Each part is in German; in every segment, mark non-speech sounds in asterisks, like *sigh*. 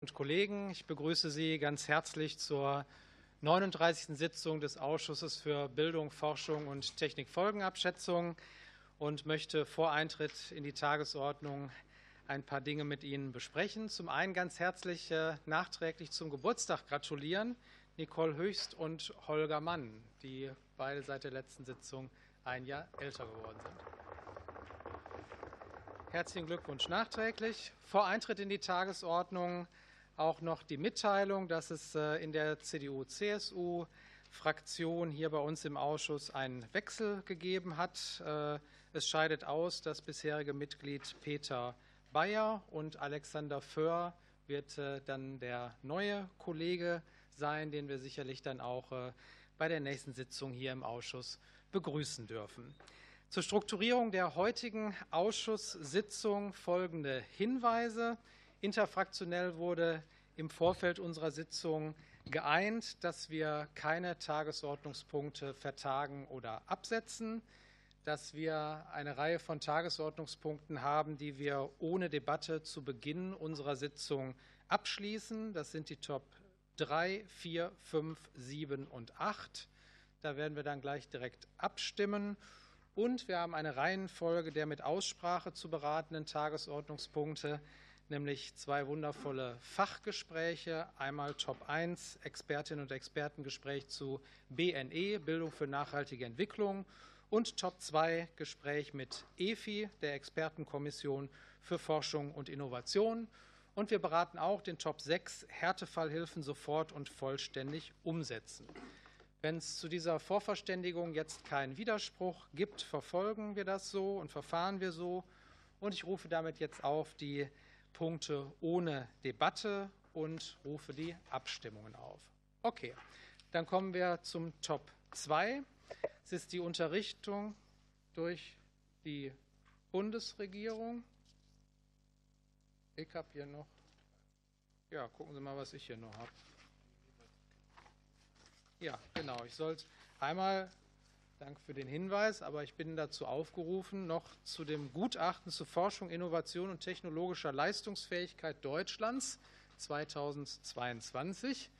und Kollegen, ich begrüße Sie ganz herzlich zur 39. Sitzung des Ausschusses für Bildung, Forschung und Technikfolgenabschätzung und möchte vor Eintritt in die Tagesordnung ein paar Dinge mit Ihnen besprechen. Zum einen ganz herzlich äh, nachträglich zum Geburtstag gratulieren Nicole Höchst und Holger Mann, die beide seit der letzten Sitzung ein Jahr älter geworden sind. Herzlichen Glückwunsch nachträglich. Vor Eintritt in die Tagesordnung auch noch die Mitteilung, dass es äh, in der CDU-CSU-Fraktion hier bei uns im Ausschuss einen Wechsel gegeben hat. Äh, es scheidet aus, das bisherige Mitglied Peter Bayer und Alexander Föhr wird äh, dann der neue Kollege sein, den wir sicherlich dann auch bei der nächsten Sitzung hier im Ausschuss begrüßen dürfen. Zur Strukturierung der heutigen Ausschusssitzung folgende Hinweise. Interfraktionell wurde im Vorfeld unserer Sitzung geeint, dass wir keine Tagesordnungspunkte vertagen oder absetzen, dass wir eine Reihe von Tagesordnungspunkten haben, die wir ohne Debatte zu Beginn unserer Sitzung abschließen. Das sind die Top 3, 4, 5, 7 und 8. Da werden wir dann gleich direkt abstimmen. Und wir haben eine Reihenfolge der mit Aussprache zu beratenden Tagesordnungspunkte nämlich zwei wundervolle Fachgespräche. Einmal Top 1, Expertinnen und Expertengespräch zu BNE, Bildung für nachhaltige Entwicklung. Und Top 2, Gespräch mit EFI, der Expertenkommission für Forschung und Innovation. Und wir beraten auch den Top 6, Härtefallhilfen sofort und vollständig umsetzen. Wenn es zu dieser Vorverständigung jetzt keinen Widerspruch gibt, verfolgen wir das so und verfahren wir so. Und ich rufe damit jetzt auf die Punkte ohne Debatte und rufe die Abstimmungen auf. Okay, dann kommen wir zum Top 2. Es ist die Unterrichtung durch die Bundesregierung. Ich habe hier noch, ja, gucken Sie mal, was ich hier noch habe. Ja, genau, ich soll einmal Danke für den Hinweis, aber ich bin dazu aufgerufen, noch zu dem Gutachten zu Forschung, Innovation und technologischer Leistungsfähigkeit Deutschlands 2022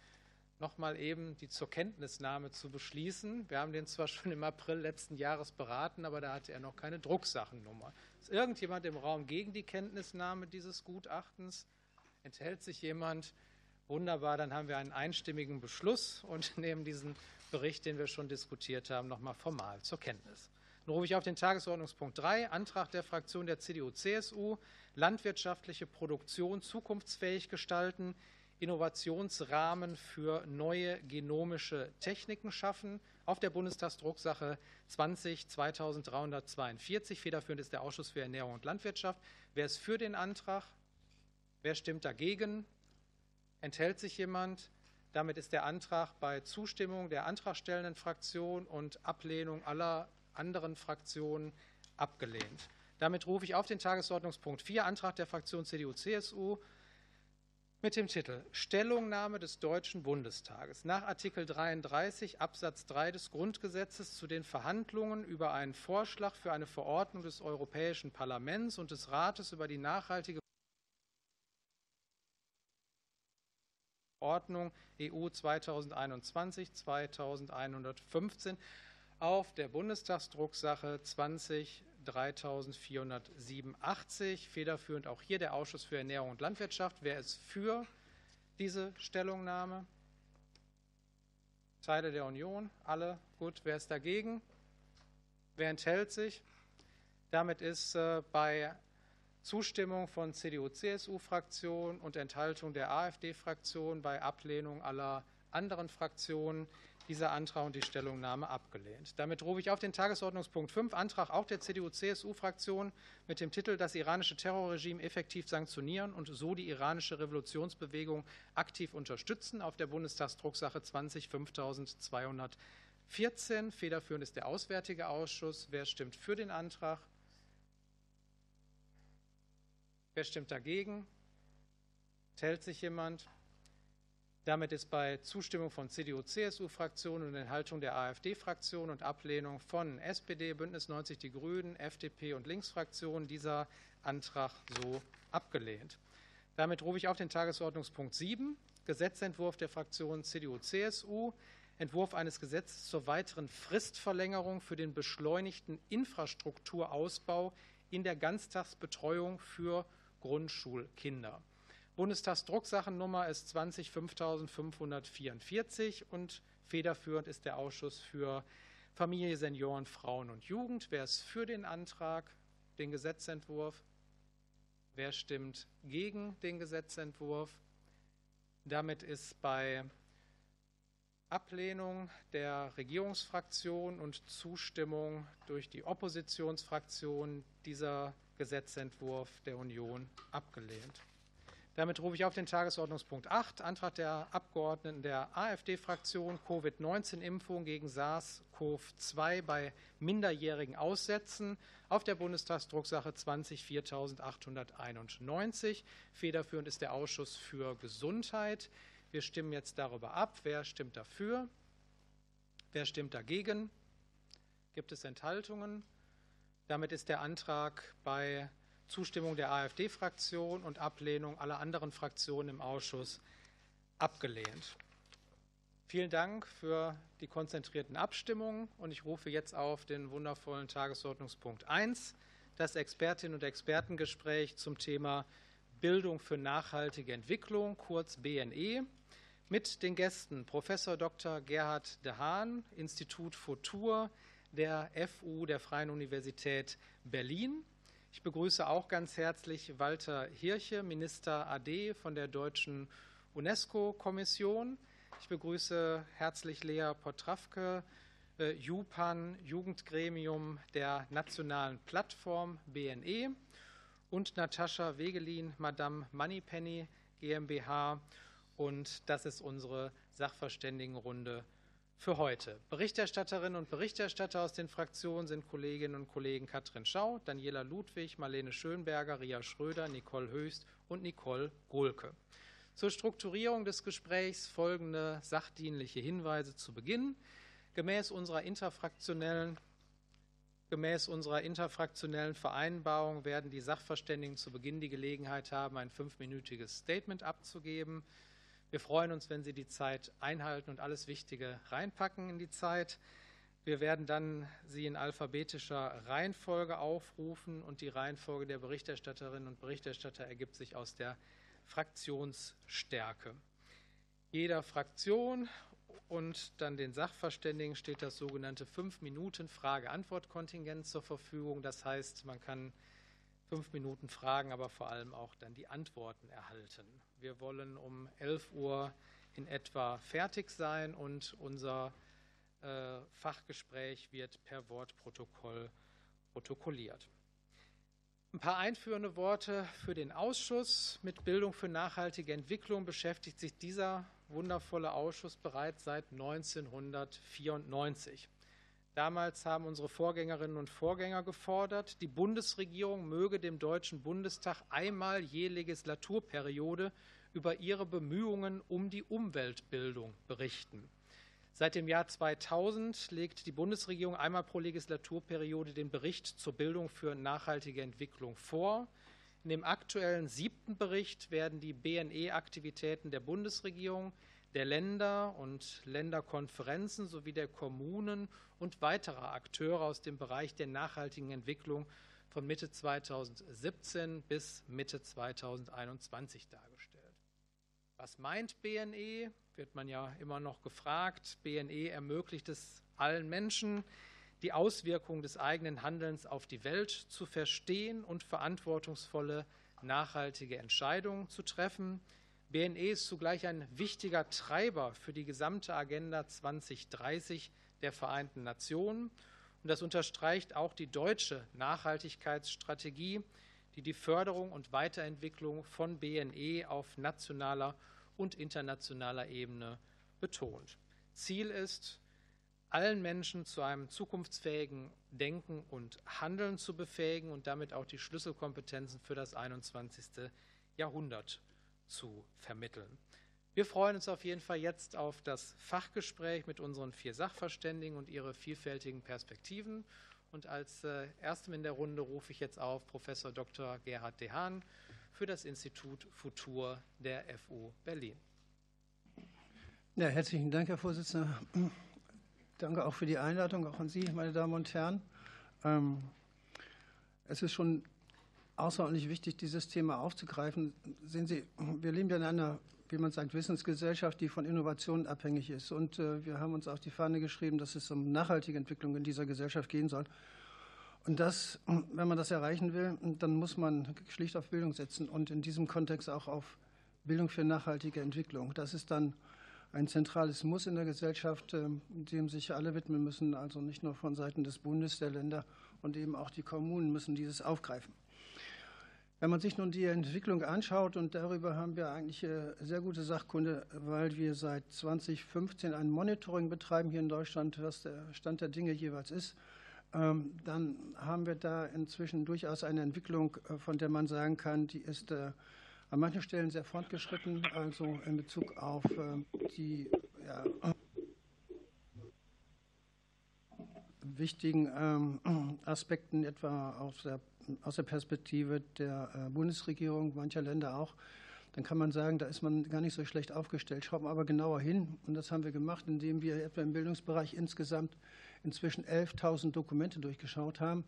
noch mal eben die zur Kenntnisnahme zu beschließen. Wir haben den zwar schon im April letzten Jahres beraten, aber da hatte er noch keine Drucksachennummer. Ist irgendjemand im Raum gegen die Kenntnisnahme dieses Gutachtens? Enthält sich jemand? Wunderbar, dann haben wir einen einstimmigen Beschluss und *laughs* nehmen diesen Bericht, den wir schon diskutiert haben, noch mal formal zur Kenntnis. Nun rufe ich auf den Tagesordnungspunkt 3, Antrag der Fraktion der CDU-CSU, landwirtschaftliche Produktion zukunftsfähig gestalten, Innovationsrahmen für neue genomische Techniken schaffen, auf der Bundestagsdrucksache 20 2342. Federführend ist der Ausschuss für Ernährung und Landwirtschaft. Wer ist für den Antrag? Wer stimmt dagegen? Enthält sich jemand? Damit ist der Antrag bei Zustimmung der antragstellenden Fraktion und Ablehnung aller anderen Fraktionen abgelehnt. Damit rufe ich auf den Tagesordnungspunkt 4, Antrag der Fraktion CDU-CSU mit dem Titel Stellungnahme des Deutschen Bundestages nach Artikel 33 Absatz 3 des Grundgesetzes zu den Verhandlungen über einen Vorschlag für eine Verordnung des Europäischen Parlaments und des Rates über die nachhaltige Ordnung EU 2021-2115 auf der Bundestagsdrucksache 20 3487. Federführend auch hier der Ausschuss für Ernährung und Landwirtschaft. Wer ist für diese Stellungnahme? Teile der Union? Alle? Gut. Wer ist dagegen? Wer enthält sich? Damit ist äh, bei Zustimmung von CDU-CSU-Fraktion und Enthaltung der AfD-Fraktion bei Ablehnung aller anderen Fraktionen dieser Antrag und die Stellungnahme abgelehnt. Damit rufe ich auf den Tagesordnungspunkt 5, Antrag auch der CDU-CSU-Fraktion mit dem Titel Das iranische Terrorregime effektiv sanktionieren und so die iranische Revolutionsbewegung aktiv unterstützen auf der Bundestagsdrucksache 20 5214. Federführend ist der Auswärtige Ausschuss. Wer stimmt für den Antrag? Wer stimmt dagegen? Enthält sich jemand? Damit ist bei Zustimmung von CDU-CSU-Fraktion und Enthaltung der AfD-Fraktion und Ablehnung von SPD, Bündnis 90 Die Grünen, FDP und Linksfraktion dieser Antrag so abgelehnt. Damit rufe ich auf den Tagesordnungspunkt 7, Gesetzentwurf der Fraktion CDU-CSU, Entwurf eines Gesetzes zur weiteren Fristverlängerung für den beschleunigten Infrastrukturausbau in der Ganztagsbetreuung für Grundschulkinder. Bundestagsdrucksachennummer ist 20 5544 und federführend ist der Ausschuss für Familie, Senioren, Frauen und Jugend. Wer ist für den Antrag, den Gesetzentwurf? Wer stimmt gegen den Gesetzentwurf? Damit ist bei Ablehnung der Regierungsfraktion und Zustimmung durch die Oppositionsfraktion dieser Gesetzentwurf der Union abgelehnt. Damit rufe ich auf den Tagesordnungspunkt 8, Antrag der Abgeordneten der AfD-Fraktion, Covid-19-Impfung gegen SARS-CoV-2 bei Minderjährigen aussetzen, auf der Bundestagsdrucksache 20 4891. Federführend ist der Ausschuss für Gesundheit. Wir stimmen jetzt darüber ab. Wer stimmt dafür? Wer stimmt dagegen? Gibt es Enthaltungen? Damit ist der Antrag bei Zustimmung der AfD-Fraktion und Ablehnung aller anderen Fraktionen im Ausschuss abgelehnt. Vielen Dank für die konzentrierten Abstimmungen und ich rufe jetzt auf den wundervollen Tagesordnungspunkt 1, das Expertinnen- und Expertengespräch zum Thema Bildung für nachhaltige Entwicklung, kurz BNE mit den Gästen Professor Dr. Gerhard de Haan, Institut Futur der FU der Freien Universität Berlin. Ich begrüße auch ganz herzlich Walter Hirche, Minister AD von der Deutschen UNESCO-Kommission. Ich begrüße herzlich Lea Potrawke, äh, JUPAN, Jugendgremium der Nationalen Plattform BNE und Natascha Wegelin, Madame Moneypenny GmbH und das ist unsere Sachverständigenrunde für heute. Berichterstatterinnen und Berichterstatter aus den Fraktionen sind Kolleginnen und Kollegen Katrin Schau, Daniela Ludwig, Marlene Schönberger, Ria Schröder, Nicole Höchst und Nicole Gohlke. Zur Strukturierung des Gesprächs folgende sachdienliche Hinweise zu Beginn. Gemäß unserer interfraktionellen Gemäß unserer interfraktionellen Vereinbarung werden die Sachverständigen zu Beginn die Gelegenheit haben, ein fünfminütiges Statement abzugeben. Wir freuen uns, wenn Sie die Zeit einhalten und alles Wichtige reinpacken in die Zeit. Wir werden dann Sie in alphabetischer Reihenfolge aufrufen und die Reihenfolge der Berichterstatterinnen und Berichterstatter ergibt sich aus der Fraktionsstärke. Jeder Fraktion und dann den Sachverständigen steht das sogenannte fünf Minuten Frage-Antwort-Kontingent zur Verfügung. Das heißt, man kann fünf Minuten Fragen, aber vor allem auch dann die Antworten erhalten. Wir wollen um 11 Uhr in etwa fertig sein und unser äh, Fachgespräch wird per Wortprotokoll protokolliert. Ein paar einführende Worte für den Ausschuss. Mit Bildung für nachhaltige Entwicklung beschäftigt sich dieser wundervolle Ausschuss bereits seit 1994. Damals haben unsere Vorgängerinnen und Vorgänger gefordert, die Bundesregierung möge dem Deutschen Bundestag einmal je Legislaturperiode über ihre Bemühungen um die Umweltbildung berichten. Seit dem Jahr 2000 legt die Bundesregierung einmal pro Legislaturperiode den Bericht zur Bildung für nachhaltige Entwicklung vor. In dem aktuellen siebten Bericht werden die BNE-Aktivitäten der Bundesregierung der Länder und Länderkonferenzen sowie der Kommunen und weiterer Akteure aus dem Bereich der nachhaltigen Entwicklung von Mitte 2017 bis Mitte 2021 dargestellt. Was meint BNE? Wird man ja immer noch gefragt. BNE ermöglicht es allen Menschen, die Auswirkungen des eigenen Handelns auf die Welt zu verstehen und verantwortungsvolle, nachhaltige Entscheidungen zu treffen. BNE ist zugleich ein wichtiger Treiber für die gesamte Agenda 2030 der Vereinten Nationen. Und das unterstreicht auch die deutsche Nachhaltigkeitsstrategie, die die Förderung und Weiterentwicklung von BNE auf nationaler und internationaler Ebene betont. Ziel ist, allen Menschen zu einem zukunftsfähigen Denken und Handeln zu befähigen und damit auch die Schlüsselkompetenzen für das 21. Jahrhundert zu vermitteln. Wir freuen uns auf jeden Fall jetzt auf das Fachgespräch mit unseren vier Sachverständigen und ihre vielfältigen Perspektiven. Und als äh, erstem in der Runde rufe ich jetzt auf Professor Dr. Gerhard Dehan für das Institut Futur der FU Berlin. Ja, herzlichen Dank, Herr Vorsitzender. Danke auch für die Einladung, auch an Sie, meine Damen und Herren. Ähm, es ist schon außerordentlich wichtig, dieses Thema aufzugreifen. Sehen Sie, wir leben ja in einer, wie man sagt, Wissensgesellschaft, die von Innovationen abhängig ist. Und äh, wir haben uns auf die Fahne geschrieben, dass es um nachhaltige Entwicklung in dieser Gesellschaft gehen soll. Und das, wenn man das erreichen will, dann muss man schlicht auf Bildung setzen und in diesem Kontext auch auf Bildung für nachhaltige Entwicklung. Das ist dann ein zentrales Muss in der Gesellschaft, ähm, dem sich alle widmen müssen, also nicht nur von Seiten des Bundes, der Länder und eben auch die Kommunen müssen dieses aufgreifen. Wenn man sich nun die Entwicklung anschaut, und darüber haben wir eigentlich äh, sehr gute Sachkunde, weil wir seit 2015 ein Monitoring betreiben hier in Deutschland, was der Stand der Dinge jeweils ist, ähm, dann haben wir da inzwischen durchaus eine Entwicklung, äh, von der man sagen kann, die ist äh, an manchen Stellen sehr fortgeschritten, also in Bezug auf die ja, wichtigen ähm, Aspekten, etwa aus der, aus der Perspektive der äh, Bundesregierung, mancher Länder auch, dann kann man sagen, da ist man gar nicht so schlecht aufgestellt. Schauen wir aber genauer hin. Und das haben wir gemacht, indem wir etwa im Bildungsbereich insgesamt inzwischen 11.000 Dokumente durchgeschaut haben.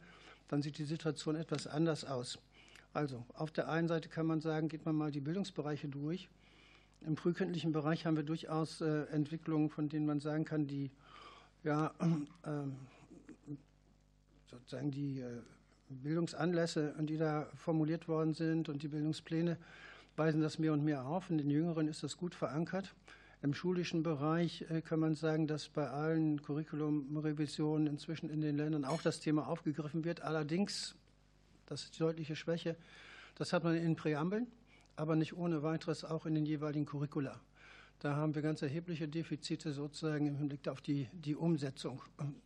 Dann sieht die Situation etwas anders aus. Also auf der einen Seite kann man sagen, geht man mal die Bildungsbereiche durch. Im frühkindlichen Bereich haben wir durchaus äh, Entwicklungen, von denen man sagen kann, die ja, *clears throat* äh, sozusagen die äh, Bildungsanlässe, die da formuliert worden sind und die Bildungspläne weisen das mehr und mehr auf. In den Jüngeren ist das gut verankert. Im schulischen Bereich äh, kann man sagen, dass bei allen Curriculumrevisionen inzwischen in den Ländern auch das Thema aufgegriffen wird. Allerdings das ist die deutliche Schwäche. Das hat man in Präambeln, aber nicht ohne weiteres auch in den jeweiligen Curricula. Da haben wir ganz erhebliche Defizite sozusagen im Hinblick auf die, die Umsetzung.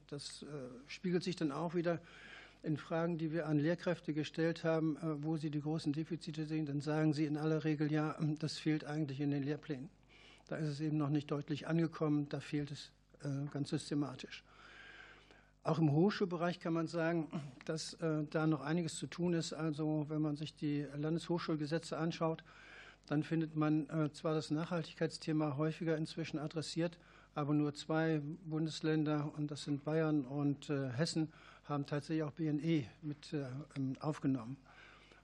Das äh, spiegelt sich dann auch wieder in Fragen, die wir an Lehrkräfte gestellt haben, äh, wo sie die großen Defizite sehen. Dann sagen sie in aller Regel, ja, das fehlt eigentlich in den Lehrplänen. Da ist es eben noch nicht deutlich angekommen, da fehlt es äh, ganz systematisch. Auch im Hochschulbereich kann man sagen, dass äh, da noch einiges zu tun ist. Also wenn man sich die Landeshochschulgesetze anschaut, dann findet man zwar das Nachhaltigkeitsthema häufiger inzwischen adressiert, aber nur zwei Bundesländer, und das sind Bayern und Hessen, haben tatsächlich auch BNE mit äh, ähm, aufgenommen.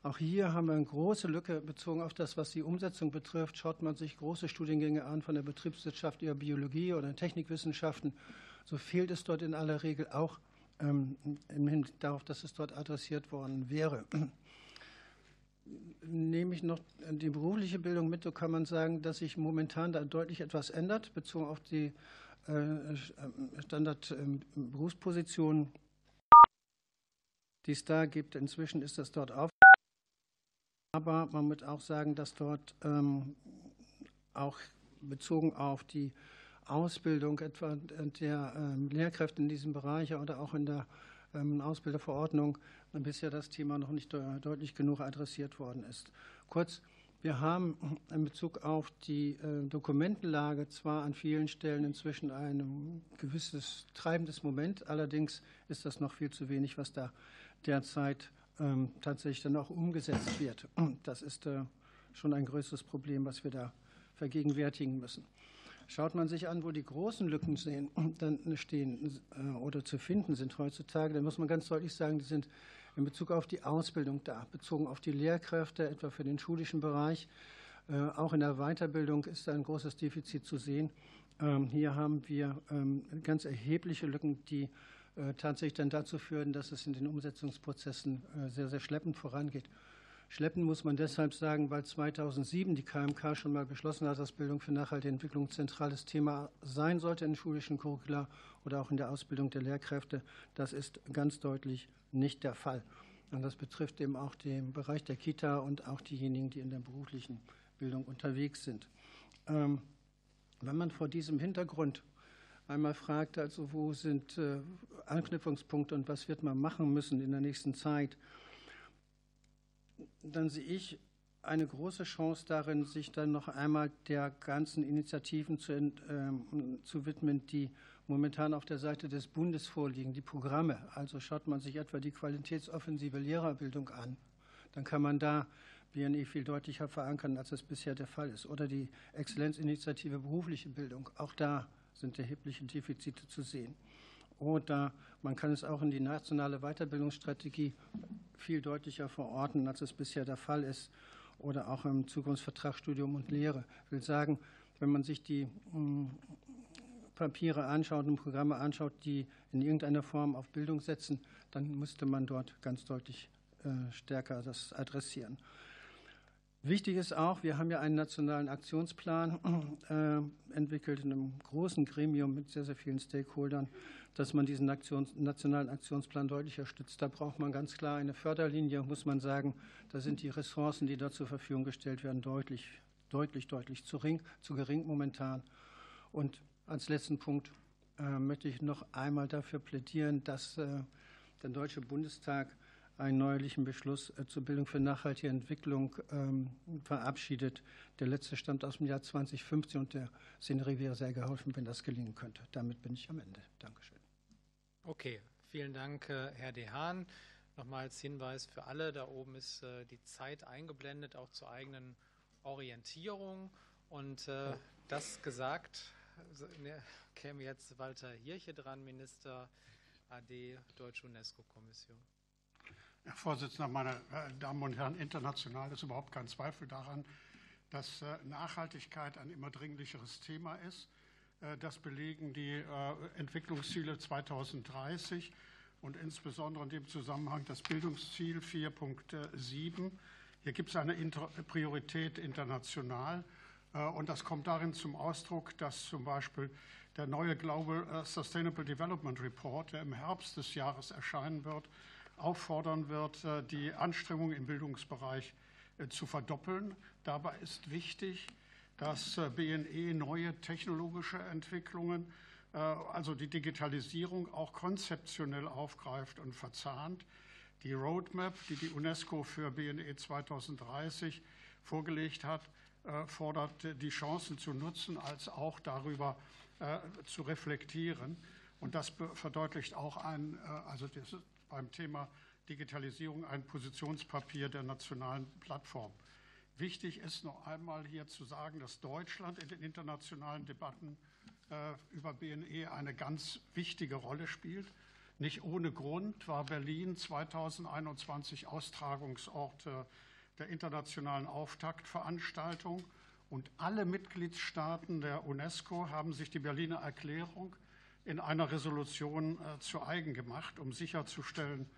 Auch hier haben wir eine große Lücke bezogen auf das, was die Umsetzung betrifft. Schaut man sich große Studiengänge an von der Betriebswirtschaft über Biologie oder Technikwissenschaften so fehlt es dort in aller Regel auch ähm, im Hinblick darauf, dass es dort adressiert worden wäre. Nehme ich noch die berufliche Bildung mit, so kann man sagen, dass sich momentan da deutlich etwas ändert, bezogen auf die äh, Standard-Berufspositionen, ähm, die es da gibt. Inzwischen ist das dort auf. Aber man muss auch sagen, dass dort ähm, auch bezogen auf die Ausbildung etwa der ähm, Lehrkräfte in diesem Bereich oder auch in der ähm, Ausbilderverordnung bisher das Thema noch nicht deutlich genug adressiert worden ist. Kurz, wir haben in Bezug auf die äh, Dokumentenlage zwar an vielen Stellen inzwischen ein gewisses treibendes Moment, allerdings ist das noch viel zu wenig, was da derzeit ähm, tatsächlich dann auch umgesetzt wird. *clears throat* Das ist äh, schon ein größeres Problem, was wir da vergegenwärtigen müssen. Schaut man sich an, wo die großen Lücken sehen, *clears throat* dann stehen äh, oder zu finden sind heutzutage, dann muss man ganz deutlich sagen, die sind in Bezug auf die Ausbildung da, bezogen auf die Lehrkräfte, etwa für den schulischen Bereich. Äh, auch in der Weiterbildung ist ein großes Defizit zu sehen. Ähm, hier haben wir ähm, ganz erhebliche Lücken, die tatsächlich dann dazu führen, dass es in den Umsetzungsprozessen sehr, sehr schleppend vorangeht. Schleppen muss man deshalb sagen, weil 2007 die KMK schon mal beschlossen hat, dass Bildung für nachhaltige Entwicklung zentrales Thema sein sollte in schulischen Curricula oder auch in der Ausbildung der Lehrkräfte. Das ist ganz deutlich nicht der Fall. Und das betrifft eben auch den Bereich der Kita und auch diejenigen, die in der beruflichen Bildung unterwegs sind. Ähm, wenn man vor diesem Hintergrund einmal fragt, also wo sind äh, Anknüpfungspunkte und was wird man machen müssen in der nächsten Zeit, dann sehe ich eine große Chance darin, sich dann noch einmal der ganzen Initiativen zu, äh, zu widmen, die momentan auf der Seite des Bundes vorliegen, die Programme. Also schaut man sich etwa die qualitätsoffensive Lehrerbildung an, dann kann man da BNE viel deutlicher verankern, als es bisher der Fall ist. Oder die Exzellenzinitiative berufliche Bildung. Auch da sind erhebliche Defizite zu sehen. Oder man kann es auch in die nationale Weiterbildungsstrategie viel deutlicher verorten, als es bisher der Fall ist. Oder auch im Zukunftsvertrag Studium und Lehre. Ich will sagen, wenn man sich die hm, Papiere anschaut und Programme anschaut, die in irgendeiner Form auf Bildung setzen, dann müsste man dort ganz deutlich äh, stärker das adressieren. Wichtig ist auch, wir haben ja einen nationalen Aktionsplan *clears throat* äh, entwickelt in einem großen Gremium mit sehr, sehr vielen Stakeholdern, dass man diesen Aktions, nationalen Aktionsplan deutlicher stützt. Da braucht man ganz klar eine Förderlinie, muss man sagen. Da sind die Ressourcen, die dort zur Verfügung gestellt werden, deutlich, deutlich, deutlich zu, ring, zu gering momentan. Und als letzten Punkt äh, möchte ich noch einmal dafür plädieren, dass äh, der Deutsche Bundestag einen neuerlichen Beschluss äh, zur Bildung für nachhaltige Entwicklung ähm, verabschiedet. Der letzte stammt aus dem Jahr 2015 und der Szenerie wäre sehr geholfen, wenn das gelingen könnte. Damit bin ich am Ende. Dankeschön. Okay, vielen Dank, äh, Herr Dehan. Nochmal als Hinweis für alle, da oben ist äh, die Zeit eingeblendet, auch zur eigenen Orientierung. Und das gesagt, ne, käme jetzt Walter Hirche dran, Minister AD Deutsche UNESCO-Kommission. Herr Vorsitzender, meine äh, Damen und Herren, international ist überhaupt kein Zweifel daran, dass äh, Nachhaltigkeit ein immer dringlicheres Thema ist. Äh, das belegen die Entwicklungsziele 2030 und insbesondere in dem Zusammenhang das Bildungsziel 4.7. Hier gibt es eine Priorität international und das kommt darin zum Ausdruck, dass zum Beispiel der neue Global Sustainable Development Report, der im Herbst des Jahres erscheinen wird, auffordern wird, äh, die Anstrengungen im Bildungsbereich äh, zu verdoppeln. Dabei ist wichtig, dass äh, BNE neue technologische Entwicklungen, also die Digitalisierung, auch konzeptionell aufgreift und verzahnt. Die Roadmap, die die UNESCO für BNE 2030 vorgelegt hat, fordert die Chancen zu nutzen, als auch darüber zu reflektieren. Und das verdeutlicht auch ein, also das beim Thema Digitalisierung ein Positionspapier der nationalen Plattform. Wichtig ist noch einmal hier zu sagen, dass Deutschland in den internationalen Debatten äh, über BNE eine ganz wichtige Rolle spielt. Nicht ohne Grund war Berlin 2021 Austragungsort der internationalen Auftaktveranstaltung und alle Mitgliedstaaten der UNESCO haben sich die Berliner Erklärung in einer Resolution äh, zu eigen gemacht, um sicherzustellen,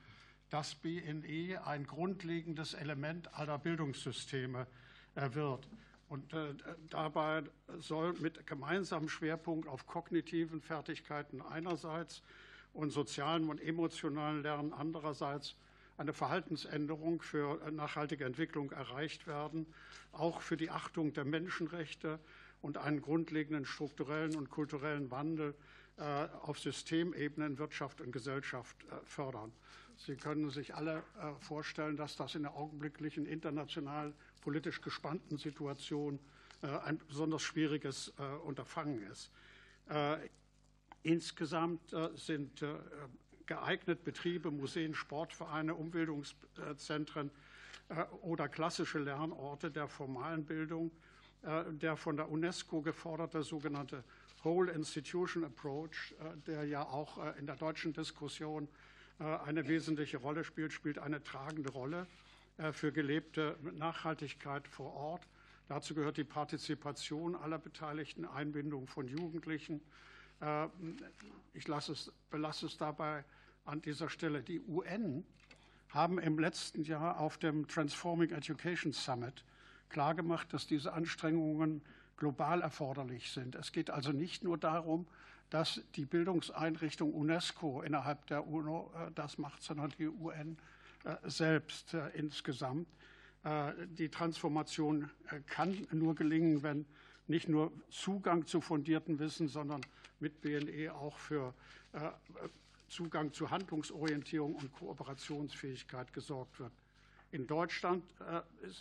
dass BNE ein grundlegendes Element aller Bildungssysteme äh, wird. Und äh, dabei soll mit gemeinsamem Schwerpunkt auf kognitiven Fertigkeiten einerseits und sozialen und emotionalen Lernen andererseits eine Verhaltensänderung für nachhaltige Entwicklung erreicht werden, auch für die Achtung der Menschenrechte und einen grundlegenden strukturellen und kulturellen Wandel auf Systemebene in Wirtschaft und Gesellschaft äh, fördern. Sie können sich alle äh, vorstellen, dass das in der augenblicklichen international politisch gespannten Situation ein besonders schwieriges Unterfangen ist. Insgesamt sind geeignet Betriebe, Museen, Sportvereine, Umweltungszentren oder klassische Lernorte der formalen Bildung der von der UNESCO geforderte sogenannte Whole Institution Approach, äh, der ja auch äh, in der deutschen Diskussion äh, eine wesentliche Rolle spielt, spielt eine tragende Rolle für gelebte Nachhaltigkeit vor Ort. Dazu gehört die Partizipation aller Beteiligten, Einbindung von Jugendlichen. Ich es, belasse es dabei an dieser Stelle. Die UN haben im letzten Jahr auf dem Transforming Education Summit klargemacht, dass diese Anstrengungen global erforderlich sind. Es geht also nicht nur darum, dass die Bildungseinrichtung UNESCO innerhalb der UNO äh, das macht, sondern die UN äh, selbst äh, insgesamt. Die Transformation kann nur gelingen, wenn nicht nur Zugang zu fundierten Wissen, sondern mit BNE auch für Zugang zu Handlungsorientierung und Kooperationsfähigkeit gesorgt wird. In Deutschland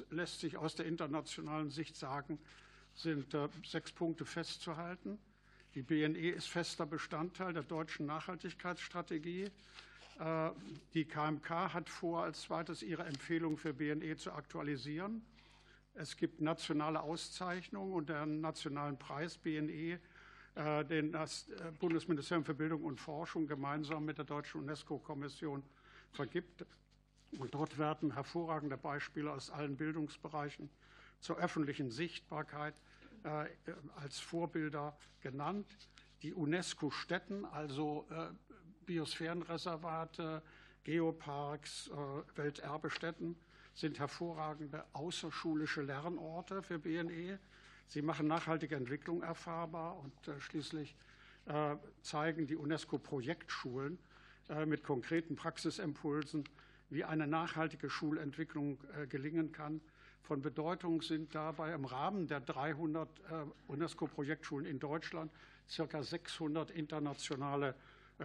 lässt sich aus der internationalen Sicht sagen, sind sechs Punkte festzuhalten. Die BNE ist fester Bestandteil der deutschen Nachhaltigkeitsstrategie. Die KMK hat vor, als zweites ihre Empfehlung für BNE zu aktualisieren. Es gibt nationale Auszeichnungen und den nationalen Preis BNE, den das Bundesministerium für Bildung und Forschung gemeinsam mit der Deutschen UNESCO-Kommission vergibt. Und dort werden hervorragende Beispiele aus allen Bildungsbereichen zur öffentlichen Sichtbarkeit als Vorbilder genannt. Die UNESCO-Stätten, also Biosphärenreservate, Geoparks, Welterbestätten, sind hervorragende außerschulische Lernorte für BNE. Sie machen nachhaltige Entwicklung erfahrbar und schließlich zeigen die UNESCO-Projektschulen mit konkreten Praxisimpulsen, wie eine nachhaltige Schulentwicklung gelingen kann. Von Bedeutung sind dabei im Rahmen der 300 UNESCO-Projektschulen in Deutschland ca. 600 internationale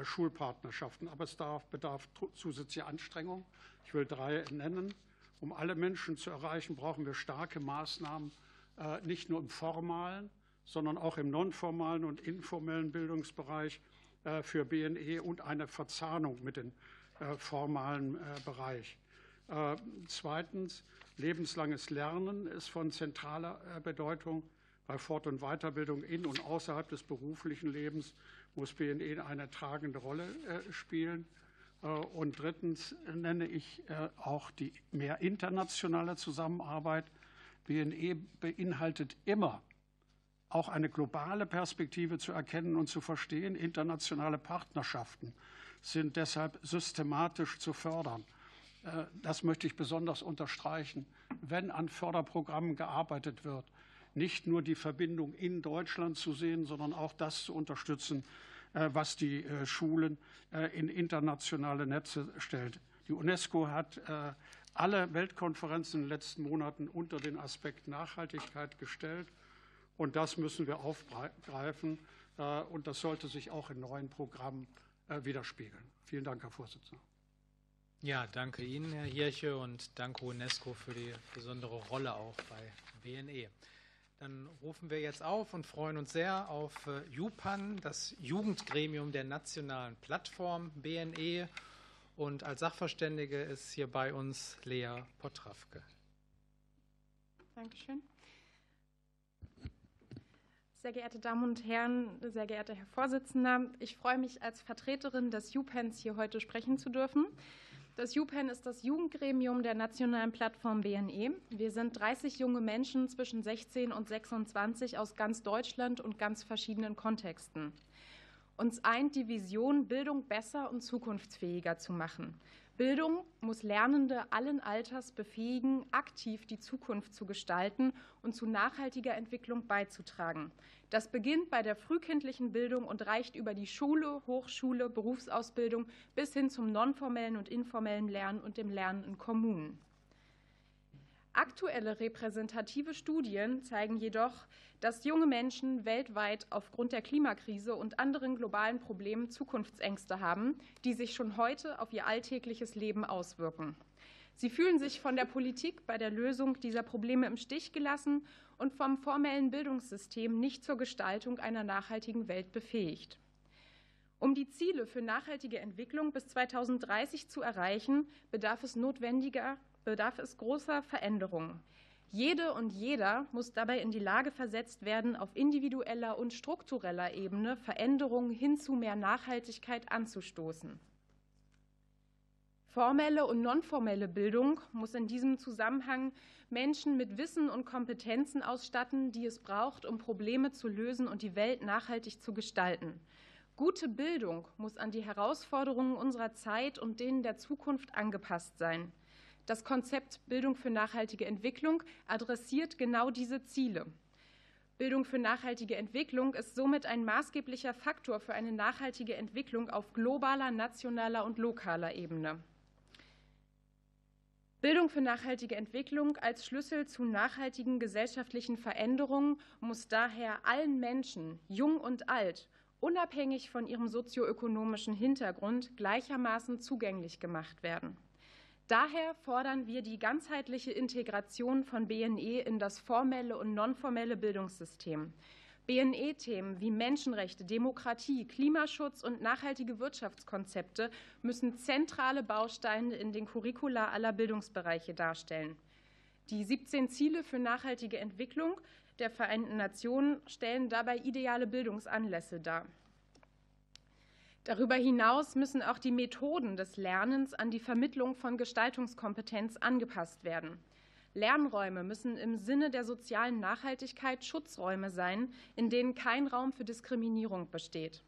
Schulpartnerschaften. Aber es bedarf zusätzlicher Anstrengung. Ich will drei nennen. Um alle Menschen zu erreichen, brauchen wir starke Maßnahmen, nicht nur im formalen, sondern auch im nonformalen und informellen Bildungsbereich für BNE und eine Verzahnung mit dem formalen Bereich. Zweitens, lebenslanges Lernen ist von zentraler Bedeutung. Bei Fort- und Weiterbildung in und außerhalb des beruflichen Lebens muss BNE eine tragende Rolle spielen. Und drittens nenne ich auch die mehr internationale Zusammenarbeit. BNE beinhaltet immer auch eine globale Perspektive zu erkennen und zu verstehen. Internationale Partnerschaften sind deshalb systematisch zu fördern. Das möchte ich besonders unterstreichen, wenn an Förderprogrammen gearbeitet wird, nicht nur die Verbindung in Deutschland zu sehen, sondern auch das zu unterstützen, was die Schulen in internationale Netze stellt. Die UNESCO hat alle Weltkonferenzen in den letzten Monaten unter den Aspekt Nachhaltigkeit gestellt. Und das müssen wir aufgreifen. Und das sollte sich auch in neuen Programmen widerspiegeln. Vielen Dank, Herr Vorsitzender. Ja, danke Ihnen, Herr Hirche, und danke UNESCO für die besondere Rolle auch bei BNE. Dann rufen wir jetzt auf und freuen uns sehr auf JUPAN, das Jugendgremium der nationalen Plattform BNE. Und als Sachverständige ist hier bei uns Lea Potrawke. Dankeschön. Sehr geehrte Damen und Herren, sehr geehrter Herr Vorsitzender, ich freue mich als Vertreterin des JUPENs hier heute sprechen zu dürfen. Das JUPEN ist das Jugendgremium der nationalen Plattform BNE. Wir sind 30 junge Menschen zwischen 16 und 26 aus ganz Deutschland und ganz verschiedenen Kontexten. Uns eint die Vision, Bildung besser und zukunftsfähiger zu machen. Bildung muss Lernende allen Alters befähigen, aktiv die Zukunft zu gestalten und zu nachhaltiger Entwicklung beizutragen. Das beginnt bei der frühkindlichen Bildung und reicht über die Schule, Hochschule, Berufsausbildung bis hin zum nonformellen und informellen Lernen und dem Lernen in Kommunen. Aktuelle repräsentative Studien zeigen jedoch, dass junge Menschen weltweit aufgrund der Klimakrise und anderen globalen Problemen Zukunftsängste haben, die sich schon heute auf ihr alltägliches Leben auswirken. Sie fühlen sich von der Politik bei der Lösung dieser Probleme im Stich gelassen und vom formellen Bildungssystem nicht zur Gestaltung einer nachhaltigen Welt befähigt. Um die Ziele für nachhaltige Entwicklung bis 2030 zu erreichen, bedarf es notwendiger, bedarf es großer Veränderungen. Jede und jeder muss dabei in die Lage versetzt werden, auf individueller und struktureller Ebene Veränderungen hin zu mehr Nachhaltigkeit anzustoßen. Formelle und nonformelle Bildung muss in diesem Zusammenhang Menschen mit Wissen und Kompetenzen ausstatten, die es braucht, um Probleme zu lösen und die Welt nachhaltig zu gestalten. Gute Bildung muss an die Herausforderungen unserer Zeit und denen der Zukunft angepasst sein. Das Konzept Bildung für nachhaltige Entwicklung adressiert genau diese Ziele. Bildung für nachhaltige Entwicklung ist somit ein maßgeblicher Faktor für eine nachhaltige Entwicklung auf globaler, nationaler und lokaler Ebene. Bildung für nachhaltige Entwicklung als Schlüssel zu nachhaltigen gesellschaftlichen Veränderungen muss daher allen Menschen, jung und alt, unabhängig von ihrem sozioökonomischen Hintergrund gleichermaßen zugänglich gemacht werden. Daher fordern wir die ganzheitliche Integration von BNE in das formelle und nonformelle Bildungssystem. BNE-Themen wie Menschenrechte, Demokratie, Klimaschutz und nachhaltige Wirtschaftskonzepte müssen zentrale Bausteine in den Curricula aller Bildungsbereiche darstellen. Die 17 Ziele für nachhaltige Entwicklung der Vereinten Nationen stellen dabei ideale Bildungsanlässe dar. Darüber hinaus müssen auch die Methoden des Lernens an die Vermittlung von Gestaltungskompetenz angepasst werden. Lernräume müssen im Sinne der sozialen Nachhaltigkeit Schutzräume sein, in denen kein Raum für Diskriminierung besteht.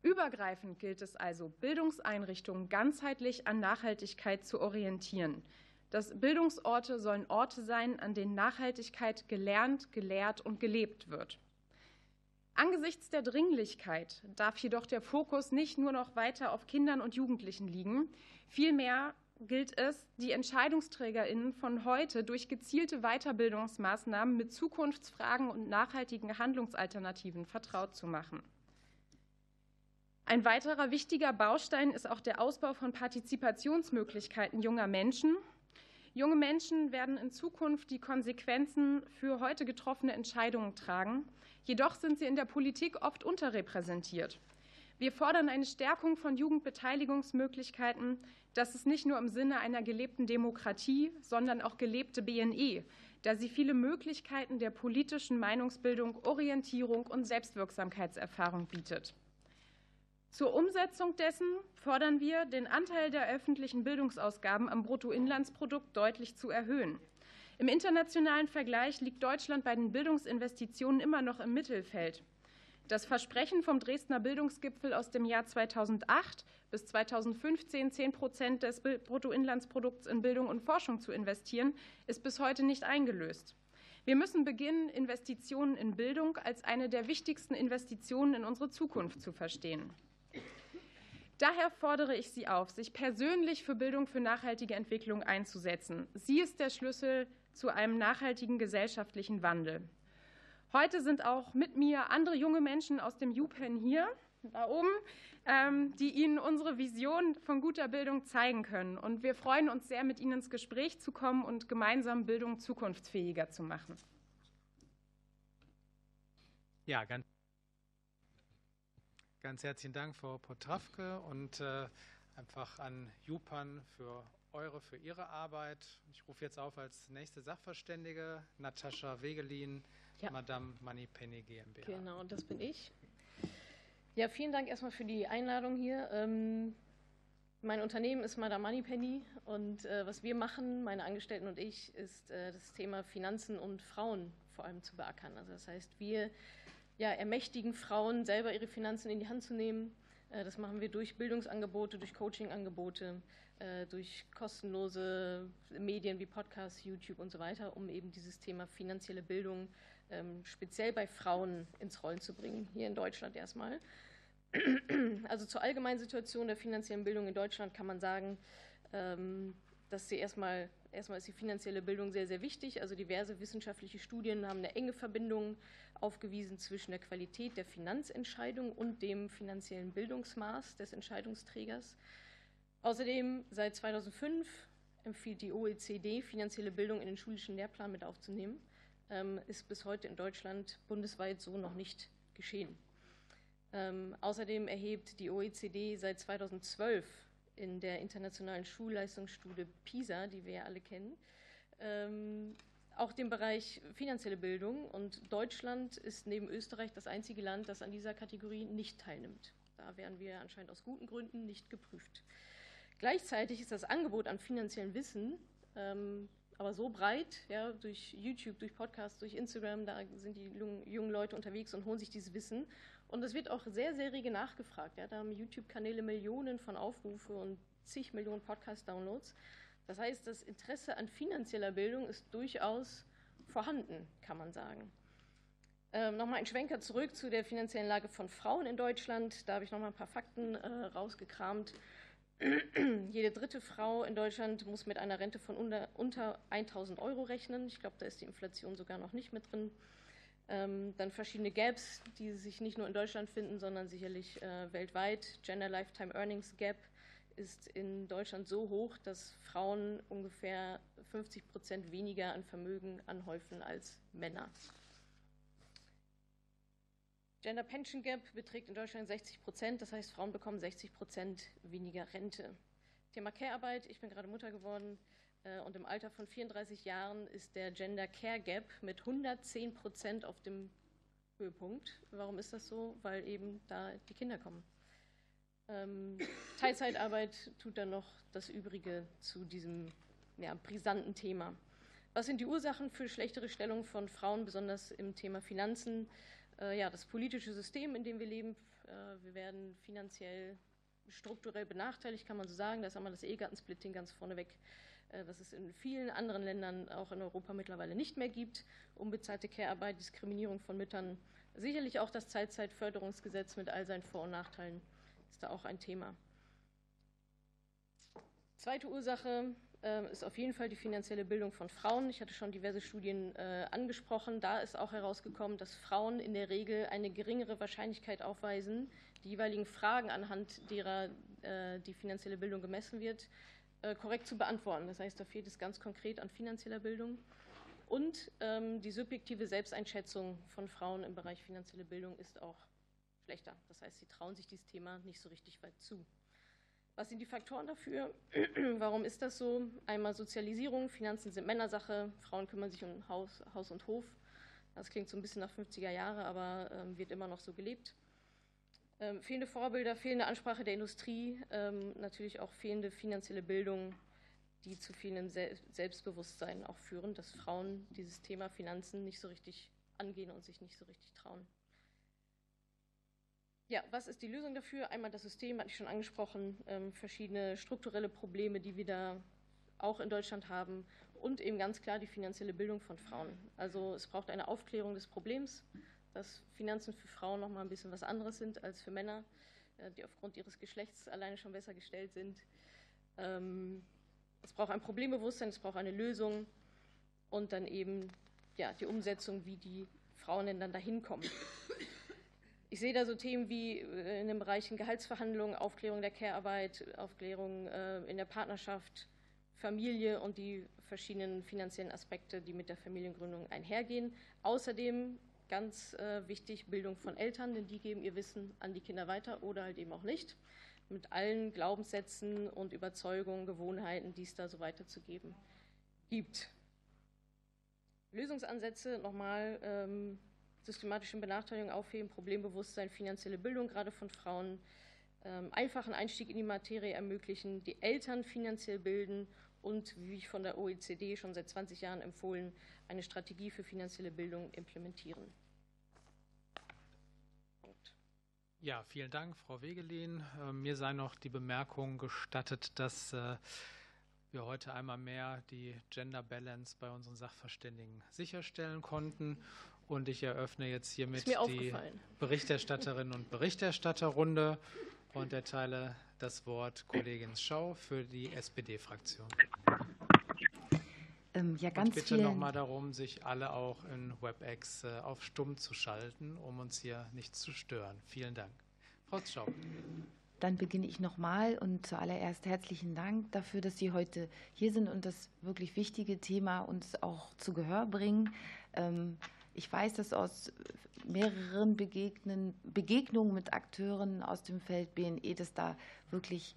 Übergreifend gilt es also, Bildungseinrichtungen ganzheitlich an Nachhaltigkeit zu orientieren. Das Bildungsorte sollen Orte sein, an denen Nachhaltigkeit gelernt, gelehrt und gelebt wird. Angesichts der Dringlichkeit darf jedoch der Fokus nicht nur noch weiter auf Kindern und Jugendlichen liegen. Vielmehr gilt es, die Entscheidungsträgerinnen von heute durch gezielte Weiterbildungsmaßnahmen mit Zukunftsfragen und nachhaltigen Handlungsalternativen vertraut zu machen. Ein weiterer wichtiger Baustein ist auch der Ausbau von Partizipationsmöglichkeiten junger Menschen Junge Menschen werden in Zukunft die Konsequenzen für heute getroffene Entscheidungen tragen. Jedoch sind sie in der Politik oft unterrepräsentiert. Wir fordern eine Stärkung von Jugendbeteiligungsmöglichkeiten. Das ist nicht nur im Sinne einer gelebten Demokratie, sondern auch gelebte BNE, da sie viele Möglichkeiten der politischen Meinungsbildung, Orientierung und Selbstwirksamkeitserfahrung bietet. Zur Umsetzung dessen fordern wir, den Anteil der öffentlichen Bildungsausgaben am Bruttoinlandsprodukt deutlich zu erhöhen. Im internationalen Vergleich liegt Deutschland bei den Bildungsinvestitionen immer noch im Mittelfeld. Das Versprechen vom Dresdner Bildungsgipfel aus dem Jahr 2008 bis 2015 10 Prozent des Bruttoinlandsprodukts in Bildung und Forschung zu investieren, ist bis heute nicht eingelöst. Wir müssen beginnen, Investitionen in Bildung als eine der wichtigsten Investitionen in unsere Zukunft zu verstehen. Daher fordere ich Sie auf, sich persönlich für Bildung für nachhaltige Entwicklung einzusetzen. Sie ist der Schlüssel zu einem nachhaltigen gesellschaftlichen Wandel. Heute sind auch mit mir andere junge Menschen aus dem UPenn hier, da oben, ähm, die Ihnen unsere Vision von guter Bildung zeigen können. Und wir freuen uns sehr, mit Ihnen ins Gespräch zu kommen und gemeinsam Bildung zukunftsfähiger zu machen. Ja, ganz Ganz herzlichen Dank, Frau Potrawke, und äh, einfach an Jupan für eure, für Ihre Arbeit. Ich rufe jetzt auf als nächste Sachverständige Natascha Wegelin, ja. Madame Moneypenny GmbH. Genau, das bin ich. Ja, vielen Dank erstmal für die Einladung hier. Ähm, mein Unternehmen ist Madame Moneypenny und äh, was wir machen, meine Angestellten und ich, ist äh, das Thema Finanzen und Frauen vor allem zu beackern. Also das heißt, wir ja, ermächtigen Frauen, selber ihre Finanzen in die Hand zu nehmen. Äh, das machen wir durch Bildungsangebote, durch Coachingangebote, äh, durch kostenlose Medien wie Podcasts, YouTube und so weiter, um eben dieses Thema finanzielle Bildung ähm, speziell bei Frauen ins Rollen zu bringen, hier in Deutschland erstmal. *clears throat* Also zur allgemeinen Situation der finanziellen Bildung in Deutschland kann man sagen, ähm, dass sie erstmal, erstmal ist die finanzielle Bildung sehr, sehr wichtig. Also diverse wissenschaftliche Studien haben eine enge Verbindung aufgewiesen zwischen der Qualität der Finanzentscheidung und dem finanziellen Bildungsmaß des Entscheidungsträgers. Außerdem seit 2005 empfiehlt die OECD, finanzielle Bildung in den schulischen Lehrplan mit aufzunehmen. Ähm, ist bis heute in Deutschland bundesweit so noch nicht geschehen. Ähm, außerdem erhebt die OECD seit 2012 in der internationalen Schulleistungsstudie PISA, die wir ja alle kennen, ähm, auch den Bereich finanzielle Bildung. Und Deutschland ist neben Österreich das einzige Land, das an dieser Kategorie nicht teilnimmt. Da werden wir anscheinend aus guten Gründen nicht geprüft. Gleichzeitig ist das Angebot an finanziellem Wissen ähm, aber so breit, ja, durch YouTube, durch Podcasts, durch Instagram, da sind die jungen Leute unterwegs und holen sich dieses Wissen. Und es wird auch sehr, sehr rege nachgefragt. Ja. Da haben YouTube-Kanäle Millionen von Aufrufe und zig Millionen Podcast-Downloads. Das heißt, das Interesse an finanzieller Bildung ist durchaus vorhanden, kann man sagen. Ähm, nochmal ein Schwenker zurück zu der finanziellen Lage von Frauen in Deutschland. Da habe ich nochmal ein paar Fakten äh, rausgekramt. *clears throat* Jede dritte Frau in Deutschland muss mit einer Rente von unter, unter 1000 Euro rechnen. Ich glaube, da ist die Inflation sogar noch nicht mit drin. Ähm, dann verschiedene Gaps, die sich nicht nur in Deutschland finden, sondern sicherlich äh, weltweit. Gender Lifetime Earnings Gap ist in Deutschland so hoch, dass Frauen ungefähr 50 Prozent weniger an Vermögen anhäufen als Männer. Gender Pension Gap beträgt in Deutschland 60 Prozent, das heißt, Frauen bekommen 60 Prozent weniger Rente. Thema Care-Arbeit, ich bin gerade Mutter geworden und im Alter von 34 Jahren ist der Gender Care Gap mit 110 Prozent auf dem Höhepunkt. Warum ist das so? Weil eben da die Kinder kommen. Ähm, *coughs* Teilzeitarbeit tut dann noch das Übrige zu diesem ja, brisanten Thema. Was sind die Ursachen für schlechtere Stellung von Frauen, besonders im Thema Finanzen? Äh, ja, das politische System, in dem wir leben. Äh, wir werden finanziell strukturell benachteiligt, kann man so sagen. Da ist einmal das Ehegattensplitting ganz vorneweg, äh, was es in vielen anderen Ländern, auch in Europa mittlerweile nicht mehr gibt. Unbezahlte Care-Arbeit, Diskriminierung von Müttern. Sicherlich auch das Zeitzeitförderungsgesetz mit all seinen Vor- und Nachteilen ist da auch ein Thema. Zweite Ursache äh, ist auf jeden Fall die finanzielle Bildung von Frauen. Ich hatte schon diverse Studien äh, angesprochen. Da ist auch herausgekommen, dass Frauen in der Regel eine geringere Wahrscheinlichkeit aufweisen, die jeweiligen Fragen, anhand derer äh, die finanzielle Bildung gemessen wird, äh, korrekt zu beantworten. Das heißt, da fehlt es ganz konkret an finanzieller Bildung. Und ähm, die subjektive Selbsteinschätzung von Frauen im Bereich finanzielle Bildung ist auch schlechter. Das heißt, sie trauen sich dieses Thema nicht so richtig weit zu. Was sind die Faktoren dafür? *clears throat* Warum ist das so? Einmal Sozialisierung, Finanzen sind Männersache, Frauen kümmern sich um Haus, Haus und Hof. Das klingt so ein bisschen nach 50er Jahre, aber ähm, wird immer noch so gelebt. Ähm, fehlende Vorbilder, fehlende Ansprache der Industrie, ähm, natürlich auch fehlende finanzielle Bildung, die zu fehlendem Se Selbstbewusstsein auch führen, dass Frauen dieses Thema Finanzen nicht so richtig angehen und sich nicht so richtig trauen. Ja, was ist die Lösung dafür? Einmal das System, hatte ich schon angesprochen, ähm, verschiedene strukturelle Probleme, die wir da auch in Deutschland haben und eben ganz klar die finanzielle Bildung von Frauen. Also es braucht eine Aufklärung des Problems, dass Finanzen für Frauen noch mal ein bisschen was anderes sind als für Männer, äh, die aufgrund ihres Geschlechts alleine schon besser gestellt sind. Ähm, es braucht ein Problembewusstsein, es braucht eine Lösung und dann eben ja, die Umsetzung, wie die Frauen denn dann dahin kommen. Ich sehe da so Themen wie äh, in den Bereichen Gehaltsverhandlungen, Aufklärung der Care-Arbeit, Aufklärung äh, in der Partnerschaft, Familie und die verschiedenen finanziellen Aspekte, die mit der Familiengründung einhergehen. Außerdem ganz äh, wichtig Bildung von Eltern, denn die geben ihr Wissen an die Kinder weiter oder halt eben auch nicht, mit allen Glaubenssätzen und Überzeugungen, Gewohnheiten, die es da so weiterzugeben gibt. Lösungsansätze nochmal. Ähm, systematischen Benachteiligung aufheben, Problembewusstsein, finanzielle Bildung gerade von Frauen, ähm, einfachen Einstieg in die Materie ermöglichen, die Eltern finanziell bilden und, wie ich von der OECD schon seit 20 Jahren empfohlen, eine Strategie für finanzielle Bildung implementieren. Ja, vielen Dank, Frau Wegelin. Äh, mir sei noch die Bemerkung gestattet, dass äh, wir heute einmal mehr die Gender Balance bei unseren Sachverständigen sicherstellen konnten und ich eröffne jetzt hiermit die Berichterstatterinnen und Berichterstatterrunde und erteile das Wort Kollegin Schau für die SPD-Fraktion. Ähm, ja, ganz und bitte nochmal darum, sich alle auch in WebEx äh, auf Stumm zu schalten, um uns hier nicht zu stören. Vielen Dank. Frau Schau. Dann beginne ich nochmal und zuallererst herzlichen Dank dafür, dass Sie heute hier sind und das wirklich wichtige Thema uns auch zu Gehör bringen. Ähm, ich weiß das aus mehreren Begegnen, Begegnungen mit Akteuren aus dem Feld BNE, dass da wirklich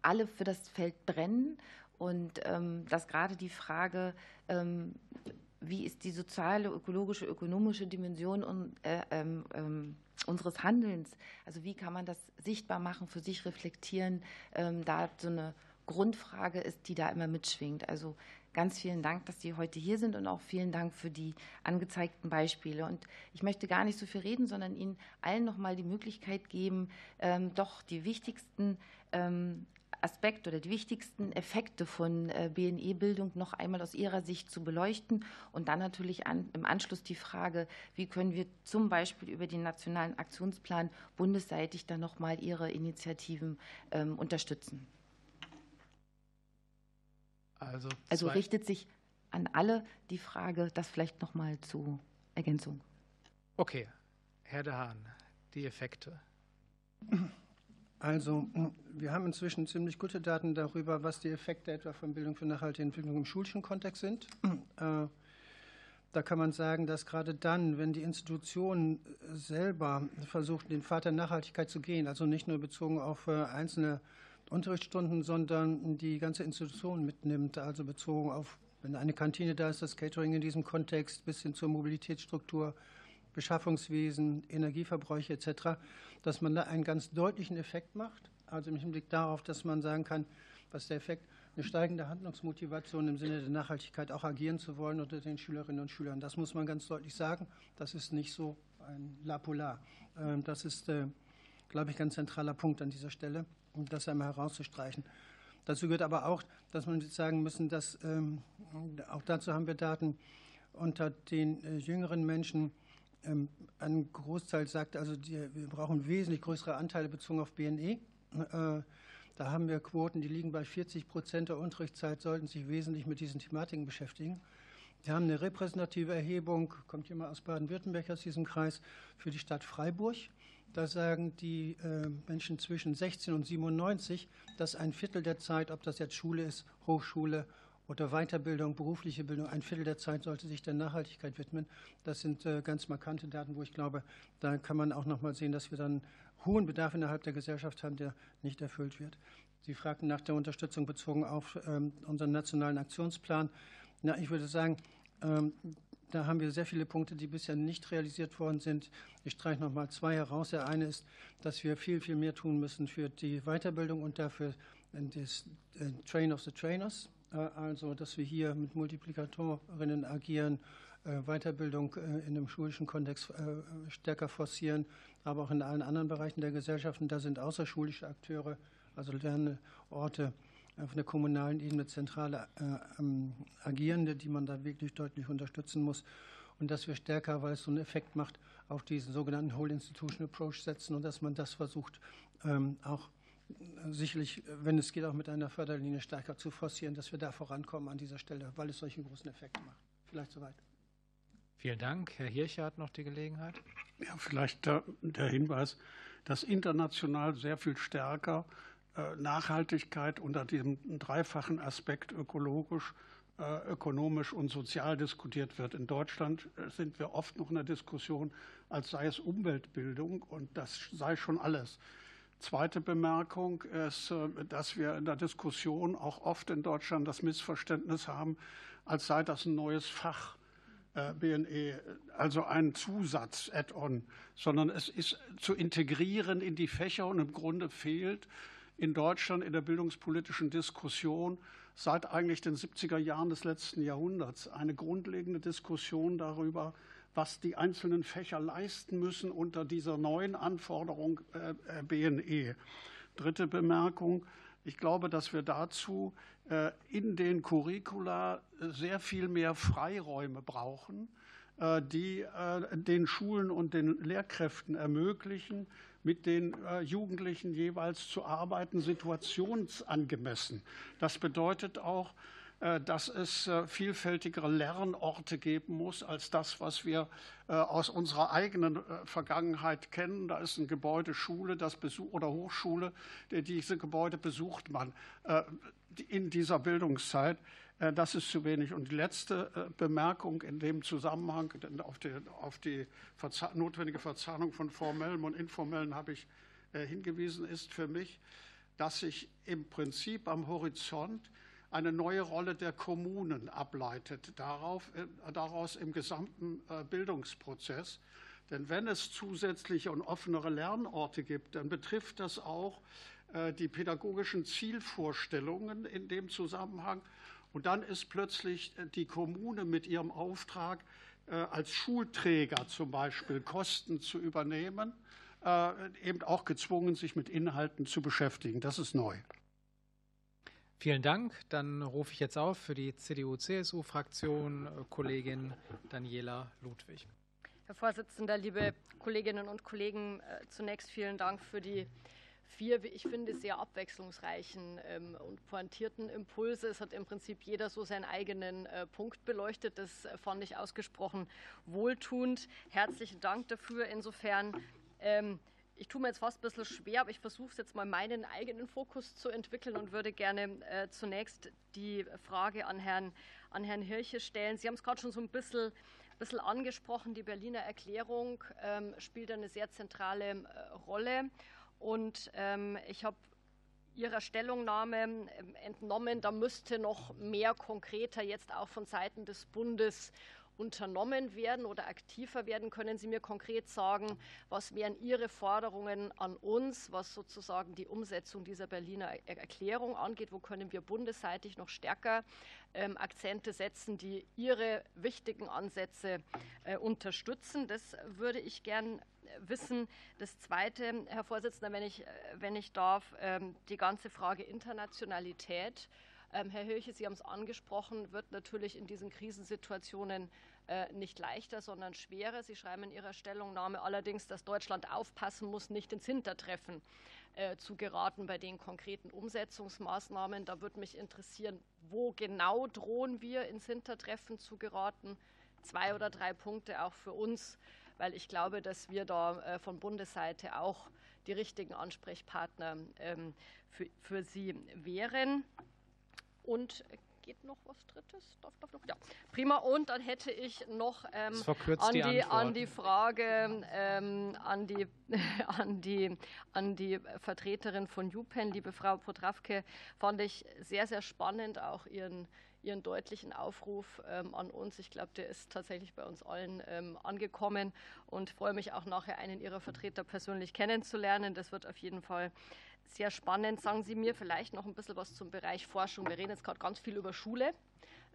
alle für das Feld brennen. Und ähm, dass gerade die Frage, ähm, wie ist die soziale, ökologische, ökonomische Dimension und, äh, ähm, ähm, unseres Handelns, also wie kann man das sichtbar machen, für sich reflektieren, ähm, da so eine Grundfrage ist, die da immer mitschwingt. Also ganz vielen Dank, dass Sie heute hier sind und auch vielen Dank für die angezeigten Beispiele. Und ich möchte gar nicht so viel reden, sondern Ihnen allen noch mal die Möglichkeit geben, ähm, doch die wichtigsten ähm, Aspekte oder die wichtigsten Effekte von äh, BNE-Bildung noch einmal aus Ihrer Sicht zu beleuchten und dann natürlich im Anschluss die Frage, wie können wir zum Beispiel über den nationalen Aktionsplan bundesseitig dann noch mal Ihre Initiativen ähm, unterstützen. Also, also richtet sich an alle die Frage, das vielleicht noch mal zur Ergänzung. Okay, Herr De Haan, die Effekte. Also, wir haben inzwischen ziemlich gute Daten darüber, was die Effekte etwa von Bildung für nachhaltige Entwicklung im schulischen Kontext sind. Äh, Da kann man sagen, dass gerade dann, wenn die Institution selber versucht, den Pfad der Nachhaltigkeit zu gehen, also nicht nur bezogen auf äh, einzelne Unterrichtsstunden, sondern die ganze Institution mitnimmt, also bezogen auf, wenn eine Kantine da ist, das Catering in diesem Kontext bis hin zur Mobilitätsstruktur, Beschaffungswesen, Energieverbräuche etc., dass man da einen ganz deutlichen Effekt macht. Also im Hinblick darauf, dass man sagen kann, was der Effekt eine steigende Handlungsmotivation im Sinne der Nachhaltigkeit auch agieren zu wollen unter den Schülerinnen und Schülern. Das muss man ganz deutlich sagen. Das ist nicht so ein La Polar. Ähm, das ist, äh, glaube ich, ein ganz zentraler Punkt an dieser Stelle, um das einmal herauszustreichen. Dazu gehört aber auch, dass man sagen müssen, dass ähm, auch dazu haben wir Daten unter den äh, jüngeren Menschen ähm, ein Großteil sagt, also wir brauchen wesentlich größere Anteile bezogen auf BNE. Äh, da haben wir Quoten, die liegen bei 40 Prozent der Unterrichtszeit, sollten sich wesentlich mit diesen Thematiken beschäftigen. Wir haben eine repräsentative Erhebung, kommt jemand aus Baden-Württemberg aus diesem Kreis, für die Stadt Freiburg. Da sagen die äh, Menschen zwischen 16 und 97, dass ein Viertel der Zeit, ob das jetzt Schule ist, Hochschule oder Weiterbildung, berufliche Bildung, ein Viertel der Zeit sollte sich der Nachhaltigkeit widmen. Das sind äh, ganz markante Daten, wo ich glaube, da kann man auch noch mal sehen, dass wir dann hohen Bedarf innerhalb der Gesellschaft haben, der nicht erfüllt wird. Sie fragten nach der Unterstützung bezogen auf ähm, unseren nationalen Aktionsplan. Na, ich würde sagen, ähm, da haben wir sehr viele Punkte, die bisher nicht realisiert worden sind. Ich streiche noch mal zwei heraus. Der eine ist, dass wir viel, viel mehr tun müssen für die Weiterbildung und dafür das äh, Train of the Trainers. Äh, also dass wir hier mit Multiplikatorinnen agieren, äh, Weiterbildung äh, in dem schulischen Kontext stärker forcieren, aber auch in allen anderen Bereichen der Gesellschaft. Und da sind außerschulische Akteure, also Lernorte auf der kommunalen Ebene zentrale ähm, Agierende, die man da wirklich deutlich unterstützen muss. Und dass wir stärker, weil es so einen Effekt macht, auf diesen sogenannten Whole Institution Approach setzen und dass man das versucht, ähm, auch sicherlich, wenn es geht, auch mit einer Förderlinie stärker zu forcieren, dass wir da vorankommen an dieser Stelle, weil es solchen großen Effekt macht. Vielleicht soweit. Vielen Dank. Herr Hircher hat noch die Gelegenheit. Ja, vielleicht der, der Hinweis, dass international sehr viel stärker äh, Nachhaltigkeit unter diesem dreifachen Aspekt ökologisch, äh, ökonomisch und sozial diskutiert wird. In Deutschland äh, sind wir oft noch in der Diskussion, als sei es Umweltbildung und das sei schon alles. Zweite Bemerkung ist, äh, dass wir in der Diskussion auch oft in Deutschland das Missverständnis haben, als sei das ein neues Fach. Äh, BNE, also ein Zusatz, Add-on, sondern es ist zu integrieren in die Fächer und im Grunde fehlt in Deutschland in der bildungspolitischen Diskussion seit eigentlich den 70er Jahren des letzten Jahrhunderts eine grundlegende Diskussion darüber, was die einzelnen Fächer leisten müssen unter dieser neuen Anforderung äh, äh BNE. Dritte Bemerkung. Ich glaube, dass wir dazu äh, in den Curricula sehr viel mehr Freiräume brauchen, die den Schulen und den Lehrkräften ermöglichen, mit den äh, Jugendlichen jeweils zu arbeiten, situationsangemessen. Das bedeutet auch, äh, dass es äh, vielfältigere Lernorte geben muss als das, was wir aus unserer eigenen Vergangenheit kennen. Da ist ein Gebäude Schule das Besuch, oder Hochschule. Diese Gebäude besucht man in dieser Bildungszeit. Das ist zu wenig. Und die letzte Bemerkung in dem Zusammenhang auf die, auf die notwendige Verzahnung von formellem und informellem habe ich hingewiesen, ist für mich, dass sich im Prinzip am Horizont eine neue Rolle der Kommunen ableitet, darauf, äh, daraus im gesamten äh, Bildungsprozess. Denn wenn es zusätzliche und offenere Lernorte gibt, dann betrifft das auch äh, die pädagogischen Zielvorstellungen in dem Zusammenhang. Und dann ist plötzlich die Kommune mit ihrem Auftrag, als Schulträger zum Beispiel Kosten zu übernehmen, eben auch gezwungen, sich mit Inhalten zu beschäftigen. Das ist neu. Vielen Dank. Dann rufe ich jetzt auf für die CDU-CSU-Fraktion äh, Kollegin Daniela Ludwig. Herr Vorsitzender, liebe Kolleginnen und Kollegen, äh, zunächst vielen Dank für die vier, wie ich finde, sehr abwechslungsreichen ähm, und pointierten Impulse. Es hat im Prinzip jeder so seinen eigenen äh, Punkt beleuchtet. Das fand ich ausgesprochen wohltuend. Herzlichen Dank dafür. Insofern ähm, ich tue mir jetzt fast ein bisschen schwer, aber ich versuche es jetzt mal meinen eigenen Fokus zu entwickeln und würde gerne äh, zunächst die Frage an Herrn, an Herrn Hirche stellen. Sie haben es gerade schon so ein bisschen, bisschen angesprochen. Die Berliner Erklärung ähm, spielt eine sehr zentrale äh, Rolle. Und ähm, ich habe Ihrer Stellungnahme ähm, entnommen, da müsste noch mehr konkreter jetzt auch von Seiten des Bundes unternommen werden oder aktiver werden? Können Sie mir konkret sagen, was wären Ihre Forderungen an uns, was sozusagen die Umsetzung dieser Berliner Erklärung angeht? Wo können wir bundesseitig noch stärker ähm, Akzente setzen, die Ihre wichtigen Ansätze äh, unterstützen? Das würde ich gern wissen. Das Zweite, Herr Vorsitzender, wenn ich, äh, wenn ich darf, ähm, die ganze Frage Internationalität. Ähm, Herr Höche, Sie haben es angesprochen, wird natürlich in diesen Krisensituationen äh, nicht leichter, sondern schwerer. Sie schreiben in Ihrer Stellungnahme allerdings, dass Deutschland aufpassen muss, nicht ins Hintertreffen äh, zu geraten bei den konkreten Umsetzungsmaßnahmen. Da würde mich interessieren, wo genau drohen wir ins Hintertreffen zu geraten? Zwei oder drei Punkte auch für uns, weil ich glaube, dass wir da äh, von Bundesseite auch die richtigen Ansprechpartner ähm, für, für Sie wären. Und geht noch was Drittes? Darf, darf noch? Ja, prima. Und dann hätte ich noch ähm, an, die, die an die Frage ähm, an, die, *laughs* an, die, an die Vertreterin von UPenn, liebe Frau Potrawke, fand ich sehr, sehr spannend, auch ihren Ihren deutlichen Aufruf ähm, an uns. Ich glaube, der ist tatsächlich bei uns allen ähm, angekommen und freue mich auch nachher einen Ihrer Vertreter persönlich kennenzulernen. Das wird auf jeden Fall sehr spannend. Sagen Sie mir vielleicht noch ein bisschen was zum Bereich Forschung. Wir reden jetzt gerade ganz viel über Schule.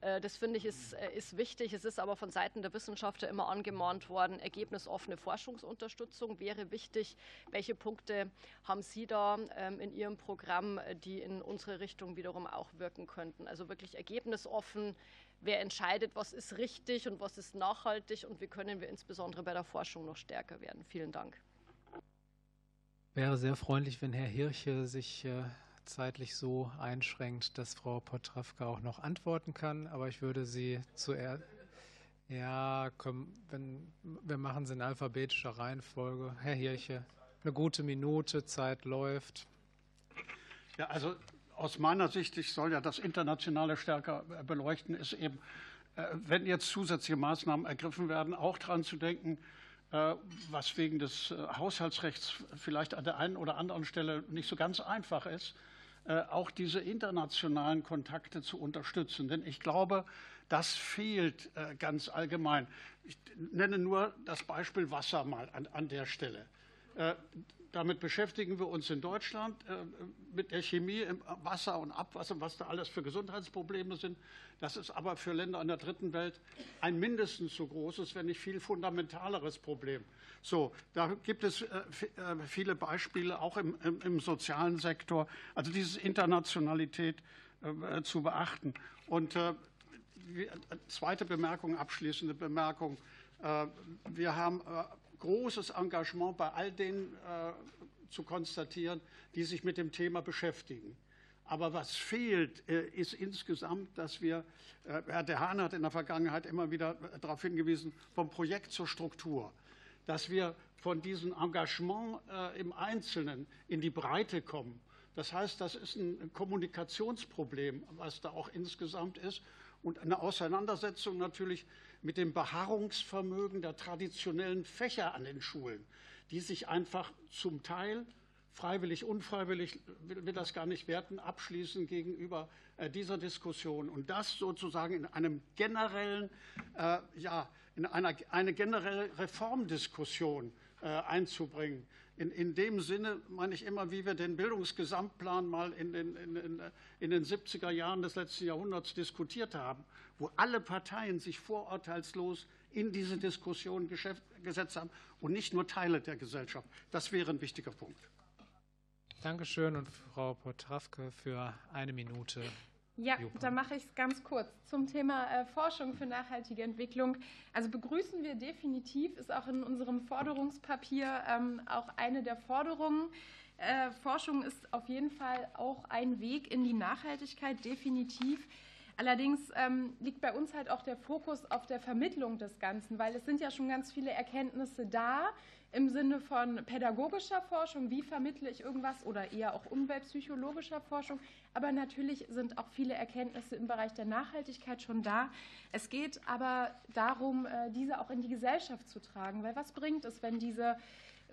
Äh, das finde ich ist, äh, ist wichtig. Es ist aber von Seiten der Wissenschaftler immer angemahnt worden, ergebnisoffene Forschungsunterstützung wäre wichtig. Welche Punkte haben Sie da ähm, in Ihrem Programm, äh, die in unsere Richtung wiederum auch wirken könnten? Also wirklich ergebnisoffen. Wer entscheidet, was ist richtig und was ist nachhaltig und wie können wir insbesondere bei der Forschung noch stärker werden? Vielen Dank. Wäre sehr freundlich, wenn Herr Hirche sich äh, zeitlich so einschränkt, dass Frau Potrawka auch noch antworten kann. Aber ich würde Sie zuerst. Ja, komm, wenn, wir machen es in alphabetischer Reihenfolge. Herr Hirche, eine gute Minute, Zeit läuft. Ja, also aus meiner Sicht, ich soll ja das Internationale stärker beleuchten, ist eben, äh, wenn jetzt zusätzliche Maßnahmen ergriffen werden, auch daran zu denken, äh, was wegen des äh, Haushaltsrechts vielleicht an der einen oder anderen Stelle nicht so ganz einfach ist, äh, auch diese internationalen Kontakte zu unterstützen. Denn ich glaube, das fehlt ganz allgemein. Ich nenne nur das Beispiel Wasser mal an, an der Stelle. Damit beschäftigen wir uns in Deutschland äh, mit der Chemie im Wasser und Abwasser, was da alles für Gesundheitsprobleme sind. Das ist aber für Länder in der dritten Welt ein mindestens so großes, wenn nicht viel fundamentaleres Problem. So, da gibt es äh, äh, viele Beispiele, auch im, im, im sozialen Sektor. Also diese Internationalität zu beachten. Und zweite Bemerkung, abschließende Bemerkung. Wir haben großes Engagement bei all denen äh, zu konstatieren, die sich mit dem Thema beschäftigen. Aber was fehlt, äh, ist insgesamt, dass wir, äh, Herr De Haan hat in der Vergangenheit immer wieder darauf hingewiesen, vom Projekt zur Struktur, dass wir von diesem Engagement äh, im Einzelnen in die Breite kommen. Das heißt, das ist ein Kommunikationsproblem, was da auch insgesamt ist und eine Auseinandersetzung natürlich mit dem Beharrungsvermögen der traditionellen Fächer an den Schulen, die sich einfach zum Teil freiwillig, unfreiwillig, will, das gar nicht werten, abschließen gegenüber äh, dieser Diskussion. Und das sozusagen in einem generellen, äh, ja, in einer eine generelle Reformdiskussion äh, einzubringen. In, in dem Sinne meine ich immer, wie wir den Bildungsgesamtplan mal in den, in, in den 70er Jahren des letzten Jahrhunderts diskutiert haben, wo alle Parteien sich vorurteilslos in diese Diskussion gesetzt haben und nicht nur Teile der Gesellschaft. Das wäre ein wichtiger Punkt. Dankeschön und Frau Potrawke für eine Minute. Ja, da mache ich es ganz kurz. Zum Thema äh, Forschung für nachhaltige Entwicklung. Also begrüßen wir definitiv, ist auch in unserem Forderungspapier ähm, auch eine der Forderungen. Äh, Forschung ist auf jeden Fall auch ein Weg in die Nachhaltigkeit, definitiv. Allerdings ähm, liegt bei uns halt auch der Fokus auf der Vermittlung des Ganzen, weil es sind ja schon ganz viele Erkenntnisse da, im Sinne von pädagogischer Forschung, wie vermittle ich irgendwas oder eher auch umweltpsychologischer Forschung. Aber natürlich sind auch viele Erkenntnisse im Bereich der Nachhaltigkeit schon da. Es geht aber darum, äh, diese auch in die Gesellschaft zu tragen. Weil was bringt es, wenn diese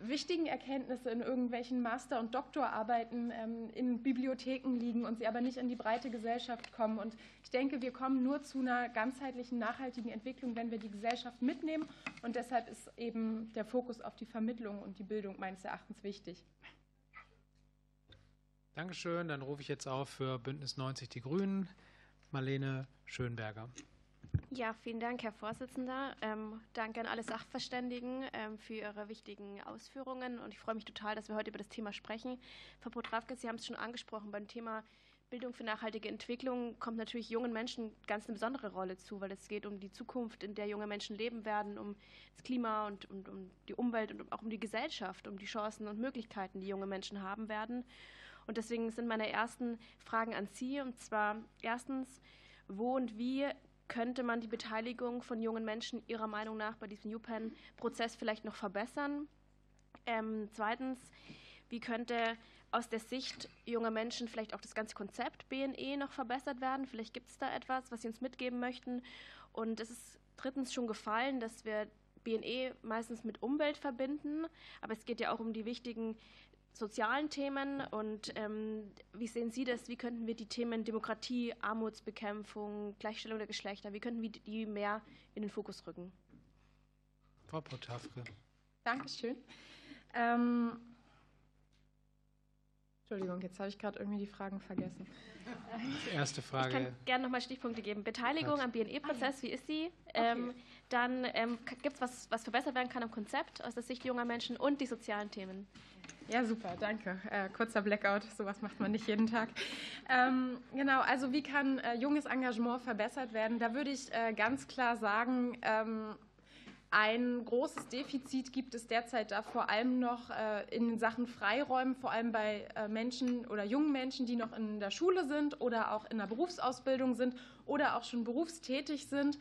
wichtigen Erkenntnisse in irgendwelchen Master- und Doktorarbeiten ähm, in Bibliotheken liegen und sie aber nicht in die breite Gesellschaft kommen. Und ich denke, wir kommen nur zu einer ganzheitlichen, nachhaltigen Entwicklung, wenn wir die Gesellschaft mitnehmen. Und deshalb ist eben der Fokus auf die Vermittlung und die Bildung meines Erachtens wichtig. Dankeschön. Dann rufe ich jetzt auf für Bündnis 90 Die Grünen Marlene Schönberger. Ja, vielen Dank, Herr Vorsitzender. Ähm, danke an alle Sachverständigen ähm, für Ihre wichtigen Ausführungen. Und ich freue mich total, dass wir heute über das Thema sprechen. Frau Potrawke, Sie haben es schon angesprochen. Beim Thema Bildung für nachhaltige Entwicklung kommt natürlich jungen Menschen ganz eine besondere Rolle zu, weil es geht um die Zukunft, in der junge Menschen leben werden, um das Klima und, und um die Umwelt und auch um die Gesellschaft, um die Chancen und Möglichkeiten, die junge Menschen haben werden. Und deswegen sind meine ersten Fragen an Sie. Und zwar erstens, wo und wie könnte man die Beteiligung von jungen Menschen Ihrer Meinung nach bei diesem UPenn-Prozess vielleicht noch verbessern? Ähm, zweitens, wie könnte aus der Sicht junger Menschen vielleicht auch das ganze Konzept BNE noch verbessert werden? Vielleicht gibt es da etwas, was Sie uns mitgeben möchten. Und es ist drittens schon gefallen, dass wir BNE meistens mit Umwelt verbinden, aber es geht ja auch um die wichtigen sozialen Themen und ähm, wie sehen Sie das? Wie könnten wir die Themen Demokratie, Armutsbekämpfung, Gleichstellung der Geschlechter, wie könnten wir die mehr in den Fokus rücken? Frau Potafke. Dankeschön. Ähm, Entschuldigung, jetzt habe ich gerade irgendwie die Fragen vergessen. Die erste Frage. Ich kann gerne nochmal Stichpunkte geben. Beteiligung am BNE-Prozess, wie ist sie? Ähm, dann ähm, gibt es was, was verbessert werden kann am Konzept aus der Sicht junger Menschen und die sozialen Themen. Ja, super, danke. Äh, kurzer Blackout, sowas macht man nicht jeden Tag. Ähm, genau, also wie kann äh, junges Engagement verbessert werden? Da würde ich äh, ganz klar sagen, ähm, ein großes Defizit gibt es derzeit da vor allem noch äh, in Sachen Freiräumen, vor allem bei äh, Menschen oder jungen Menschen, die noch in der Schule sind oder auch in der Berufsausbildung sind oder auch schon berufstätig sind.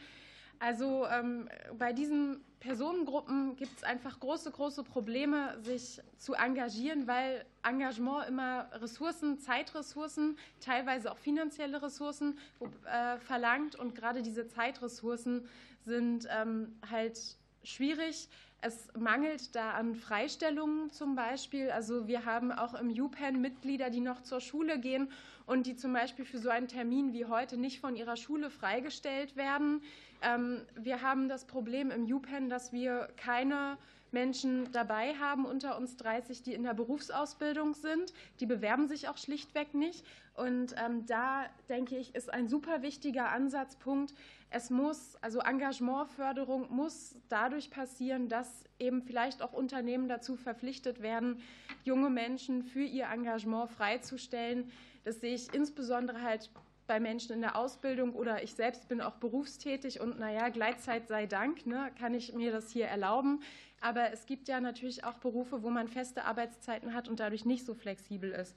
Also ähm, bei diesen Personengruppen gibt es einfach große, große Probleme, sich zu engagieren, weil Engagement immer Ressourcen, Zeitressourcen, teilweise auch finanzielle Ressourcen äh, verlangt. Und gerade diese Zeitressourcen sind ähm, halt schwierig. Es mangelt da an Freistellungen zum Beispiel. Also wir haben auch im UPenn Mitglieder, die noch zur Schule gehen und die zum Beispiel für so einen Termin wie heute nicht von ihrer Schule freigestellt werden. Ähm, wir haben das Problem im UPenn, dass wir keine Menschen dabei haben unter uns 30, die in der Berufsausbildung sind. Die bewerben sich auch schlichtweg nicht. Und ähm, da denke ich, ist ein super wichtiger Ansatzpunkt. Es muss, also Engagementförderung muss dadurch passieren, dass eben vielleicht auch Unternehmen dazu verpflichtet werden, junge Menschen für ihr Engagement freizustellen. Das sehe ich insbesondere halt bei Menschen in der Ausbildung oder ich selbst bin auch berufstätig und naja, Gleitzeit sei Dank, ne, kann ich mir das hier erlauben. Aber es gibt ja natürlich auch Berufe, wo man feste Arbeitszeiten hat und dadurch nicht so flexibel ist.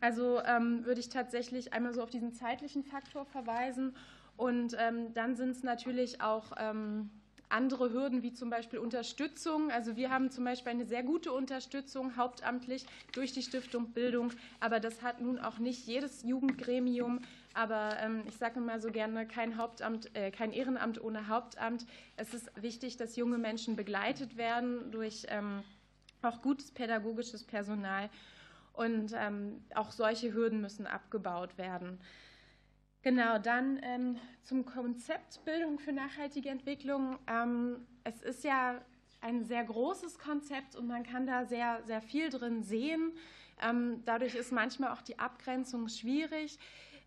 Also ähm, würde ich tatsächlich einmal so auf diesen zeitlichen Faktor verweisen. Und ähm, dann sind es natürlich auch ähm, andere Hürden wie zum Beispiel Unterstützung. Also wir haben zum Beispiel eine sehr gute Unterstützung hauptamtlich durch die Stiftung Bildung, aber das hat nun auch nicht jedes Jugendgremium. Aber ähm, ich sage immer so gerne, kein Hauptamt, äh, kein Ehrenamt ohne Hauptamt. Es ist wichtig, dass junge Menschen begleitet werden durch ähm, auch gutes pädagogisches Personal. Und ähm, auch solche Hürden müssen abgebaut werden. Genau, dann ähm, zum Konzept Bildung für nachhaltige Entwicklung. Ähm, es ist ja ein sehr großes Konzept und man kann da sehr, sehr viel drin sehen. Ähm, dadurch ist manchmal auch die Abgrenzung schwierig.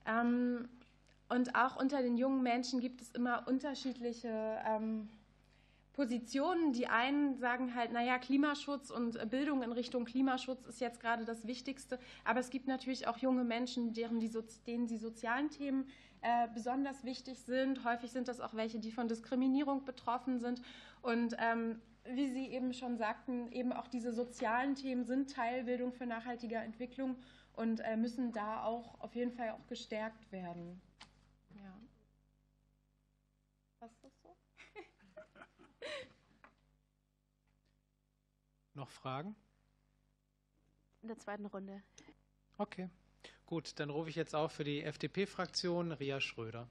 Ähm, und auch unter den jungen Menschen gibt es immer unterschiedliche ähm, Positionen. Die einen sagen halt, naja, Klimaschutz und Bildung in Richtung Klimaschutz ist jetzt gerade das Wichtigste. Aber es gibt natürlich auch junge Menschen, deren die, denen die sozialen Themen äh, besonders wichtig sind. Häufig sind das auch welche, die von Diskriminierung betroffen sind. Und ähm, wie Sie eben schon sagten, eben auch diese sozialen Themen sind Teilbildung für nachhaltige Entwicklung und äh, müssen da auch auf jeden Fall auch gestärkt werden. Ja. Was ist das so? Noch Fragen? In der zweiten Runde. Okay, gut, dann rufe ich jetzt auf für die FDP-Fraktion Ria Schröder.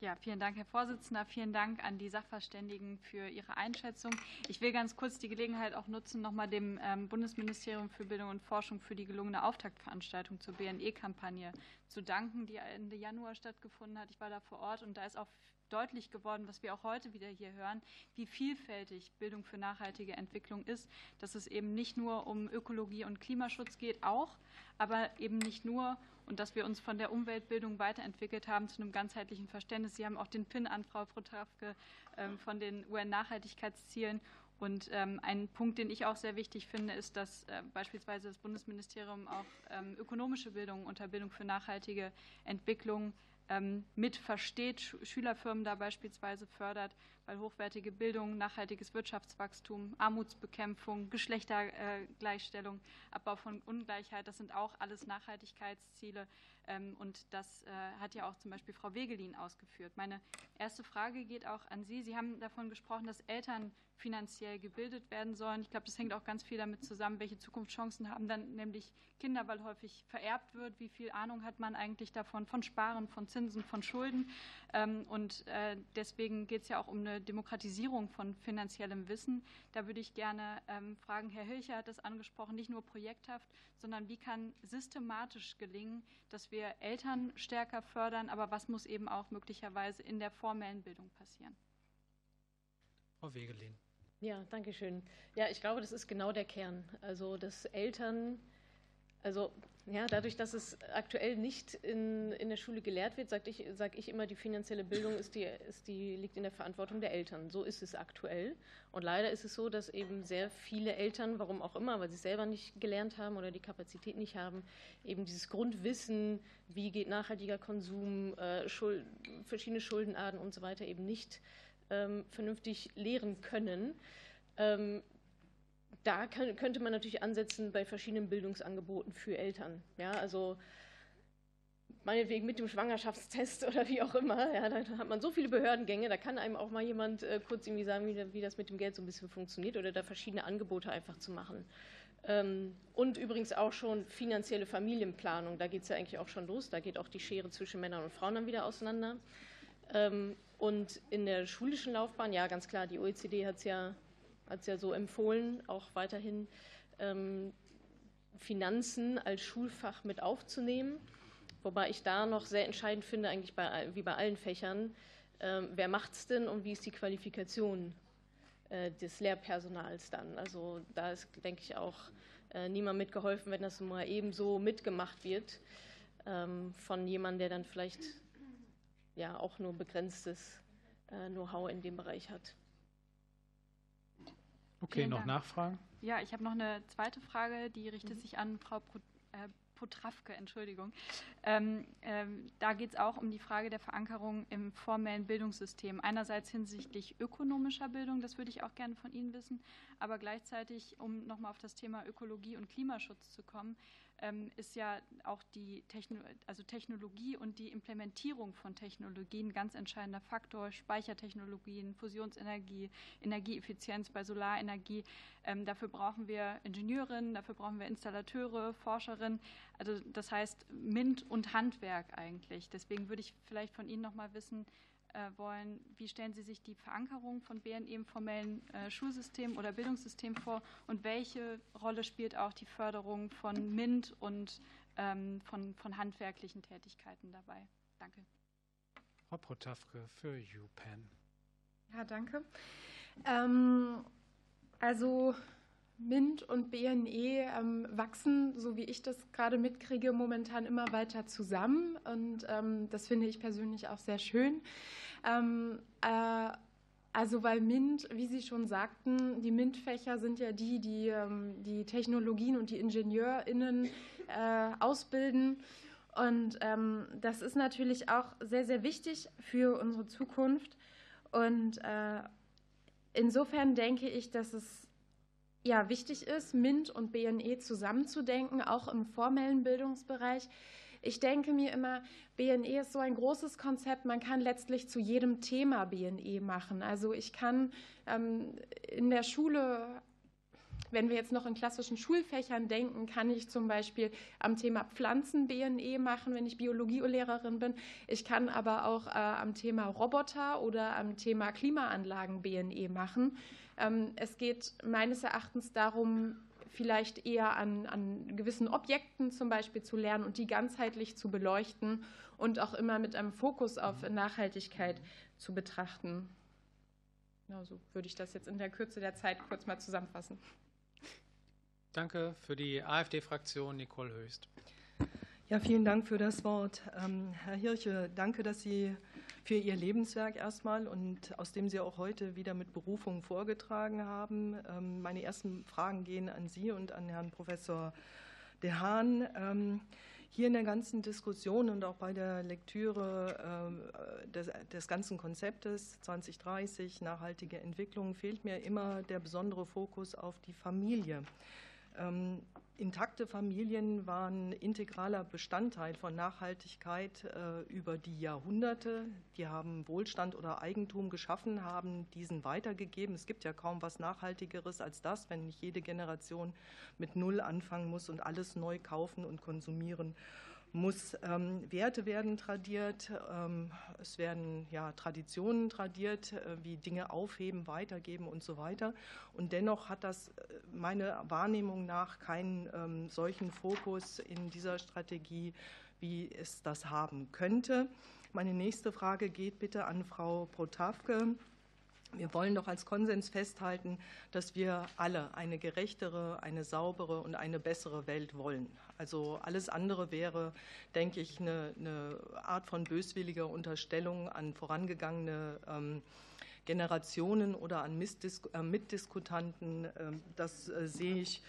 Ja, vielen Dank, Herr Vorsitzender. Vielen Dank an die Sachverständigen für Ihre Einschätzung. Ich will ganz kurz die Gelegenheit auch nutzen, nochmal dem ähm, Bundesministerium für Bildung und Forschung für die gelungene Auftaktveranstaltung zur BNE-Kampagne zu danken, die Ende Januar stattgefunden hat. Ich war da vor Ort und da ist auch deutlich geworden, was wir auch heute wieder hier hören, wie vielfältig Bildung für nachhaltige Entwicklung ist, dass es eben nicht nur um Ökologie und Klimaschutz geht, auch, aber eben nicht nur und dass wir uns von der Umweltbildung weiterentwickelt haben zu einem ganzheitlichen Verständnis. Sie haben auch den PIN an, Frau Frotravke, ähm, von den UN-Nachhaltigkeitszielen. Und ähm, ein Punkt, den ich auch sehr wichtig finde, ist, dass äh, beispielsweise das Bundesministerium auch ähm, ökonomische Bildung unter Bildung für nachhaltige Entwicklung mit versteht, Schülerfirmen da beispielsweise fördert, weil hochwertige Bildung, nachhaltiges Wirtschaftswachstum, Armutsbekämpfung, Geschlechtergleichstellung, Abbau von Ungleichheit, das sind auch alles Nachhaltigkeitsziele. Ähm, und das äh, hat ja auch zum Beispiel Frau Wegelin ausgeführt. Meine erste Frage geht auch an Sie. Sie haben davon gesprochen, dass Eltern finanziell gebildet werden sollen. Ich glaube, das hängt auch ganz viel damit zusammen, welche Zukunftschancen haben dann nämlich Kinder, weil häufig vererbt wird. Wie viel Ahnung hat man eigentlich davon, von Sparen, von Zinsen, von Schulden? Ähm, und äh, deswegen geht es ja auch um eine Demokratisierung von finanziellem Wissen. Da würde ich gerne ähm, fragen, Herr Hilcher hat das angesprochen, nicht nur projekthaft, sondern wie kann systematisch gelingen, dass wir Eltern stärker fördern, aber was muss eben auch möglicherweise in der formellen Bildung passieren? Frau Wegelin. Ja, danke schön. Ja, ich glaube, das ist genau der Kern. Also, dass Eltern, also ja, dadurch, dass es aktuell nicht in, in der Schule gelehrt wird, sage ich, sag ich immer, die finanzielle Bildung ist die, ist die, liegt in der Verantwortung der Eltern. So ist es aktuell. Und leider ist es so, dass eben sehr viele Eltern, warum auch immer, weil sie es selber nicht gelernt haben oder die Kapazität nicht haben, eben dieses Grundwissen, wie geht nachhaltiger Konsum, äh, Schuld, verschiedene Schuldenarten und so weiter eben nicht ähm, vernünftig lehren können. Ähm, da kann, könnte man natürlich ansetzen bei verschiedenen Bildungsangeboten für Eltern. Ja, also meinetwegen mit dem Schwangerschaftstest *laughs* oder wie auch immer. Ja, da hat man so viele Behördengänge, da kann einem auch mal jemand äh, kurz irgendwie sagen, wie, wie, das mit dem Geld so ein bisschen funktioniert oder da verschiedene Angebote einfach zu machen. Ähm, und übrigens auch schon finanzielle Familienplanung, da geht es ja eigentlich auch schon los, da geht auch die Schere zwischen Männern und Frauen dann wieder auseinander. Ähm, und in der schulischen Laufbahn, ja, ganz klar, die OECD hat es ja, ja so empfohlen, auch weiterhin ähm, Finanzen als Schulfach mit aufzunehmen. Wobei ich da noch sehr entscheidend finde, eigentlich bei, wie bei allen Fächern, ähm, wer macht es denn und wie ist die Qualifikation äh, des Lehrpersonals dann? Also da ist, denke ich, auch äh, niemand mitgeholfen, wenn das mal eben so mitgemacht wird von jemandem, der dann vielleicht ja auch nur begrenztes äh, Know-how in dem Bereich hat. Okay, Vielen noch Dank. Nachfragen? Ja, ich habe noch eine zweite Frage, die richtet mhm. sich an Frau äh, Potrawke, Entschuldigung. Ähm, ähm, da geht es auch um die Frage der Verankerung im formellen Bildungssystem. Einerseits hinsichtlich ökonomischer Bildung, das würde ich auch gerne von Ihnen wissen, aber gleichzeitig, um nochmal auf das Thema Ökologie und Klimaschutz zu kommen, ist ja auch die Techno also Technologie und die Implementierung von Technologien ganz entscheidender Faktor. Speichertechnologien, Fusionsenergie, Energieeffizienz bei Solarenergie. Ähm, dafür brauchen wir Ingenieurinnen, dafür brauchen wir Installateure, Forscherinnen. Also das heißt MINT und Handwerk eigentlich. Deswegen würde ich vielleicht von Ihnen noch mal wissen, wollen. Wie stellen Sie sich die Verankerung von BNE im formellen äh, Schulsystem oder Bildungssystem vor und welche Rolle spielt auch die Förderung von MINT und ähm, von, von handwerklichen Tätigkeiten dabei? Danke. Frau Protafke für UPenn. Ja, danke. Ähm, also MINT und BNE ähm, wachsen, so wie ich das gerade mitkriege, momentan immer weiter zusammen. Und ähm, das finde ich persönlich auch sehr schön. Ähm, äh, also weil MINT, wie Sie schon sagten, die MINT-Fächer sind ja die, die ähm, die Technologien und die IngenieurInnen äh, ausbilden. Und ähm, das ist natürlich auch sehr, sehr wichtig für unsere Zukunft. Und äh, insofern denke ich, dass es ja wichtig ist, MINT und BNE zusammenzudenken, auch im formellen Bildungsbereich. Ich denke mir immer, BNE ist so ein großes Konzept, man kann letztlich zu jedem Thema BNE machen. Also ich kann ähm, in der Schule wenn wir jetzt noch in klassischen Schulfächern denken, kann ich zum Beispiel am Thema Pflanzen-BNE machen, wenn ich Biologielehrerin bin. Ich kann aber auch äh, am Thema Roboter oder am Thema Klimaanlagen BNE machen. Ähm, es geht meines Erachtens darum, vielleicht eher an, an gewissen Objekten zum Beispiel zu lernen und die ganzheitlich zu beleuchten und auch immer mit einem Fokus auf Nachhaltigkeit zu betrachten. Genau so würde ich das jetzt in der Kürze der Zeit kurz mal zusammenfassen. Danke für die AfD-Fraktion Nicole Höchst. Ja, vielen Dank für das Wort. Ähm, Herr Hirche, danke, dass Sie für Ihr Lebenswerk erstmal und aus dem Sie auch heute wieder mit Berufung vorgetragen haben. Ähm, meine ersten Fragen gehen an Sie und an Herrn Professor De Haan. Ähm, hier in der ganzen Diskussion und auch bei der Lektüre äh, des, des, ganzen Konzeptes 2030 nachhaltige Entwicklung fehlt mir immer der besondere Fokus auf die Familie. Ähm, intakte Familien waren integraler Bestandteil von Nachhaltigkeit äh, über die Jahrhunderte. Die haben Wohlstand oder Eigentum geschaffen, haben diesen weitergegeben. Es gibt ja kaum was Nachhaltigeres als das, wenn nicht jede Generation mit Null anfangen muss und alles neu kaufen und konsumieren muss. Ähm, Werte werden tradiert, ähm, es werden ja, Traditionen tradiert, äh, wie Dinge aufheben, weitergeben und so weiter. Und dennoch hat das äh, meiner Wahrnehmung nach keinen ähm, solchen Fokus in dieser Strategie, wie es das haben könnte. Meine nächste Frage geht bitte an Frau Protavke. Wir wollen doch als Konsens festhalten, dass wir alle eine gerechtere, eine saubere und eine bessere Welt wollen. Also alles andere wäre, denke ich, eine, eine Art von böswilliger Unterstellung an vorangegangene ähm, Generationen oder an äh, Mitdiskutanten. Ähm, das äh, sehe ich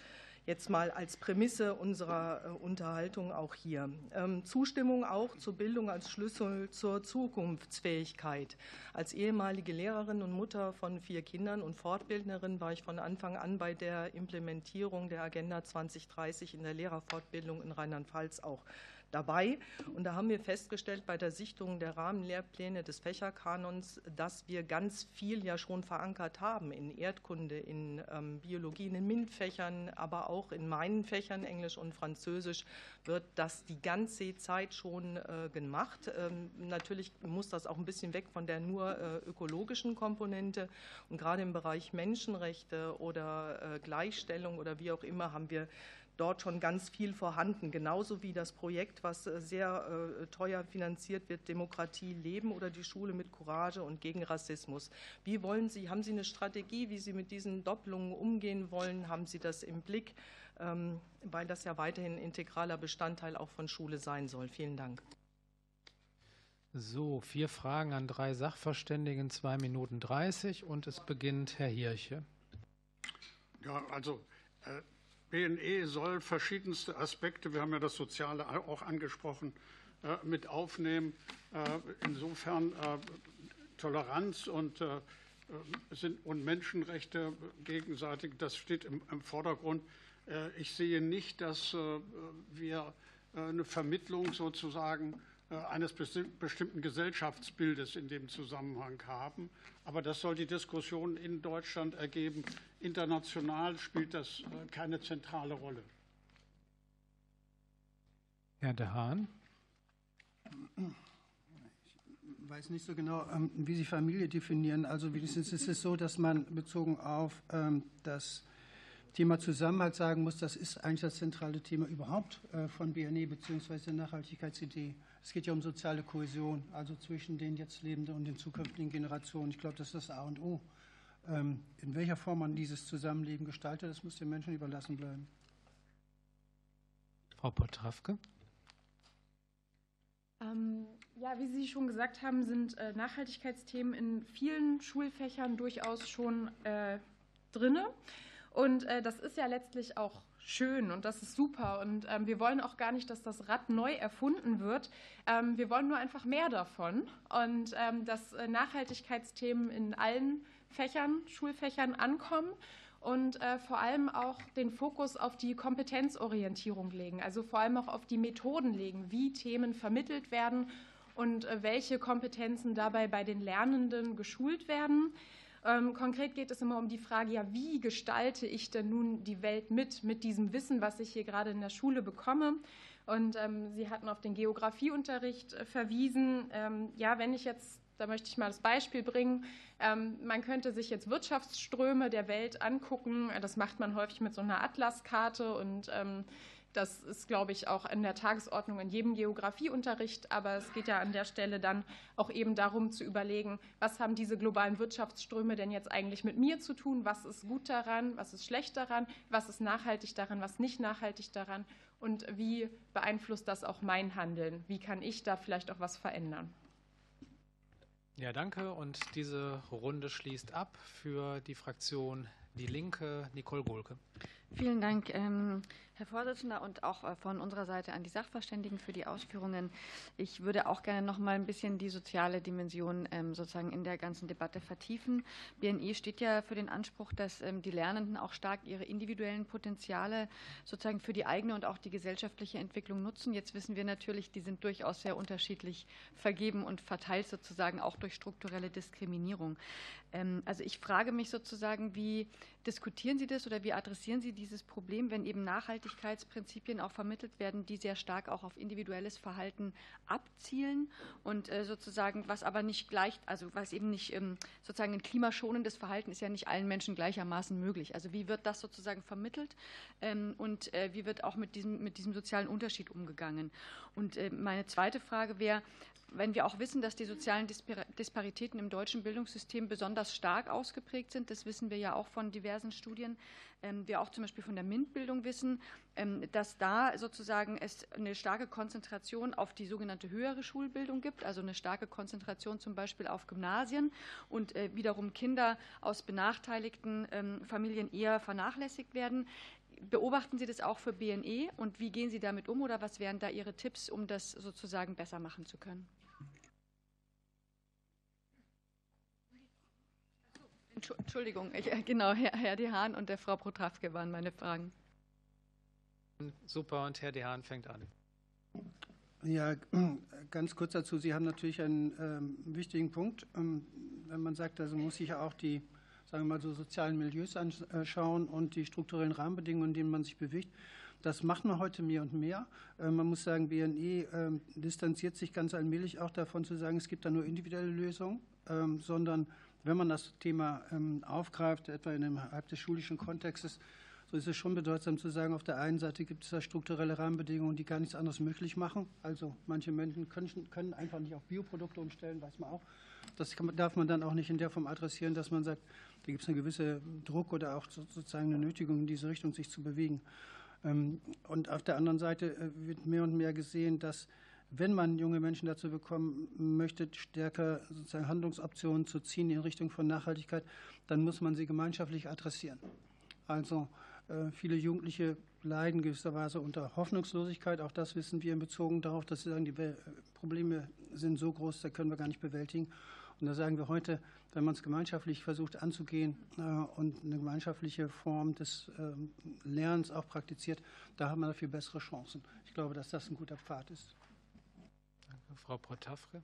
jetzt mal als Prämisse unserer äh, Unterhaltung auch hier. Ähm, Zustimmung auch zur Bildung als Schlüssel zur Zukunftsfähigkeit. Als ehemalige Lehrerin und Mutter von vier Kindern und Fortbildnerin war ich von Anfang an bei der Implementierung der Agenda 2030 in der Lehrerfortbildung in Rheinland-Pfalz auch dabei. Und da haben wir festgestellt bei der Sichtung der Rahmenlehrpläne des Fächerkanons, dass wir ganz viel ja schon verankert haben in Erdkunde, in ähm, Biologie, in den MINT-Fächern, aber auch in meinen Fächern Englisch und Französisch wird das die ganze Zeit schon äh, gemacht. Ähm, natürlich muss das auch ein bisschen weg von der nur äh, ökologischen Komponente. Und gerade im Bereich Menschenrechte oder äh, Gleichstellung oder wie auch immer haben wir dort schon ganz viel vorhanden. Genauso wie das Projekt, was äh, sehr äh, teuer finanziert wird, Demokratie leben oder die Schule mit Courage und gegen Rassismus. Wie wollen Sie, haben Sie eine Strategie, wie Sie mit diesen Doppelungen umgehen wollen? Haben Sie das im Blick? Ähm, weil das ja weiterhin ein integraler Bestandteil auch von Schule sein soll. Vielen Dank. So, vier Fragen an drei Sachverständigen, zwei Minuten dreißig und es beginnt Herr Hirche. Ja, also äh, BNE soll verschiedenste Aspekte, wir haben ja das Soziale auch angesprochen, äh, mit aufnehmen. Äh, insofern äh, Toleranz und, und Menschenrechte gegenseitig, das steht im, Vordergrund. Ich sehe nicht, dass wir eine Vermittlung sozusagen eines bestimmten Gesellschaftsbildes in dem Zusammenhang haben. Aber das soll die Diskussion in Deutschland ergeben. International spielt das äh, keine zentrale Rolle. Herr De Haan. Ich weiß nicht so genau, ähm, wie Sie Familie definieren. Also wenigstens ist es so, dass man bezogen auf ähm, das Thema Zusammenhalt sagen muss, das ist eigentlich das zentrale Thema überhaupt äh, von BNE bzw. der Nachhaltigkeitsidee. Es geht ja um soziale Kohäsion, also zwischen den jetzt lebenden und den zukünftigen Generationen. Ich glaube, das ist das A und O. Ähm, in welcher Form man dieses Zusammenleben gestaltet, das muss den Menschen überlassen bleiben. Frau Potrawke. Ähm, ja, wie Sie schon gesagt haben, sind äh, Nachhaltigkeitsthemen in vielen Schulfächern durchaus schon äh, drinne. Und äh, das ist ja letztlich auch schön und das ist super. Und ähm, wir wollen auch gar nicht, dass das Rad neu erfunden wird. Ähm, wir wollen nur einfach mehr davon. Und ähm, dass äh, Nachhaltigkeitsthemen in allen Fächern, Schulfächern ankommen und äh, vor allem auch den Fokus auf die Kompetenzorientierung legen, also vor allem auch auf die Methoden legen, wie Themen vermittelt werden und äh, welche Kompetenzen dabei bei den Lernenden geschult werden. Ähm, konkret geht es immer um die Frage, ja, wie gestalte ich denn nun die Welt mit, mit diesem Wissen, was ich hier gerade in der Schule bekomme? Und ähm, Sie hatten auf den Geografieunterricht äh, verwiesen. Ähm, ja, wenn ich jetzt, da möchte ich mal das Beispiel bringen, ähm, man könnte sich jetzt Wirtschaftsströme der Welt angucken. Das macht man häufig mit so einer Atlaskarte und ähm, das ist, glaube ich, auch in der Tagesordnung in jedem Geografieunterricht. Aber es geht ja an der Stelle dann auch eben darum zu überlegen, was haben diese globalen Wirtschaftsströme denn jetzt eigentlich mit mir zu tun? Was ist gut daran? Was ist schlecht daran? Was ist nachhaltig daran? Was nicht nachhaltig daran? Und wie beeinflusst das auch mein Handeln? Wie kann ich da vielleicht auch was verändern? Ja, danke. Und diese Runde schließt ab für die Fraktion Die Linke, Nicole Gohlke. Vielen Dank, ähm, Herr Vorsitzender, und auch äh, von unserer Seite an die Sachverständigen für die Ausführungen. Ich würde auch gerne noch mal ein bisschen die soziale Dimension ähm, sozusagen in der ganzen Debatte vertiefen. BNE steht ja für den Anspruch, dass ähm, die Lernenden auch stark ihre individuellen Potenziale sozusagen für die eigene und auch die gesellschaftliche Entwicklung nutzen. Jetzt wissen wir natürlich, die sind durchaus sehr unterschiedlich vergeben und verteilt sozusagen auch durch strukturelle Diskriminierung. Also ich frage mich sozusagen, wie diskutieren Sie das oder wie adressieren Sie dieses Problem, wenn eben Nachhaltigkeitsprinzipien auch vermittelt werden, die sehr stark auch auf individuelles Verhalten abzielen und äh, sozusagen, was aber nicht gleich, also was eben nicht ähm, sozusagen ein klimaschonendes Verhalten ist ja nicht allen Menschen gleichermaßen möglich. Also wie wird das sozusagen vermittelt ähm, und äh, wie wird auch mit diesem, mit diesem sozialen Unterschied umgegangen? Und äh, meine zweite Frage wäre, wenn wir auch wissen, dass die sozialen Disparitäten im deutschen Bildungssystem besonders stark ausgeprägt sind, das wissen wir ja auch von diversen Studien, ähm, wir auch zum Beispiel von der MINT-Bildung wissen, ähm, dass da sozusagen es eine starke Konzentration auf die sogenannte höhere Schulbildung gibt, also eine starke Konzentration zum Beispiel auf Gymnasien und äh, wiederum Kinder aus benachteiligten ähm, Familien eher vernachlässigt werden. Beobachten Sie das auch für BNE und wie gehen Sie damit um oder was wären da Ihre Tipps, um das sozusagen besser machen zu können? Entschuldigung, ich, äh, genau, Herr, Herr Dehan und der Frau Protrawke waren meine Fragen. Super, und Herr Dehan fängt an. Ja, *clears throat* ganz kurz dazu. Sie haben natürlich einen ähm, wichtigen Punkt. Ähm, wenn man sagt, also muss sich ja auch die, sagen wir mal, so sozialen Milieus anschauen und die strukturellen Rahmenbedingungen, in denen man sich bewegt. Das macht man heute mehr und mehr. Äh, man muss sagen, BNE äh, distanziert sich ganz allmählich auch davon zu sagen, es gibt da nur individuelle Lösungen, ähm, sondern wenn man das Thema ähm, aufgreift, etwa innerhalb des schulischen Kontextes, so ist es schon bedeutsam zu sagen, auf der einen Seite gibt es da strukturelle Rahmenbedingungen, die gar nichts anderes möglich machen. Also manche Menschen können, können einfach nicht auf Bioprodukte umstellen, weiß man auch. Das darf man dann auch nicht in der Form adressieren, dass man sagt, da gibt es einen gewissen Druck oder auch sozusagen eine Nötigung, in diese Richtung sich zu bewegen. Ähm, und auf der anderen Seite äh, wird mehr und mehr gesehen, dass wenn man junge Menschen dazu bekommen möchte, stärker sozusagen Handlungsoptionen zu ziehen in Richtung von Nachhaltigkeit, dann muss man sie gemeinschaftlich adressieren. Also äh, viele Jugendliche leiden gewisserweise unter Hoffnungslosigkeit. Auch das wissen wir in Bezug darauf, dass sie sagen, die Probleme sind so groß, da können wir gar nicht bewältigen. Und da sagen wir heute, wenn man es gemeinschaftlich versucht anzugehen äh, und eine gemeinschaftliche Form des ähm, Lernens auch praktiziert, da haben wir viel bessere Chancen. Ich glaube, dass das ein guter Pfad ist. Frau Protafre.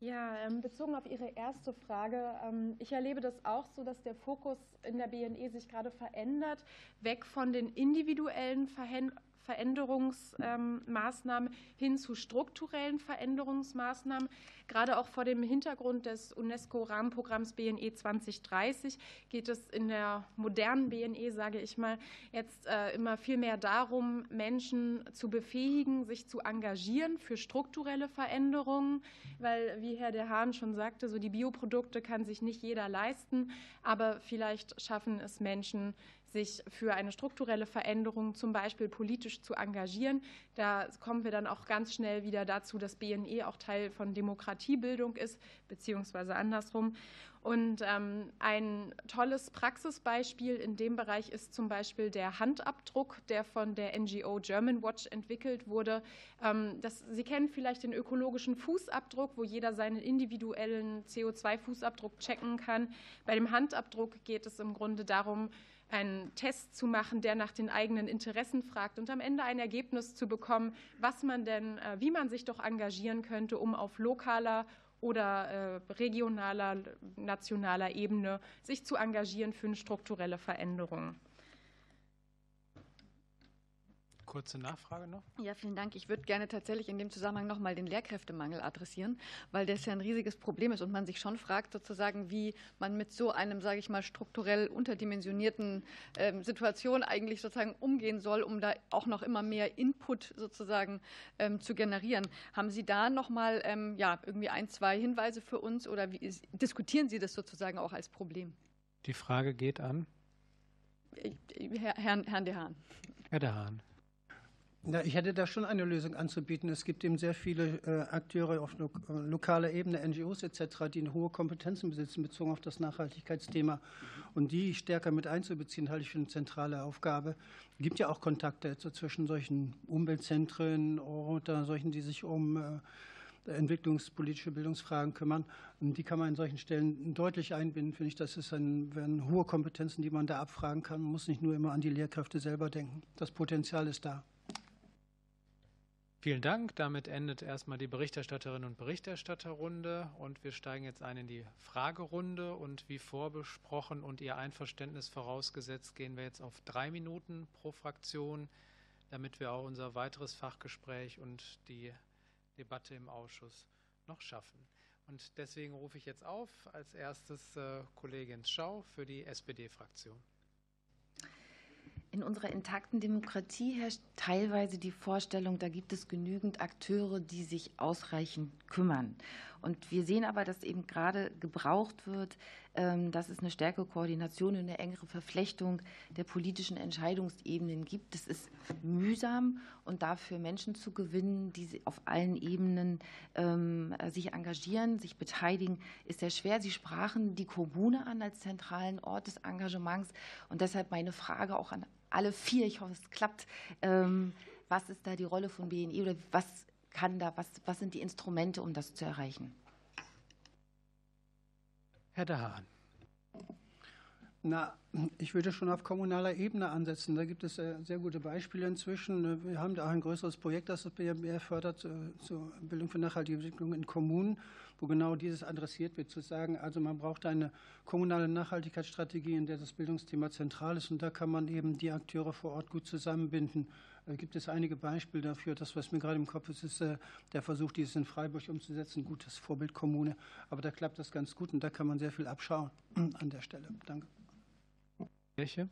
Ja, ähm, bezogen auf Ihre erste Frage. Ähm, ich erlebe das auch so, dass der Fokus in der BNE sich gerade verändert, weg von den individuellen Veränderungsmaßnahmen hin zu strukturellen Veränderungsmaßnahmen. Gerade auch vor dem Hintergrund des UNESCO-Rahmenprogramms BNE 2030 geht es in der modernen BNE, sage ich mal, jetzt äh, immer viel mehr darum, Menschen zu befähigen, sich zu engagieren für strukturelle Veränderungen, weil, wie Herr De Hahn schon sagte, so die Bioprodukte kann sich nicht jeder leisten, aber vielleicht schaffen es Menschen, sich für eine strukturelle Veränderung zum Beispiel politisch zu engagieren. Da kommen wir dann auch ganz schnell wieder dazu, dass BNE auch Teil von Demokratiebildung ist, beziehungsweise andersrum. Und ähm, ein tolles Praxisbeispiel in dem Bereich ist zum Beispiel der Handabdruck, der von der NGO German Watch entwickelt wurde. Ähm, das, Sie kennen vielleicht den ökologischen Fußabdruck, wo jeder seinen individuellen CO2-Fußabdruck checken kann. Bei dem Handabdruck geht es im Grunde darum, einen Test zu machen, der nach den eigenen Interessen fragt und am Ende ein Ergebnis zu bekommen, was man denn, äh, wie man sich doch engagieren könnte, um auf lokaler oder regionaler, nationaler Ebene sich zu engagieren für eine strukturelle Veränderung. Kurze Nachfrage noch. Ja, vielen Dank. Ich würde gerne tatsächlich in dem Zusammenhang nochmal den Lehrkräftemangel adressieren, weil das ja ein riesiges Problem ist und man sich schon fragt, sozusagen, wie man mit so einem, sage ich mal, strukturell unterdimensionierten ähm, Situation eigentlich sozusagen umgehen soll, um da auch noch immer mehr Input sozusagen ähm, zu generieren. Haben Sie da nochmal ähm, ja, irgendwie ein, zwei Hinweise für uns oder wie, diskutieren Sie das sozusagen auch als Problem? Die Frage geht an Herrn, Herrn De Haan. Herr De Haan. Ja, ich hätte da schon eine Lösung anzubieten. Es gibt eben sehr viele äh, Akteure auf äh, lokaler Ebene, NGOs etc., die eine hohe Kompetenzen besitzen bezogen auf das Nachhaltigkeitsthema. Und die stärker mit einzubeziehen, halte ich für eine zentrale Aufgabe. Es gibt ja auch Kontakte zwischen solchen Umweltzentren oder solchen, die sich um äh, entwicklungspolitische Bildungsfragen kümmern. Und die kann man in solchen Stellen deutlich einbinden, finde ich. Das ist ein, werden hohe Kompetenzen, die man da abfragen kann. Man muss nicht nur immer an die Lehrkräfte selber denken. Das Potenzial ist da. Vielen Dank. Damit endet erstmal die Berichterstatterinnen und Berichterstatterrunde und wir steigen jetzt ein in die Fragerunde und wie vorbesprochen und Ihr Einverständnis vorausgesetzt gehen wir jetzt auf drei Minuten pro Fraktion, damit wir auch unser weiteres Fachgespräch und die Debatte im Ausschuss noch schaffen. Und deswegen rufe ich jetzt auf als erstes äh, Kollegin Schau für die SPD-Fraktion. In unserer intakten Demokratie herrscht teilweise die Vorstellung, da gibt es genügend Akteure, die sich ausreichend kümmern. Und wir sehen aber, dass eben gerade gebraucht wird, dass es eine stärkere Koordination und eine engere Verflechtung der politischen Entscheidungsebenen gibt. Es ist mühsam und dafür Menschen zu gewinnen, die auf allen Ebenen ähm, sich engagieren, sich beteiligen, ist sehr schwer. Sie sprachen die Kommune an als zentralen Ort des Engagements und deshalb meine Frage auch an alle vier, ich hoffe, es klappt. Ähm, was ist da die Rolle von BNI oder was kann da, was, was sind die Instrumente, um das zu erreichen? Herr De Haan. Na, ich würde schon auf kommunaler Ebene ansetzen. Da gibt es sehr gute Beispiele inzwischen. Wir haben da auch ein größeres Projekt, das das BMR fördert äh, zur Bildung für nachhaltige Entwicklung in Kommunen, wo genau dieses adressiert wird, zu sagen, also man braucht eine kommunale Nachhaltigkeitsstrategie, in der das Bildungsthema zentral ist. Und da kann man eben die Akteure vor Ort gut zusammenbinden. Da gibt es einige Beispiele dafür. Das, was mir gerade im Kopf ist, ist äh, der Versuch, dieses in Freiburg umzusetzen. Gutes Vorbildkommune. Aber da klappt das ganz gut und da kann man sehr viel abschauen *clears throat* an der Stelle. Danke. Kirche?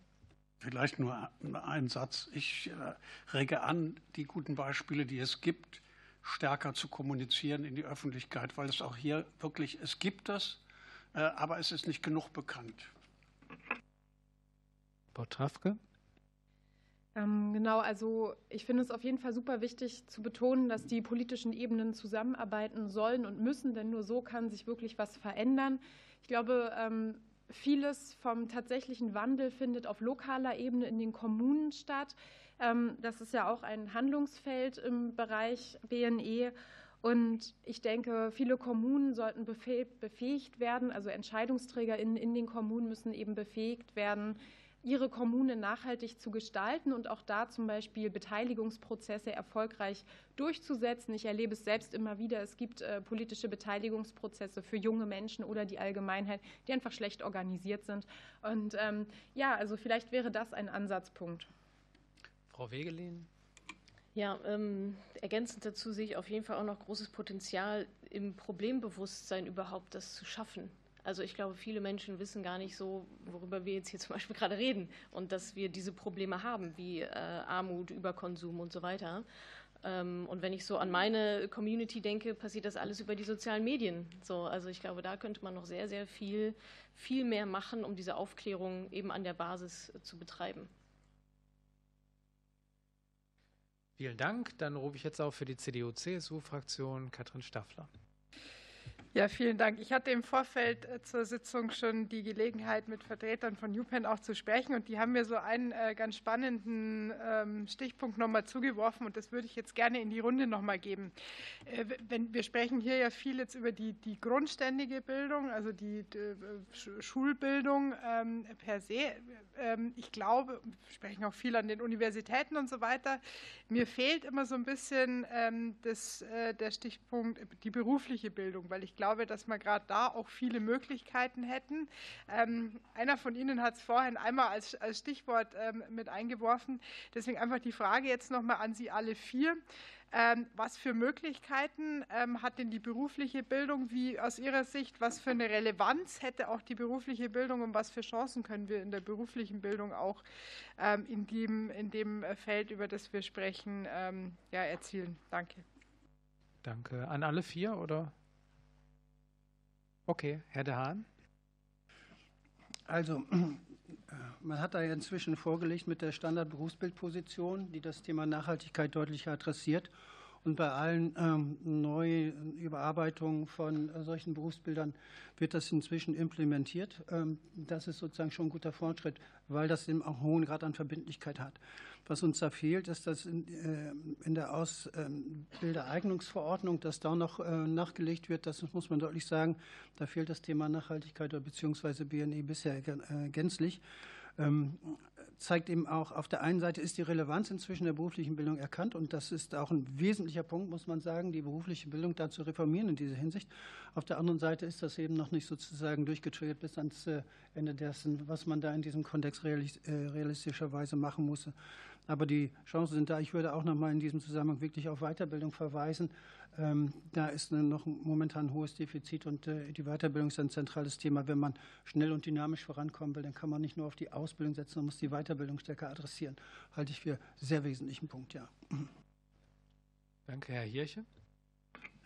Vielleicht nur ein Satz. Ich äh, rege an, die guten Beispiele, die es gibt, stärker zu kommunizieren in die Öffentlichkeit, weil es auch hier wirklich, es gibt das, äh, aber es ist nicht genug bekannt. Botrafke? Ähm, genau, also ich finde es auf jeden Fall super wichtig zu betonen, dass die politischen Ebenen zusammenarbeiten sollen und müssen, denn nur so kann sich wirklich was verändern. Ich glaube, ähm, Vieles vom tatsächlichen Wandel findet auf lokaler Ebene in den Kommunen statt. Ähm, das ist ja auch ein Handlungsfeld im Bereich BNE. Und ich denke, viele Kommunen sollten befähigt werden, also Entscheidungsträger in, in den Kommunen müssen eben befähigt werden, ihre Kommune nachhaltig zu gestalten und auch da zum Beispiel Beteiligungsprozesse erfolgreich durchzusetzen. Ich erlebe es selbst immer wieder. Es gibt äh, politische Beteiligungsprozesse für junge Menschen oder die Allgemeinheit, die einfach schlecht organisiert sind. Und ähm, ja, also vielleicht wäre das ein Ansatzpunkt. Frau Wegelin. Ja, ähm, ergänzend dazu sehe ich auf jeden Fall auch noch großes Potenzial im Problembewusstsein überhaupt das zu schaffen. Also ich glaube, viele Menschen wissen gar nicht so, worüber wir jetzt hier *laughs* zum Beispiel gerade reden und dass wir diese Probleme haben, wie äh, Armut, Überkonsum und so weiter. Ähm, und wenn ich so an meine Community denke, passiert das alles über die sozialen Medien. So, also ich glaube, da könnte man noch sehr, sehr viel, viel mehr machen, um diese Aufklärung eben an der Basis zu betreiben. Vielen Dank. Dann rufe ich jetzt auch für die CDU-CSU-Fraktion Katrin Staffler. Ja, vielen Dank. Ich hatte im Vorfeld äh, zur Sitzung schon die Gelegenheit, mit Vertretern von UPenn auch zu sprechen. Und die haben mir so einen äh, ganz spannenden ähm, Stichpunkt nochmal zugeworfen. Und das würde ich jetzt gerne in die Runde nochmal geben. Äh, wir sprechen hier ja viel jetzt über die, die grundständige Bildung, also die, die Schulbildung ähm, per se. Ähm, ich glaube, wir sprechen auch viel an den Universitäten und so weiter. Mir fehlt immer so ein bisschen das, der Stichpunkt die berufliche Bildung, weil ich glaube, dass wir gerade da auch viele Möglichkeiten hätten. Ähm, einer von Ihnen hat es vorhin einmal als, als Stichwort ähm, mit eingeworfen. Deswegen einfach die Frage jetzt nochmal an Sie alle vier. Ähm, was für Möglichkeiten ähm, hat denn die berufliche Bildung? Wie aus Ihrer Sicht, was für eine Relevanz hätte auch die berufliche Bildung und was für Chancen können wir in der beruflichen Bildung auch ähm, in, dem, in dem Feld, über das wir sprechen, ja, erzielen? Danke. Danke. An alle vier oder? Okay, Herr De Haan. Also, *clears throat* man hat da ja inzwischen vorgelegt mit der Standardberufsbildposition, die das Thema Nachhaltigkeit deutlich adressiert. Und bei allen ähm, Neuüberarbeitungen von äh, solchen Berufsbildern wird das inzwischen implementiert. Ähm, das ist sozusagen schon ein guter Fortschritt, weil das eben auch einen hohen Grad an Verbindlichkeit hat. Was uns da fehlt, ist, dass in, äh, der Ausbildereignungsverordnung, dass da noch äh, nachgelegt wird, das muss man deutlich sagen, da fehlt das Thema Nachhaltigkeit bzw. BNE bisher äh, gänzlich. Zeigt eben auch, auf der einen Seite ist die Relevanz inzwischen der beruflichen Bildung erkannt und das ist auch ein wesentlicher Punkt, muss man sagen, die berufliche Bildung da zu reformieren in dieser Hinsicht. Auf der anderen Seite ist das eben noch nicht sozusagen durchgetriggert bis ans äh, Ende dessen, was man da in diesem Kontext äh, realistischerweise machen muss. Aber die Chancen sind da. Ich würde auch noch mal in diesem Zusammenhang wirklich auf Weiterbildung verweisen. Ähm, da ist noch momentan ein hohes Defizit und äh, die Weiterbildung ist ein zentrales Thema. Wenn man schnell und dynamisch vorankommen will, dann kann man nicht nur auf die Ausbildung setzen, man muss die Weiterbildung stärker adressieren. Halte ich für sehr wesentlichen Punkt, ja. Danke, Herr Hirche.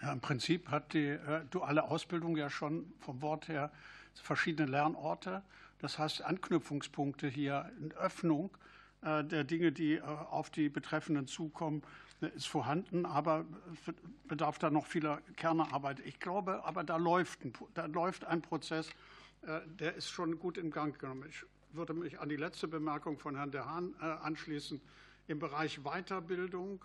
Ja, Im Prinzip hat die äh, duale Ausbildung ja schon vom Wort her verschiedene Lernorte. Das heißt, Anknüpfungspunkte hier in Öffnung äh, der Dinge, die äh, auf die Betreffenden zukommen, ist vorhanden, aber bedarf da noch vieler Kernarbeit. Ich glaube, aber da läuft ein, da läuft ein Prozess, äh, der ist schon gut in Gang genommen. Ich würde mich an die letzte Bemerkung von Herrn De Haan äh, anschließen. Im Bereich Weiterbildung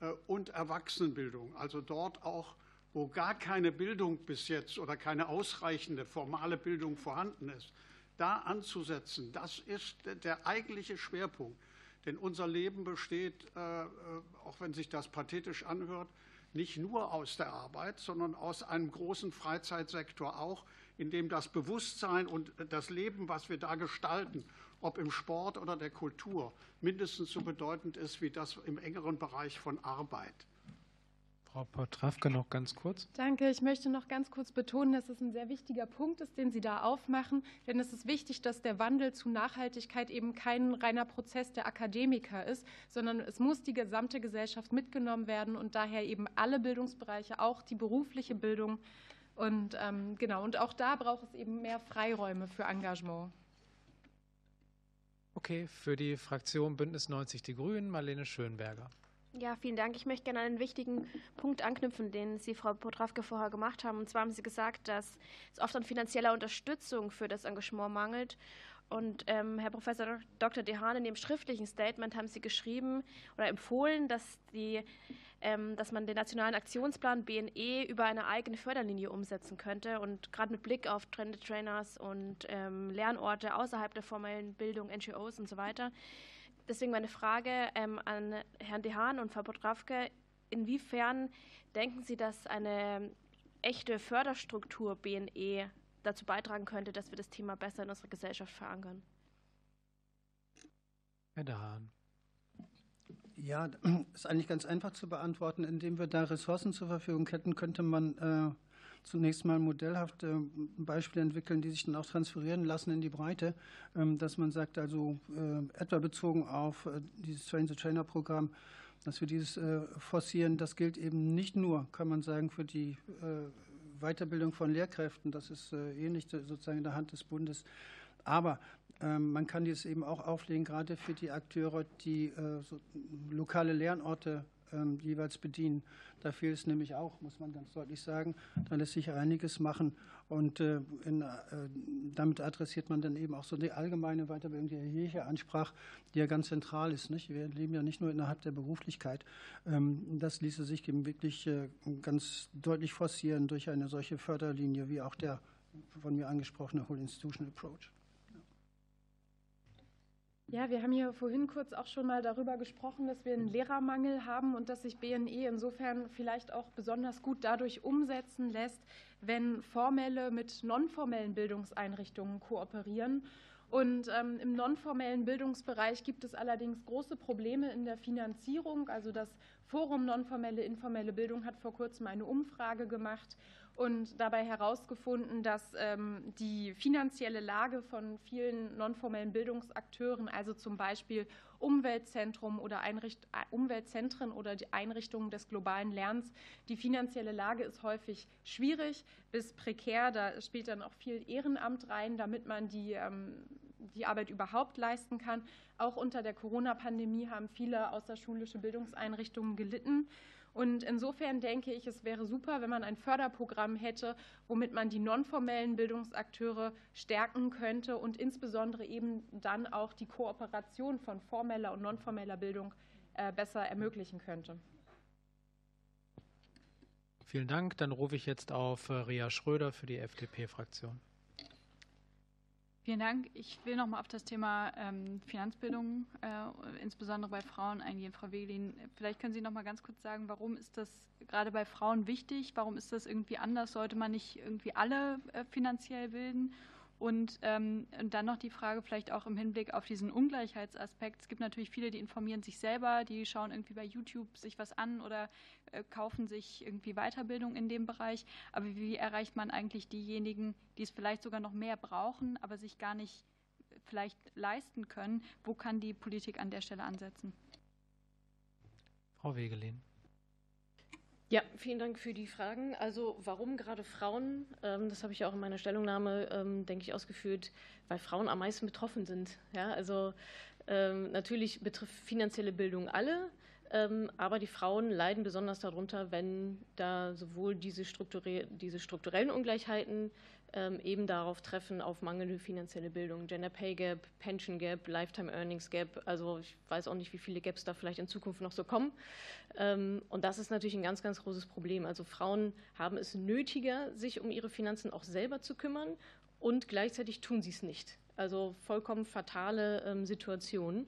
äh, und Erwachsenenbildung, also dort auch, wo gar keine Bildung bis jetzt oder keine ausreichende formale Bildung vorhanden ist, da anzusetzen, das ist der eigentliche Schwerpunkt. Denn unser Leben besteht, äh, äh, auch wenn sich das pathetisch anhört, nicht nur aus der Arbeit, sondern aus einem großen Freizeitsektor auch, in dem das Bewusstsein und das Leben, was wir da gestalten, ob im Sport oder der Kultur, mindestens so bedeutend ist wie das im engeren Bereich von Arbeit. Frau Potrafke noch ganz kurz. Danke. Ich möchte noch ganz kurz betonen, dass es ein sehr wichtiger Punkt ist, den Sie da aufmachen. Denn es ist wichtig, dass der Wandel zu Nachhaltigkeit eben kein reiner Prozess der Akademiker ist, sondern es muss die gesamte Gesellschaft mitgenommen werden und daher eben alle Bildungsbereiche, auch die berufliche Bildung. Und ähm, genau, und auch da braucht es eben mehr Freiräume für Engagement. Okay, für die Fraktion Bündnis 90 Die Grünen, Marlene Schönberger. Ja, vielen Dank. Ich möchte gerne einen wichtigen Punkt anknüpfen, den Sie, Frau Potrawke, vorher gemacht haben. Und zwar haben Sie gesagt, dass es oft an finanzieller Unterstützung für das Engagement mangelt. Und ähm, Herr Professor Dr. Dehan, in dem schriftlichen Statement haben Sie geschrieben oder empfohlen, dass, die, ähm, dass man den nationalen Aktionsplan BNE über eine eigene Förderlinie umsetzen könnte. Und gerade mit Blick auf Trended Trainers und ähm, Lernorte außerhalb der formellen Bildung, NGOs und so weiter, Deswegen meine Frage ähm, an Herrn Dehan und Frau Potrawke. Inwiefern denken Sie, dass eine echte Förderstruktur BNE dazu beitragen könnte, dass wir das Thema besser in unserer Gesellschaft verankern? Herr Dehan. Ja, *clears throat* ist eigentlich ganz einfach zu beantworten. Indem wir da Ressourcen zur Verfügung hätten, könnte man äh, zunächst mal modellhafte Beispiele entwickeln, die sich dann auch transferieren lassen in die Breite, ähm, dass man sagt, also äh, etwa bezogen auf äh, dieses Train-the-Trainer-Programm, dass wir dieses äh, forcieren, das gilt eben nicht nur, kann man sagen, für die Weiterbildung von Lehrkräften, das ist ähnlich sozusagen in der Hand des Bundes, aber ähm, man kann dies eben auch auflegen, gerade für die Akteure, die lokale Lernorte ähm, jeweils bedienen. Da fehlt es nämlich auch, muss man ganz deutlich sagen. Da lässt sich einiges machen. Und äh, in, äh, damit adressiert man dann eben auch so die allgemeine Weiterbildung, die Herr Hirche ansprach, die ja ganz zentral ist. Nicht? Wir leben ja nicht nur innerhalb der Beruflichkeit. Ähm, das ließe sich eben wirklich äh, ganz deutlich forcieren durch eine solche Förderlinie, wie auch der von mir angesprochene Whole Institutional Approach. Ja, wir haben hier vorhin kurz auch schon mal darüber gesprochen, dass wir einen Lehrermangel haben und dass sich BNE insofern vielleicht auch besonders gut dadurch umsetzen lässt, wenn formelle mit nonformellen Bildungseinrichtungen kooperieren. Und ähm, im nonformellen Bildungsbereich gibt es allerdings große Probleme in der Finanzierung. Also das Forum Nonformelle Informelle Bildung hat vor kurzem eine Umfrage gemacht und dabei herausgefunden, dass ähm, die finanzielle Lage von vielen nonformellen Bildungsakteuren, also zum Beispiel Umweltzentrum oder Einricht Umweltzentren oder die Einrichtungen des globalen Lernens, die finanzielle Lage ist häufig schwierig bis prekär. Da spielt dann auch viel Ehrenamt rein, damit man die ähm, die Arbeit überhaupt leisten kann. Auch unter der Corona-Pandemie haben viele außerschulische Bildungseinrichtungen gelitten. Und insofern denke ich, es wäre super, wenn man ein Förderprogramm hätte, womit man die nonformellen Bildungsakteure stärken könnte und insbesondere eben dann auch die Kooperation von formeller und nonformeller Bildung äh, besser ermöglichen könnte. Vielen Dank. Dann rufe ich jetzt auf äh, Ria Schröder für die FDP-Fraktion. Vielen Dank. Ich will noch mal auf das Thema ähm, Finanzbildung, äh, insbesondere bei Frauen, eingehen. Frau Wegelin, vielleicht können Sie noch mal ganz kurz sagen, warum ist das gerade bei Frauen wichtig? Warum ist das irgendwie anders? Sollte man nicht irgendwie alle äh, finanziell bilden? Und, ähm, und dann noch die Frage vielleicht auch im Hinblick auf diesen Ungleichheitsaspekt. Es gibt natürlich viele, die informieren sich selber, die schauen irgendwie bei YouTube sich was an oder äh, kaufen sich irgendwie Weiterbildung in dem Bereich. Aber wie erreicht man eigentlich diejenigen, die es vielleicht sogar noch mehr brauchen, aber sich gar nicht vielleicht leisten können? Wo kann die Politik an der Stelle ansetzen? Frau Wegelin. Ja, vielen Dank für die Fragen. Also warum gerade Frauen? Ähm, das habe ich auch in meiner Stellungnahme, ähm, denke ich, ausgeführt, weil Frauen am meisten betroffen sind. Ja, also ähm, natürlich betrifft finanzielle Bildung alle, aber die Frauen leiden besonders darunter, wenn da sowohl diese, strukturellen Ungleichheiten eben darauf treffen, auf mangelnde finanzielle Bildung. Gender Pay Gap, Pension Gap, Lifetime Earnings Gap. Also ich weiß auch nicht, wie viele Gaps da vielleicht in Zukunft noch so kommen. Ähm, und das ist natürlich ein ganz, ganz großes Problem. Also Frauen haben es nötiger, sich um ihre Finanzen auch selber zu kümmern und gleichzeitig tun sie es nicht. Also vollkommen fatale ähm, Situationen.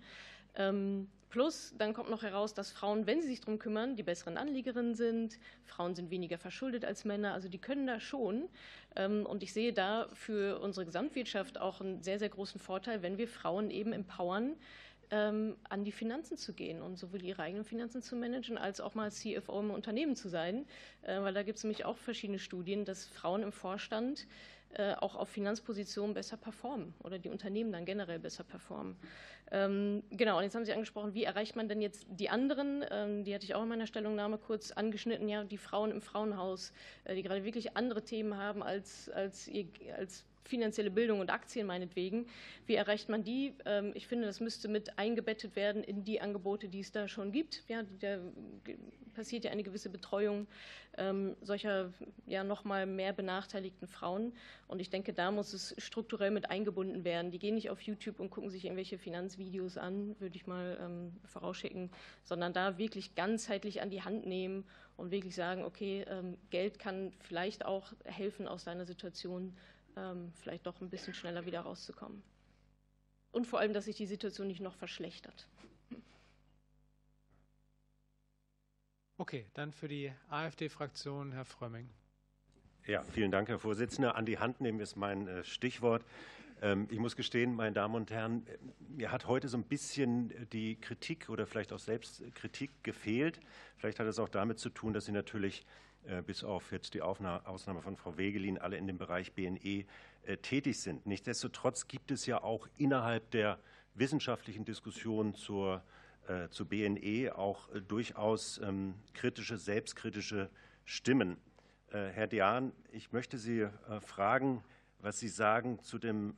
Plus, dann kommt noch heraus, dass Frauen, wenn sie sich darum kümmern, die besseren Anliegerinnen sind. Frauen sind weniger verschuldet als Männer, also die können da schon. Ähm, und ich sehe da für unsere Gesamtwirtschaft auch einen sehr, sehr großen Vorteil, wenn wir Frauen eben empowern, ähm, an die Finanzen zu gehen und sowohl ihre eigenen Finanzen zu managen, als auch mal CFO im Unternehmen zu sein. Äh, weil da gibt es nämlich auch verschiedene Studien, dass Frauen im Vorstand auch auf Finanzpositionen besser performen oder die Unternehmen dann generell besser performen. Ähm, genau, und jetzt haben Sie angesprochen, wie erreicht man denn jetzt die anderen? Ähm, die hatte ich auch in meiner Stellungnahme kurz angeschnitten, ja, die Frauen im Frauenhaus, äh, die gerade wirklich andere Themen haben als, als, ihr, als finanzielle Bildung und Aktien meinetwegen. Wie erreicht man die? Ähm, ich finde, das müsste mit eingebettet werden in die Angebote, die es da schon gibt. Ja, da passiert ja eine gewisse Betreuung ähm, solcher ja noch mal mehr benachteiligten Frauen. Und ich denke, da muss es strukturell mit eingebunden werden. Die gehen nicht auf YouTube und gucken sich irgendwelche Finanzvideos an, würde ich mal ähm, vorausschicken, sondern da wirklich ganzheitlich an die Hand nehmen und wirklich sagen, okay, Geld kann vielleicht auch helfen aus deiner Situation vielleicht doch ein bisschen schneller wieder rauszukommen. Und vor allem, dass sich die Situation nicht noch verschlechtert. Okay, dann für die AfD-Fraktion Herr Frömming. Ja, vielen Dank, Herr Vorsitzender. An die Hand nehmen ist mein äh, Stichwort. Ähm, ich muss gestehen, meine Damen und Herren, mir hat heute so ein bisschen die Kritik oder vielleicht auch Selbstkritik gefehlt. Vielleicht hat es auch damit zu tun, dass Sie natürlich äh, bis auf jetzt die Ausnahme von Frau Wegelin, alle in dem Bereich BNE äh, tätig sind. Nichtsdestotrotz gibt es ja auch innerhalb der wissenschaftlichen Diskussion zur, äh, zu BNE auch durchaus ähm, kritische, selbstkritische Stimmen. Herr Dean, ich möchte Sie fragen, was Sie sagen zu, dem,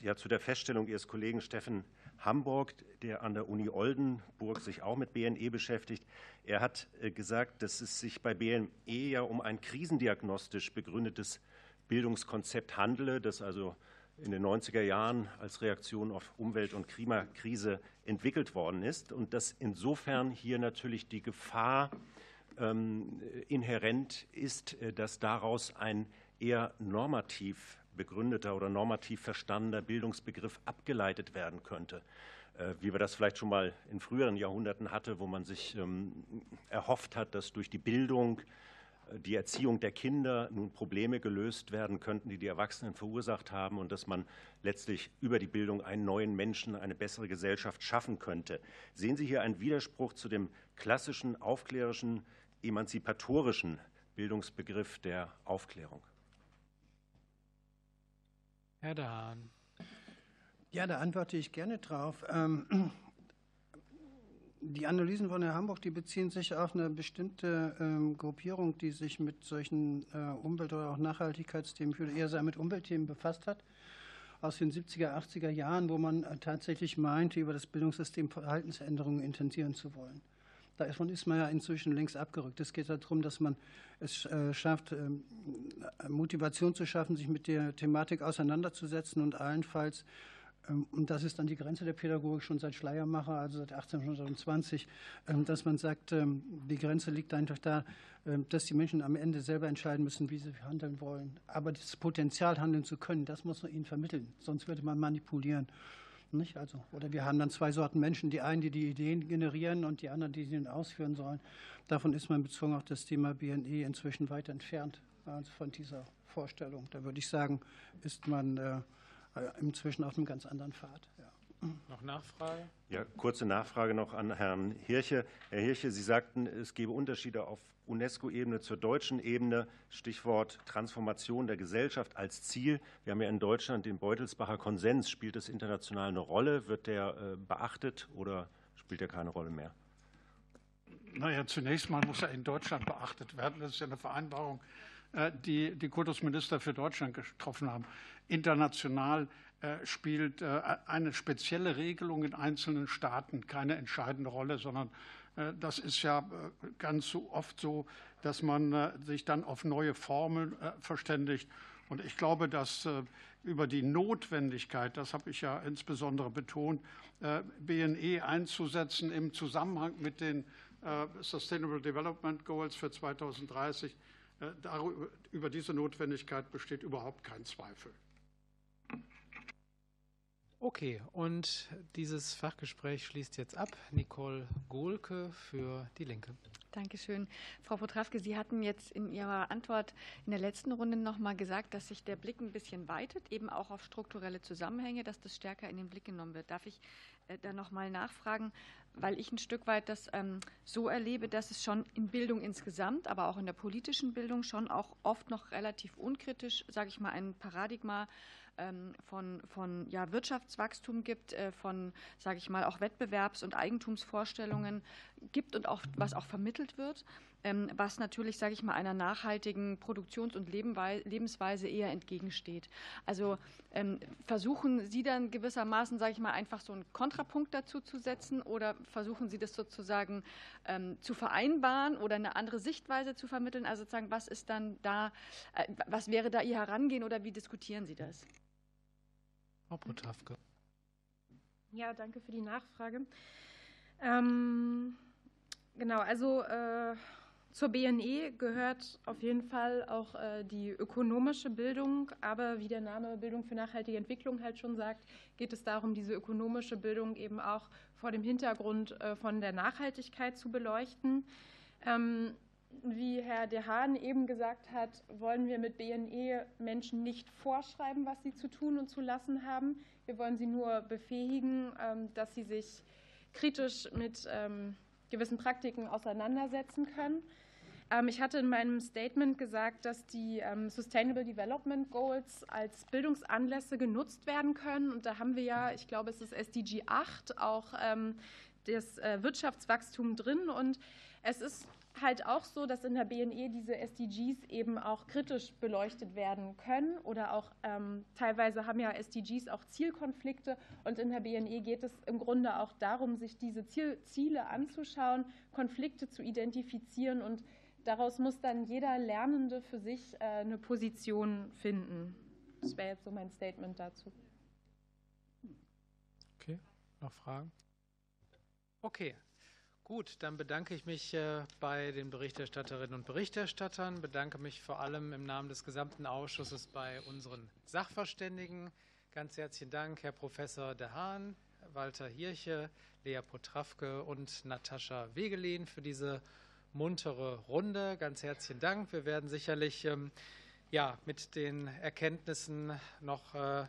ja, zu der Feststellung Ihres Kollegen Steffen Hamburg, der an der Uni Oldenburg sich auch mit BNE beschäftigt. Er hat äh, gesagt, dass es sich bei BNE ja um ein krisendiagnostisch begründetes Bildungskonzept handele, das also in den 90er Jahren als Reaktion auf Umwelt- und Klimakrise entwickelt worden ist und dass insofern hier natürlich die Gefahr ähm, inhärent ist, äh, dass daraus ein eher normativ begründeter oder normativ verstandener Bildungsbegriff abgeleitet werden könnte. äh, wie wir das vielleicht schon mal in früheren Jahrhunderten hatte, wo man sich ähm, erhofft hat, dass durch die Bildung, äh, die Erziehung der Kinder nun Probleme gelöst werden könnten, die die Erwachsenen verursacht haben und dass man letztlich über die Bildung einen neuen Menschen, eine bessere Gesellschaft schaffen könnte. Sehen Sie hier einen Widerspruch zu dem klassischen, aufklärischen, emanzipatorischen Bildungsbegriff der Aufklärung? Herr Dahn. Ja, da antworte ich gerne drauf. Ähm, die Analysen von Herrn Hamburg, die beziehen sich auf eine bestimmte ähm, Gruppierung, die sich mit solchen äh, Umwelt- oder auch Nachhaltigkeitsthemen, ich würde eher sagen mit Umweltthemen befasst hat, aus den 70er, 80er Jahren, wo man äh, tatsächlich meinte, über das Bildungssystem Verhaltensänderungen intensivieren zu wollen. Davon ist man ja inzwischen längst abgerückt. Es geht darum, dass man es äh, schafft, ähm, Motivation zu schaffen, sich mit der Thematik auseinanderzusetzen und allenfalls ähm, und das ist dann die Grenze der Pädagogik schon seit Schleiermacher, also seit 1820, ähm, dass man sagt, die Grenze liegt einfach da, dass die Menschen am Ende selber entscheiden müssen, wie sie handeln wollen. Aber das Potenzial, handeln zu können, das muss man ihnen vermitteln, sonst würde man manipulieren. Nicht? Also, oder wir haben dann zwei Sorten Menschen, die einen, die die Ideen generieren und die anderen, die sie ausführen sollen. Davon ist man bezogen auf das Thema BNE inzwischen weit entfernt also von dieser Vorstellung. Da würde ich sagen, ist man äh, inzwischen auf einem ganz anderen Pfad. Ja. Noch Nachfrage? Ja, kurze Nachfrage noch an Herrn Hirche. Herr Hirche, Sie sagten, es gebe Unterschiede auf UNESCO-Ebene zur deutschen Ebene. Stichwort Transformation der Gesellschaft als Ziel. Wir haben ja in Deutschland den Beutelsbacher Konsens. Spielt das international eine Rolle? Wird der äh, beachtet oder spielt er keine Rolle mehr? Naja, zunächst mal muss er in Deutschland beachtet werden. Das ist ja eine Vereinbarung, äh, die die Kultusminister für Deutschland getroffen haben. International spielt äh, eine spezielle Regelung in einzelnen Staaten keine entscheidende Rolle, sondern das ist ja ganz so oft so, dass man sich dann auf neue Formeln verständigt. Und ich glaube, dass über die Notwendigkeit, das habe ich ja insbesondere betont, BNE einzusetzen im Zusammenhang mit den Sustainable Development Goals für 2030, äh, darüber, über diese Notwendigkeit besteht überhaupt kein Zweifel. Okay, und dieses Fachgespräch schließt jetzt ab. Nicole Gohlke für Die Linke. Dankeschön. Frau Potrawke, Sie hatten jetzt in Ihrer Antwort in der letzten Runde noch mal gesagt, dass sich der Blick ein bisschen weitet, eben auch auf strukturelle Zusammenhänge, dass das stärker in den Blick genommen wird. Darf ich äh, da noch mal nachfragen, weil ich ein Stück weit das ähm, so erlebe, dass es schon in Bildung insgesamt, aber auch in der politischen Bildung schon auch oft noch relativ unkritisch, sage ich mal, ein Paradigma von, von ja, Wirtschaftswachstum gibt, äh, von, sage ich mal, auch Wettbewerbs- und Eigentumsvorstellungen gibt und auch was auch vermittelt wird, ähm, was natürlich, sage ich mal, einer nachhaltigen Produktions- und Lebensweise eher entgegensteht. Also ähm, versuchen Sie dann gewissermaßen, sage ich mal, einfach so einen Kontrapunkt dazu zu setzen oder versuchen Sie das sozusagen zu vereinbaren oder eine andere Sichtweise zu vermitteln? Also sozusagen, was ist dann da, äh, was wäre da Ihr Herangehen oder wie diskutieren Sie das? Frau Potawke. Ja, danke für die Nachfrage. Ähm, genau, also äh, zur BNE gehört auf jeden Fall auch äh, die ökonomische Bildung, aber wie der Name Bildung für nachhaltige Entwicklung halt schon sagt, geht es darum, diese ökonomische Bildung eben auch vor dem Hintergrund äh, von der Nachhaltigkeit zu beleuchten. Ähm, wie Herr De Haan eben gesagt hat, wollen wir mit BNE Menschen nicht vorschreiben, was sie zu tun und zu lassen haben. Wir wollen sie nur befähigen, ähm, dass sie sich kritisch mit ähm, gewissen Praktiken auseinandersetzen können. Ähm, ich hatte in meinem Statement gesagt, dass die Sustainable Development Goals als Bildungsanlässe genutzt werden können. Und da haben wir ja, ich glaube, es ist SDG 8, auch das äh, Wirtschaftswachstum drin. Und es ist halt auch so, dass in der BNE diese SDGs eben auch kritisch beleuchtet werden können oder auch ähm, teilweise haben ja SDGs auch Zielkonflikte und in der BNE geht es im Grunde auch darum, sich diese Ziel, Ziele anzuschauen, Konflikte zu identifizieren und daraus muss dann jeder Lernende für sich äh, eine Position finden. Das wäre jetzt so mein Statement dazu. Okay, noch Fragen? Okay, Gut, dann bedanke ich mich äh, bei den Berichterstatterinnen und Berichterstattern, bedanke mich vor allem im Namen des gesamten Ausschusses bei unseren Sachverständigen. Ganz herzlichen Dank, Herr Professor De Haan, Walter Hirche, Lea Potrawke und Natascha Wegelin für diese muntere Runde. Ganz herzlichen Dank. Wir werden sicherlich ähm, ja, mit den Erkenntnissen noch äh,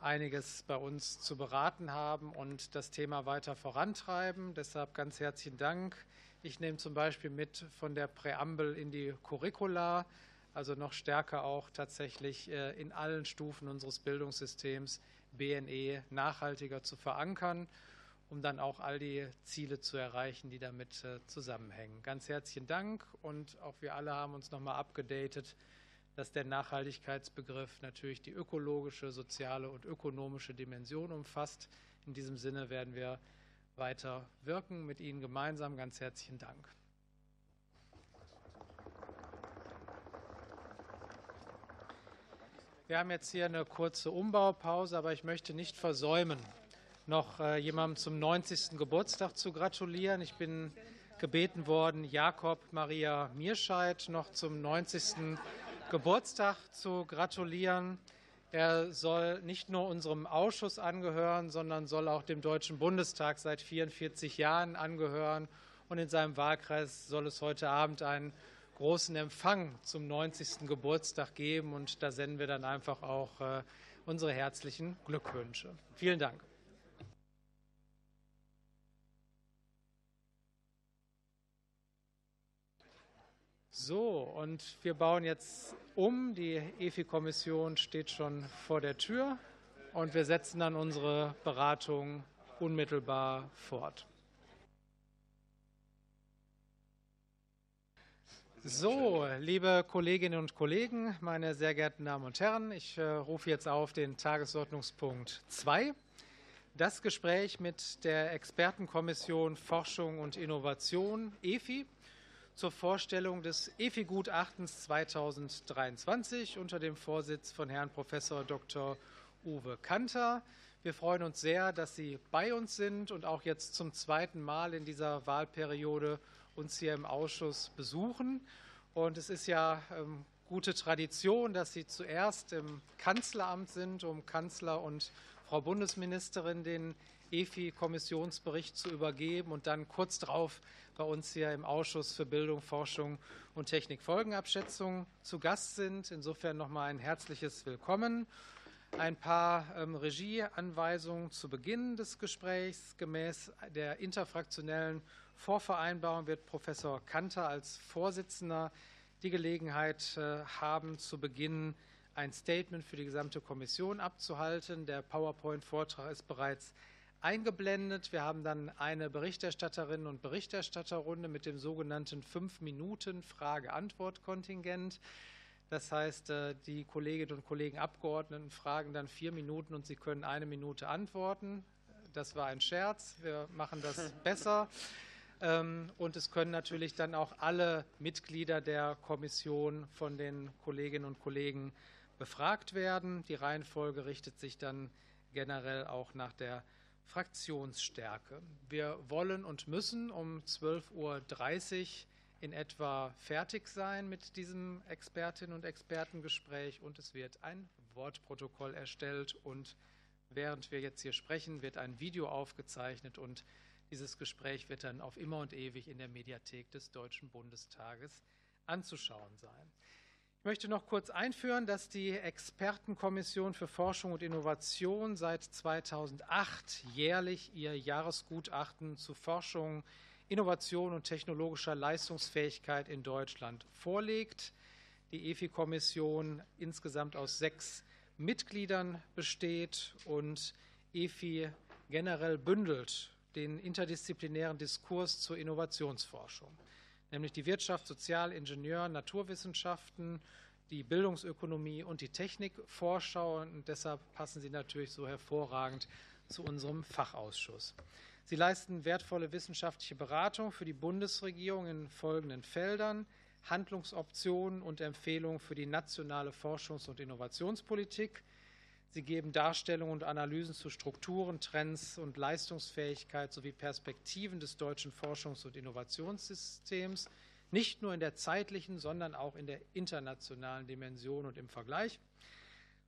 einiges bei uns zu beraten haben und das Thema weiter vorantreiben. Deshalb ganz herzlichen Dank. Ich nehme zum Beispiel mit von der Präambel in die Curricula, also noch stärker auch tatsächlich äh, in allen Stufen unseres Bildungssystems BNE nachhaltiger zu verankern, um dann auch all die Ziele zu erreichen, die damit äh, zusammenhängen. Ganz herzlichen Dank und auch wir alle haben uns nochmal abgedatet dass der Nachhaltigkeitsbegriff natürlich die ökologische, soziale und ökonomische Dimension umfasst. In diesem Sinne werden wir weiter wirken mit Ihnen gemeinsam. Ganz herzlichen Dank. Wir haben jetzt hier eine kurze Umbaupause, aber ich möchte nicht versäumen, noch äh, jemandem zum 90. Geburtstag zu gratulieren. Ich bin gebeten worden, Jakob Maria Mierscheid noch zum 90. Geburtstag zu gratulieren. Er soll nicht nur unserem Ausschuss angehören, sondern soll auch dem Deutschen Bundestag seit 44 Jahren angehören. Und in seinem Wahlkreis soll es heute Abend einen großen Empfang zum 90. Geburtstag geben. Und da senden wir dann einfach auch äh, unsere herzlichen Glückwünsche. Vielen Dank. So, und wir bauen jetzt um. Die EFI-Kommission steht schon vor der Tür und wir setzen dann unsere Beratung unmittelbar fort. So, liebe Kolleginnen und Kollegen, meine sehr geehrten Damen und Herren, ich äh, rufe jetzt auf den Tagesordnungspunkt 2. Das Gespräch mit der Expertenkommission Forschung und Innovation EFI zur Vorstellung des EFI-Gutachtens 2023 unter dem Vorsitz von Herrn Prof. Dr. Uwe Kanter. Wir freuen uns sehr, dass Sie bei uns sind und auch jetzt zum zweiten Mal in dieser Wahlperiode uns hier im Ausschuss besuchen. Und es ist ja ähm, gute Tradition, dass Sie zuerst im Kanzleramt sind, um Kanzler und Frau Bundesministerin den EFI-Kommissionsbericht zu übergeben und dann kurz darauf bei uns hier im Ausschuss für Bildung, Forschung und Technikfolgenabschätzung zu Gast sind. Insofern nochmal ein herzliches Willkommen. Ein paar ähm, Regieanweisungen zu Beginn des Gesprächs. Gemäß der interfraktionellen Vorvereinbarung wird Professor Kanter als Vorsitzender die Gelegenheit äh, haben, zu Beginn ein Statement für die gesamte Kommission abzuhalten. Der PowerPoint-Vortrag ist bereits eingeblendet. Wir haben dann eine Berichterstatterinnen und Berichterstatterrunde mit dem sogenannten fünf Minuten Frage-Antwort-Kontingent. Das heißt, äh, die Kolleginnen und Kollegen Abgeordneten fragen dann vier Minuten und sie können eine Minute antworten. Das war ein Scherz. Wir machen das *laughs* besser. Ähm, und es können natürlich dann auch alle Mitglieder der Kommission von den Kolleginnen und Kollegen befragt werden. Die Reihenfolge richtet sich dann generell auch nach der Fraktionsstärke. Wir wollen und müssen um 12.30 Uhr in etwa fertig sein mit diesem Expertinnen- und Expertengespräch und es wird ein Wortprotokoll erstellt und während wir jetzt hier sprechen, wird ein Video aufgezeichnet und dieses Gespräch wird dann auf immer und ewig in der Mediathek des Deutschen Bundestages anzuschauen sein. Ich möchte noch kurz einführen, dass die Expertenkommission für Forschung und Innovation seit 2008 jährlich ihr Jahresgutachten zu Forschung, Innovation und technologischer Leistungsfähigkeit in Deutschland vorlegt. Die EFI-Kommission insgesamt aus sechs Mitgliedern besteht und EFI generell bündelt den interdisziplinären Diskurs zur Innovationsforschung nämlich die Wirtschaft, Sozial-, Ingenieur-, Naturwissenschaften, die Bildungsökonomie und die Technikvorschau. Und deshalb passen sie natürlich so hervorragend zu unserem Fachausschuss. Sie leisten wertvolle wissenschaftliche Beratung für die Bundesregierung in folgenden Feldern. Handlungsoptionen und Empfehlungen für die nationale Forschungs- und Innovationspolitik, Sie geben Darstellungen und Analysen zu Strukturen, Trends und Leistungsfähigkeit sowie Perspektiven des deutschen Forschungs- und Innovationssystems, nicht nur in der zeitlichen, sondern auch in der internationalen Dimension und im Vergleich.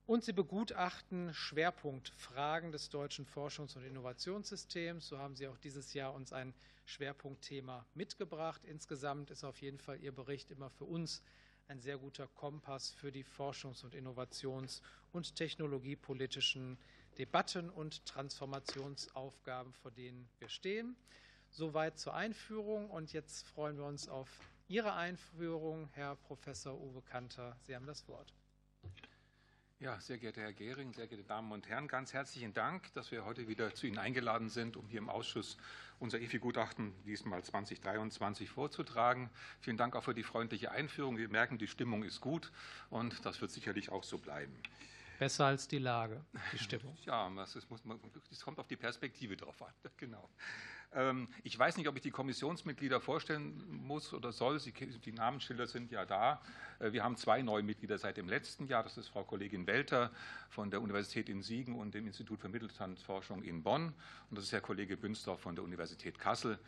Und sie begutachten Schwerpunktfragen des deutschen Forschungs- und Innovationssystems. So haben Sie auch dieses Jahr uns ein Schwerpunktthema mitgebracht. Insgesamt ist auf jeden Fall Ihr Bericht immer für uns ein sehr guter Kompass für die Forschungs- und Innovations- und technologiepolitischen Debatten und Transformationsaufgaben, vor denen wir stehen. Soweit zur Einführung. Und jetzt freuen wir uns auf Ihre Einführung, Herr Professor Uwe Kanter. Sie haben das Wort. Ja, sehr geehrter Herr Gehring, sehr geehrte Damen und Herren, ganz herzlichen Dank, dass wir heute wieder zu Ihnen eingeladen sind, um hier im Ausschuss unser EFI-Gutachten diesmal 2023 vorzutragen. Vielen Dank auch für die freundliche Einführung. Wir merken, die Stimmung ist gut und das wird sicherlich auch so bleiben. Besser als die Lage, die Stimmung. ja, es kommt auf die Perspektive drauf an. *laughs* Genau. Ähm, ich weiß nicht, ob ich die Kommissionsmitglieder vorstellen muss oder soll. die Namensschilder sind ja da. Äh, wir haben zwei neue Mitglieder seit dem letzten Jahr. Das ist Frau Kollegin Welter von der Universität in Siegen und dem Institut für Mittelstandsforschung in Bonn. Und das ist Herr Kollege Bünsdorf von der Universität Kassel.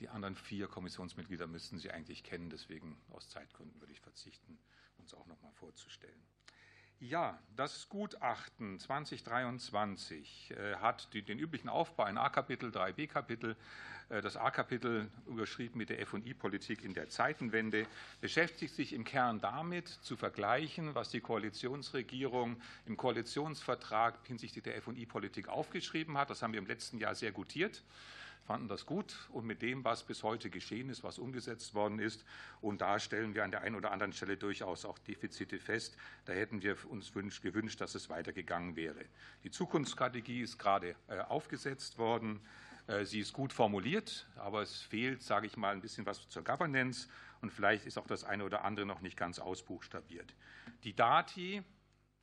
Die anderen vier Kommissionsmitglieder müssten Sie eigentlich kennen. Deswegen aus Zeitgründen würde ich verzichten, uns auch noch mal vorzustellen. Ja, das Gutachten 2023 äh, hat den üblichen Aufbau, ein A-Kapitel, drei B-Kapitel. Äh, das A-Kapitel, überschrieben mit der F&I-Politik in der Zeitenwende, beschäftigt sich im Kern damit, zu vergleichen, was die Koalitionsregierung im Koalitionsvertrag hinsichtlich der F&I-Politik aufgeschrieben hat. Das haben wir im letzten Jahr sehr gutiert fanden das gut und mit dem, was bis heute geschehen ist, was umgesetzt worden ist. Und da stellen wir an der einen oder anderen Stelle durchaus auch Defizite fest. Da hätten wir uns gewünscht, dass es weitergegangen wäre. Die Zukunftsstrategie ist gerade äh, aufgesetzt worden. Äh, sie ist gut formuliert, aber es fehlt, sage ich mal, ein bisschen was zur Governance und vielleicht ist auch das eine oder andere noch nicht ganz ausbuchstabiert. Die Dati,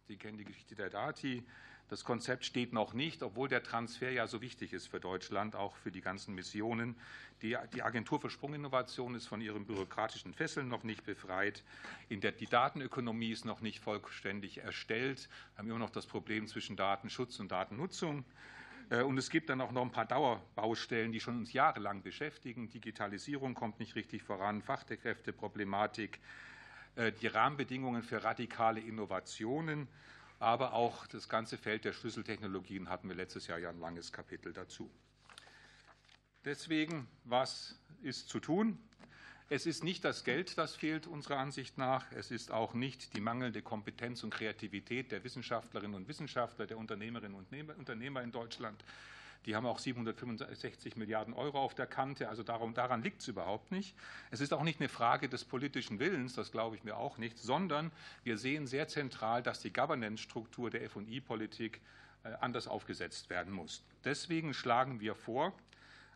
Sie kennen die Geschichte der Dati, das Konzept steht noch nicht, obwohl der Transfer ja so wichtig ist für Deutschland, auch für die ganzen Missionen. Die, Agentur für Sprunginnovation ist von ihren bürokratischen Fesseln noch nicht befreit. Die Datenökonomie ist noch nicht vollständig erstellt. Wir haben immer noch das Problem zwischen Datenschutz und Datennutzung. Äh, und es gibt dann auch noch ein paar Dauerbaustellen, die schon uns jahrelang beschäftigen. Digitalisierung kommt nicht richtig voran, Fachkräfteproblematik, äh, die Rahmenbedingungen für radikale Innovationen aber auch das ganze Feld der Schlüsseltechnologien hatten wir letztes Jahr ja ein langes Kapitel dazu. Deswegen, was ist zu tun? Es ist nicht das Geld, das fehlt unserer Ansicht nach. Es ist auch nicht die mangelnde Kompetenz und Kreativität der Wissenschaftlerinnen und Wissenschaftler, der Unternehmerinnen und Unternehmer in Deutschland. Die haben auch 765 Milliarden Euro auf der Kante. Also darum, daran liegt es überhaupt nicht. Es ist auch nicht eine Frage des politischen Willens, das glaube ich mir auch nicht, sondern wir sehen sehr zentral, dass die Governance-Struktur der FI-Politik äh, anders aufgesetzt werden muss. Deswegen schlagen wir vor,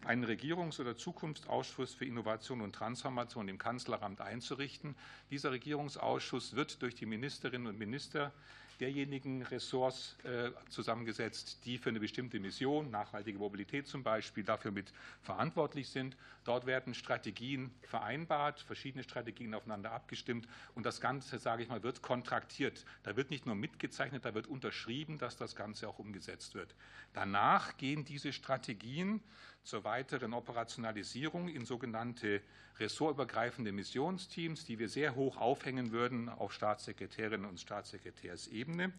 einen Regierungs- oder Zukunftsausschuss für Innovation und Transformation im Kanzleramt einzurichten. Dieser Regierungsausschuss wird durch die Ministerinnen und Minister derjenigen Ressorts äh, zusammengesetzt, die für eine bestimmte Mission, nachhaltige Mobilität zum Beispiel, dafür mit verantwortlich sind. Dort werden Strategien vereinbart, verschiedene Strategien aufeinander abgestimmt und das Ganze, sage ich mal, wird kontraktiert. Da wird nicht nur mitgezeichnet, da wird unterschrieben, dass das Ganze auch umgesetzt wird. Danach gehen diese Strategien zur weiteren Operationalisierung in sogenannte ressortübergreifende Missionsteams, die wir sehr hoch aufhängen würden auf Staatssekretärinnen und Staatssekretärsebene,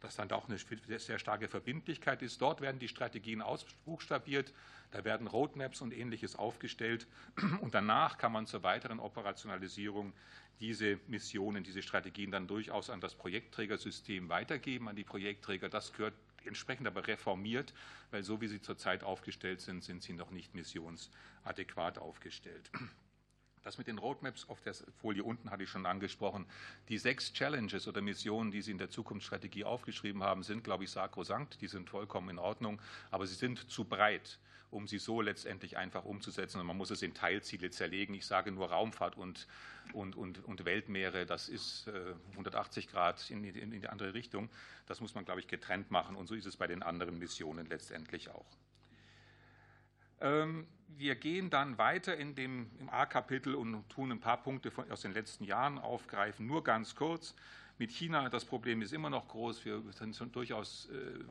das dann auch eine sehr starke Verbindlichkeit ist. Dort werden die Strategien ausbuchstabiert, da werden Roadmaps und Ähnliches aufgestellt *clears throat* und danach kann man zur weiteren Operationalisierung diese Missionen, diese Strategien dann durchaus an das Projektträgersystem weitergeben, an die Projektträger. Das gehört entsprechend aber reformiert, weil so wie sie zurzeit aufgestellt sind, sind sie noch nicht missionsadäquat aufgestellt. *clears throat* Das mit den Roadmaps auf der Folie unten hatte ich schon angesprochen. Die sechs Challenges oder Missionen, die Sie in der Zukunftsstrategie aufgeschrieben haben, sind, glaube ich, sakrosankt. Die sind vollkommen in Ordnung, aber sie sind zu breit, um sie so letztendlich einfach umzusetzen. Und man muss es in Teilziele zerlegen. Ich sage nur Raumfahrt und, und, und, und Weltmeere. Das ist äh, 180 Grad in, in, in die andere Richtung. Das muss man, glaube ich, getrennt machen. Und so ist es bei den anderen Missionen letztendlich auch. Ähm, wir gehen dann weiter in dem, im A-Kapitel und tun ein paar Punkte von, aus den letzten Jahren aufgreifen. Nur ganz kurz. Mit China, das Problem ist immer noch groß. Wir sind durchaus äh,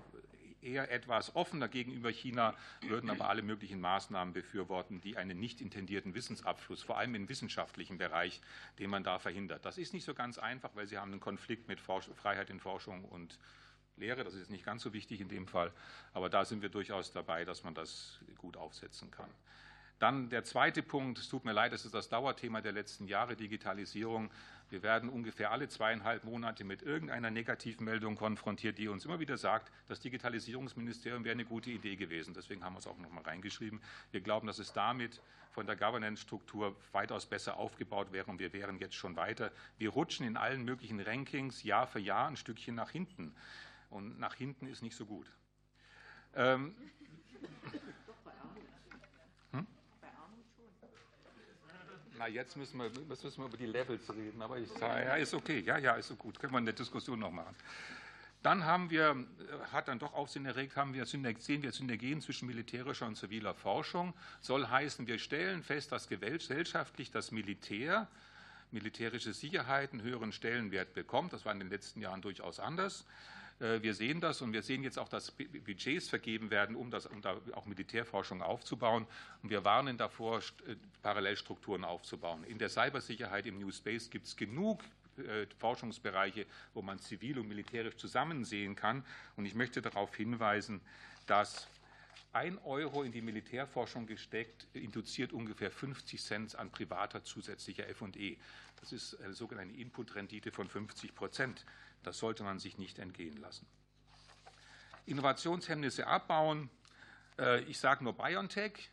eher etwas offener gegenüber China, würden aber alle möglichen Maßnahmen befürworten, die einen nicht intendierten Wissensabfluss, vor allem im wissenschaftlichen Bereich, den man da verhindert. Das ist nicht so ganz einfach, weil Sie haben einen Konflikt mit Freiheit in Forschung und Lehre. Das ist nicht ganz so wichtig in dem Fall, aber da sind wir durchaus dabei, dass man das gut aufsetzen kann. Dann der zweite Punkt, es tut mir leid, das ist das Dauerthema der letzten Jahre, Digitalisierung. Wir werden ungefähr alle zweieinhalb Monate mit irgendeiner Negativmeldung konfrontiert, die uns immer wieder sagt, das Digitalisierungsministerium wäre eine gute Idee gewesen. Deswegen haben wir es auch noch mal reingeschrieben. Wir glauben, dass es damit von der Governance-Struktur weitaus besser aufgebaut wäre und wir wären jetzt schon weiter. Wir rutschen in allen möglichen Rankings Jahr für Jahr ein Stückchen nach hinten. Und nach hinten ist nicht so gut. Ähm, Na, jetzt müssen wir, jetzt müssen wir über die Levels reden, aber ich sage, ja, ist okay, ja, ja, ist so gut, können wir eine Diskussion noch machen. Dann haben wir, äh, hat dann doch Aufsehen erregt, haben wir, sehen wir Synergien zwischen militärischer und ziviler Forschung. Soll heißen, wir stellen fest, dass gesellschaftlich das Militär, militärische Sicherheit einen höheren Stellenwert bekommt. Das war in den letzten Jahren durchaus anders. Äh, wir sehen das und wir sehen jetzt auch, dass Budgets vergeben werden, um, das, um da auch Militärforschung aufzubauen. Und wir warnen davor, äh, Parallelstrukturen aufzubauen. In der Cybersicherheit im New Space gibt es genug äh, Forschungsbereiche, wo man zivil und militärisch zusammen sehen kann. Und ich möchte darauf hinweisen, dass ein Euro in die Militärforschung gesteckt, induziert ungefähr 50 Cent an privater zusätzlicher FE. Das ist eine sogenannte Inputrendite von 50 Prozent. Das sollte man sich nicht entgehen lassen. Innovationshemmnisse abbauen. Äh, ich sage nur BioNTech.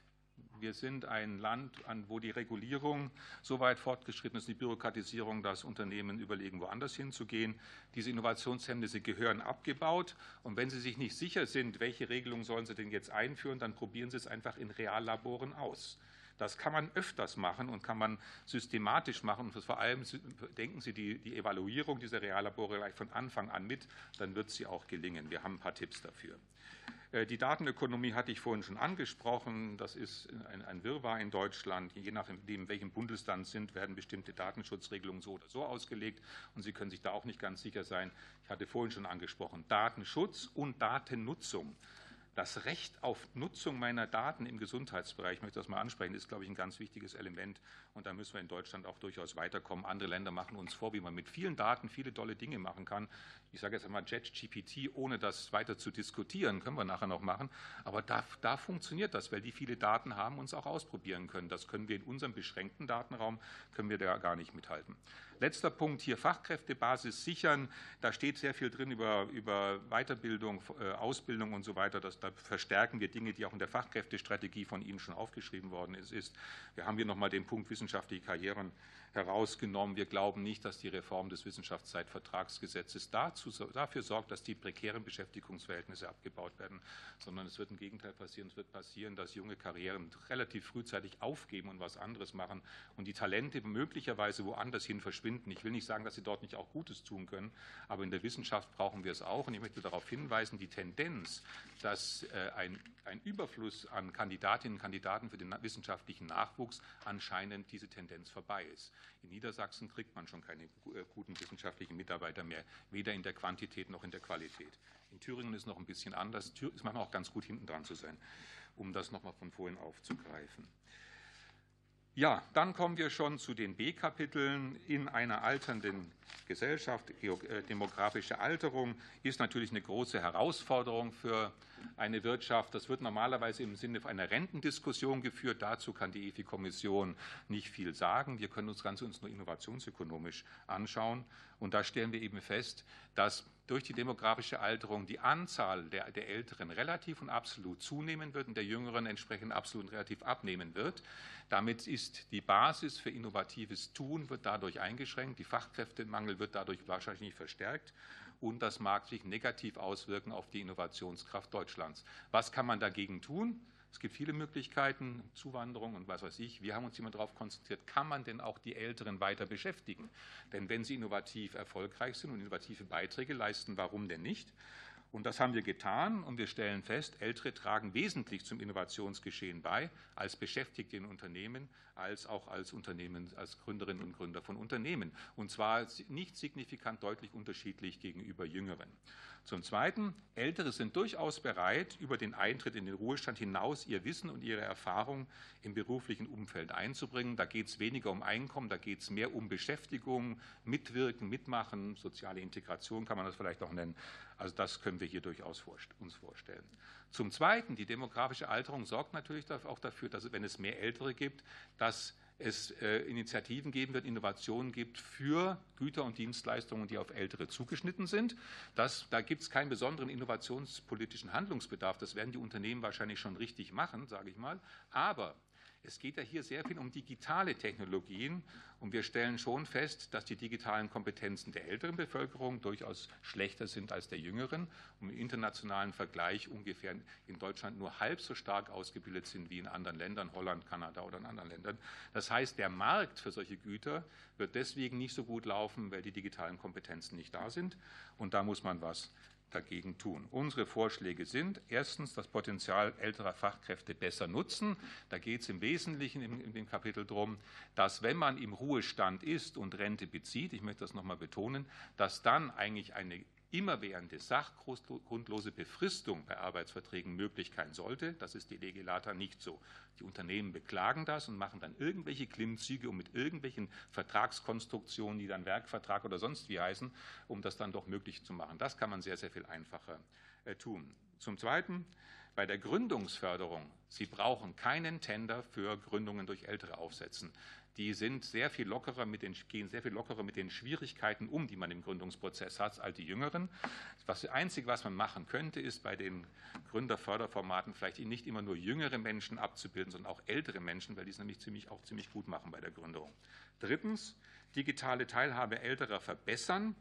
Wir sind ein Land, wo die Regulierung so weit fortgeschritten ist, die Bürokratisierung, dass Unternehmen überlegen, woanders hinzugehen. Diese Innovationshemmnisse gehören abgebaut. Und wenn Sie sich nicht sicher sind, welche Regelung sollen Sie denn jetzt einführen, dann probieren Sie es einfach in Reallaboren aus. Das kann man öfters machen und kann man systematisch machen. Und vor allem denken Sie die, die Evaluierung dieser Reallabore gleich von Anfang an mit, dann wird sie auch gelingen. Wir haben ein paar Tipps dafür. Äh, die Datenökonomie hatte ich vorhin schon angesprochen. Das ist ein, ein Wirrwarr in Deutschland. Je nachdem, in welchem Bundesland sind, werden bestimmte Datenschutzregelungen so oder so ausgelegt. Und Sie können sich da auch nicht ganz sicher sein. Ich hatte vorhin schon angesprochen, Datenschutz und Datennutzung das Recht auf Nutzung meiner Daten im Gesundheitsbereich, ich möchte das mal ansprechen, ist, glaube ich, ein ganz wichtiges Element. Und da müssen wir in Deutschland auch durchaus weiterkommen. Andere Länder machen uns vor, wie man mit vielen Daten viele tolle Dinge machen kann. Ich sage jetzt einmal JetGPT, ohne das weiter zu diskutieren, können wir nachher noch machen. Aber da, da funktioniert das, weil die viele Daten haben und es auch ausprobieren können. Das können wir in unserem beschränkten Datenraum, können wir da gar nicht mithalten. Letzter Punkt hier, Fachkräftebasis sichern. Da steht sehr viel drin über, über Weiterbildung, äh, Ausbildung und so weiter. Das, da verstärken wir Dinge, die auch in der Fachkräftestrategie von Ihnen schon aufgeschrieben worden ist. Wir haben hier nochmal den Punkt wissenschaftliche Karrieren herausgenommen. Wir glauben nicht, dass die Reform des Wissenschaftszeitvertragsgesetzes dazu, dafür sorgt, dass die prekären Beschäftigungsverhältnisse abgebaut werden, sondern es wird im Gegenteil passieren. Es wird passieren, dass junge Karrieren relativ frühzeitig aufgeben und was anderes machen und die Talente möglicherweise woanders hin verschwinden. Ich will nicht sagen, dass sie dort nicht auch Gutes tun können, aber in der Wissenschaft brauchen wir es auch. Und ich möchte darauf hinweisen, die Tendenz, dass äh, ein, ein Überfluss an Kandidatinnen und Kandidaten für den wissenschaftlichen Nachwuchs anscheinend diese Tendenz vorbei ist. In Niedersachsen kriegt man schon keine äh, guten wissenschaftlichen Mitarbeiter mehr, weder in der Quantität noch in der Qualität. In Thüringen ist es noch ein bisschen anders. Es manchmal auch ganz gut, hinten dran zu sein, um das nochmal von vorhin aufzugreifen. Ja, dann kommen wir schon zu den B-Kapiteln. In einer alternden Gesellschaft, äh, demografische Alterung ist natürlich eine große Herausforderung für eine Wirtschaft. Das wird normalerweise im Sinne einer Rentendiskussion geführt. Dazu kann die EFI-Kommission nicht viel sagen. Wir können uns ganz uns nur innovationsökonomisch anschauen. Und da stellen wir eben fest, dass durch die demografische Alterung die Anzahl der, der Älteren relativ und absolut zunehmen wird und der Jüngeren entsprechend absolut und relativ abnehmen wird. Damit ist die Basis für innovatives Tun wird dadurch eingeschränkt, die Fachkräftemangel wird dadurch wahrscheinlich verstärkt und das mag sich negativ auswirken auf die Innovationskraft Deutschlands. Was kann man dagegen tun? Es gibt viele Möglichkeiten, Zuwanderung und was weiß ich. Wir haben uns immer darauf konzentriert, kann man denn auch die Älteren weiter beschäftigen? Denn wenn sie innovativ erfolgreich sind und innovative Beiträge leisten, warum denn nicht? Und das haben wir getan und wir stellen fest, Ältere tragen wesentlich zum Innovationsgeschehen bei, als Beschäftigte in Unternehmen, als auch als Unternehmen, als Gründerinnen und Gründer von Unternehmen. Und zwar nicht signifikant deutlich unterschiedlich gegenüber Jüngeren. Zum Zweiten, Ältere sind durchaus bereit, über den Eintritt in den Ruhestand hinaus ihr Wissen und ihre Erfahrung im beruflichen Umfeld einzubringen. Da geht es weniger um Einkommen, da geht es mehr um Beschäftigung, Mitwirken, Mitmachen, soziale Integration kann man das vielleicht auch nennen. Also das können wir hier durchaus uns vorstellen. Zum Zweiten, die demografische Alterung sorgt natürlich auch dafür, dass wenn es mehr Ältere gibt, dass es äh, Initiativen geben wird, Innovationen gibt für Güter und Dienstleistungen, die auf Ältere zugeschnitten sind. Das, da gibt es keinen besonderen innovationspolitischen Handlungsbedarf. Das werden die Unternehmen wahrscheinlich schon richtig machen, sage ich mal. Aber es geht ja hier sehr viel um digitale Technologien. Und wir stellen schon fest, dass die digitalen Kompetenzen der älteren Bevölkerung durchaus schlechter sind als der jüngeren. Und im internationalen Vergleich ungefähr in Deutschland nur halb so stark ausgebildet sind wie in anderen Ländern, Holland, Kanada oder in anderen Ländern. Das heißt, der Markt für solche Güter wird deswegen nicht so gut laufen, weil die digitalen Kompetenzen nicht da sind. Und da muss man was dagegen tun. Unsere Vorschläge sind erstens das Potenzial älterer Fachkräfte besser nutzen. Da geht es im Wesentlichen in, dem Kapitel darum, dass wenn man im Ruhestand ist und Rente bezieht, ich möchte das nochmal betonen, dass dann eigentlich eine immerwährende sachgrundlose Befristung bei Arbeitsverträgen möglich sein sollte. Das ist die Legelata nicht so. Die Unternehmen beklagen das und machen dann irgendwelche Klimmzüge, um mit irgendwelchen Vertragskonstruktionen, die dann Werkvertrag oder sonst wie heißen, um das dann doch möglich zu machen. Das kann man sehr, sehr viel einfacher äh, tun. Zum Zweiten, bei der Gründungsförderung. Sie brauchen keinen Tender für Gründungen durch Ältere aufsetzen die sind sehr viel lockerer mit den, gehen sehr viel lockerer mit den Schwierigkeiten um, die man im Gründungsprozess hat, als die Jüngeren. Das Einzige, was man machen könnte, ist bei den Gründerförderformaten vielleicht nicht immer nur jüngere Menschen abzubilden, sondern auch ältere Menschen, weil die es nämlich ziemlich, auch ziemlich gut machen bei der Gründung. Drittens, digitale Teilhabe älterer verbessern.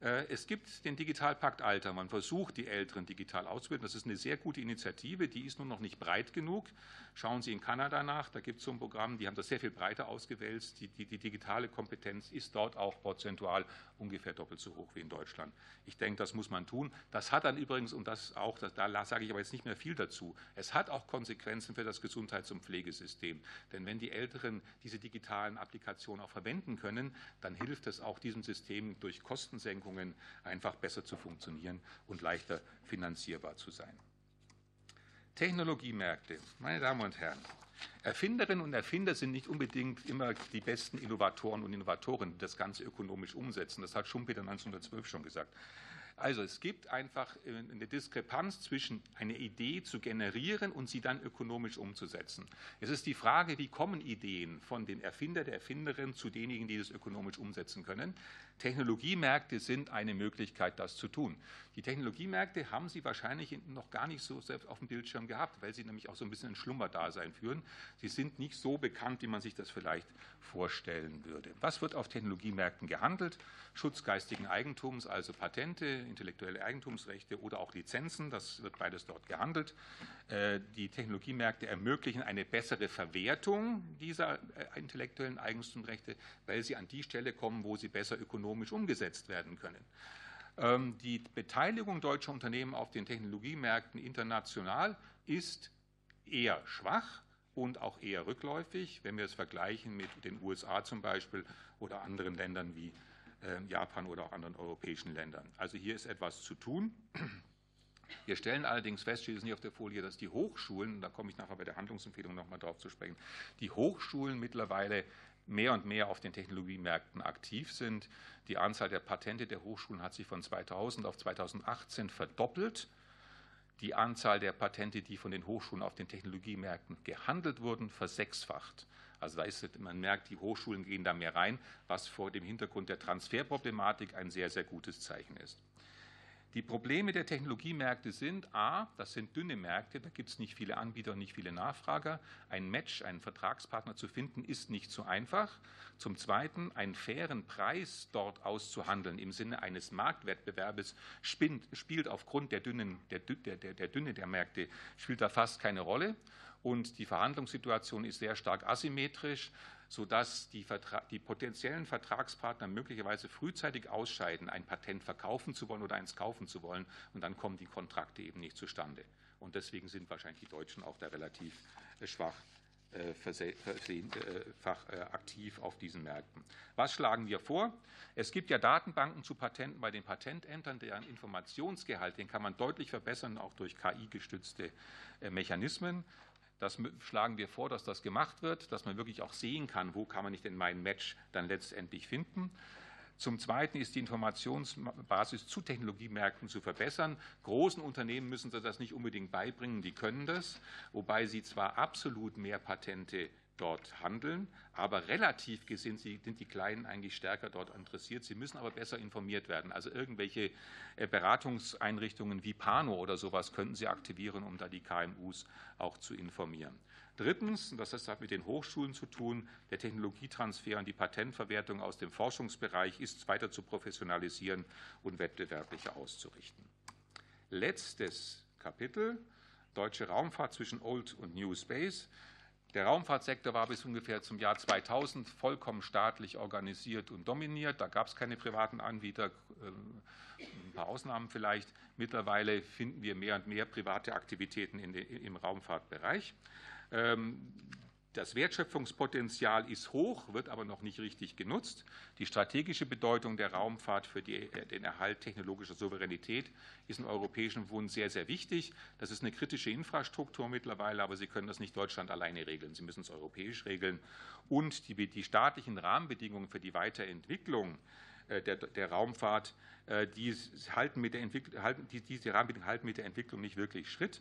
Äh, es gibt den Digitalpakt Alter. Man versucht, die Älteren digital auszubilden. Das ist eine sehr gute Initiative. Die ist nur noch nicht breit genug. Schauen Sie in Kanada nach. Da gibt es so ein Programm, die haben das sehr viel breiter ausgewälzt. Die, die, die, digitale Kompetenz ist dort auch prozentual ungefähr doppelt so hoch wie in Deutschland. Ich denke, das muss man tun. Das hat dann übrigens, und das auch, da sage ich aber jetzt nicht mehr viel dazu, es hat auch Konsequenzen für das Gesundheits- und Pflegesystem. Denn wenn die Älteren diese digitalen Applikationen auch verwenden können, dann hilft es auch diesem System durch Kostensenkungen einfach besser zu funktionieren und leichter finanzierbar zu sein. Technologiemärkte, meine Damen und Herren, Erfinderinnen und Erfinder sind nicht unbedingt immer die besten Innovatoren und Innovatorinnen, die das Ganze ökonomisch umsetzen. Das hat Schumpeter 1912 schon gesagt. Also es gibt einfach äh, eine Diskrepanz zwischen eine Idee zu generieren und sie dann ökonomisch umzusetzen. Es ist die Frage, wie kommen Ideen von dem Erfinder, der Erfinderin zu denjenigen, die das ökonomisch umsetzen können. Technologiemärkte sind eine Möglichkeit, das zu tun. Die Technologiemärkte haben Sie wahrscheinlich noch gar nicht so selbst auf dem Bildschirm gehabt, weil sie nämlich auch so ein bisschen ein Schlummerdasein führen. Sie sind nicht so bekannt, wie man sich das vielleicht vorstellen würde. Was wird auf Technologiemärkten gehandelt? Schutz geistigen Eigentums, also Patente, intellektuelle Eigentumsrechte oder auch Lizenzen. Das wird beides dort gehandelt. Äh, die Technologiemärkte ermöglichen eine bessere Verwertung dieser äh, intellektuellen Eigentumsrechte, weil sie an die Stelle kommen, wo sie besser ökonomisch umgesetzt werden können. Ähm, die Beteiligung deutscher Unternehmen auf den Technologiemärkten international ist eher schwach und auch eher rückläufig, wenn wir es vergleichen mit den USA zum Beispiel oder anderen Ländern wie Japan oder auch anderen europäischen Ländern. Also hier ist etwas zu tun. Wir stellen allerdings fest, steht es nicht auf der Folie, dass die Hochschulen, da komme ich nachher bei der Handlungsempfehlung nochmal drauf zu sprechen, die Hochschulen mittlerweile mehr und mehr auf den Technologiemärkten aktiv sind. Die Anzahl der Patente der Hochschulen hat sich von 2000 auf 2018 verdoppelt. Die Anzahl der Patente, die von den Hochschulen auf den Technologiemärkten gehandelt wurden, versechsfacht. Also da ist, man merkt, die Hochschulen gehen da mehr rein, was vor dem Hintergrund der Transferproblematik ein sehr, sehr gutes Zeichen ist. Die Probleme der Technologiemärkte sind, a, das sind dünne Märkte, da gibt es nicht viele Anbieter und nicht viele Nachfrager. Ein Match, einen Vertragspartner zu finden, ist nicht so einfach. Zum Zweiten, einen fairen Preis dort auszuhandeln im Sinne eines Marktwettbewerbes spielt, spielt aufgrund der, dünnen, der, der, der Dünne der Märkte, spielt da fast keine Rolle. Und die Verhandlungssituation ist sehr stark asymmetrisch. Sodass die, die potenziellen Vertragspartner möglicherweise frühzeitig ausscheiden, ein Patent verkaufen zu wollen oder eins kaufen zu wollen. Und dann kommen die Kontrakte eben nicht zustande. Und deswegen sind wahrscheinlich die Deutschen auch da relativ äh, schwach äh, fach äh, aktiv auf diesen Märkten. Was schlagen wir vor? Es gibt ja Datenbanken zu Patenten bei den Patentämtern, deren Informationsgehalt, den kann man deutlich verbessern, auch durch KI-gestützte Mechanismen. Das schlagen wir vor, dass das gemacht wird, dass man wirklich auch sehen kann, wo kann man nicht in meinen Match dann letztendlich finden. Zum Zweiten ist die Informationsbasis zu Technologiemärkten zu verbessern. Großen Unternehmen müssen Sie das nicht unbedingt beibringen, die können das, wobei sie zwar absolut mehr Patente dort handeln, aber relativ gesehen sind die Kleinen eigentlich stärker dort interessiert. Sie müssen aber besser informiert werden. Also irgendwelche äh, Beratungseinrichtungen wie Pano oder sowas könnten Sie aktivieren, um da die KMUs auch zu informieren. Drittens, und das hat mit den Hochschulen zu tun, der Technologietransfer und die Patentverwertung aus dem Forschungsbereich ist weiter zu professionalisieren und wettbewerblicher auszurichten. Letztes Kapitel, deutsche Raumfahrt zwischen Old und New Space. Der Raumfahrtsektor war bis ungefähr zum Jahr 2000 vollkommen staatlich organisiert und dominiert. Da gab es keine privaten Anbieter, äh, ein paar Ausnahmen vielleicht. Mittlerweile finden wir mehr und mehr private Aktivitäten im Raumfahrtbereich. Das Wertschöpfungspotenzial ist hoch, wird aber noch nicht richtig genutzt. Die strategische Bedeutung der Raumfahrt für die, äh, den Erhalt technologischer Souveränität ist im europäischen Bund sehr, sehr wichtig. Das ist eine kritische Infrastruktur mittlerweile, aber Sie können das nicht Deutschland alleine regeln. Sie müssen es europäisch regeln. Und die, die staatlichen Rahmenbedingungen für die Weiterentwicklung äh, der, der, Raumfahrt, äh, die halten mit der halten, die, diese Rahmenbedingungen halten mit der Entwicklung nicht wirklich Schritt.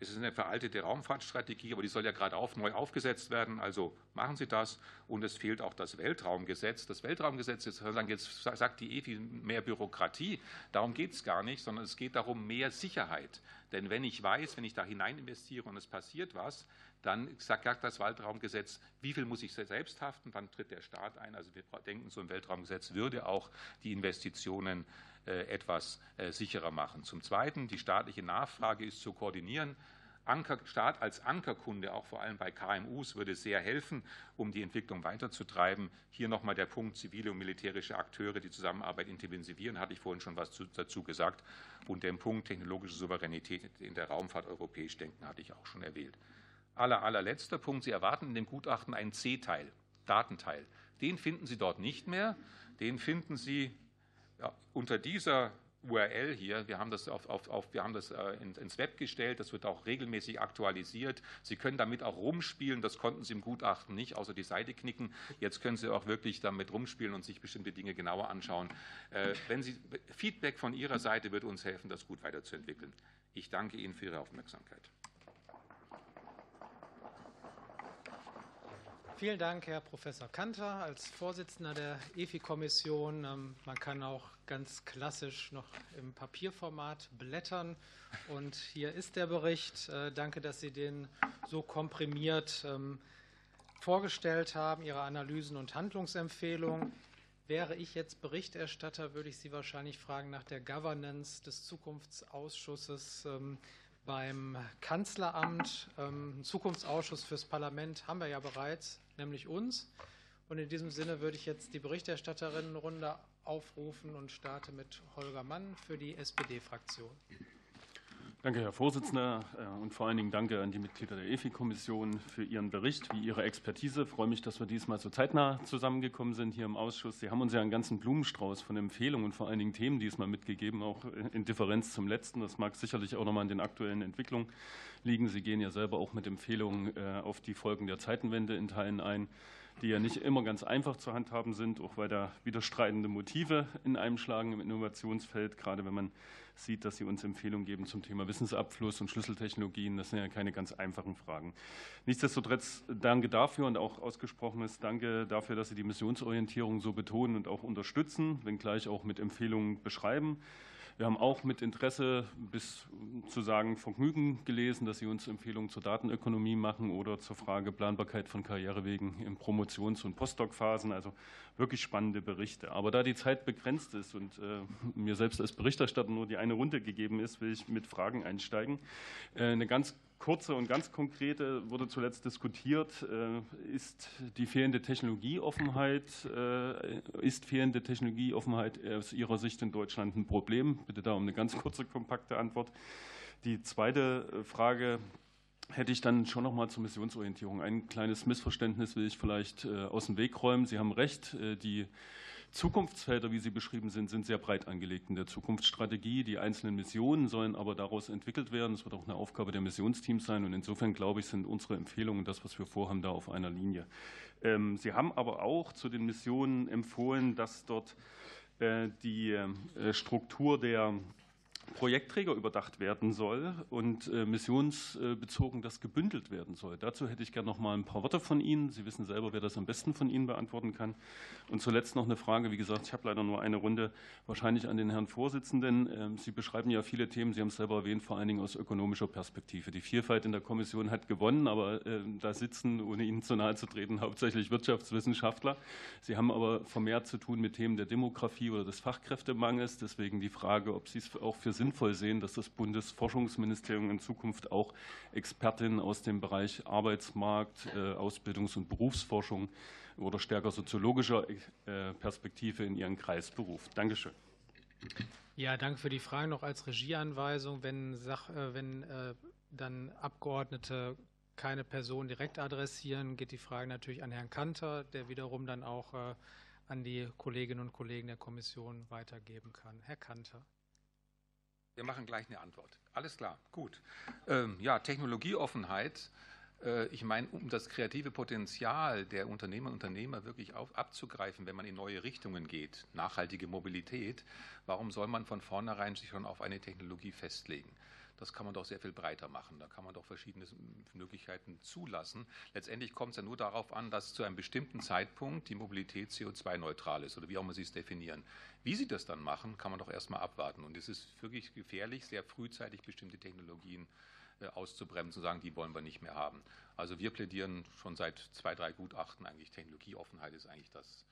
Es ist eine veraltete Raumfahrtstrategie, aber die soll ja gerade auf, neu aufgesetzt werden. Also machen Sie das. Und es fehlt auch das Weltraumgesetz. Das Weltraumgesetz, jetzt, jetzt sagt die EFI mehr Bürokratie. Darum geht es gar nicht, sondern es geht darum, mehr Sicherheit. Denn wenn ich weiß, wenn ich da hinein investiere und es passiert was, dann sagt das Weltraumgesetz, wie viel muss ich selbst haften, wann tritt der Staat ein. Also wir denken, so ein Weltraumgesetz würde auch die Investitionen etwas äh, sicherer machen. Zum Zweiten, die staatliche Nachfrage ist zu koordinieren. Anker, Staat als Ankerkunde, auch vor allem bei KMUs, würde sehr helfen, um die Entwicklung weiterzutreiben. Hier nochmal der Punkt, zivile und militärische Akteure, die Zusammenarbeit intensivieren, hatte ich vorhin schon was dazu gesagt. Und den Punkt technologische Souveränität in der Raumfahrt europäisch denken, hatte ich auch schon erwähnt. Aller, allerletzter Punkt. Sie erwarten in dem Gutachten einen C-Teil, Datenteil. Den finden Sie dort nicht mehr. Den finden Sie unter dieser URL hier, wir haben das, auf, auf, auf wir haben das äh, ins Web gestellt, das wird auch regelmäßig aktualisiert. Sie können damit auch rumspielen, das konnten Sie im Gutachten nicht, außer die Seite knicken. Jetzt können Sie auch wirklich damit rumspielen und sich bestimmte Dinge genauer anschauen. Äh, wenn Sie, Feedback von Ihrer Seite wird uns helfen, das gut weiterzuentwickeln. Ich danke Ihnen für Ihre Aufmerksamkeit. Vielen Dank, Herr Professor Kanter, als Vorsitzender der EFI-Kommission. Ähm, man kann auch ganz klassisch noch im Papierformat blättern. Und hier ist der Bericht. Äh, danke, dass Sie den so komprimiert ähm, vorgestellt haben, Ihre Analysen und Handlungsempfehlungen. Wäre ich jetzt Berichterstatter, würde ich Sie wahrscheinlich fragen nach der Governance des Zukunftsausschusses. Beim Kanzleramt. Ähm, einen Zukunftsausschuss fürs Parlament haben wir ja bereits, nämlich uns. Und in diesem Sinne würde ich jetzt die Berichterstatterinnenrunde aufrufen und starte mit Holger Mann für die SPD-Fraktion. Danke, Herr Vorsitzender, äh, und vor allen Dingen danke an die Mitglieder der EFI-Kommission für Ihren Bericht, wie Ihre Expertise. Ich freue mich, dass wir diesmal so zeitnah zusammengekommen sind hier im Ausschuss. Sie haben uns ja einen ganzen Blumenstrauß von Empfehlungen und vor allen Dingen Themen diesmal mitgegeben, auch in Differenz zum letzten. Das mag sicherlich auch nochmal an den aktuellen Entwicklungen liegen. Sie gehen ja selber auch mit Empfehlungen äh, auf die Folgen der Zeitenwende in Teilen ein die ja nicht immer ganz einfach zu handhaben sind, auch weil da widerstreitende Motive in einem schlagen im Innovationsfeld, gerade wenn man sieht, dass Sie uns Empfehlungen geben zum Thema Wissensabfluss und Schlüsseltechnologien. Das sind ja keine ganz einfachen Fragen. Nichtsdestotrotz danke dafür und auch ausgesprochenes Danke dafür, dass Sie die Missionsorientierung so betonen und auch unterstützen, wenngleich auch mit Empfehlungen beschreiben. Wir haben auch mit Interesse bis zu sagen Vergnügen gelesen, dass Sie uns Empfehlungen zur Datenökonomie machen oder zur Frage Planbarkeit von Karrierewegen in Promotions- und Postdoc-Phasen. Also wirklich spannende Berichte. Aber da die Zeit begrenzt ist und äh, mir selbst als Berichterstatter nur die eine Runde gegeben ist, will ich mit Fragen einsteigen. Äh, eine ganz kurze und ganz konkrete wurde zuletzt diskutiert, äh, ist die fehlende Technologieoffenheit, äh, ist fehlende Technologieoffenheit aus Ihrer Sicht in Deutschland ein Problem? Bitte da um eine ganz kurze, kompakte Antwort. Die zweite Frage hätte ich dann schon noch mal zur Missionsorientierung. Ein kleines Missverständnis will ich vielleicht aus dem Weg räumen. Sie haben recht, die Zukunftsfelder, wie sie beschrieben sind, sind sehr breit angelegt in der Zukunftsstrategie. Die einzelnen Missionen sollen aber daraus entwickelt werden. Es wird auch eine Aufgabe der Missionsteams sein. Und insofern, glaube ich, sind unsere Empfehlungen, das, was wir vorhaben, da auf einer Linie. Ähm, sie haben aber auch zu den Missionen empfohlen, dass dort äh, die äh, Struktur der Projektträger überdacht werden soll und äh, missionsbezogen das gebündelt werden soll. Dazu hätte ich gerne noch mal ein paar Worte von Ihnen. Sie wissen selber, wer das am besten von Ihnen beantworten kann. Und zuletzt noch eine Frage. Wie gesagt, ich habe leider nur eine Runde, wahrscheinlich an den Herrn Vorsitzenden. Ähm, Sie beschreiben ja viele Themen, Sie haben es selber erwähnt, vor allen Dingen aus ökonomischer Perspektive. Die Vielfalt in der Kommission hat gewonnen, aber äh, da sitzen, ohne Ihnen zu nahe zu treten, *laughs* hauptsächlich Wirtschaftswissenschaftler. Sie haben aber vermehrt zu tun mit Themen der Demografie oder des Fachkräftemangels. Deswegen die Frage, ob Sie es auch für sinnvoll sehen, dass das Bundesforschungsministerium in Zukunft auch Expertinnen aus dem Bereich Arbeitsmarkt, äh, Ausbildungs- und Berufsforschung oder stärker soziologischer äh, Perspektive in ihren Kreis beruft. Dankeschön. Ja, danke für die Frage. Noch als Regieanweisung, wenn, Sach, äh, wenn dann Abgeordnete keine Person direkt adressieren, geht die Frage natürlich an Herrn Kanter, der wiederum dann auch an die Kolleginnen und Kollegen der Kommission weitergeben kann. Herr Kanter. Wir machen gleich eine Antwort. Alles klar, gut. Ähm, ja, Technologieoffenheit. Äh, ich meine, um das kreative Potenzial der Unternehmer und Unternehmer wirklich auf, abzugreifen, wenn man in neue Richtungen geht, nachhaltige Mobilität, warum soll man von vornherein sich schon auf eine Technologie festlegen? Das kann man doch sehr viel breiter machen. Da kann man doch verschiedene Möglichkeiten zulassen. Letztendlich kommt es ja nur darauf an, dass zu einem bestimmten Zeitpunkt die Mobilität CO2-neutral ist oder wie auch immer Sie es definieren. Wie Sie das dann machen, kann man doch erstmal abwarten. Und es ist wirklich gefährlich, sehr frühzeitig bestimmte Technologien äh, auszubremsen und sagen, die wollen wir nicht mehr haben. Also wir plädieren schon seit zwei, drei Gutachten eigentlich, Technologieoffenheit ist eigentlich das,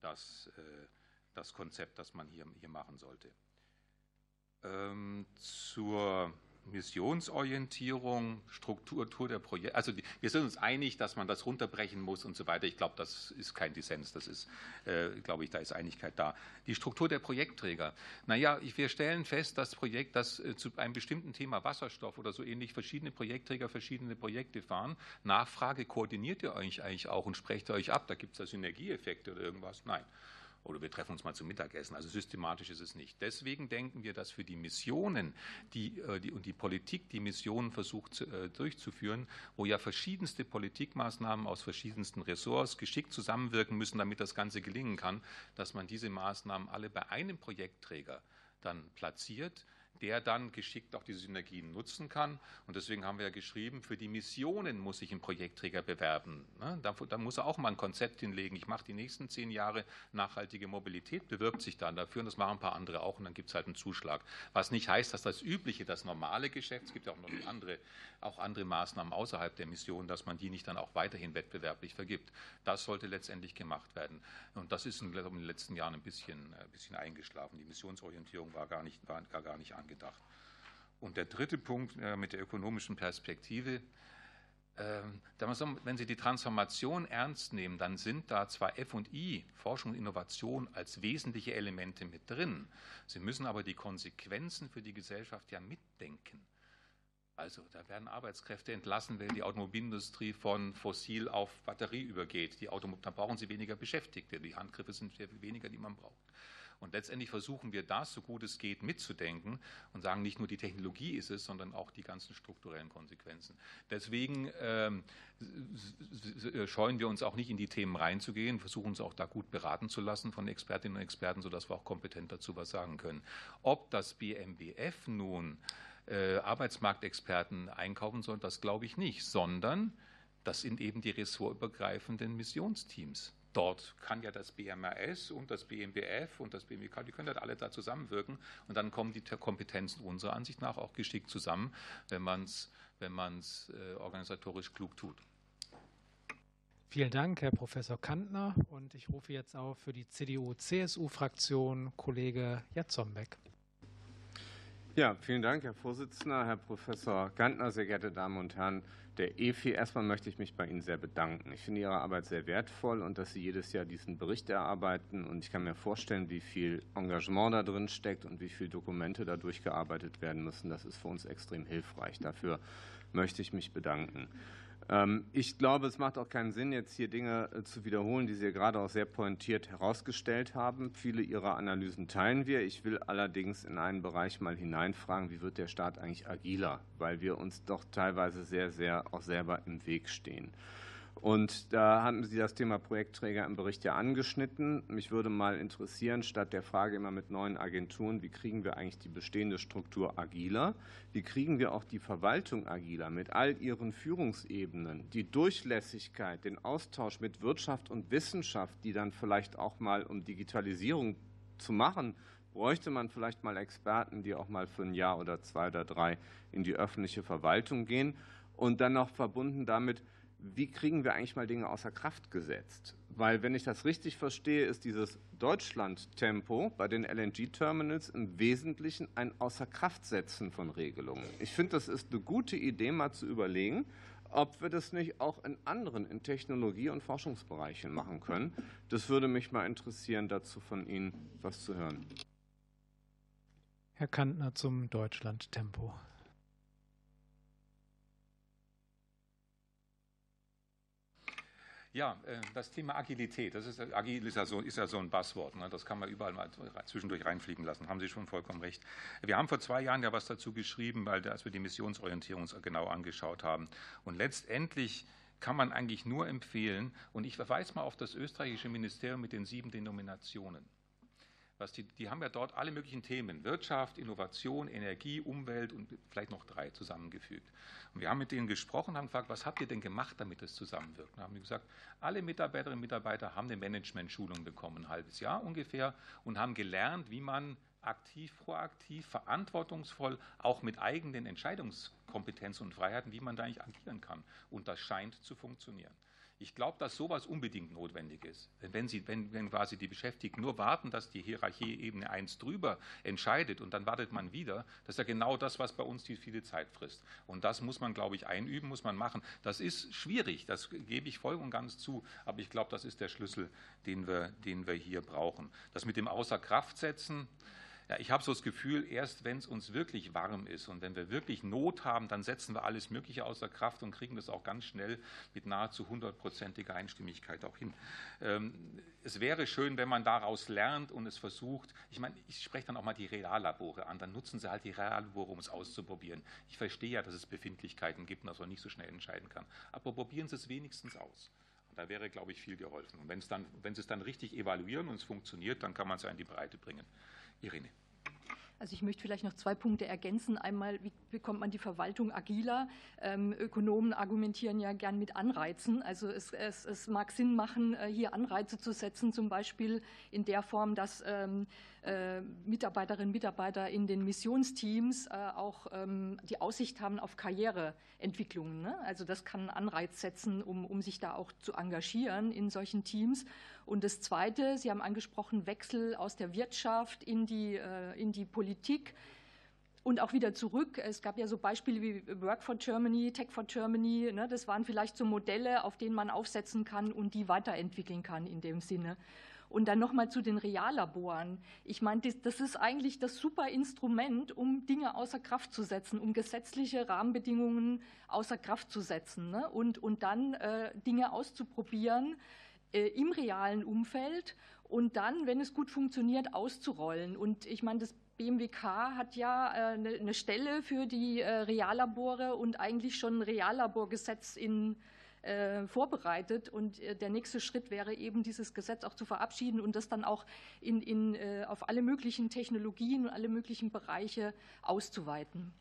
das, äh, das Konzept, das man hier, hier machen sollte. Ähm, zur Missionsorientierung, Struktur der Projekte. Also die, wir sind uns einig, dass man das runterbrechen muss und so weiter. Ich glaube, das ist kein Dissens. Das ist, äh, glaube ich, da ist Einigkeit da. Die Struktur der Projektträger. Naja, ich, wir stellen fest, dass Projekt, dass äh, zu einem bestimmten Thema Wasserstoff oder so ähnlich verschiedene Projektträger verschiedene Projekte fahren. Nachfrage koordiniert ihr euch eigentlich auch und sprecht ihr euch ab. Da gibt es da Synergieeffekte oder irgendwas. Nein oder wir treffen uns mal zum Mittagessen. Also systematisch ist es nicht. Deswegen denken wir, dass für die Missionen die, äh, die, und die Politik die Missionen versucht zu, äh, durchzuführen, wo ja verschiedenste Politikmaßnahmen aus verschiedensten Ressorts geschickt zusammenwirken müssen, damit das Ganze gelingen kann, dass man diese Maßnahmen alle bei einem Projektträger dann platziert der dann geschickt auch diese Synergien nutzen kann. Und deswegen haben wir ja geschrieben, für die Missionen muss sich ein Projektträger bewerben. Ne? Da, muss er auch mal ein Konzept hinlegen. Ich mache die nächsten zehn Jahre nachhaltige Mobilität, bewirbt sich dann dafür und das machen ein paar andere auch und dann gibt es halt einen Zuschlag. Was nicht heißt, dass das übliche, das normale Geschäft, es gibt ja auch noch andere, auch andere Maßnahmen außerhalb der Mission, dass man die nicht dann auch weiterhin wettbewerblich vergibt. Das sollte letztendlich gemacht werden. Und das ist in, den letzten Jahren ein bisschen, ein bisschen eingeschlafen. Die Missionsorientierung war gar nicht, war gar nicht angekommen angedacht. Und der dritte Punkt äh, mit der ökonomischen Perspektive, ähm, wenn Sie die Transformation ernst nehmen, dann sind da zwar FI, Forschung und Innovation, als wesentliche Elemente mit drin. Sie müssen aber die Konsequenzen für die Gesellschaft ja mitdenken. Also da werden Arbeitskräfte entlassen, weil die Automobilindustrie von fossil auf Batterie übergeht. Die Auto, da brauchen Sie weniger Beschäftigte. Die Handgriffe sind viel weniger, die man braucht. Und letztendlich versuchen wir das, so gut es geht, mitzudenken und sagen, nicht nur die Technologie ist es, sondern auch die ganzen strukturellen Konsequenzen. Deswegen ähm, scheuen wir uns auch nicht in die Themen reinzugehen, versuchen uns auch da gut beraten zu lassen von Expertinnen und Experten, sodass wir auch kompetent dazu was sagen können. Ob das BMBF nun äh, Arbeitsmarktexperten einkaufen soll, das glaube ich nicht, sondern das sind eben die ressortübergreifenden Missionsteams. Dort kann ja das BMRS und das BMBF und das BMWK, die können halt alle da zusammenwirken und dann kommen die Kompetenzen unserer Ansicht nach auch geschickt zusammen, wenn man es wenn man's, äh, organisatorisch klug tut. Vielen Dank, Herr Professor Kantner. Und ich rufe jetzt auf für die CDU-CSU-Fraktion Kollege Jatzombeck. Ja, vielen Dank, Herr Vorsitzender, Herr Professor Gantner, sehr geehrte Damen und Herren der EFI. Erstmal möchte ich mich bei Ihnen sehr bedanken. Ich finde Ihre Arbeit sehr wertvoll und dass Sie jedes Jahr diesen Bericht erarbeiten. Und ich kann mir vorstellen, wie viel Engagement da drin steckt und wie viele Dokumente da durchgearbeitet werden müssen. Das ist für uns extrem hilfreich. Dafür möchte ich mich bedanken. Ähm, ich glaube, es macht auch keinen Sinn, jetzt hier Dinge äh, zu wiederholen, die Sie gerade auch sehr pointiert herausgestellt haben. Viele Ihrer Analysen teilen wir. Ich will allerdings in einen Bereich mal hineinfragen, wie wird der Staat eigentlich agiler, weil wir uns doch teilweise sehr, sehr auch selber im Weg stehen. Und da hatten Sie das Thema Projektträger im Bericht ja angeschnitten. Mich würde mal interessieren, statt der Frage immer mit neuen Agenturen, wie kriegen wir eigentlich die bestehende Struktur agiler? Wie kriegen wir auch die Verwaltung agiler mit all ihren Führungsebenen, die Durchlässigkeit, den Austausch mit Wirtschaft und Wissenschaft, die dann vielleicht auch mal um Digitalisierung zu machen, bräuchte man vielleicht mal Experten, die auch mal für ein Jahr oder zwei oder drei in die öffentliche Verwaltung gehen und dann noch verbunden damit, wie kriegen wir eigentlich mal Dinge außer Kraft gesetzt? Weil, wenn ich das richtig verstehe, ist dieses Deutschland-Tempo bei den LNG-Terminals im Wesentlichen ein Außerkraftsetzen von Regelungen. Ich finde, das ist eine gute Idee, mal zu überlegen, ob wir das nicht auch in anderen, in Technologie- und Forschungsbereichen machen können. Das würde mich mal interessieren, dazu von Ihnen was zu hören. Herr Kantner zum Deutschland-Tempo. Ja, äh, das Thema Agilität, das ist, agil ist ja, so, ist ja so ein Buzzword, ne? das kann man überall mal zwischendurch reinfliegen lassen, haben Sie schon vollkommen recht. Wir haben vor zwei Jahren ja was dazu geschrieben, weil, als wir die Missionsorientierung genau angeschaut haben. Und letztendlich kann man eigentlich nur empfehlen, und ich verweise mal auf das österreichische Ministerium mit den sieben Denominationen was die, die haben ja dort alle möglichen Themen, Wirtschaft, Innovation, Energie, Umwelt und vielleicht noch drei zusammengefügt. Und wir haben mit denen gesprochen, haben gefragt, was habt ihr denn gemacht, damit es zusammenwirkt? Und haben gesagt, alle Mitarbeiterinnen und Mitarbeiter haben eine Management-Schulung bekommen, ein halbes Jahr ungefähr, und haben gelernt, wie man aktiv, proaktiv, verantwortungsvoll, auch mit eigenen Entscheidungskompetenzen und Freiheiten, wie man da eigentlich agieren kann. Und das scheint zu funktionieren. Ich glaube, dass sowas unbedingt notwendig ist. Wenn, Sie, wenn, wenn quasi die Beschäftigten nur warten, dass die Hierarchieebene eins drüber entscheidet und dann wartet man wieder, das ist ja genau das, was bei uns die viele Zeit frisst. Und das muss man, glaube ich, einüben, muss man machen. Das ist schwierig, das gebe ich voll und ganz zu, aber ich glaube, das ist der Schlüssel, den wir, den wir hier brauchen. Das mit dem Außerkraftsetzen, ja, ich habe so das Gefühl, erst wenn es uns wirklich warm ist und wenn wir wirklich Not haben, dann setzen wir alles Mögliche außer Kraft und kriegen das auch ganz schnell mit nahezu hundertprozentiger Einstimmigkeit auch hin. Ähm, es wäre schön, wenn man daraus lernt und es versucht. Ich meine, ich spreche dann auch mal die Reallabore an. Dann nutzen sie halt die Reallabore, um es auszuprobieren. Ich verstehe ja, dass es Befindlichkeiten gibt und dass man nicht so schnell entscheiden kann. Aber probieren Sie es wenigstens aus. Da wäre, glaube ich, viel geholfen. Und wenn, Sie es dann richtig evaluieren und es funktioniert, dann kann man es ja in die Breite bringen. Irene. Also ich möchte vielleicht noch zwei Punkte ergänzen. Einmal, wie bekommt man die Verwaltung agiler? Ähm, Ökonomen argumentieren ja gern mit Anreizen. Also es, es, es, mag Sinn machen, äh, hier Anreize zu setzen, zum Beispiel in der Form, dass ähm, äh, Mitarbeiterinnen und Mitarbeiter in den Missionsteams äh, auch ähm, die Aussicht haben auf Karriereentwicklungen. Ne? Also das kann einen Anreiz setzen, um, um sich da auch zu engagieren in solchen Teams. Und das Zweite, Sie haben angesprochen, Wechsel aus der Wirtschaft in die, in die Politik und auch wieder zurück. Es gab ja so Beispiele wie Work for Germany, Tech for Germany. Ne? Das waren vielleicht so Modelle, auf denen man aufsetzen kann und die weiterentwickeln kann in dem Sinne. Und dann nochmal zu den Reallaboren. Ich meine, das, das, ist eigentlich das super Instrument, um Dinge außer Kraft zu setzen, um gesetzliche Rahmenbedingungen außer Kraft zu setzen ne? und, und dann äh, Dinge auszuprobieren, äh, im realen Umfeld und dann, wenn es gut funktioniert, auszurollen. Und ich meine, das BMWK hat ja eine äh, Stelle für die äh, Reallabore und eigentlich schon ein Reallaborgesetz in, äh, vorbereitet. Und der nächste Schritt wäre eben, dieses Gesetz auch zu verabschieden und das dann auch in, in, auf alle möglichen Technologien und alle möglichen Bereiche auszuweiten.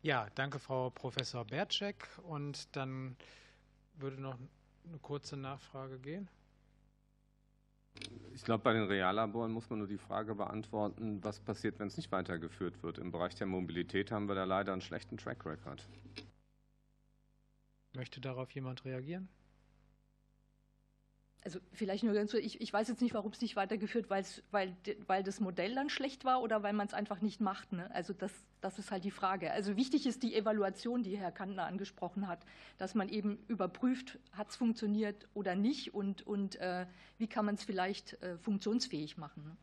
Ja, danke, Frau Professor Bertschek. Und dann würde noch eine kurze Nachfrage gehen? Ich glaube, bei den Reallaboren muss man nur die Frage beantworten, was passiert, wenn es nicht weitergeführt wird. Im Bereich der Mobilität haben wir da leider einen schlechten Track Record. Möchte darauf jemand reagieren? Also vielleicht nur ganz, ich, ich weiß jetzt nicht, warum es nicht weitergeführt, weil, weil das Modell dann schlecht war oder weil man es einfach nicht macht. Ne? Also das, das ist halt die Frage. Also wichtig ist die Evaluation, die Herr Kantner angesprochen hat, dass man eben überprüft, hat es funktioniert oder nicht und, und äh, wie kann man es vielleicht äh, funktionsfähig machen. Ne?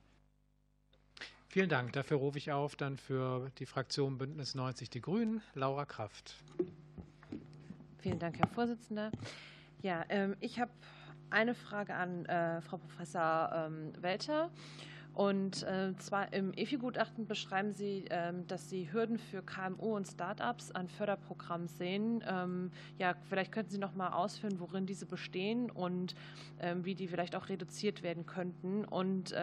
Vielen Dank. Dafür rufe ich auf dann für die Fraktion Bündnis 90 Die Grünen Laura Kraft. Vielen Dank, Herr Vorsitzender. Ja, ähm, ich habe eine Frage an äh, Frau Professor ähm, Welter. Und äh, zwar im EFI-Gutachten beschreiben Sie, ähm, dass Sie Hürden für KMU und Startups an Förderprogrammen sehen. Ähm, ja, vielleicht könnten Sie noch mal ausführen, worin diese bestehen und ähm, wie die vielleicht auch reduziert werden könnten. Und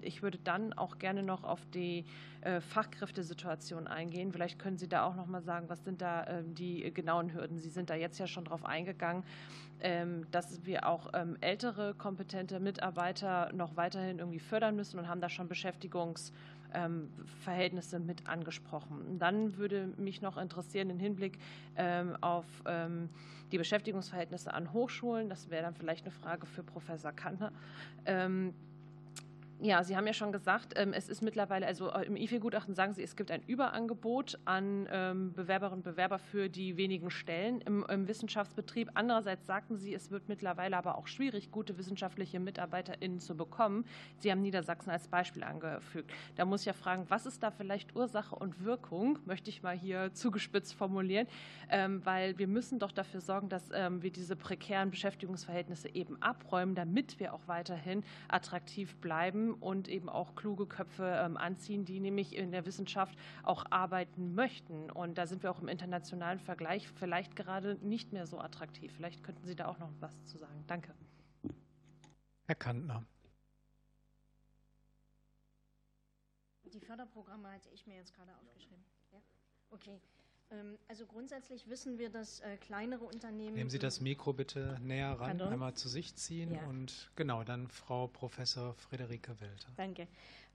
ich würde dann auch gerne noch auf die äh, Fachkräftesituation eingehen. Vielleicht können Sie da auch noch mal sagen, was sind da die genauen Hürden? Sie sind da jetzt ja schon drauf eingegangen. Dass wir auch ältere, kompetente Mitarbeiter noch weiterhin irgendwie fördern müssen und haben da schon Beschäftigungsverhältnisse ähm, mit angesprochen. Dann würde mich noch interessieren im Hinblick auf die Beschäftigungsverhältnisse an Hochschulen. Das wäre dann vielleicht eine Frage für Professor Kantner. Ja, Sie haben ja schon gesagt, ähm, es ist mittlerweile, also äh, im IFE-Gutachten sagen Sie, es gibt ein Überangebot an ähm, Bewerberinnen und Bewerber für die wenigen Stellen im, im Wissenschaftsbetrieb. Andererseits sagten Sie, es wird mittlerweile aber auch schwierig, gute wissenschaftliche MitarbeiterInnen zu bekommen. Sie haben Niedersachsen als Beispiel angefügt. Da muss ich ja fragen, was ist da vielleicht Ursache und Wirkung, möchte ich mal hier zugespitzt formulieren, ähm, weil wir müssen doch dafür sorgen, dass wir diese prekären Beschäftigungsverhältnisse eben abräumen, damit wir auch weiterhin attraktiv bleiben und eben auch kluge Köpfe ähm, anziehen, die nämlich in der Wissenschaft auch arbeiten möchten. Und da sind wir auch im internationalen Vergleich vielleicht gerade nicht mehr so attraktiv. Vielleicht könnten Sie da auch noch was zu sagen. Danke. Herr Kantner. Die Förderprogramme hatte ich mir jetzt gerade aufgeschrieben. Ja? Okay. Ähm, also grundsätzlich wissen wir, dass äh, kleinere Unternehmen. Nehmen Sie das Mikro bitte näher ran, Pardon? einmal zu sich ziehen ja. und genau, dann Frau Professor Friederike Welter. Danke.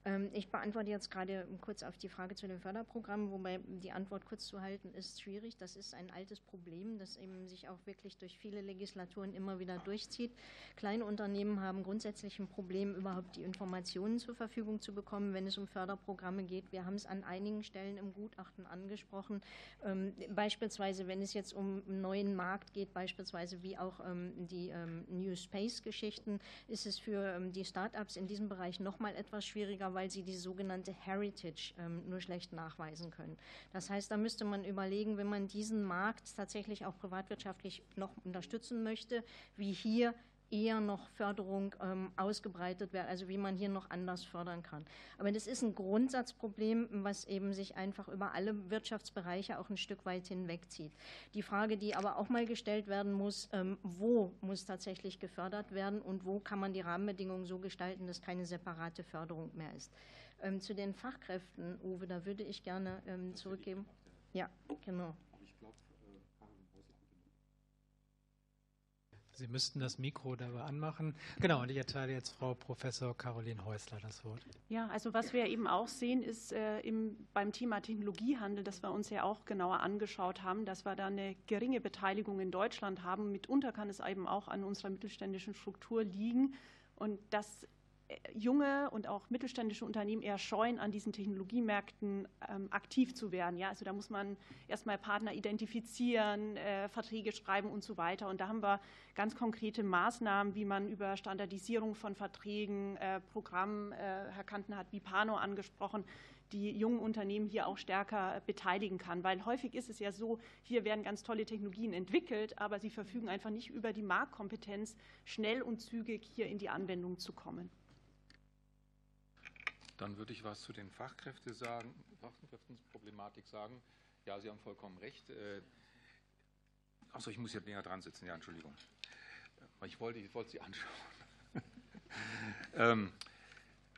Ähm, ich beantworte jetzt gerade kurz auf die Frage zu den Förderprogrammen, wobei die Antwort kurz zu halten ist schwierig. Das ist ein altes Problem, das eben sich auch wirklich durch viele Legislaturen immer wieder durchzieht. Kleine Unternehmen haben grundsätzlich ein Problem, überhaupt die Informationen zur Verfügung zu bekommen, wenn es um Förderprogramme geht. Wir haben es an einigen Stellen im Gutachten angesprochen. Ähm, beispielsweise, wenn es jetzt um einen neuen Markt geht, beispielsweise wie auch ähm, die New Space-Geschichten, ist es für die Start-ups in diesem Bereich noch mal etwas schwieriger weil sie die sogenannte Heritage ähm, nur schlecht nachweisen können. Das heißt, da müsste man überlegen, wenn man diesen Markt tatsächlich auch privatwirtschaftlich noch unterstützen möchte, wie hier eher noch Förderung ähm, ausgebreitet wird, also wie man hier noch anders fördern kann. Aber das ist ein Grundsatzproblem, was eben sich einfach über alle Wirtschaftsbereiche auch ein Stück weit hinwegzieht. Die Frage, die aber auch mal gestellt werden muss, ähm, wo muss tatsächlich gefördert werden und wo kann man die Rahmenbedingungen so gestalten, dass keine separate Förderung mehr ist. Ähm, zu den Fachkräften, Uwe, da würde ich gerne ähm, zurückgeben. Ja, genau. Sie müssten das Mikro dabei anmachen. Genau, und ich erteile jetzt Frau Professor Caroline Häusler das Wort. Ja, also was wir eben auch sehen, ist äh, im, beim Thema Technologiehandel, das wir uns ja auch genauer angeschaut haben, dass wir da eine geringe Beteiligung in Deutschland haben. Mitunter kann es eben auch an unserer mittelständischen Struktur liegen. Und das junge und auch mittelständische Unternehmen eher scheuen, an diesen Technologiemärkten ähm, aktiv zu werden. Ja, also da muss man erstmal Partner identifizieren, äh, Verträge schreiben und so weiter. Und da haben wir ganz konkrete Maßnahmen, wie man über Standardisierung von Verträgen, äh, Programmen, äh, Herr Kanten hat Bipano angesprochen, die jungen Unternehmen hier auch stärker beteiligen kann. Weil häufig ist es ja so, hier werden ganz tolle Technologien entwickelt, aber sie verfügen einfach nicht über die Marktkompetenz, schnell und zügig hier in die Anwendung zu kommen. Dann würde ich was zu den Fachkräfte sagen, Fachkräftenproblematik sagen. Ja, Sie haben vollkommen recht. Äh, Achso, ich muss hier näher dran sitzen. Ja, Entschuldigung. Ich wollte, ich wollte Sie anschauen. *laughs* ähm,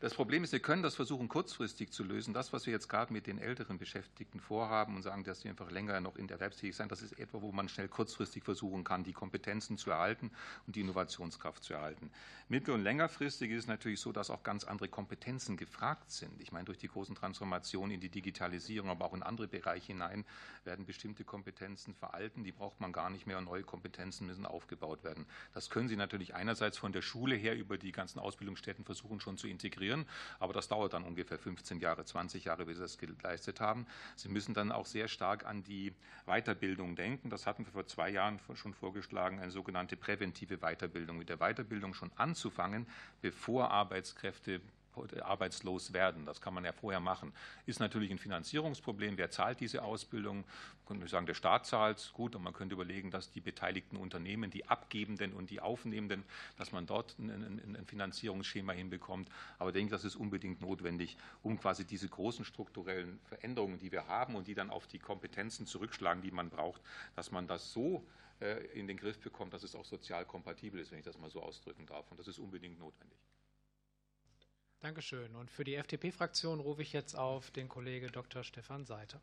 Das Problem ist, wir können das versuchen, kurzfristig zu lösen. Das, was wir jetzt gerade mit den älteren Beschäftigten vorhaben und sagen, dass sie einfach länger noch in erwerbsfähig sind, das ist etwa, wo man schnell kurzfristig versuchen kann, die Kompetenzen zu erhalten und die Innovationskraft zu erhalten. Mittel- und längerfristig ist es natürlich so, dass auch ganz andere Kompetenzen gefragt sind. Ich meine, durch die großen Transformationen in die Digitalisierung, aber auch in andere Bereiche hinein werden bestimmte Kompetenzen veralten. Die braucht man gar nicht mehr und neue Kompetenzen müssen aufgebaut werden. Das können Sie natürlich einerseits von der Schule her über die ganzen Ausbildungsstätten versuchen schon zu integrieren integrieren. Aber das dauert dann ungefähr 15 Jahre, 20 Jahre, bis Sie das geleistet haben. Sie müssen dann auch sehr stark an die Weiterbildung denken. Das hatten wir vor zwei Jahren schon vorgeschlagen, eine sogenannte präventive Weiterbildung. Mit der Weiterbildung schon anzufangen, bevor Arbeitskräfte arbeitslos werden. Das kann man ja vorher machen. Ist natürlich ein Finanzierungsproblem. Wer zahlt diese Ausbildung? Man könnte sagen, der Staat zahlt. Gut, und man könnte überlegen, dass die beteiligten Unternehmen, die Abgebenden und die Aufnehmenden, dass man dort ein, ein, ein Finanzierungsschema hinbekommt. Aber ich denke, das ist unbedingt notwendig, um quasi diese großen strukturellen Veränderungen, die wir haben und die dann auf die Kompetenzen zurückschlagen, die man braucht, dass man das so äh, in den Griff bekommt, dass es auch sozial kompatibel ist, wenn ich das mal so ausdrücken darf. Und das ist unbedingt notwendig. Dankeschön. Und für die FDP-Fraktion rufe ich jetzt auf den Kollege Dr. Stefan Seiter.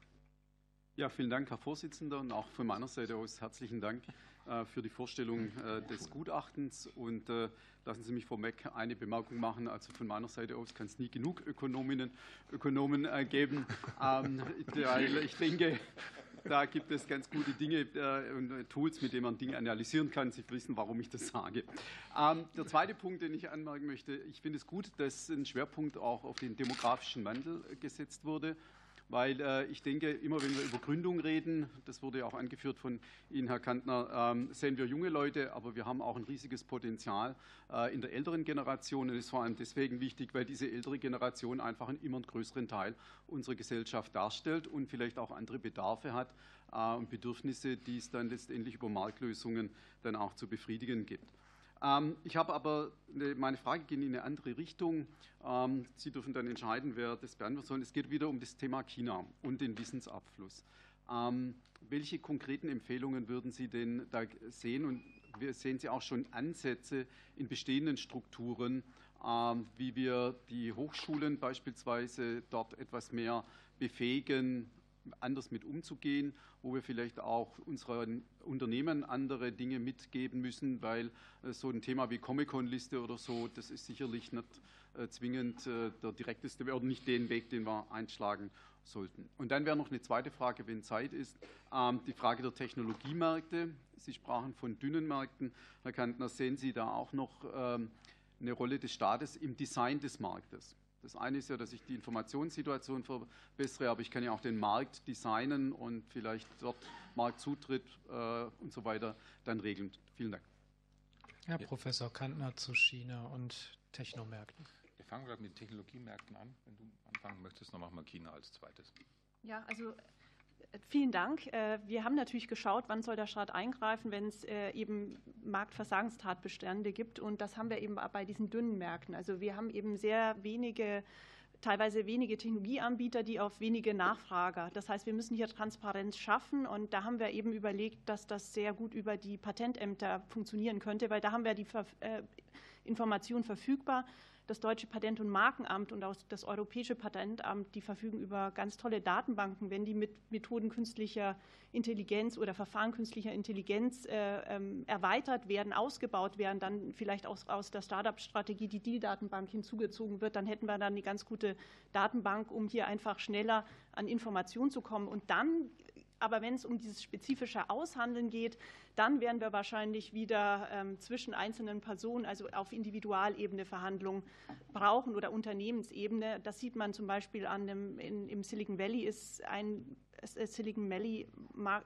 Ja, vielen Dank, Herr Vorsitzender, und auch von meiner Seite aus herzlichen Dank äh, für die Vorstellung äh, des Gutachtens. Und äh, lassen Sie mich vorweg eine Bemerkung machen. Also von meiner Seite aus kann es nie genug Ökonominnen Ökonomen geben. Ähm, *laughs* ich denke, da gibt es ganz gute Dinge äh, und äh, Tools, mit denen man Dinge analysieren kann. Sie wissen, warum ich das sage. Ähm, der zweite Punkt, den ich anmerken möchte, ich finde es gut, dass ein Schwerpunkt auch auf den demografischen Wandel gesetzt wurde weil äh, ich denke, immer wenn wir über Gründung reden, das wurde ja auch angeführt von Ihnen, Herr Kantner, ähm, sehen wir junge Leute, aber wir haben auch ein riesiges Potenzial äh, in der älteren Generation. Und es ist vor allem deswegen wichtig, weil diese ältere Generation einfach einen immer größeren Teil unserer Gesellschaft darstellt und vielleicht auch andere Bedarfe hat äh, und Bedürfnisse, die es dann letztendlich über Marktlösungen dann auch zu befriedigen gibt. Ähm, ich habe aber, meine Frage geht in eine andere Richtung. Ähm, Sie dürfen dann entscheiden, wer das beantworten soll. Es geht wieder um das Thema China und den Wissensabfluss. Ähm, welche konkreten Empfehlungen würden Sie denn da sehen? Und sehen Sie auch schon Ansätze in bestehenden Strukturen, wie wir die Hochschulen beispielsweise dort etwas mehr befähigen, anders mit umzugehen, wo wir vielleicht auch unseren Unternehmen andere Dinge mitgeben müssen, weil äh, so ein Thema wie Comic-Con-Liste oder so, das ist sicherlich nicht äh, zwingend äh, der direkteste oder nicht den Weg, den wir einschlagen sollten. Und dann wäre noch eine zweite Frage, wenn Zeit ist, ähm, die Frage der Technologiemärkte. Sie sprachen von dünnen Märkten. Herr Kantner, sehen Sie da auch noch ähm, eine Rolle des Staates im Design des Marktes? Das eine ist ja, dass ich die Informationssituation verbessere, aber ich kann ja auch den Markt designen und vielleicht dort Marktzutritt äh, und so weiter dann regeln. Vielen Dank. Herr ja. Professor Kantner zu China und Technomärkten. Wir fangen gerade mit den Technologiemärkten an. Wenn du anfangen möchtest, dann machen wir China als zweites. Ja, also Vielen Dank. Äh, wir haben natürlich geschaut, wann soll der Staat eingreifen, wenn es äh, eben Marktversagenstatbestände gibt. Und das haben wir eben bei diesen dünnen Märkten. Also wir haben eben sehr wenige teilweise wenige Technologieanbieter, die auf wenige Nachfrager. Das heißt, wir müssen hier Transparenz schaffen und da haben wir eben überlegt, dass das sehr gut über die Patentämter funktionieren könnte, weil da haben wir die äh, Informationen verfügbar das Deutsche Patent- und Markenamt und auch das Europäische Patentamt, die verfügen über ganz tolle Datenbanken. Wenn die mit Methoden künstlicher Intelligenz oder Verfahren künstlicher Intelligenz äh, ähm, erweitert werden, ausgebaut werden, dann vielleicht aus, aus der Startup-Strategie die Deal-Datenbank hinzugezogen wird, dann hätten wir dann eine ganz gute Datenbank, um hier einfach schneller an Informationen zu kommen. Und dann aber wenn es um dieses spezifische Aushandeln geht, dann werden wir wahrscheinlich wieder ähm, zwischen einzelnen Personen, also auf Individualebene Verhandlungen brauchen oder Unternehmensebene. Das sieht man zum Beispiel an dem, in, im Silicon Valley ist ein Silicon Valley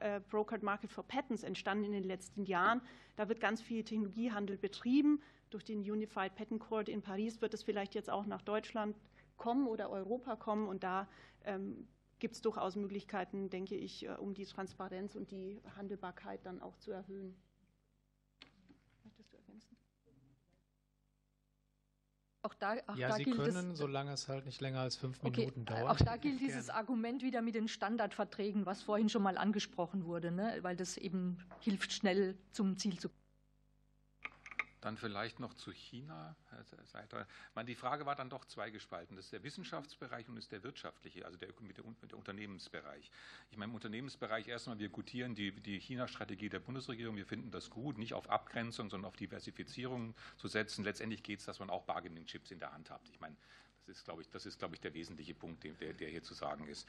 äh, Brokered Market for Patents entstanden in den letzten Jahren. Da wird ganz viel Technologiehandel betrieben. Durch den Unified Patent Court in Paris wird es vielleicht jetzt auch nach Deutschland kommen oder Europa kommen und da ähm, gibt es durchaus Möglichkeiten, denke ich, äh, um die Transparenz und die Handelbarkeit dann auch zu erhöhen. Möchtest du ergänzen? Auch da, auch ja, da Sie können, das, solange es halt nicht länger als fünf okay, Minuten dauert. Auch da gilt dieses Gerne. Argument wieder mit den Standardverträgen, was vorhin schon mal angesprochen wurde, ne? weil das eben hilft, schnell zum Ziel zu kommen. Dann vielleicht noch zu China, Herr Seiter. Die Frage war dann doch zweigespalten. Das ist der Wissenschaftsbereich und ist der wirtschaftliche, also der, der Unternehmensbereich. Ich meine, im Unternehmensbereich erstmal, wir gutieren die, die China-Strategie der Bundesregierung. Wir finden das gut, nicht auf Abgrenzung, sondern auf Diversifizierung zu setzen. Letztendlich geht es, dass man auch Bargaining-Chips in der Hand hat. Ich meine, das ist, glaube ich, das ist, glaube ich, der wesentliche Punkt, der, der hier zu sagen ist.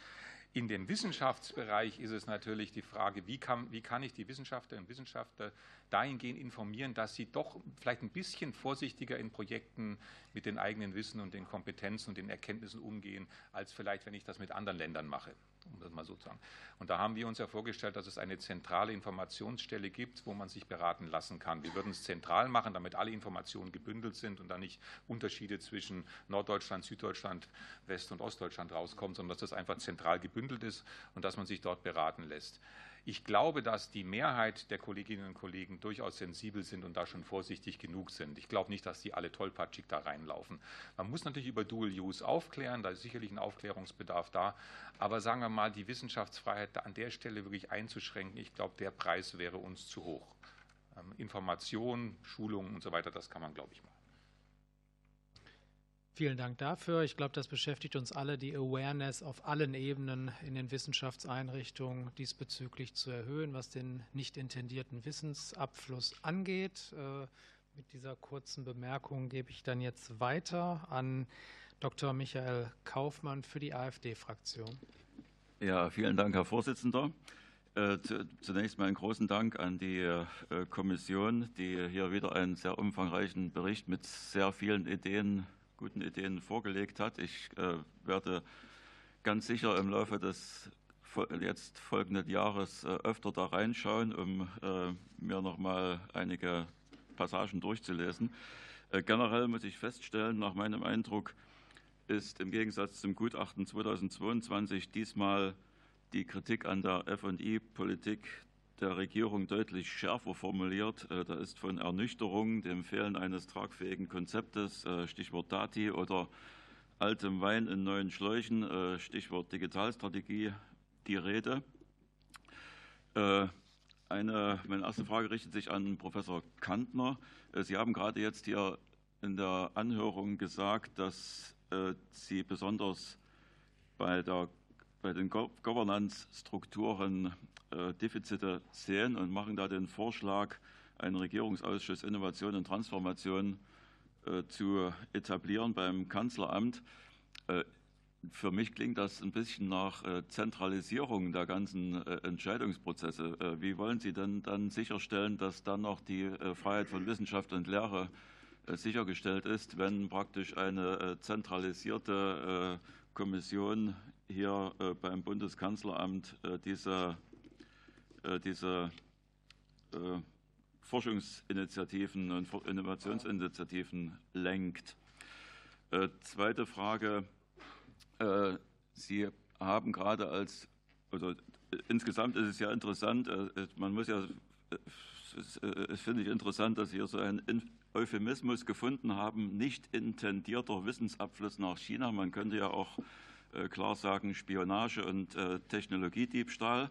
In dem Wissenschaftsbereich ist es natürlich die Frage, wie kann, wie kann ich die Wissenschaftlerinnen und Wissenschaftler dahingehend informieren, dass sie doch vielleicht ein bisschen vorsichtiger in Projekten mit den eigenen Wissen und den Kompetenzen und den Erkenntnissen umgehen, als vielleicht, wenn ich das mit anderen Ländern mache um das mal so zu sagen. Und da haben wir uns ja vorgestellt, dass es eine zentrale Informationsstelle gibt, wo man sich beraten lassen kann. Wir würden es zentral machen, damit alle Informationen gebündelt sind und da nicht Unterschiede zwischen Norddeutschland, Süddeutschland, West- und Ostdeutschland rauskommen, sondern dass das einfach zentral gebündelt ist und dass man sich dort beraten lässt. Ich glaube, dass die Mehrheit der Kolleginnen und Kollegen durchaus sensibel sind und da schon vorsichtig genug sind. Ich glaube nicht, dass die alle tollpatschig da reinlaufen. Man muss natürlich über Dual Use aufklären, da ist sicherlich ein Aufklärungsbedarf da. Aber sagen wir mal, die Wissenschaftsfreiheit an der Stelle wirklich einzuschränken, ich glaube, der Preis wäre uns zu hoch. Ähm, Information, Schulungen und so weiter, das kann man, glaube ich, machen. Vielen Dank dafür. Ich glaube, das beschäftigt uns alle, die Awareness auf allen Ebenen in den Wissenschaftseinrichtungen diesbezüglich zu erhöhen, was den nicht intendierten Wissensabfluss angeht. Äh, mit dieser kurzen Bemerkung gebe ich dann jetzt weiter an Dr. Michael Kaufmann für die AfD-Fraktion. Ja, vielen Dank, Herr Vorsitzender. Äh, zunächst mal einen großen Dank an die äh, Kommission, die hier wieder einen sehr umfangreichen Bericht mit sehr vielen Ideen guten Ideen vorgelegt hat. Ich äh, werde ganz sicher im Laufe des jetzt folgenden Jahres äh, öfter da reinschauen, um äh, mir noch mal einige Passagen durchzulesen. Generell muss ich feststellen, nach meinem Eindruck ist im Gegensatz zum Gutachten 2022 diesmal die Kritik an der FI-Politik der Regierung deutlich schärfer formuliert. Äh, da ist von Ernüchterung, dem Fehlen eines tragfähigen Konzeptes, äh, Stichwort Dati, oder altem Wein in neuen Schläuchen, äh, Stichwort Digitalstrategie, die Rede. Eine, meine erste Frage richtet sich an Professor Kantner. Sie haben gerade jetzt hier in der Anhörung gesagt, dass Sie besonders bei, der, bei den Governance-Strukturen Defizite sehen und machen da den Vorschlag, einen Regierungsausschuss Innovation und Transformation äh, zu etablieren beim Kanzleramt. Äh, für mich klingt das ein bisschen nach Zentralisierung der ganzen Entscheidungsprozesse. Wie wollen Sie denn dann sicherstellen, dass dann noch die Freiheit von Wissenschaft und Lehre sichergestellt ist, wenn praktisch eine zentralisierte Kommission hier beim Bundeskanzleramt diese äh, diese äh, Forschungsinitiativen und Innovationsinitiativen lenkt. Äh, zweite Frage. Sie haben gerade als, also insgesamt ist es ja interessant, man muss ja, es finde ich interessant, dass Sie hier so einen Euphemismus gefunden haben, nicht intendierter Wissensabfluss nach China. Man könnte ja auch klar sagen Spionage und Technologiediebstahl.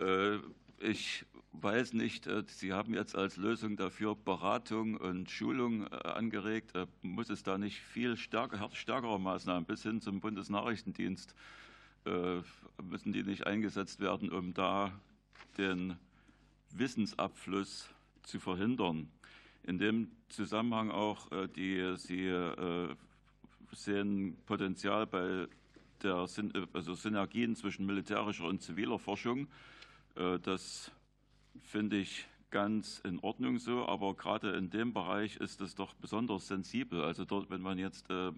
Äh, ich weiß nicht, äh, Sie haben jetzt als Lösung dafür Beratung und Schulung äh, angeregt. Muss es da nicht viel stärker, stärkere Maßnahmen bis hin zum Bundesnachrichtendienst, müssen die nicht eingesetzt werden, um da den Wissensabfluss zu verhindern? In dem Zusammenhang auch, die Sie sehen Potenzial bei der also Synergien zwischen militärischer und ziviler Forschung. Äh, das finde ich ganz in Ordnung so, aber gerade in dem Bereich ist es doch besonders sensibel. Also dort, wenn man jetzt äh,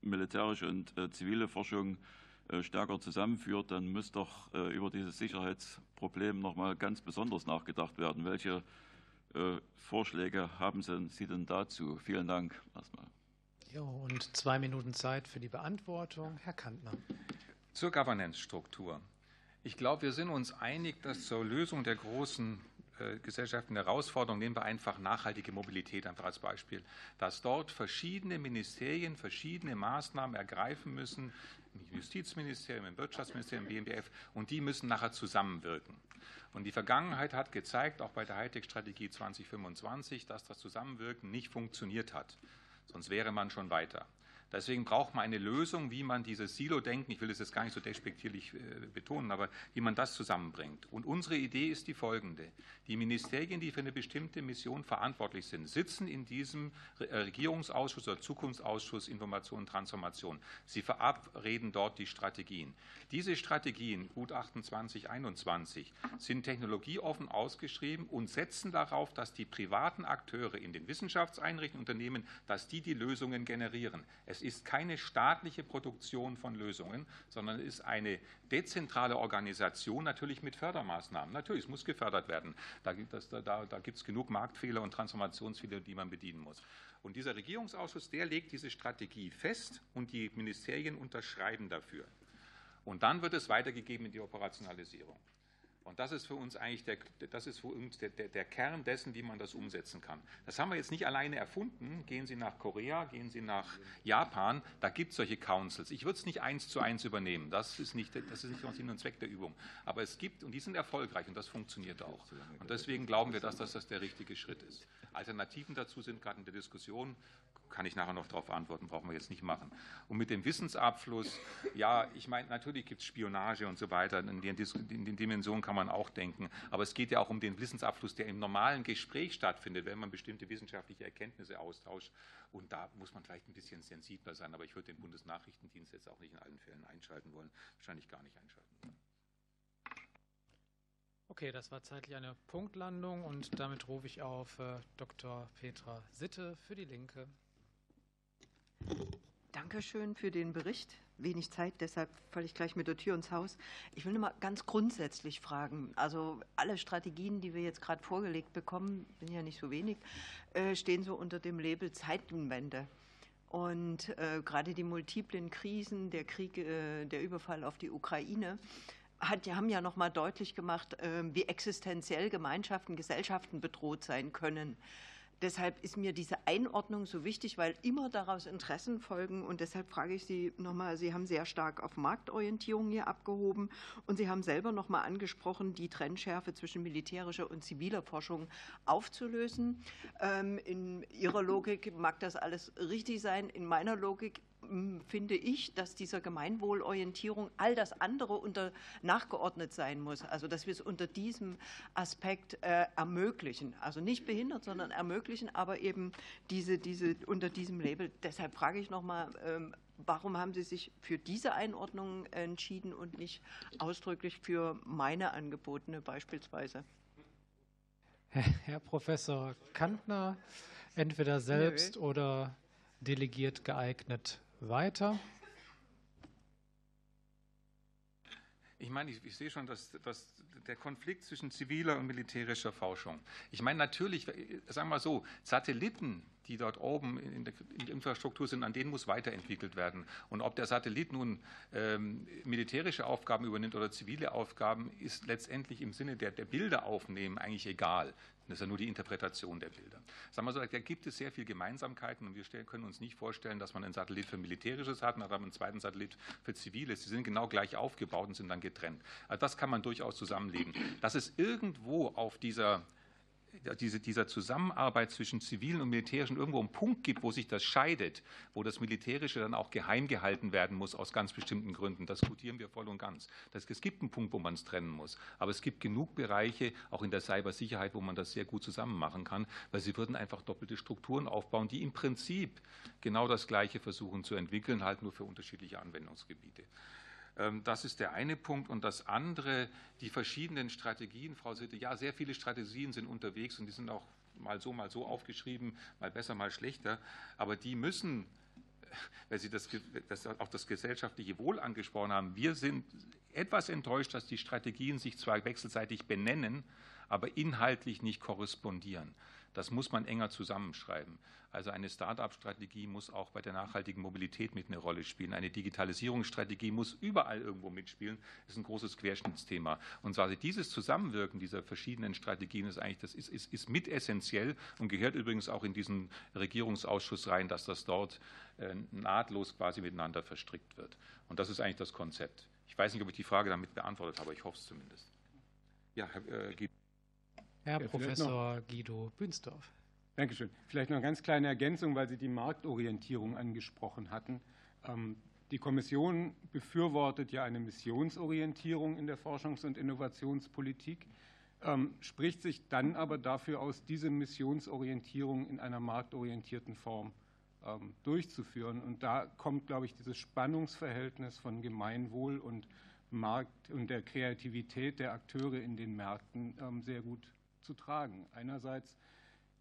militärische und äh, zivile Forschung stärker zusammenführt, dann muss doch über dieses Sicherheitsproblem noch mal ganz besonders nachgedacht werden. Welche Vorschläge haben Sie denn dazu? Vielen Dank erstmal. Jo, und zwei Minuten Zeit für die Beantwortung. Herr Kantner. Zur Governance-Struktur. Ich glaube, wir sind uns einig, dass zur Lösung der großen äh, gesellschaftlichen Herausforderungen, nehmen wir einfach nachhaltige Mobilität einfach als Beispiel, dass dort verschiedene Ministerien verschiedene Maßnahmen ergreifen müssen, im Justizministerium, im Wirtschaftsministerium, im BMBF, und die müssen nachher zusammenwirken. Und die Vergangenheit hat gezeigt, auch bei der Hightech-Strategie 2025, dass das Zusammenwirken nicht funktioniert hat. Sonst wäre man schon weiter. Deswegen braucht man eine Lösung, wie man dieses Silo-Denken, ich will es jetzt gar nicht so despektierlich äh, betonen, aber wie man das zusammenbringt. Und unsere Idee ist die folgende. Die Ministerien, die für eine bestimmte Mission verantwortlich sind, sitzen in diesem äh, Regierungsausschuss oder Zukunftsausschuss Information und Transformation. Sie verabreden dort die Strategien. Diese Strategien, Gutachten 2021, sind technologieoffen ausgeschrieben und setzen darauf, dass die privaten Akteure in den Wissenschaftseinrichtungen, Unternehmen, dass die die Lösungen generieren. Es ist keine staatliche Produktion von Lösungen, sondern es ist eine dezentrale Organisation, natürlich mit Fördermaßnahmen. Natürlich, es muss gefördert werden. Da, da, da, da gibt es genug Marktfehler und Transformationsfehler, die man bedienen muss. Und dieser Regierungsausschuss, der legt diese Strategie fest und die Ministerien unterschreiben dafür. Und dann wird es weitergegeben in die Operationalisierung. Und das ist für uns eigentlich der, das ist für uns der, der, der, Kern dessen, wie man das umsetzen kann. Das haben wir jetzt nicht alleine erfunden. Gehen Sie nach Korea, gehen Sie nach Japan, da gibt es solche Councils. Ich würde es nicht eins zu eins übernehmen. Das ist nicht, das ist nicht Sinn und Zweck der Übung. Aber es gibt, und die sind erfolgreich und das funktioniert auch. Und deswegen glauben wir, dass das, das der richtige Schritt ist. Alternativen dazu sind gerade in der Diskussion kann ich nachher noch darauf antworten, brauchen wir jetzt nicht machen. Und mit dem Wissensabfluss, ja, ich meine, natürlich gibt es Spionage und so weiter, in den, in den, Dimensionen kann man auch denken, aber es geht ja auch um den Wissensabfluss, der im normalen Gespräch stattfindet, wenn man bestimmte wissenschaftliche Erkenntnisse austauscht. Und da muss man vielleicht ein bisschen sensibler sein, aber ich würde den Bundesnachrichtendienst jetzt auch nicht in allen Fällen einschalten wollen, wahrscheinlich gar nicht einschalten wollen. Okay, das war zeitlich eine Punktlandung und damit rufe ich auf äh, Dr. Petra Sitte für die Linke. Dankeschön für den Bericht. Wenig Zeit, deshalb falle ich gleich mit der Tür ins Haus. Ich will nur mal ganz grundsätzlich fragen. Also alle Strategien, die wir jetzt gerade vorgelegt bekommen, sind ja nicht so wenig, äh, stehen so unter dem Label Zeitenwende. Und äh, gerade die multiplen Krisen, der Krieg, äh, der Überfall auf die Ukraine, hat, haben ja noch mal deutlich gemacht, wie existenziell Gemeinschaften, Gesellschaften bedroht sein können. Deshalb ist mir diese Einordnung so wichtig, weil immer daraus Interessen folgen. Und deshalb frage ich Sie nochmal, Sie haben sehr stark auf Marktorientierung hier abgehoben und Sie haben selber nochmal angesprochen, die Trennschärfe zwischen militärischer und ziviler Forschung aufzulösen. Ähm, in Ihrer Logik mag das alles richtig sein. In meiner Logik finde ich, dass dieser Gemeinwohlorientierung all das andere unter nachgeordnet sein muss. Also dass wir es unter diesem Aspekt äh, ermöglichen. Also nicht behindert, sondern ermöglichen, aber eben diese, diese unter diesem Label. Deshalb frage ich nochmal, ähm, warum haben Sie sich für diese Einordnung entschieden und nicht ausdrücklich für meine angebotene beispielsweise? Herr Professor Kantner, entweder selbst Nö. oder delegiert geeignet weiter. Ich meine, ich, ich sehe schon, dass, dass, der Konflikt zwischen ziviler und militärischer Forschung. Ich meine, natürlich, sagen wir mal so, Satelliten, die dort oben in der, in der, Infrastruktur sind, an denen muss weiterentwickelt werden. Und ob der Satellit nun ähm, militärische Aufgaben übernimmt oder zivile Aufgaben, ist letztendlich im Sinne der, der Bilder aufnehmen eigentlich egal. Das ist ja nur die Interpretation der Bilder. Sagen wir so, da gibt es sehr viele Gemeinsamkeiten und wir können uns nicht vorstellen, dass man einen Satellit für Militärisches hat und einen zweiten Satellit für Ziviles. Die sind genau gleich aufgebaut und sind dann getrennt. Also das kann man durchaus zusammenlegen. Dass es irgendwo auf dieser diese, dieser Zusammenarbeit zwischen zivilen und militärischen irgendwo einen Punkt gibt, wo sich das scheidet, wo das Militärische dann auch geheim gehalten werden muss aus ganz bestimmten Gründen. Das diskutieren wir voll und ganz. Das, es gibt einen Punkt, wo man es trennen muss. Aber es gibt genug Bereiche, auch in der Cybersicherheit, wo man das sehr gut zusammen machen kann, weil sie würden einfach doppelte Strukturen aufbauen, die im Prinzip genau das Gleiche versuchen zu entwickeln, halt nur für unterschiedliche Anwendungsgebiete. Ähm, das ist der eine Punkt. Und das andere, die verschiedenen Strategien, Frau Sitte, ja, sehr viele Strategien sind unterwegs und die sind auch mal so, mal so aufgeschrieben, mal besser, mal schlechter. Aber die müssen, weil Sie das, das, auch das gesellschaftliche Wohl angesprochen haben, wir sind etwas enttäuscht, dass die Strategien sich zwar wechselseitig benennen, aber inhaltlich nicht korrespondieren. Das muss man enger zusammenschreiben. Also eine Start-up-Strategie muss auch bei der nachhaltigen Mobilität mit eine Rolle spielen. Eine Digitalisierungsstrategie muss überall irgendwo mitspielen. Das ist ein großes Querschnittsthema. Und quasi dieses Zusammenwirken dieser verschiedenen Strategien ist eigentlich das ist, ist, ist mit essentiell und gehört übrigens auch in diesen Regierungsausschuss rein, dass das dort äh, nahtlos quasi miteinander verstrickt wird. Und das ist eigentlich das Konzept. Ich weiß nicht, ob ich die Frage damit beantwortet habe, ich hoffe es zumindest. Ja, Herr, äh, Herr ja, Professor Guido Bünsdorf. Dankeschön. Vielleicht noch eine ganz kleine Ergänzung, weil Sie die Marktorientierung angesprochen hatten. Ähm, die Kommission befürwortet ja eine Missionsorientierung in der Forschungs- und Innovationspolitik, ähm, spricht sich dann aber dafür aus, diese Missionsorientierung in einer marktorientierten Form ähm, durchzuführen. Und da kommt, glaube ich, dieses Spannungsverhältnis von Gemeinwohl und Markt und der Kreativität der Akteure in den Märkten sehr gut zu tragen. Einerseits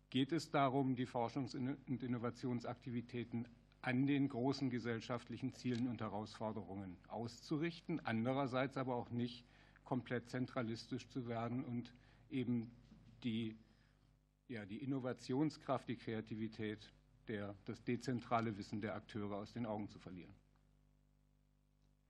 geht es darum, die Forschungs- und Innovationsaktivitäten an den großen gesellschaftlichen Zielen und Herausforderungen auszurichten, andererseits aber auch nicht komplett zentralistisch zu werden und eben die, ja, die Innovationskraft, die Kreativität, der, das dezentrale Wissen der Akteure aus den Augen zu verlieren.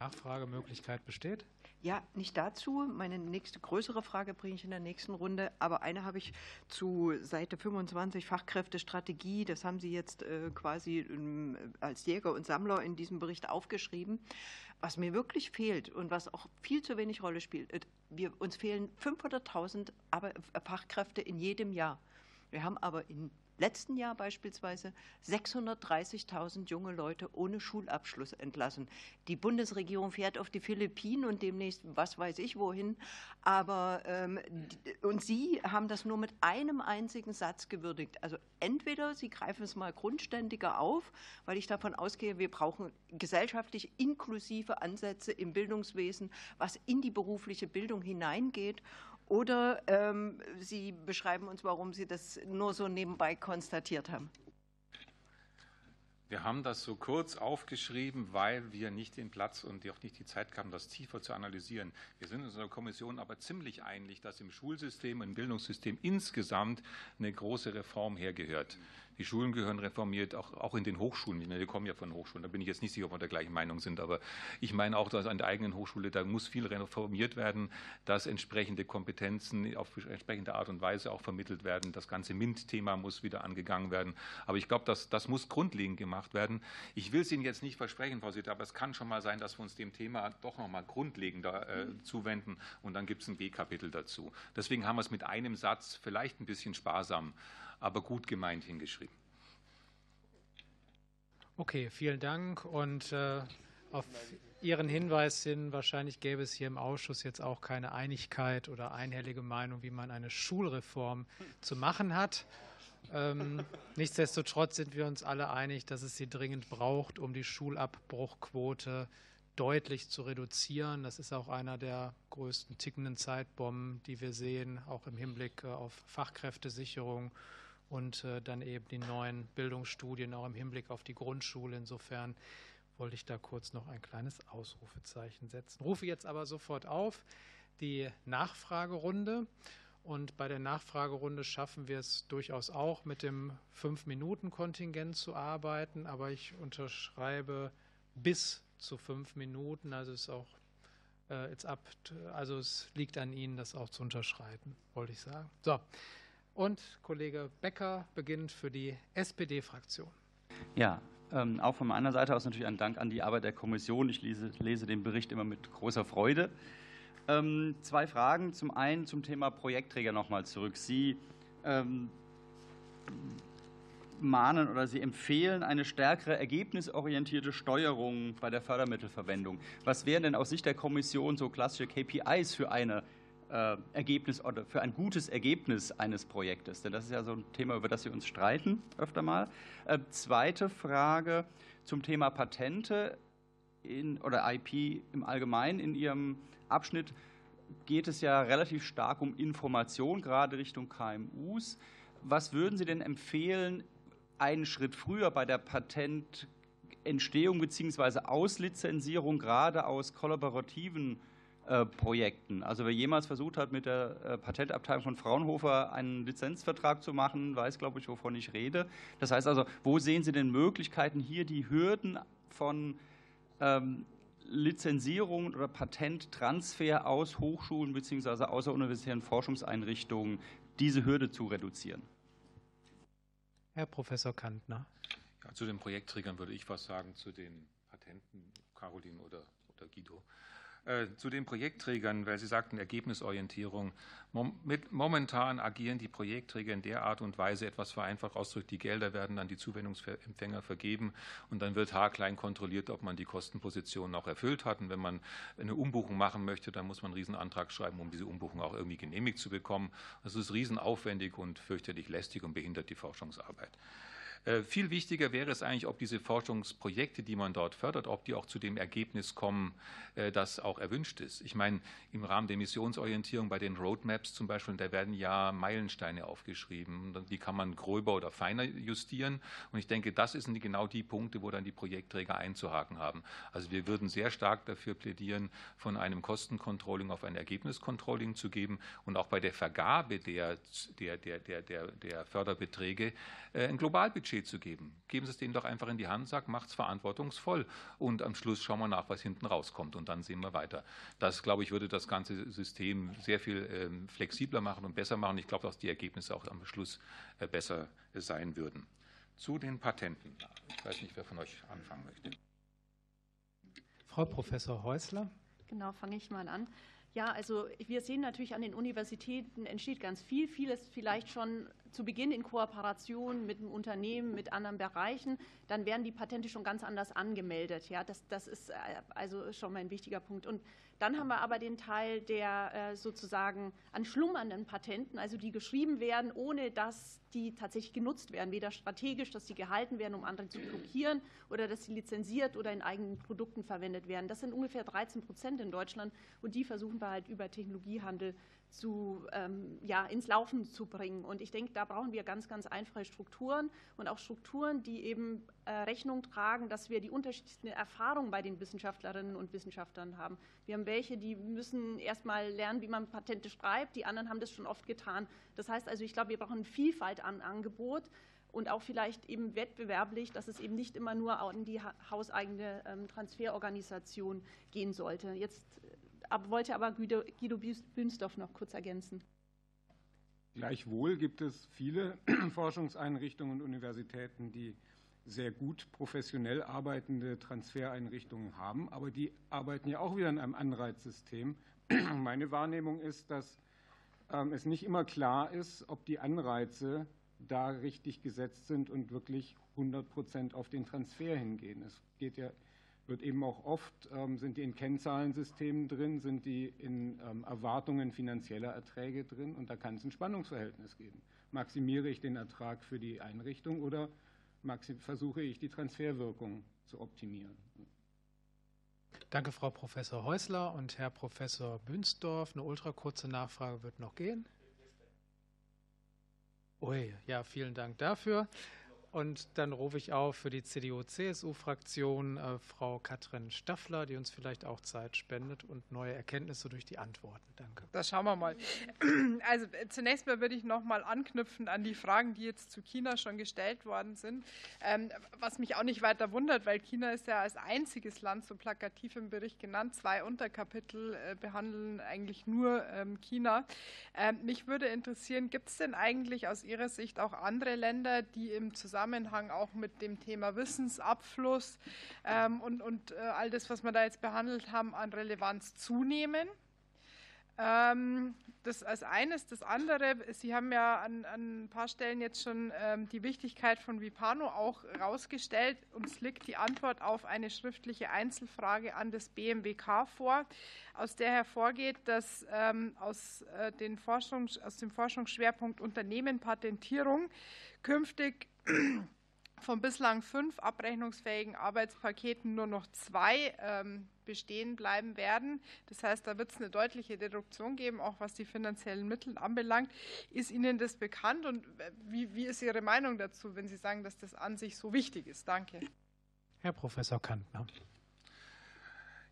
Nachfragemöglichkeit besteht? Ja, nicht dazu. Meine nächste größere Frage bringe ich in der nächsten Runde. Aber eine habe ich zu Seite 25 Fachkräftestrategie. Das haben Sie jetzt äh, quasi ähm, als Jäger und Sammler in diesem Bericht aufgeschrieben. Was mir wirklich fehlt und was auch viel zu wenig Rolle spielt, äh, wir, uns fehlen 500.000 Fachkräfte in jedem Jahr. Wir haben aber in letzten Jahr beispielsweise 630.000 junge Leute ohne Schulabschluss entlassen. Die Bundesregierung fährt auf die Philippinen und demnächst was weiß ich wohin. Aber ähm, und Sie haben das nur mit einem einzigen Satz gewürdigt. Also entweder Sie greifen es mal grundständiger auf, weil ich davon ausgehe, wir brauchen gesellschaftlich inklusive Ansätze im Bildungswesen, was in die berufliche Bildung hineingeht. Oder ähm, Sie beschreiben uns, warum Sie das nur so nebenbei konstatiert haben. Wir haben das so kurz aufgeschrieben, weil wir nicht den Platz und auch nicht die Zeit haben, das tiefer zu analysieren. Wir sind in unserer Kommission aber ziemlich einig, dass im Schulsystem, im Bildungssystem insgesamt eine große Reform hergehört. Die Schulen gehören reformiert, auch, auch in den Hochschulen. Wir kommen ja von Hochschulen, da bin ich jetzt nicht sicher, ob wir der gleichen Meinung sind, aber ich meine auch, dass an der eigenen Hochschule, da muss viel reformiert werden, dass entsprechende Kompetenzen auf entsprechende Art und Weise auch vermittelt werden. Das ganze MINT-Thema muss wieder angegangen werden. Aber ich glaube, das, das muss grundlegend gemacht werden. Ich will es Ihnen jetzt nicht versprechen, Frau Sitter, aber es kann schon mal sein, dass wir uns dem Thema doch noch mal grundlegender äh, zuwenden und dann gibt es ein B-Kapitel dazu. Deswegen haben wir es mit einem Satz vielleicht ein bisschen sparsam aber gut gemeint hingeschrieben. Okay, vielen Dank. Und äh, auf Ihren Hinweis hin, wahrscheinlich gäbe es hier im Ausschuss jetzt auch keine Einigkeit oder einhellige Meinung, wie man eine Schulreform zu machen hat. Ähm, nichtsdestotrotz sind wir uns alle einig, dass es sie dringend braucht, um die Schulabbruchquote deutlich zu reduzieren. Das ist auch einer der größten tickenden Zeitbomben, die wir sehen, auch im Hinblick äh, auf Fachkräftesicherung und äh, dann eben die neuen Bildungsstudien auch im Hinblick auf die Grundschule. Insofern wollte ich da kurz noch ein kleines Ausrufezeichen setzen. Rufe jetzt aber sofort auf die Nachfragerunde. Und bei der Nachfragerunde schaffen wir es durchaus auch, mit dem Fünf-Minuten-Kontingent zu arbeiten. Aber ich unterschreibe bis zu fünf Minuten. Also ist auch äh, ab, also es liegt an Ihnen, das auch zu unterschreiten, wollte ich sagen. So, und Kollege Becker beginnt für die SPD-Fraktion. Ja, ähm, auch von meiner Seite aus natürlich ein Dank an die Arbeit der Kommission. Ich lese, lese den Bericht immer mit großer Freude. Ähm, zwei Fragen. Zum einen zum Thema Projektträger nochmal zurück. Sie ähm, mahnen oder Sie empfehlen eine stärkere ergebnisorientierte Steuerung bei der Fördermittelverwendung. Was wären denn aus Sicht der Kommission so klassische KPIs für eine Ergebnis oder für ein gutes Ergebnis eines Projektes? Denn das ist ja so ein Thema, über das wir uns streiten öfter mal. Äh, zweite Frage zum Thema Patente in, oder IP im Allgemeinen. In Ihrem Abschnitt geht es ja relativ stark um Information, gerade Richtung KMUs. Was würden Sie denn empfehlen, einen Schritt früher bei der Patententstehung bzw. Auslizenzierung gerade aus kollaborativen äh, Projekten. Also wer jemals versucht hat, mit der äh, Patentabteilung von Fraunhofer einen Lizenzvertrag zu machen, weiß, glaube ich, wovon ich rede. Das heißt also, wo sehen Sie denn Möglichkeiten, hier die Hürden von ähm, Lizenzierung oder Patenttransfer aus Hochschulen bzw. außeruniversitären Forschungseinrichtungen diese Hürde zu reduzieren? Herr Professor Kantner. Ja, zu den Projektträgern würde ich was sagen, zu den Patenten, Caroline oder, oder Guido. Äh, zu den Projektträgern, weil Sie sagten Ergebnisorientierung. momentan agieren die Projektträger in der Art und Weise, etwas vereinfacht ausgedrückt, die Gelder werden an die Zuwendungsempfänger vergeben und dann wird haarklein kontrolliert, ob man die Kostenpositionen auch erfüllt hat. Und wenn man eine Umbuchung machen möchte, dann muss man einen Riesenantrag schreiben, um diese Umbuchung auch irgendwie genehmigt zu bekommen. Das ist riesenaufwendig und fürchterlich lästig und behindert die Forschungsarbeit. Äh, viel wichtiger wäre es eigentlich, ob diese Forschungsprojekte, die man dort fördert, ob die auch zu dem Ergebnis kommen, äh, das auch erwünscht ist. Ich meine, im Rahmen der Missionsorientierung bei den Roadmaps zum Beispiel, da werden ja Meilensteine aufgeschrieben. Die kann man gröber oder feiner justieren. Und ich denke, das sind genau die Punkte, wo dann die Projektträger einzuhaken haben. Also wir würden sehr stark dafür plädieren, von einem Kostencontrolling auf ein Ergebniscontrolling zu geben und auch bei der Vergabe der, der, der, der, der Förderbeträge äh, ein Globalbudget zu geben. Geben Sie es denen doch einfach in die Hand, sagt, macht es verantwortungsvoll und am Schluss schauen wir nach, was hinten rauskommt und dann sehen wir weiter. Das, glaube ich, würde das ganze System sehr viel ähm, flexibler machen und besser machen. Ich glaube, dass die Ergebnisse auch am Schluss äh, besser sein würden. Zu den Patenten. Ich weiß nicht, wer von euch anfangen möchte. Frau Professor Häusler. Genau, fange ich mal an. Ja, also wir sehen natürlich an den Universitäten entsteht ganz viel, vieles vielleicht schon zu Beginn in Kooperation mit dem Unternehmen, mit anderen Bereichen, dann werden die Patente schon ganz anders angemeldet. Ja, das, das ist äh, also schon mal ein wichtiger Punkt. Und dann haben wir aber den Teil der äh, sozusagen an schlummernden Patenten, also die geschrieben werden, ohne dass die tatsächlich genutzt werden, weder strategisch, dass sie gehalten werden, um andere zu blockieren, oder dass sie lizenziert oder in eigenen Produkten verwendet werden. Das sind ungefähr 13 Prozent in Deutschland und die versuchen wir halt über Technologiehandel zu, ähm, ja, ins Laufen zu bringen. Und ich denke, da brauchen wir ganz, ganz einfache Strukturen und auch Strukturen, die eben äh, Rechnung tragen, dass wir die unterschiedlichsten Erfahrungen bei den Wissenschaftlerinnen und Wissenschaftlern haben. Wir haben welche, die müssen erst mal lernen, wie man Patente schreibt, die anderen haben das schon oft getan. Das heißt also, ich glaube, wir brauchen Vielfalt an Angebot und auch vielleicht eben wettbewerblich, dass es eben nicht immer nur an die hauseigene ähm, Transferorganisation gehen sollte. Jetzt wollte aber Guido, Guido Bünsdorf noch kurz ergänzen. Gleichwohl gibt es viele *clears throat* Forschungseinrichtungen und Universitäten, die sehr gut professionell arbeitende Transfereinrichtungen haben, aber die arbeiten ja auch wieder in einem Anreizsystem. *clears throat* Meine Wahrnehmung ist, dass ähm, es nicht immer klar ist, ob die Anreize da richtig gesetzt sind und wirklich 100 Prozent auf den Transfer hingehen. Es geht ja wird eben auch oft, ähm, sind die in Kennzahlensystemen drin, sind die in ähm, Erwartungen finanzieller Erträge drin und da kann es ein Spannungsverhältnis geben. Maximiere ich den Ertrag für die Einrichtung oder versuche ich die Transferwirkung zu optimieren? Danke, Frau Professor Häusler und Herr Professor Bünsdorf. Eine ultrakurze Nachfrage wird noch gehen. Ui, ja, vielen Dank dafür. Und dann rufe ich auf für die CDU-CSU-Fraktion äh, Frau Katrin Staffler, die uns vielleicht auch Zeit spendet und neue Erkenntnisse durch die Antworten. Danke. Das schauen wir mal. *clears throat* Also äh, zunächst mal würde ich noch mal anknüpfen an die Fragen, die jetzt zu China schon gestellt worden sind. Ähm, was mich auch nicht weiter wundert, weil China ist ja als einziges Land so plakativ im Bericht genannt. Zwei Unterkapitel äh, behandeln eigentlich nur ähm, China. Ähm, mich würde interessieren, gibt es denn eigentlich aus Ihrer Sicht auch andere Länder, die im Zusammenhang Zusammenhang auch mit dem Thema Wissensabfluss ähm, und, und äh, all das, was wir da jetzt behandelt haben, an Relevanz zunehmen. Ähm, das als eines. Das andere, Sie haben ja an, an ein paar Stellen jetzt schon ähm, die Wichtigkeit von Vipano auch herausgestellt. Uns liegt die Antwort auf eine schriftliche Einzelfrage an das BMWK vor, aus der hervorgeht, dass ähm, aus, äh, den Forschungs-, aus dem Forschungsschwerpunkt Unternehmen Patentierung künftig von bislang fünf abrechnungsfähigen Arbeitspaketen nur noch zwei ähm, bestehen bleiben werden. Das heißt, da wird es eine deutliche Reduktion geben, auch was die finanziellen Mittel anbelangt. Ist Ihnen das bekannt und äh, wie, wie ist Ihre Meinung dazu, wenn Sie sagen, dass das an sich so wichtig ist? Danke. Herr Professor Kantner.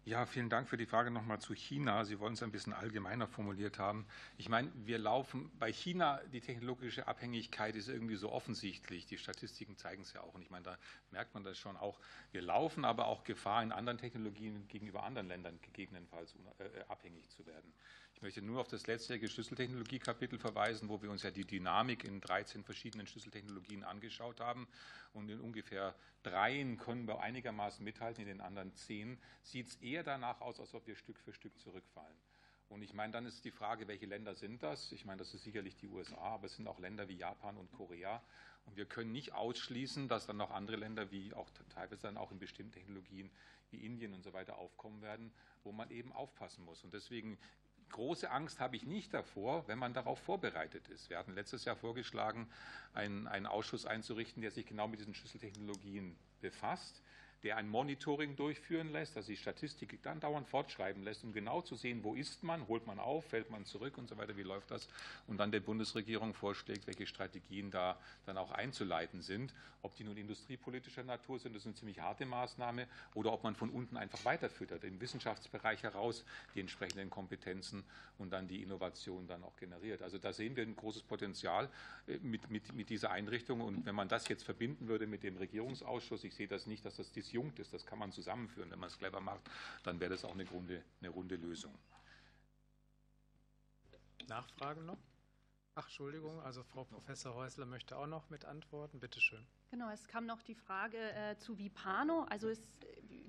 Ja, vielen Dank für die Frage nochmal zu China. Sie wollen es ein bisschen allgemeiner formuliert haben. Ich meine, wir laufen bei China, die technologische Abhängigkeit ist irgendwie so offensichtlich. Die Statistiken zeigen es ja auch. Und ich meine, da merkt man das schon auch. Wir laufen aber auch Gefahr, in anderen Technologien gegenüber anderen Ländern gegebenenfalls äh, abhängig zu werden. Ich möchte nur auf das letztjährige Schlüsseltechnologie-Kapitel verweisen, wo wir uns ja die Dynamik in 13 verschiedenen Schlüsseltechnologien angeschaut haben. Und in ungefähr dreien können wir einigermaßen mithalten, in den anderen zehn sieht es eher danach aus, als ob wir Stück für Stück zurückfallen. Und ich meine, dann ist die Frage, welche Länder sind das? Ich meine, das ist sicherlich die USA, aber es sind auch Länder wie Japan und Korea. Und wir können nicht ausschließen, dass dann noch andere Länder, wie auch teilweise dann auch in bestimmten Technologien wie Indien und so weiter aufkommen werden, wo man eben aufpassen muss. Und deswegen große Angst habe ich nicht davor, wenn man darauf vorbereitet ist. Wir hatten letztes Jahr vorgeschlagen, einen, einen Ausschuss einzurichten, der sich genau mit diesen Schlüsseltechnologien befasst der ein Monitoring durchführen lässt, also die Statistik dann dauernd fortschreiben lässt, um genau zu sehen, wo ist man, holt man auf, fällt man zurück und so weiter, wie läuft das, und dann der Bundesregierung vorschlägt, welche Strategien da dann auch einzuleiten sind. Ob die nun industriepolitischer Natur sind, das ist eine ziemlich harte Maßnahme, oder ob man von unten einfach weiterfüttert, im Wissenschaftsbereich heraus die entsprechenden Kompetenzen und dann die Innovation dann auch generiert. Also da sehen wir ein großes Potenzial äh, mit, mit, mit dieser Einrichtung und wenn man das jetzt verbinden würde mit dem Regierungsausschuss, ich sehe das nicht, dass das disjunkt ist, das kann man zusammenführen. Wenn man es clever macht, dann wäre das auch eine, Grunde, eine runde Lösung. Nachfragen noch? Ach, Entschuldigung, also Frau Professor Häusler möchte auch noch mit antworten. Bitte schön. Genau, es kam noch die Frage äh, zu Vipano. Also es,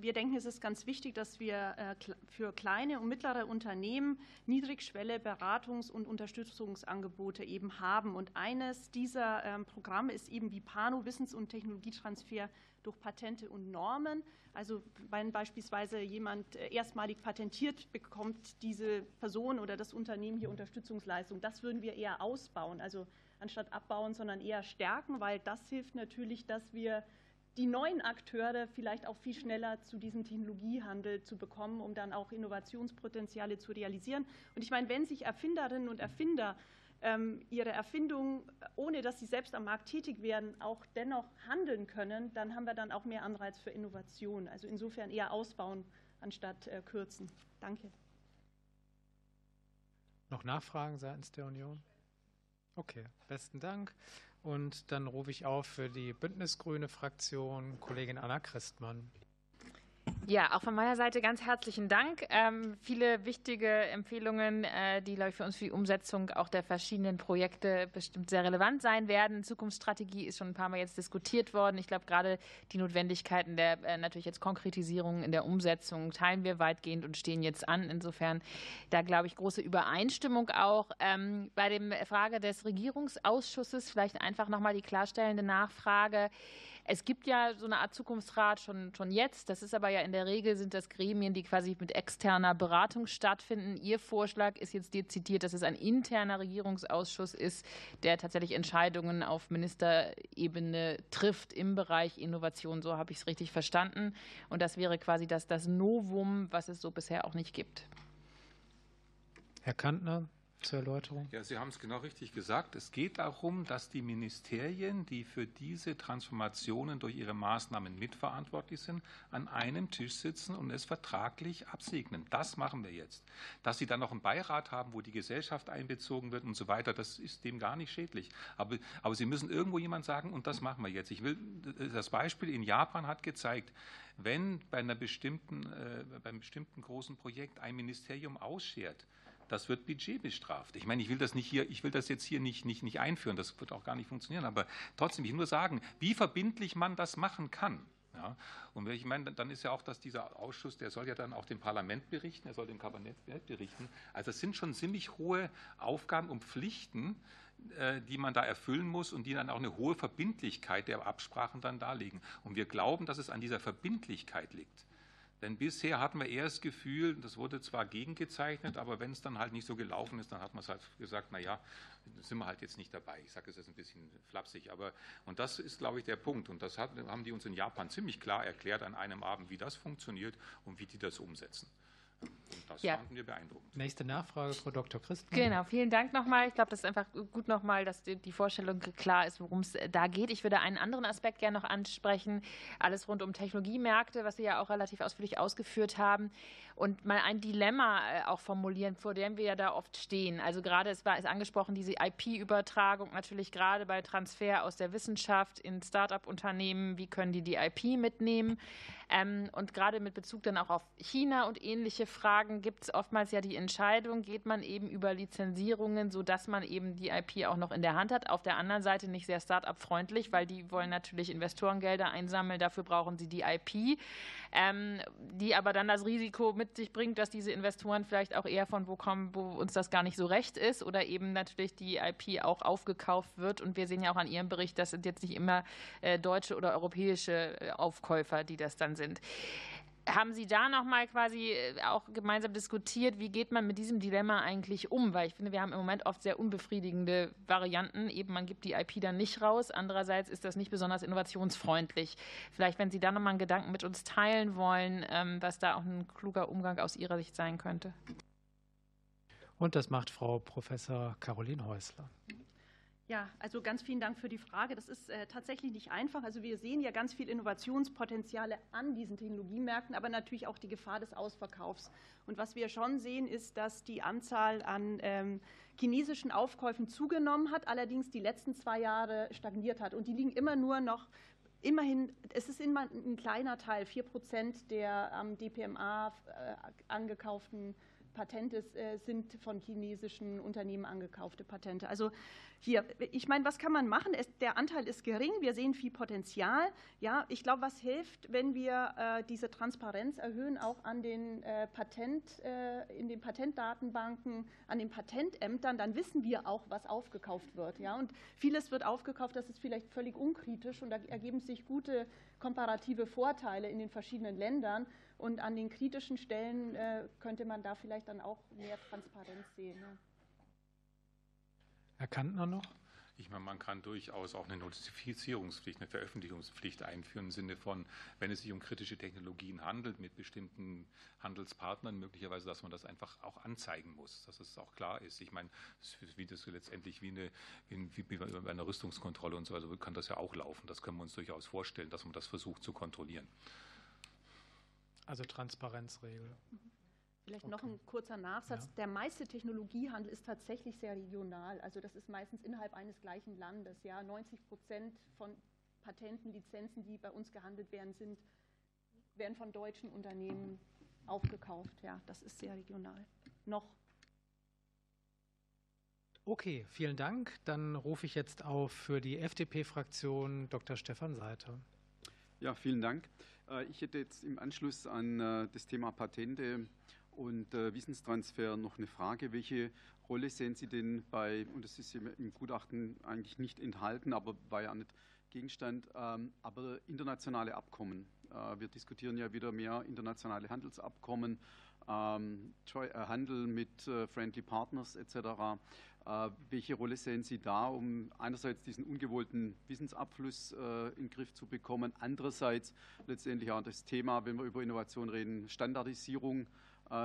wir denken, es ist ganz wichtig, dass wir äh, für kleine und mittlere Unternehmen Niedrigschwelle Beratungs- und Unterstützungsangebote eben haben. Und eines dieser ähm, Programme ist eben Vipano, Wissens- und Technologietransfer durch Patente und Normen. Also wenn beispielsweise jemand äh, erstmalig patentiert, bekommt diese Person oder das Unternehmen hier Unterstützungsleistung. Das würden wir eher ausbauen, also anstatt abbauen, sondern eher stärken, weil das hilft natürlich, dass wir die neuen Akteure vielleicht auch viel schneller zu diesem Technologiehandel zu bekommen, um dann auch Innovationspotenziale zu realisieren. Und ich meine, wenn sich Erfinderinnen und Erfinder ähm, ihre Erfindungen, ohne dass sie selbst am Markt tätig werden, auch dennoch handeln können, dann haben wir dann auch mehr Anreiz für Innovation. Also insofern eher ausbauen anstatt äh, kürzen. Danke. Noch Nachfragen seitens der Union? Okay, besten Dank. Und dann rufe ich auf für die Bündnisgrüne Fraktion Kollegin Anna Christmann. Ja, auch von meiner Seite ganz herzlichen Dank. Ähm, viele wichtige Empfehlungen, äh, die, glaube ich, für uns für die Umsetzung auch der verschiedenen Projekte bestimmt sehr relevant sein werden. Zukunftsstrategie ist schon ein paar Mal jetzt diskutiert worden. Ich glaube, gerade die Notwendigkeiten der äh, natürlich jetzt Konkretisierung in der Umsetzung teilen wir weitgehend und stehen jetzt an. Insofern da, glaube ich, große Übereinstimmung auch. Ähm, bei der Frage des Regierungsausschusses vielleicht einfach nochmal die klarstellende Nachfrage. Es gibt ja so eine Art Zukunftsrat schon, schon jetzt. Das ist aber ja in der Regel sind das Gremien, die quasi mit externer Beratung stattfinden. Ihr Vorschlag ist jetzt dezidiert, dass es ein interner Regierungsausschuss ist, der tatsächlich Entscheidungen auf Ministerebene trifft im Bereich Innovation. So habe ich es richtig verstanden. Und das wäre quasi das, das Novum, was es so bisher auch nicht gibt. Herr Kantner zur Erläuterung? Ja, Sie haben es genau richtig gesagt. Es geht darum, dass die Ministerien, die für diese Transformationen durch ihre Maßnahmen mitverantwortlich sind, an einem Tisch sitzen und es vertraglich absegnen. Das machen wir jetzt. Dass Sie dann noch einen Beirat haben, wo die Gesellschaft einbezogen wird und so weiter, das ist dem gar nicht schädlich. Aber, aber Sie müssen irgendwo jemand sagen, und das machen wir jetzt. Ich will, das Beispiel in Japan hat gezeigt, wenn bei einer bestimmten, äh, beim bestimmten großen Projekt ein Ministerium ausschert, das wird Budget bestraft. Ich meine, ich will das nicht hier, ich will das jetzt hier nicht, nicht, nicht einführen, das wird auch gar nicht funktionieren, aber trotzdem, ich nur sagen, wie verbindlich man das machen kann. Ja, und ich meine, dann ist ja auch, dass dieser Ausschuss, der soll ja dann auch dem Parlament berichten, er soll dem Kabinett berichten. Also es sind schon ziemlich hohe Aufgaben und Pflichten, äh, die man da erfüllen muss und die dann auch eine hohe Verbindlichkeit der Absprachen dann darlegen. Und wir glauben, dass es an dieser Verbindlichkeit liegt. Denn bisher hatten wir eher das Gefühl, das wurde zwar gegengezeichnet, aber wenn es dann halt nicht so gelaufen ist, dann hat man es halt gesagt, naja, sind wir halt jetzt nicht dabei. Ich sage es jetzt ein bisschen flapsig, aber und das ist, glaube ich, der Punkt. Und das haben die uns in Japan ziemlich klar erklärt an einem Abend, wie das funktioniert und wie die das umsetzen. Das Ja. fanden wir beeindruckend. Nächste Nachfrage, Frau Dr. Christen. Genau, vielen Dank nochmal. Ich glaube, das ist einfach gut nochmal, dass die, Vorstellung klar ist, worum es da geht. Ich würde einen anderen Aspekt gerne noch ansprechen. Alles rund um Technologiemärkte, was Sie ja auch relativ ausführlich ausgeführt haben. Und mal ein Dilemma äh, auch formulieren, vor dem wir ja da oft stehen. Also gerade, es war ist angesprochen, diese IP-Übertragung natürlich gerade bei Transfer aus der Wissenschaft in Start-up-Unternehmen. Wie können die die IP mitnehmen? Ähm, und gerade mit Bezug dann auch auf China und ähnliche Fragen gibt es oftmals ja die Entscheidung, geht man eben über Lizenzierungen, sodass man eben die IP auch noch in der Hand hat. Auf der anderen Seite nicht sehr Start-up-freundlich, weil die wollen natürlich Investorengelder einsammeln, dafür brauchen sie die IP, ähm, die aber dann das Risiko mit sich bringt, dass diese Investoren vielleicht auch eher von wo kommen, wo uns das gar nicht so recht ist oder eben natürlich die IP auch aufgekauft wird. Und wir sehen ja auch an Ihrem Bericht, das sind jetzt nicht immer äh, deutsche oder europäische äh, Aufkäufer, die das dann sind. Haben Sie da nochmal quasi äh, auch gemeinsam diskutiert, wie geht man mit diesem Dilemma eigentlich um? Weil ich finde, wir haben im Moment oft sehr unbefriedigende Varianten. Eben, man gibt die IP dann nicht raus. Andererseits ist das nicht besonders innovationsfreundlich. Vielleicht, wenn Sie da nochmal einen Gedanken mit uns teilen wollen, ähm, was da auch ein kluger Umgang aus Ihrer Sicht sein könnte. Und das macht Frau Professor Caroline Häusler. Ja, also ganz vielen Dank für die Frage. Das ist äh, tatsächlich nicht einfach. Also wir sehen ja ganz viel Innovationspotenziale an diesen Technologiemärkten, aber natürlich auch die Gefahr des Ausverkaufs. Und was wir schon sehen, ist, dass die Anzahl an ähm, chinesischen Aufkäufen zugenommen hat, allerdings die letzten zwei Jahre stagniert hat. Und die liegen immer nur noch Immerhin, es ist immer ein kleiner Teil, 4 Prozent der am DPMA äh, angekauften Patente äh, sind von chinesischen Unternehmen angekaufte Patente. Also hier, ich meine, was kann man machen? Es, der Anteil ist gering, wir sehen viel Potenzial. Ja, ich glaube, was hilft, wenn wir äh, diese Transparenz erhöhen, auch an den äh, Patent, äh, in den Patentdatenbanken, an den Patentämtern, dann wissen wir auch, was aufgekauft wird. Ja, und vieles wird aufgekauft, das ist vielleicht völlig unkritisch und da ergeben sich gute komparative Vorteile in den verschiedenen Ländern. Und an den kritischen Stellen äh, könnte man da vielleicht dann auch mehr Transparenz sehen. Ne? Herr Kantner noch? Ich meine, man kann durchaus auch eine Notifizierungspflicht, eine Veröffentlichungspflicht einführen im Sinne von, wenn es sich um kritische Technologien handelt, mit bestimmten Handelspartnern möglicherweise, dass man das einfach auch anzeigen muss, dass es auch klar ist. Ich meine, wie das letztendlich wie, eine, wie, wie bei einer Rüstungskontrolle und so, also kann das ja auch laufen. Das können wir uns durchaus vorstellen, dass man das versucht zu kontrollieren. Also Transparenzregel. Vielleicht noch ein kurzer Nachsatz. Ja. Der meiste Technologiehandel ist tatsächlich sehr regional. Also das ist meistens innerhalb eines gleichen Landes. Ja, 90 Prozent von Patenten, Lizenzen, die bei uns gehandelt werden, sind, werden von deutschen Unternehmen aufgekauft. Ja, das ist sehr regional. Noch. Okay, vielen Dank. Dann rufe ich jetzt auf für die FDP-Fraktion Dr. Stefan Seiter. Ja, vielen Dank. Äh, Ich hätte jetzt im Anschluss an äh, das Thema Patente und äh, Wissenstransfer noch eine Frage. Welche Rolle sehen Sie denn bei, und das ist im Gutachten eigentlich nicht enthalten, aber war ja nicht Gegenstand, ähm, aber internationale Abkommen. Wir diskutieren ja wieder mehr internationale Handelsabkommen, ähm, Handel mit Friendly Partners etc. Welche Rolle sehen Sie da, um einerseits diesen ungewollten Wissensabfluss in den Griff zu bekommen, andererseits letztendlich auch das Thema, wenn wir über Innovation reden, Standardisierung äh,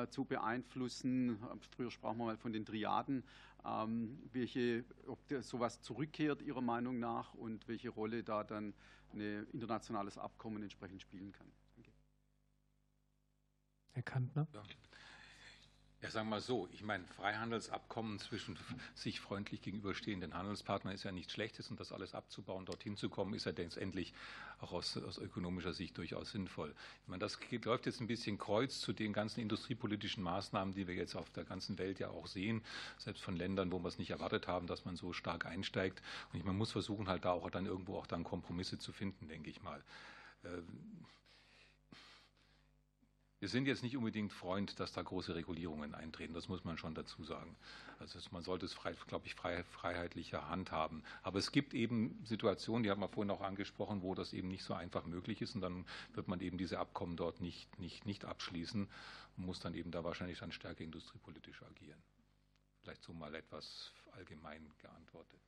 zu beeinflussen. Früher sprachen wir mal von den Triaden. Ähm, welche, ob sowas zurückkehrt Ihrer Meinung nach und welche Rolle da dann ein internationales Abkommen entsprechend spielen kann. Danke. Herr Kantner? Ja. Ja, sagen wir mal so, ich meine, Freihandelsabkommen zwischen *laughs* sich freundlich gegenüberstehenden Handelspartnern ist ja nichts Schlechtes und das alles abzubauen, dorthin zu kommen, ist ja letztendlich auch aus, aus ökonomischer Sicht durchaus sinnvoll. Ich meine, das geht, läuft jetzt ein bisschen kreuz zu den ganzen industriepolitischen Maßnahmen, die wir jetzt auf der ganzen Welt ja auch sehen, selbst von Ländern, wo wir es nicht erwartet haben, dass man so stark einsteigt. Und man muss versuchen, halt da auch dann irgendwo auch dann Kompromisse zu finden, denke ich mal. Wir sind jetzt nicht unbedingt Freund, dass da große Regulierungen eintreten. Das muss man schon dazu sagen. Also man sollte es, frei, glaube ich, frei, freiheitlicher handhaben. Aber es gibt eben Situationen, die haben wir vorhin auch angesprochen, wo das eben nicht so einfach möglich ist. Und dann wird man eben diese Abkommen dort nicht, nicht, nicht abschließen und muss dann eben da wahrscheinlich dann stärker industriepolitisch agieren. Vielleicht so mal etwas allgemein geantwortet.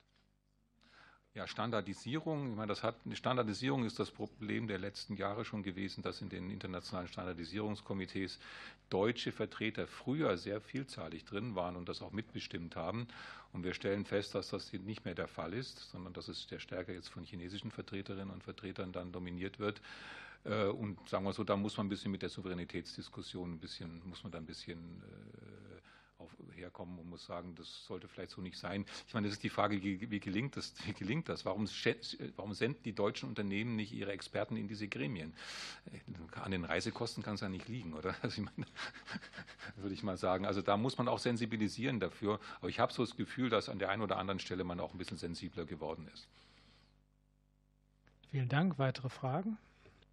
Ja, Standardisierung. Ich meine, das hat, Standardisierung ist das Problem der letzten Jahre schon gewesen, dass in den internationalen Standardisierungskomitees deutsche Vertreter früher sehr vielzahlig drin waren und das auch mitbestimmt haben. Und wir stellen fest, dass das nicht mehr der Fall ist, sondern dass es der stärker jetzt von chinesischen Vertreterinnen und Vertretern dann dominiert wird. Äh, und sagen wir so, da muss man ein bisschen mit der Souveränitätsdiskussion ein bisschen, muss man da ein bisschen äh, auf, herkommen und muss sagen, das sollte vielleicht so nicht sein. Ich meine, das ist die Frage, wie gelingt das? Wie gelingt das? Warum, warum senden die deutschen Unternehmen nicht ihre Experten in diese Gremien? An den Reisekosten kann es ja nicht liegen, oder? Also ich meine, *laughs* würde ich mal sagen. Also da muss man auch sensibilisieren dafür. Aber ich habe so das Gefühl, dass an der einen oder anderen Stelle man auch ein bisschen sensibler geworden ist. Vielen Dank. Weitere Fragen?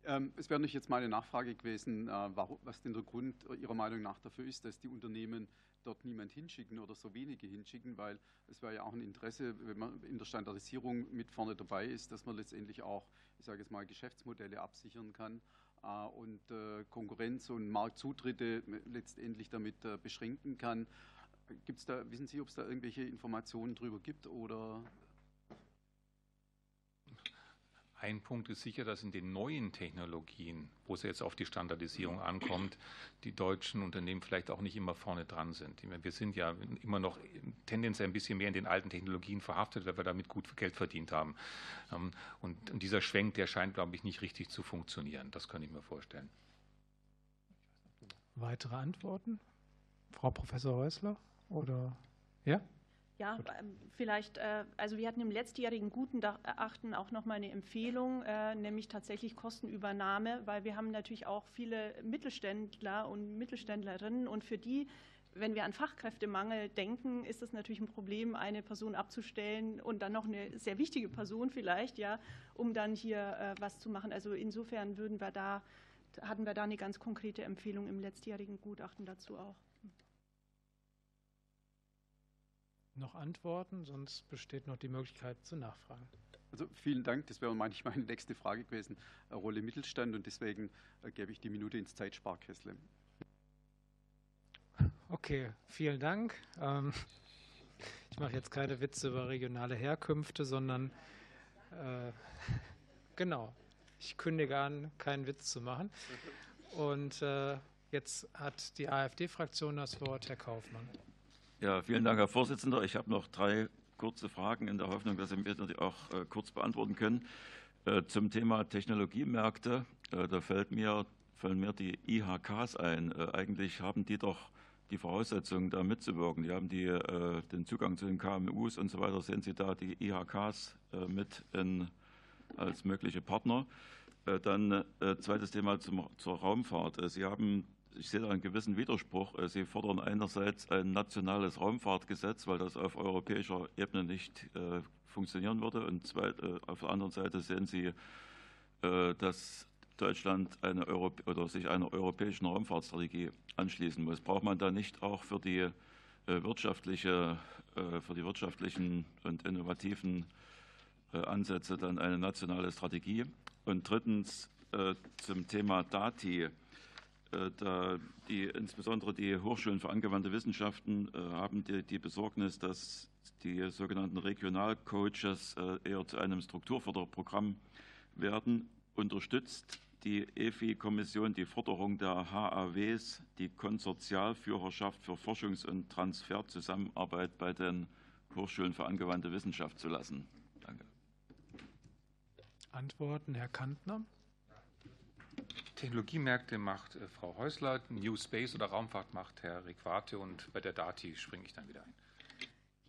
Ähm, es wäre nicht jetzt meine Nachfrage gewesen, äh, was denn der Grund Ihrer Meinung nach dafür ist, dass die Unternehmen dort niemand hinschicken oder so wenige hinschicken, weil es wäre ja auch ein Interesse, wenn man in der Standardisierung mit vorne dabei ist, dass man letztendlich auch, ich sage jetzt mal, Geschäftsmodelle absichern kann äh, und äh, Konkurrenz und Marktzutritte letztendlich damit äh, beschränken kann. Gibt's da, wissen Sie, ob es da irgendwelche Informationen darüber gibt oder ein Punkt ist sicher, dass in den neuen Technologien, wo es jetzt auf die Standardisierung ankommt, die deutschen Unternehmen vielleicht auch nicht immer vorne dran sind. Wir sind ja immer noch tendenziell ein bisschen mehr in den alten Technologien verhaftet, weil wir damit gut Geld verdient haben. Ähm, und dieser Schwenk, der scheint, glaube ich, nicht richtig zu funktionieren. Das kann ich mir vorstellen. Weitere Antworten? Frau Professor Häusler? Oder ja? Ja, ähm, vielleicht, äh, also wir hatten im letztjährigen Gutachten auch noch mal eine Empfehlung, äh, nämlich tatsächlich Kostenübernahme, weil wir haben natürlich auch viele Mittelständler und Mittelständlerinnen und für die wenn wir an Fachkräftemangel denken, ist es natürlich ein Problem, eine Person abzustellen und dann noch eine sehr wichtige Person vielleicht, ja, um dann hier äh, was zu machen. Also insofern würden wir da, hatten wir da eine ganz konkrete Empfehlung im letztjährigen Gutachten dazu auch. Noch antworten? Sonst besteht noch die Möglichkeit zu nachfragen. Also vielen Dank. Das wäre manchmal meine nächste Frage gewesen. Rolle Mittelstand und deswegen äh, gebe ich die Minute ins Zeitsparkessel. Okay, vielen Dank. Ähm, *laughs* ich mache jetzt keine Witze über regionale Herkünfte, sondern äh, *laughs* genau, ich kündige an, keinen Witz zu machen. *laughs* Und äh, jetzt hat die AfD-Fraktion das Wort, Herr Kaufmann. Ja, vielen Dank, Herr Vorsitzender. Ich habe noch drei kurze Fragen in der Hoffnung, dass Sie mir die auch äh, kurz beantworten können. Äh, zum Thema Technologiemärkte, äh, da fällt mir, fallen mir die IHKs ein. Eigentlich haben die doch die Voraussetzungen, da mitzuwirken. Die haben die, den Zugang zu den KMUs und so weiter. Sehen Sie da die IHKs mit in, als mögliche Partner? Dann zweites Thema zum, zur Raumfahrt. Sie haben ich sehe da einen gewissen Widerspruch. Äh, Sie fordern einerseits ein nationales Raumfahrtgesetz, weil das auf europäischer Ebene nicht äh, funktionieren würde. Und äh, auf der anderen Seite sehen Sie, dass Deutschland eine oder sich einer europäischen Raumfahrtstrategie anschließen muss. Braucht man da nicht auch für die wirtschaftliche, für die wirtschaftlichen und innovativen Ansätze dann eine nationale Strategie? Und drittens zum Thema Dati. Äh, die, insbesondere die Hochschulen für angewandte Wissenschaften äh, haben die, die Besorgnis, dass die sogenannten Regionalcoaches äh, eher zu einem Strukturförderprogramm werden. Unterstützt die EFI-Kommission die Forderung der HAWs, die Konsortialführerschaft für Forschungs- und Transferzusammenarbeit bei den Hochschulen für angewandte Wissenschaft zu lassen? Danke. Antworten, Herr Kantner. Technologiemärkte macht äh, Frau Häusler, New Space oder Raumfahrt macht Herr Requate und bei der Dati springe ich dann wieder ein.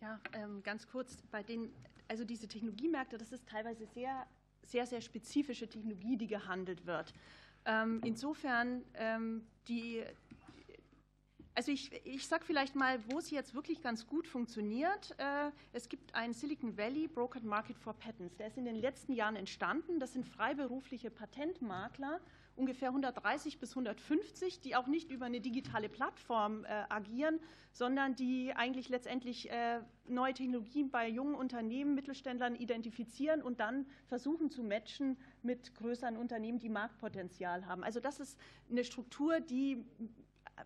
Ja, ähm, ganz kurz, bei den, also diese Technologiemärkte, das ist teilweise sehr, sehr, sehr spezifische Technologie, die gehandelt wird. Ähm, insofern, ähm, die, also ich, ich sage vielleicht mal, wo es jetzt wirklich ganz gut funktioniert. Äh, es gibt einen Silicon Valley Brokered Market for Patents. Der ist in den letzten Jahren entstanden. Das sind freiberufliche Patentmakler ungefähr 130 bis 150, die auch nicht über eine digitale Plattform äh, agieren, sondern die eigentlich letztendlich äh, neue Technologien bei jungen Unternehmen, Mittelständlern identifizieren und dann versuchen zu matchen mit größeren Unternehmen, die Marktpotenzial haben. Also das ist eine Struktur, die äh,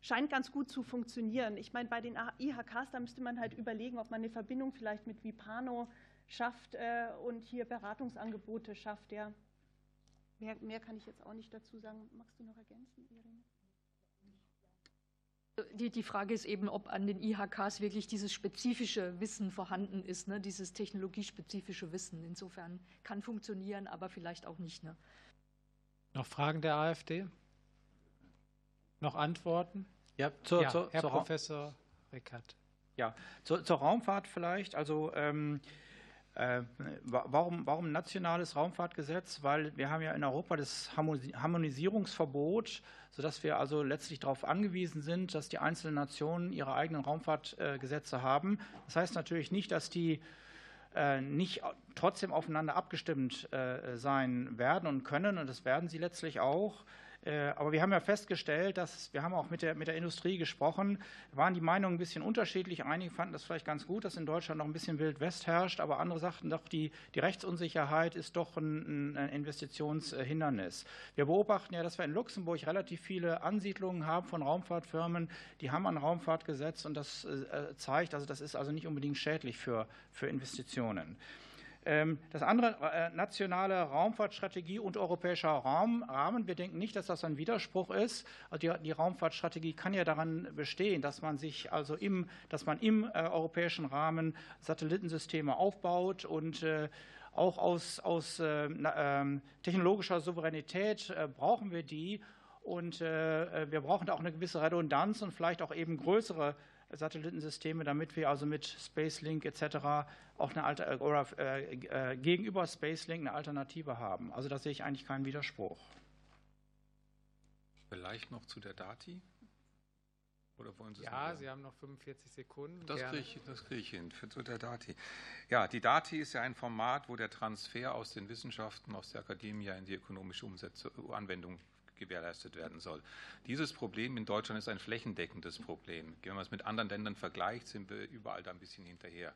scheint ganz gut zu funktionieren. Ich meine, bei den IHKs, da müsste man halt überlegen, ob man eine Verbindung vielleicht mit Vipano schafft und hier Beratungsangebote schafft. Ja. Mehr, mehr kann ich jetzt auch nicht dazu sagen. Magst du noch ergänzen, Irene? Die, die Frage ist eben, ob an den IHKs wirklich dieses spezifische Wissen vorhanden ist, ne? dieses technologiespezifische Wissen. Insofern kann funktionieren, aber vielleicht auch nicht. Ne? Noch Fragen der AfD? Noch Antworten? Ja, zur, ja zur, Herr zur Professor Rickert. Ja, zur, zur Raumfahrt vielleicht. Also ähm, äh, warum, warum nationales Raumfahrtgesetz? Weil wir haben ja in Europa das Harmonisierungsverbot, sodass wir also letztlich darauf angewiesen sind, dass die einzelnen Nationen ihre eigenen Raumfahrtgesetze haben. Das heißt natürlich nicht, dass die äh, nicht trotzdem aufeinander abgestimmt äh, sein werden und können, und das werden sie letztlich auch. Äh, aber wir haben ja festgestellt, dass wir haben auch mit der, mit der Industrie gesprochen, waren die Meinungen ein bisschen unterschiedlich. Einige fanden das vielleicht ganz gut, dass in Deutschland noch ein bisschen Wild West herrscht, aber andere sagten doch, die, die Rechtsunsicherheit ist doch ein, ein Investitionshindernis. Wir beobachten ja, dass wir in Luxemburg relativ viele Ansiedlungen haben von Raumfahrtfirmen, die haben ein Raumfahrtgesetz und das äh, zeigt, also das ist also nicht unbedingt schädlich für, für Investitionen. Ähm, das andere, äh, nationale Raumfahrtstrategie und europäischer Rahmen. Wir denken nicht, dass das ein Widerspruch ist. Die, die Raumfahrtstrategie kann ja daran bestehen, dass man sich also im, dass man im äh, europäischen Rahmen Satellitensysteme aufbaut und äh, auch aus, aus äh, ähm, technologischer Souveränität brauchen wir die. Und wir brauchen da auch eine gewisse Redundanz und vielleicht auch eben größere Satellitensysteme, damit wir also mit Spacelink etc. auch eine Alter, äh, oder, äh, äh, gegenüber Spacelink eine Alternative haben. Also da sehe ich eigentlich keinen Widerspruch. Vielleicht noch zu der Dati? Oder wollen Sie ja, Sie haben noch 45 Sekunden. Das kriege ich, krieg ich hin, für, zu der Dati. Ja, die Dati ist ja ein Format, wo der Transfer aus den Wissenschaften, aus der Akademie in die ökonomische Umsetzung, Anwendung gewährleistet werden soll. Dieses Problem in Deutschland ist ein flächendeckendes Problem. Wenn man es mit anderen Ländern vergleicht, sind wir überall da ein bisschen hinterher.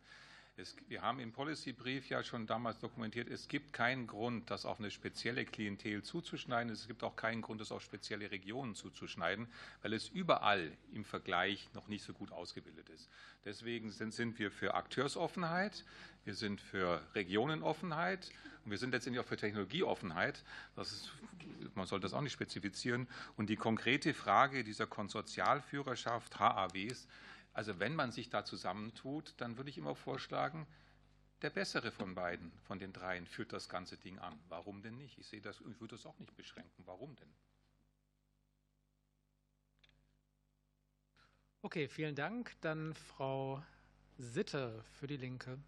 Es, wir haben im Policy-Brief ja schon damals dokumentiert, es gibt keinen Grund, das auf eine spezielle Klientel zuzuschneiden. Es gibt auch keinen Grund, das auf spezielle Regionen zuzuschneiden, weil es überall im Vergleich noch nicht so gut ausgebildet ist. Deswegen sind, sind wir für Akteursoffenheit, wir sind für Regionenoffenheit und wir sind letztendlich auch für Technologieoffenheit. Das ist, man sollte das auch nicht spezifizieren. Und die konkrete Frage dieser Konsortialführerschaft, HAWs, also wenn man sich da zusammentut, dann würde ich immer vorschlagen, der bessere von beiden, von den dreien, führt das ganze Ding an. Warum denn nicht? Ich sehe das, ich würde das auch nicht beschränken. Warum denn? Okay, vielen Dank. Dann Frau Sitte für die Linke.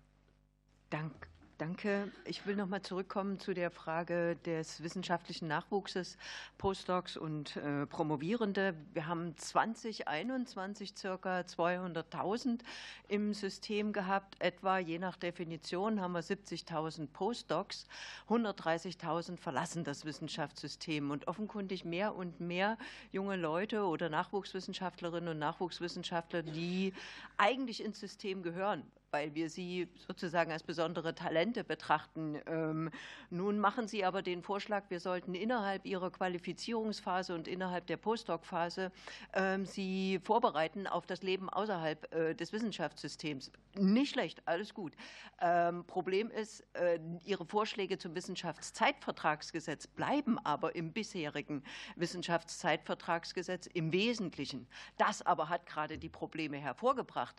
Dank, Danke. Ich will noch mal zurückkommen zu der Frage des wissenschaftlichen Nachwuchses, Postdocs und äh, Promovierende. Wir haben 2021 circa 200.000 im System gehabt. Etwa je nach Definition haben wir 70.000 Postdocs. 130.000 verlassen das Wissenschaftssystem. Und offenkundig mehr und mehr junge Leute oder Nachwuchswissenschaftlerinnen und Nachwuchswissenschaftler, die eigentlich ins System gehören, weil wir sie sozusagen als besondere Talente betrachten. Ähm, nun machen Sie aber den Vorschlag, wir sollten innerhalb Ihrer Qualifizierungsphase und innerhalb der Postdoc-Phase ähm, Sie vorbereiten auf das Leben außerhalb äh, des Wissenschaftssystems. Nicht schlecht, alles gut. Ähm, Problem ist, äh, Ihre Vorschläge zum Wissenschaftszeitvertragsgesetz bleiben aber im bisherigen Wissenschaftszeitvertragsgesetz im Wesentlichen. Das aber hat gerade die Probleme hervorgebracht.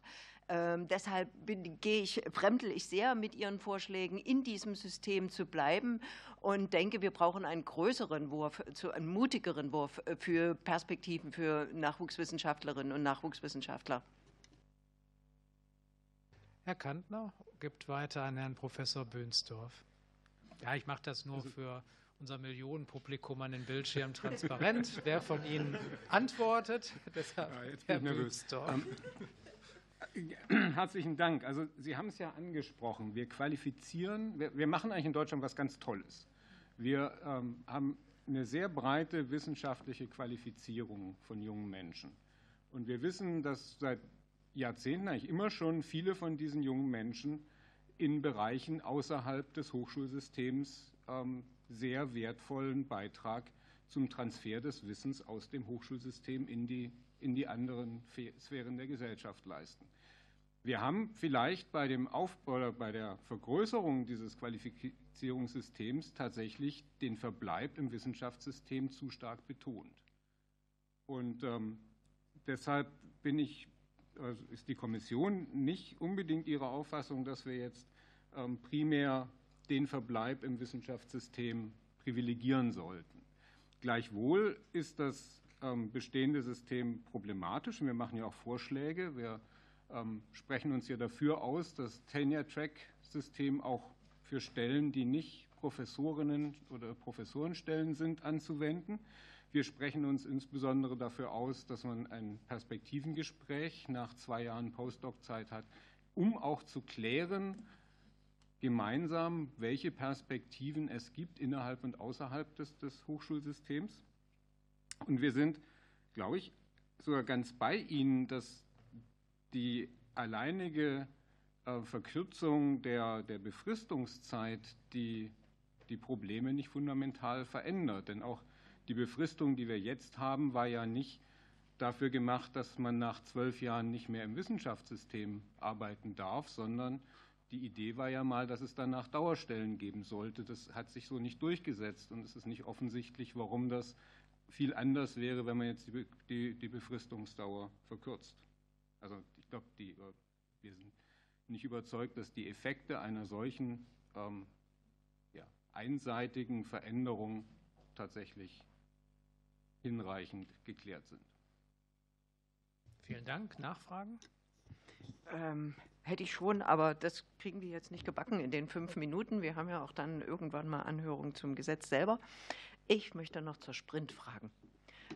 Ähm, deshalb bin, gehe ich, fremdel ich sehr mit Ihren Vorschlägen, in diesem System zu bleiben und denke, wir brauchen einen größeren Wurf, einen mutigeren Wurf äh, für Perspektiven für Nachwuchswissenschaftlerinnen und Nachwuchswissenschaftler. Herr Kantner gibt weiter an Herrn Professor Böhnsdorf. Ja, ich mache das nur also für unser Millionenpublikum an den Bildschirmen transparent, wer von Ihnen antwortet. Deshalb ja, jetzt bin Herr Böhnsdorf. *clears throat* Herzlichen Dank. Also Sie haben es ja angesprochen. Wir qualifizieren, wir, wir machen eigentlich in Deutschland was ganz Tolles. Wir ähm, haben eine sehr breite wissenschaftliche Qualifizierung von jungen Menschen. Und wir wissen, dass seit Jahrzehnten eigentlich immer schon viele von diesen jungen Menschen in Bereichen außerhalb des Hochschulsystems ähm, sehr wertvollen Beitrag zum Transfer des Wissens aus dem Hochschulsystem in die, in die anderen Sphären der Gesellschaft leisten. Wir haben vielleicht bei, dem Auf oder bei der Vergrößerung dieses Qualifizierungssystems tatsächlich den Verbleib im Wissenschaftssystem zu stark betont. Und ähm, deshalb bin ich, also ist die Kommission nicht unbedingt ihrer Auffassung, dass wir jetzt ähm, primär den Verbleib im Wissenschaftssystem privilegieren sollten. Gleichwohl ist das bestehende System problematisch. Wir machen ja auch Vorschläge. Wir ähm, sprechen uns ja dafür aus, das Tenure-Track-System auch für Stellen, die nicht Professorinnen oder Professorenstellen sind, anzuwenden. Wir sprechen uns insbesondere dafür aus, dass man ein Perspektivengespräch nach zwei Jahren Postdoc-Zeit hat, um auch zu klären, gemeinsam, welche Perspektiven es gibt innerhalb und außerhalb des, des Hochschulsystems. Und wir sind, glaube ich, sogar ganz bei Ihnen, dass die alleinige äh, Verkürzung der, der Befristungszeit die, die Probleme nicht fundamental verändert. Denn auch die Befristung, die wir jetzt haben, war ja nicht dafür gemacht, dass man nach zwölf Jahren nicht mehr im Wissenschaftssystem arbeiten darf, sondern die Idee war ja mal, dass es danach Dauerstellen geben sollte. Das hat sich so nicht durchgesetzt und es ist nicht offensichtlich, warum das viel anders wäre, wenn man jetzt die, die, die Befristungsdauer verkürzt. Also ich glaube, wir sind nicht überzeugt, dass die Effekte einer solchen ähm, ja, einseitigen Veränderung tatsächlich hinreichend geklärt sind. Vielen Dank. Nachfragen? Ähm, hätte ich schon, aber das kriegen wir jetzt nicht gebacken in den fünf Minuten. Wir haben ja auch dann irgendwann mal Anhörung zum Gesetz selber. Ich möchte noch zur Sprint fragen.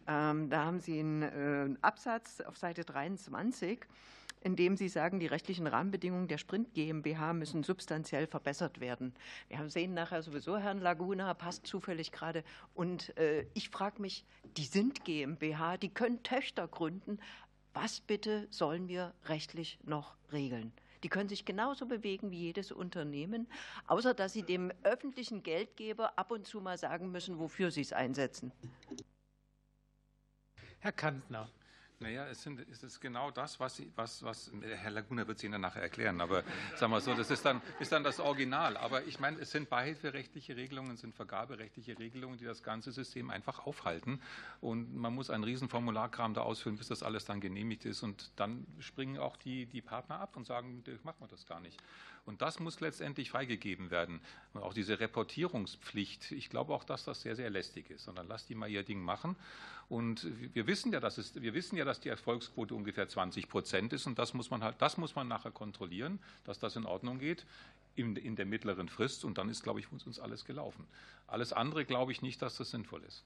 Ähm, da haben Sie einen äh, Absatz auf Seite 23, in dem Sie sagen, die rechtlichen Rahmenbedingungen der Sprint GmbH müssen substanziell verbessert werden. Wir sehen nachher sowieso Herrn Laguna, passt zufällig gerade. Und äh, ich frage mich, die sind GmbH, die können Töchter gründen. Was bitte sollen wir rechtlich noch regeln? Die können sich genauso bewegen wie jedes Unternehmen, außer dass sie dem öffentlichen Geldgeber ab und zu mal sagen müssen, wofür sie es einsetzen. Herr Kantner. Naja, es, sind, es ist genau das, was, Sie, was, was Herr Laguna wird es Ihnen nachher erklären, aber sagen wir so, das ist dann, ist dann das Original. Aber ich meine, es sind beihilferechtliche Regelungen, es sind vergaberechtliche Regelungen, die das ganze System einfach aufhalten. Und man muss einen riesen Formularkram da ausfüllen, bis das alles dann genehmigt ist. Und dann springen auch die, die Partner ab und sagen, machen wir das gar nicht. Und das muss letztendlich freigegeben werden. Und auch diese Reportierungspflicht, ich glaube auch, dass das sehr, sehr lästig ist. Dann lass die mal ihr Ding machen. Und wir wissen ja, dass es, wir wissen ja, dass die Erfolgsquote ungefähr 20 Prozent ist. Und das muss man halt, das muss man nachher kontrollieren, dass das in Ordnung geht in, in der mittleren Frist. Und dann ist, glaube ich, uns alles gelaufen. Alles andere glaube ich nicht, dass das sinnvoll ist.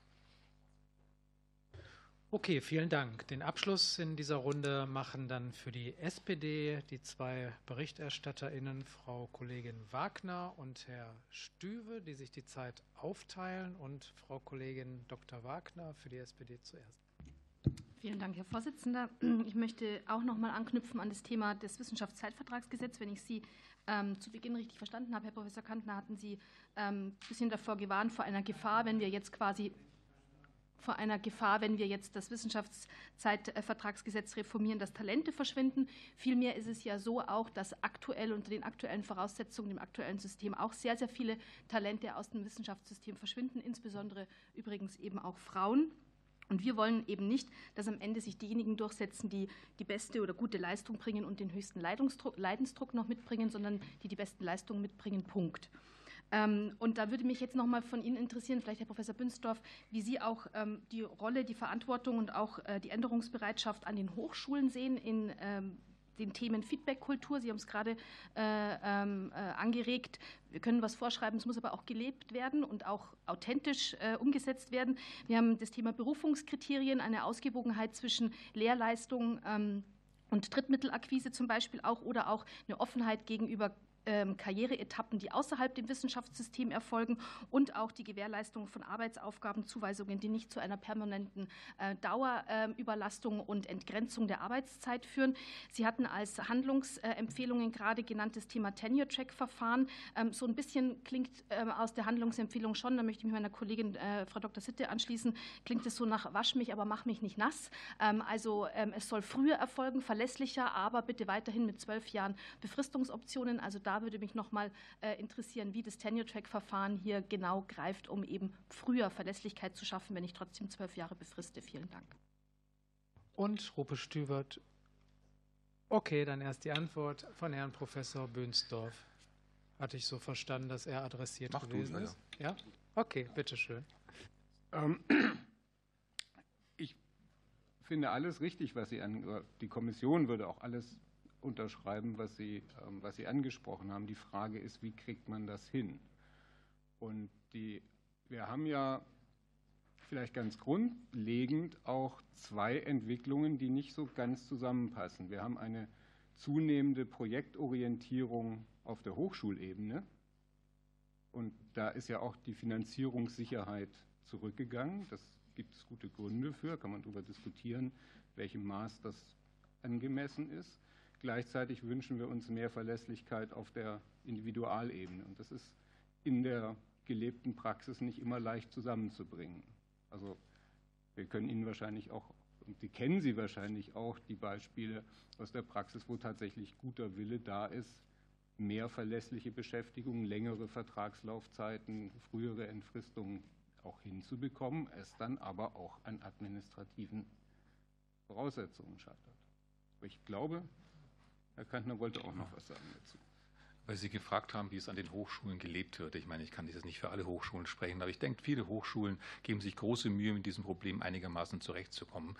Okay, vielen Dank. Den Abschluss in dieser Runde machen dann für die SPD die zwei BerichterstatterInnen, Frau Kollegin Wagner und Herr Stüwe, die sich die Zeit aufteilen, und Frau Kollegin Dr. Wagner für die SPD zuerst. Vielen Dank, Herr Vorsitzender. Ich möchte auch noch mal anknüpfen an das Thema des Wissenschaftszeitvertragsgesetzes. Wenn ich Sie ähm, zu Beginn richtig verstanden habe, Herr Professor Kantner, hatten Sie ähm, ein bisschen davor gewarnt, vor einer Gefahr, wenn wir jetzt quasi vor einer Gefahr, wenn wir jetzt das Wissenschaftszeitvertragsgesetz reformieren, dass Talente verschwinden. Vielmehr ist es ja so auch, dass aktuell unter den aktuellen Voraussetzungen im aktuellen System auch sehr, sehr viele Talente aus dem Wissenschaftssystem verschwinden, insbesondere übrigens eben auch Frauen. Und wir wollen eben nicht, dass am Ende sich diejenigen durchsetzen, die die beste oder gute Leistung bringen und den höchsten Leidensdruck noch mitbringen, sondern die die besten Leistungen mitbringen. Punkt. Ähm, und da würde mich jetzt noch mal von Ihnen interessieren, vielleicht Herr Professor Bünsdorf, wie Sie auch ähm, die Rolle, die Verantwortung und auch äh, die Änderungsbereitschaft an den Hochschulen sehen in ähm, den Themen Feedback-Kultur. Sie haben es gerade äh, äh, angeregt. Wir können was vorschreiben, es muss aber auch gelebt werden und auch authentisch umgesetzt werden. Wir haben das Thema Berufungskriterien, eine Ausgewogenheit zwischen Lehrleistung und Drittmittelakquise zum Beispiel auch oder auch eine Offenheit gegenüber Karriereetappen, die außerhalb dem Wissenschaftssystem erfolgen und auch die Gewährleistung von Arbeitsaufgabenzuweisungen, die nicht zu einer permanenten äh, Dauerüberlastung und Entgrenzung der Arbeitszeit führen. Sie hatten als Handlungsempfehlungen gerade genannt das Thema Tenure-Track-Verfahren. Ähm, so ein bisschen klingt ähm, aus der Handlungsempfehlung schon, da möchte ich mich meiner Kollegin äh, Frau Dr. Sitte anschließen, klingt es so nach wasch mich, aber mach mich nicht nass. Also es soll früher erfolgen, verlässlicher, aber bitte weiterhin mit zwölf Jahren Befristungsoptionen. Also da würde mich noch mal äh, interessieren, wie das Tenure-Track-Verfahren hier genau greift, um eben früher Verlässlichkeit zu schaffen, wenn ich trotzdem zwölf Jahre befriste. Vielen Dank. Und Rupe Stübert. Okay, dann erst die Antwort von Herrn Professor Bönsdorf. Hatte ich so verstanden, dass er adressiert Mach gewesen du, ist? Ja. ja? Okay, bitteschön. Ähm, ich finde alles richtig, was Sie an, die Kommission würde auch alles unterschreiben, was Sie, ähm, was Sie angesprochen haben. Die Frage ist, wie kriegt man das hin? Und die, wir haben ja vielleicht ganz grundlegend auch zwei Entwicklungen, die nicht so ganz zusammenpassen. Wir haben eine zunehmende Projektorientierung auf der Hochschulebene. Und da ist ja auch die Finanzierungssicherheit zurückgegangen. Das gibt es gute Gründe für, kann man darüber diskutieren, welchem Maß das angemessen ist. Gleichzeitig wünschen wir uns mehr Verlässlichkeit auf der Individualebene. Und das ist in der gelebten Praxis nicht immer leicht zusammenzubringen. Also wir können Ihnen wahrscheinlich auch, und Sie kennen sie wahrscheinlich auch, die Beispiele aus der Praxis, wo tatsächlich guter Wille da ist, mehr verlässliche Beschäftigung, längere Vertragslaufzeiten, frühere Entfristungen auch hinzubekommen, es dann aber auch an administrativen Voraussetzungen scheitert. Ich glaube, Herr Kantner wollte auch noch was sagen dazu. Weil Sie gefragt haben, wie es an den Hochschulen gelebt wird. Ich meine, ich kann das nicht für alle Hochschulen sprechen, aber ich denke, viele Hochschulen geben sich große Mühe, mit diesem Problem einigermaßen zurechtzukommen.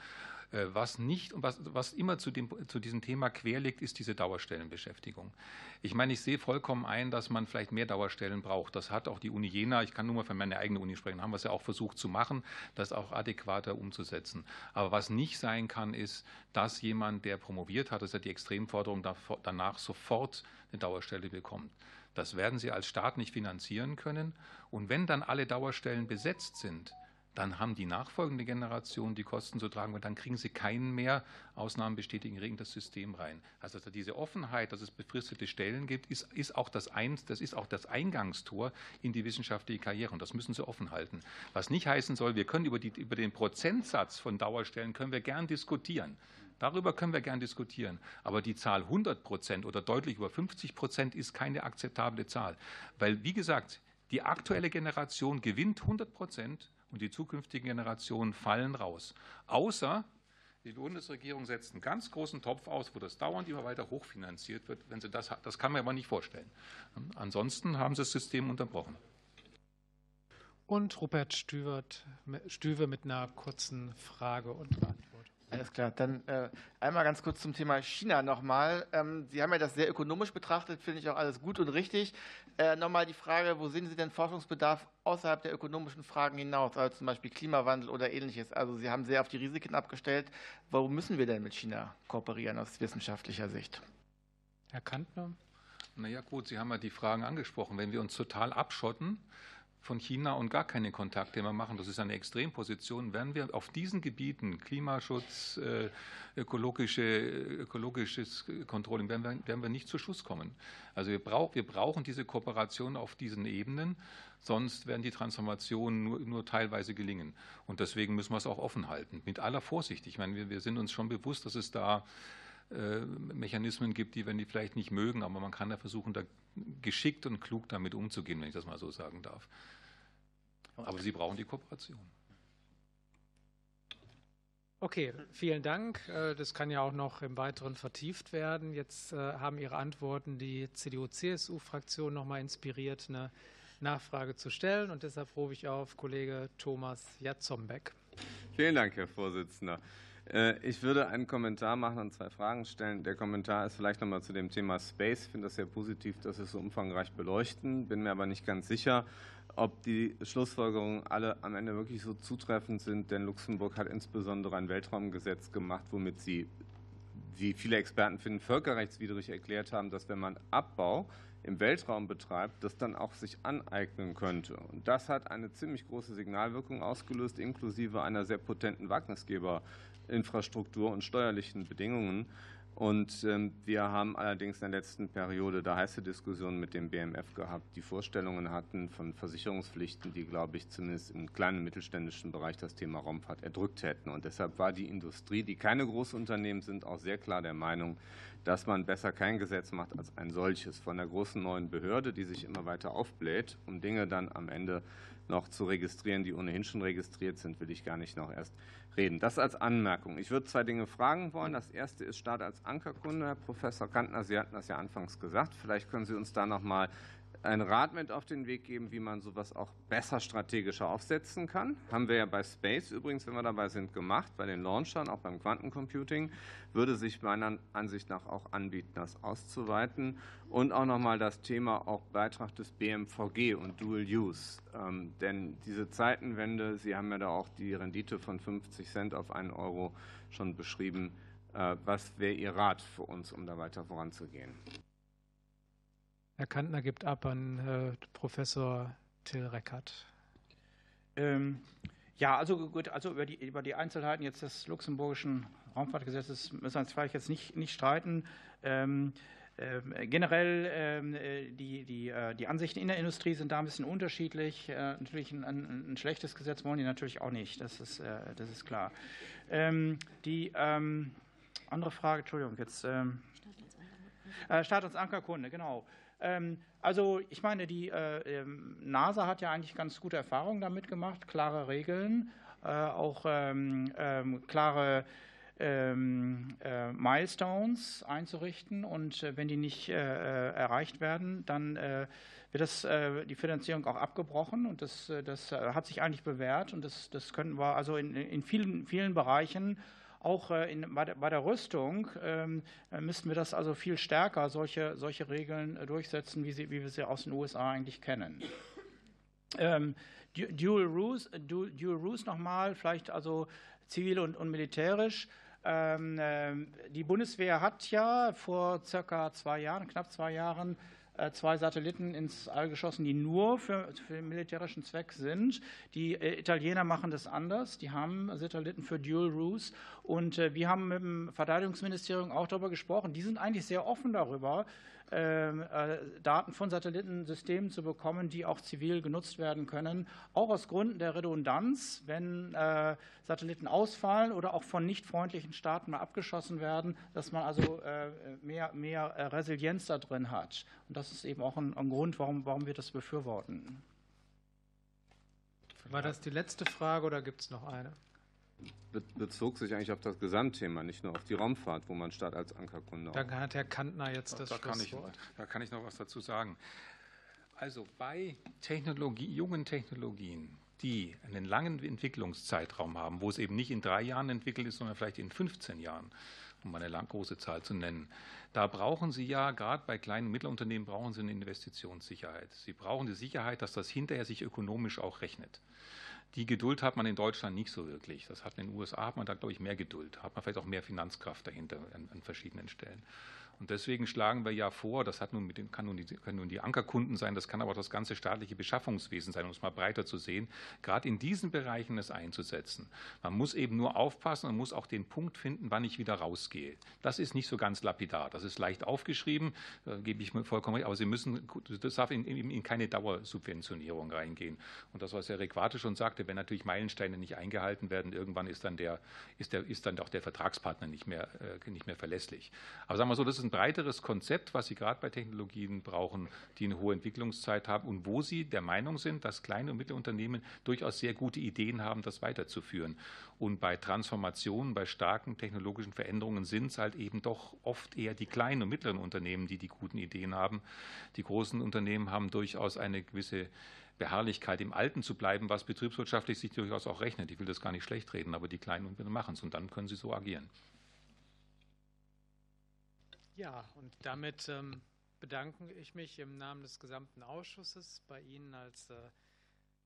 Äh, was nicht und was, was immer zu, dem, zu diesem Thema quer liegt, ist diese Dauerstellenbeschäftigung. Ich meine, ich sehe vollkommen ein, dass man vielleicht mehr Dauerstellen braucht. Das hat auch die Uni Jena, ich kann nur mal für meine eigene Uni sprechen, haben wir es ja auch versucht zu machen, das auch adäquater umzusetzen. Aber was nicht sein kann, ist, dass jemand, der promoviert hat, das ist ja die Extremforderung, danach sofort eine Dauerstelle bekommt. Das werden Sie als Staat nicht finanzieren können. Und wenn dann alle Dauerstellen besetzt sind, dann haben die nachfolgende Generation die Kosten zu tragen, weil dann kriegen sie keinen mehr. Ausnahmen bestätigen regen das System rein. Also diese Offenheit, dass es befristete Stellen gibt, ist, ist, auch das ein, das ist auch das Eingangstor in die wissenschaftliche Karriere und das müssen sie offen halten. Was nicht heißen soll, wir können über, die, über den Prozentsatz von Dauerstellen können wir gern diskutieren. Darüber können wir gern diskutieren. Aber die Zahl 100 Prozent oder deutlich über 50 Prozent ist keine akzeptable Zahl. Weil, wie gesagt, die aktuelle Generation gewinnt 100 Prozent und die zukünftigen Generationen fallen raus. Außer die Bundesregierung setzt einen ganz großen Topf aus, wo das dauernd immer weiter hochfinanziert wird. Wenn sie das, das kann man aber nicht vorstellen. Ansonsten haben sie das System unterbrochen. Und Rupert Stüwe mit einer kurzen Frage und Antwort. Alles klar, dann äh, einmal ganz kurz zum Thema China nochmal. Ähm, Sie haben ja das sehr ökonomisch betrachtet, finde ich auch alles gut und richtig. Äh, nochmal die Frage, wo sehen Sie denn Forschungsbedarf außerhalb der ökonomischen Fragen hinaus, also zum Beispiel Klimawandel oder ähnliches? Also Sie haben sehr auf die Risiken abgestellt. Warum müssen wir denn mit China kooperieren aus wissenschaftlicher Sicht? Herr Kantner? Naja gut, Sie haben ja die Fragen angesprochen. Wenn wir uns total abschotten, von China und gar keine Kontakte mehr machen, das ist eine Extremposition, werden wir auf diesen Gebieten, Klimaschutz, äh, ökologische, ökologisches Controlling, werden wir, werden wir nicht zu Schuss kommen. Also wir, brauch, wir brauchen diese Kooperation auf diesen Ebenen, sonst werden die Transformationen nur, nur teilweise gelingen. Und deswegen müssen wir es auch offen halten, mit aller Vorsicht. Ich meine, wir, wir sind uns schon bewusst, dass es da äh, Mechanismen gibt, die wir vielleicht nicht mögen, aber man kann da versuchen, da geschickt und klug damit umzugehen, wenn ich das mal so sagen darf. Aber Sie brauchen die Kooperation. Okay, vielen Dank. Äh, das kann ja auch noch im Weiteren vertieft werden. Jetzt äh, haben Ihre Antworten die CDU-CSU-Fraktion noch mal inspiriert, eine Nachfrage zu stellen. Und deshalb rufe ich auf Kollege Thomas Jatzombeck. Vielen Dank, Herr Vorsitzender. Äh, ich würde einen Kommentar machen und zwei Fragen stellen. Der Kommentar ist vielleicht nochmal zu dem Thema Space. Ich finde das sehr positiv, dass Sie es so umfangreich beleuchten. Bin mir aber nicht ganz sicher, ob die Schlussfolgerungen alle am Ende wirklich so zutreffend sind, denn Luxemburg hat insbesondere ein Weltraumgesetz gemacht, womit sie wie viele Experten finden, völkerrechtswidrig erklärt haben, dass wenn man Abbau im Weltraum betreibt, das dann auch sich aneignen könnte. Und das hat eine ziemlich große Signalwirkung ausgelöst, inklusive einer sehr potenten Wagnisgeberinfrastruktur und steuerlichen Bedingungen. Und ähm, wir haben allerdings in der letzten Periode da heiße Diskussionen mit dem BMF gehabt, die Vorstellungen hatten von Versicherungspflichten, die, glaube ich, zumindest im kleinen mittelständischen Bereich das Thema Raumfahrt erdrückt hätten. Und deshalb war die Industrie, die keine Großunternehmen sind, auch sehr klar der Meinung, dass man besser kein Gesetz macht als ein solches von der großen neuen Behörde, die sich immer weiter aufbläht, um Dinge dann am Ende noch zu registrieren, die ohnehin schon registriert sind, will ich gar nicht noch erst reden. Das als Anmerkung. Ich würde zwei Dinge fragen wollen. Das erste ist Staat als Ankerkunde. Herr Professor Kantner, Sie hatten das ja anfangs gesagt. Vielleicht können Sie uns da noch mal einen Rat mit auf den Weg geben, wie man sowas auch besser strategischer aufsetzen kann. Haben wir ja bei Space übrigens, wenn wir dabei sind, gemacht, bei den Launchern, auch beim Quantencomputing, würde sich meiner Ansicht nach auch anbieten, das auszuweiten. Und auch nochmal das Thema auch Beitrag des BMVG und Dual Use. Ähm, denn diese Zeitenwende, Sie haben ja da auch die Rendite von 50 Cent auf einen Euro schon beschrieben. Äh, was wäre Ihr Rat für uns, um da weiter voranzugehen? Herr Kantner gibt ab an äh, Professor Till Reckert. Ähm, ja, also gut, also über die, über die Einzelheiten jetzt des luxemburgischen Raumfahrtgesetzes müssen wir uns vielleicht jetzt nicht, nicht streiten. Ähm, äh, generell ähm, äh, die, die, äh, die Ansichten in der Industrie sind da ein bisschen unterschiedlich. Natürlich ein, ein, ein, schlechtes Gesetz wollen die natürlich auch nicht, das ist, das ist klar. Ähm, die ähm, andere Frage, Entschuldigung, jetzt Staat als Ankerkunde, genau. Ähm, also ich meine, die äh, ähm, NASA hat ja eigentlich ganz gute Erfahrungen damit gemacht, klare Regeln, äh, auch ähm, klare äh, Milestones einzurichten. Und wenn die nicht erreicht werden, dann wird das, die Finanzierung auch abgebrochen. Und das, das hat sich eigentlich bewährt. Und das, das könnten wir also in, in vielen, vielen Bereichen auch äh, in, bei, der, bei, der, Rüstung ähm, äh, müssten wir das also viel stärker, solche, solche Regeln äh, durchsetzen, wie, sie, wie wir sie aus den USA eigentlich kennen. Ähm, Dual Rules, Dual, Rules nochmal, vielleicht also zivil und, und militärisch. Ähm, äh, die Bundeswehr hat ja vor circa zwei Jahren, knapp zwei Jahren, zwei Satelliten ins All geschossen, die nur für, für militärischen Zweck sind. Die äh, Italiener machen das anders. Die haben Satelliten für Dual Ruse. Und äh, wir haben mit dem Verteidigungsministerium auch darüber gesprochen. Die sind eigentlich sehr offen darüber, Daten von Satellitensystemen zu bekommen, die auch zivil genutzt werden können. Auch aus Gründen der Redundanz, wenn Satelliten ausfallen oder auch von nicht freundlichen Staaten mal abgeschossen werden, dass man also mehr, mehr Resilienz da drin hat. Und das das ist eben auch ein, ein Grund, warum, warum wir das befürworten. War das die letzte Frage oder gibt es noch eine? Bezog sich eigentlich auf das Gesamtthema, nicht nur auf die Raumfahrt, wo man statt als Ankerkunde. Da hat Herr Kantner jetzt das da kann, ich, da kann ich noch was dazu sagen. Also bei Technologie, jungen Technologien, die einen langen Entwicklungszeitraum haben, wo es eben nicht in drei Jahren entwickelt ist, sondern vielleicht in 15 Jahren, um eine lang große Zahl zu nennen. Da brauchen Sie ja, gerade bei kleinen und Mittelunternehmen, brauchen Sie eine Investitionssicherheit. Sie brauchen die Sicherheit, dass das hinterher sich ökonomisch auch rechnet. Die Geduld hat man in Deutschland nicht so wirklich. Das hat in den USA hat man da, glaube ich, mehr Geduld, hat man vielleicht auch mehr Finanzkraft dahinter an, an verschiedenen Stellen. Und deswegen schlagen wir ja vor, das hat nun mit den, kann nun die, können nun die Ankerkunden sein, das kann aber auch das ganze staatliche Beschaffungswesen sein, um es mal breiter zu sehen, gerade in diesen Bereichen es einzusetzen. Man muss eben nur aufpassen und muss auch den Punkt finden, wann ich wieder rausgehe. Das ist nicht so ganz lapidar. Das ist leicht aufgeschrieben, da gebe ich mir vollkommen recht, aber Sie müssen, das darf in, in, in keine Dauersubventionierung reingehen. Und das, was Herr Requate schon sagte, wenn natürlich Meilensteine nicht eingehalten werden, irgendwann ist dann der, ist der, ist dann auch der Vertragspartner nicht mehr, äh, nicht mehr verlässlich. Aber sagen wir so, das ist ein breiteres Konzept, was Sie gerade bei Technologien brauchen, die eine hohe Entwicklungszeit haben und wo Sie der Meinung sind, dass kleine und mittlere Unternehmen durchaus sehr gute Ideen haben, das weiterzuführen. Und bei Transformationen, bei starken technologischen Veränderungen sind es halt eben doch oft eher die kleinen und mittleren Unternehmen, die die guten Ideen haben. Die großen Unternehmen haben durchaus eine gewisse Beharrlichkeit im Alten zu bleiben, was betriebswirtschaftlich sich durchaus auch rechnet. Ich will das gar nicht schlecht reden, aber die Kleinen und Mittleren machen es und dann können sie so agieren. Ja, und damit ähm, bedanke ich mich im Namen des gesamten Ausschusses bei Ihnen als äh,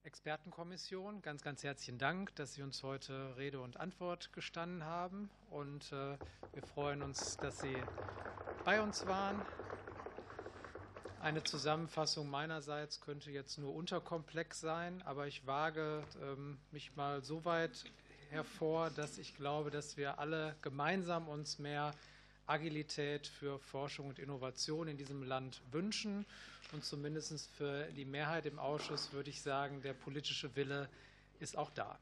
Expertenkommission. Ganz, ganz herzlichen Dank, dass Sie uns heute Rede und Antwort gestanden haben. Und äh, wir freuen uns, dass Sie bei uns waren. Eine Zusammenfassung meinerseits könnte jetzt nur unterkomplex sein, aber ich wage ähm, mich mal so weit hervor, dass ich glaube, dass wir alle gemeinsam uns mehr Agilität für Forschung und Innovation in diesem Land wünschen. Und zumindest für die Mehrheit im Ausschuss würde ich sagen, der politische Wille ist auch da.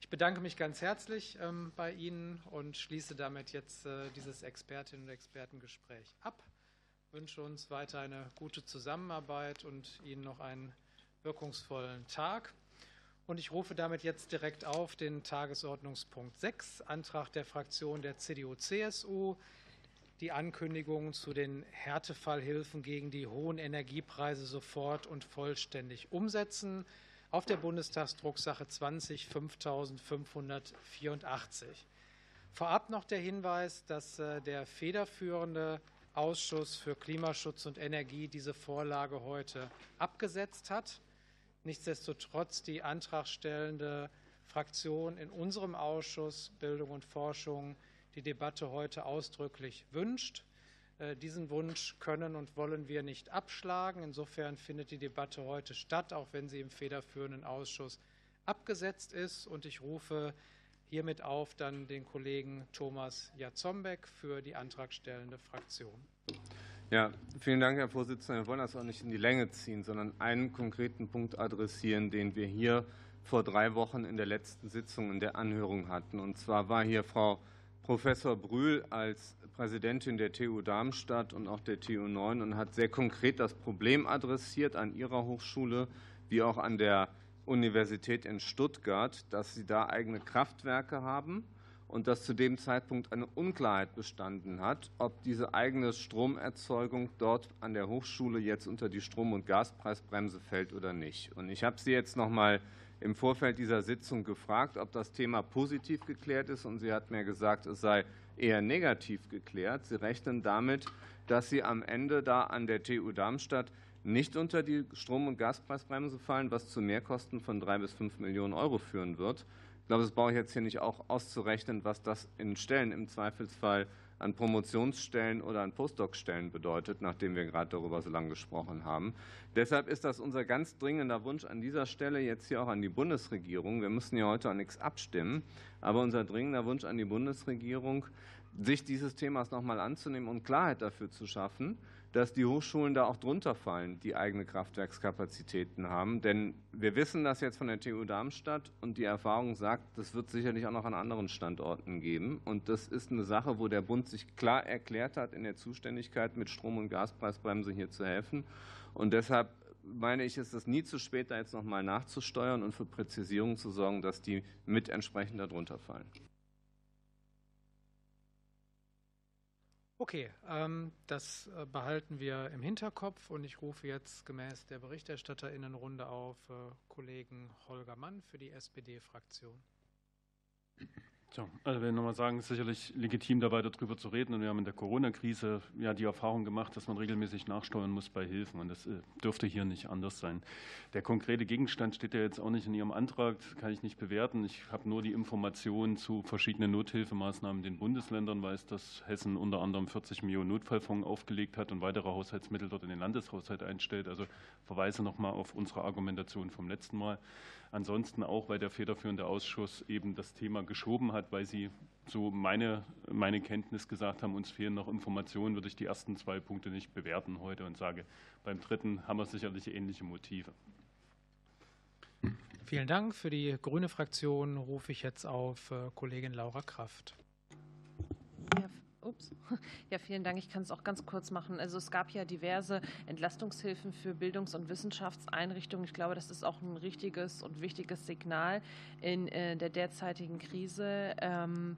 Ich bedanke mich ganz herzlich ähm, bei Ihnen und schließe damit jetzt äh, dieses Expertinnen- und Expertengespräch ab. Ich wünsche uns weiter eine gute Zusammenarbeit und Ihnen noch einen wirkungsvollen Tag. Und ich rufe damit jetzt direkt auf den Tagesordnungspunkt 6, Antrag der Fraktion der CDU-CSU, die Ankündigung zu den Härtefallhilfen gegen die hohen Energiepreise sofort und vollständig umsetzen. Auf der Bundestagsdrucksache 20 5584. Vorab noch der Hinweis, dass äh, der federführende Ausschuss für Klimaschutz und Energie diese Vorlage heute abgesetzt hat. Nichtsdestotrotz die antragstellende Fraktion in unserem Ausschuss Bildung und Forschung die Debatte heute ausdrücklich wünscht. Äh, diesen Wunsch können und wollen wir nicht abschlagen. Insofern findet die Debatte heute statt, auch wenn sie im federführenden Ausschuss abgesetzt ist. Und ich rufe hiermit auf dann den Kollegen Thomas Jatzombeck für die antragstellende Fraktion. Ja, vielen Dank, Herr Vorsitzender. Wir wollen das auch nicht in die Länge ziehen, sondern einen konkreten Punkt adressieren, den wir hier vor drei Wochen in der letzten Sitzung in der Anhörung hatten. Und zwar war hier Frau Professor Brühl als Präsidentin der TU Darmstadt und auch der TU 9 und hat sehr konkret das Problem adressiert an ihrer Hochschule wie auch an der Universität in Stuttgart, dass sie da eigene Kraftwerke haben und dass zu dem Zeitpunkt eine Unklarheit bestanden hat, ob diese eigene Stromerzeugung dort an der Hochschule jetzt unter die Strom- und Gaspreisbremse fällt oder nicht. Und ich habe Sie jetzt noch mal im Vorfeld dieser Sitzung gefragt, ob das Thema positiv geklärt ist. Und sie hat mir gesagt, es sei eher negativ geklärt. Sie rechnen damit, dass sie am Ende da an der TU Darmstadt nicht unter die Strom- und Gaspreisbremse fallen, was zu Mehrkosten von drei bis fünf Millionen Euro führen wird. Ich glaube, das brauche ich jetzt hier nicht auch auszurechnen, was das in Stellen im Zweifelsfall an Promotionsstellen oder an Postdoc-Stellen bedeutet, nachdem wir gerade darüber so lange gesprochen haben. Deshalb ist das unser ganz dringender Wunsch an dieser Stelle jetzt hier auch an die Bundesregierung. Wir müssen ja heute an nichts abstimmen, aber unser dringender Wunsch an die Bundesregierung, sich dieses Themas nochmal anzunehmen und Klarheit dafür zu schaffen, dass die Hochschulen da auch drunter fallen, die eigene Kraftwerkskapazitäten haben. Denn wir wissen das jetzt von der TU Darmstadt und die Erfahrung sagt, das wird sicherlich auch noch an anderen Standorten geben. Und das ist eine Sache, wo der Bund sich klar erklärt hat, in der Zuständigkeit mit Strom- und Gaspreisbremse hier zu helfen. Und deshalb meine ich, ist es nie zu spät, da jetzt noch mal nachzusteuern und für Präzisierung zu sorgen, dass die mit entsprechend darunter fallen. Okay, ähm, das äh, behalten wir im Hinterkopf und ich rufe jetzt gemäß der Berichterstatterinnenrunde auf äh, Kollegen Holger Mann für die SPD-Fraktion. Tja, also wir nochmal sagen, es ist sicherlich legitim, da weiter zu reden. Und wir haben in der Corona-Krise ja die Erfahrung gemacht, dass man regelmäßig nachsteuern muss bei Hilfen. Und das äh, dürfte hier nicht anders sein. Der konkrete Gegenstand steht ja jetzt auch nicht in Ihrem Antrag, das kann ich nicht bewerten. Ich habe nur die Informationen zu verschiedenen Nothilfemaßnahmen in den Bundesländern, weiß, dass Hessen unter anderem 40 Millionen Notfallfonds aufgelegt hat und weitere Haushaltsmittel dort in den Landeshaushalt einstellt. Also verweise nochmal auf unsere Argumentation vom letzten Mal. Ansonsten auch, weil der federführende Ausschuss eben das Thema geschoben hat, weil Sie so meine, meine Kenntnis gesagt haben, uns fehlen noch Informationen, würde ich die ersten zwei Punkte nicht bewerten heute und sage, beim dritten haben wir sicherlich ähnliche Motive. Vielen Dank. Für die Grüne Fraktion rufe ich jetzt auf äh, Kollegin Laura Kraft. Ups. *laughs* Ja, vielen Dank. Ich kann es auch ganz kurz machen. Also es gab ja diverse Entlastungshilfen für Bildungs- und Wissenschaftseinrichtungen. Ich glaube, das ist auch ein richtiges und wichtiges Signal in äh, der derzeitigen Krise. Ähm,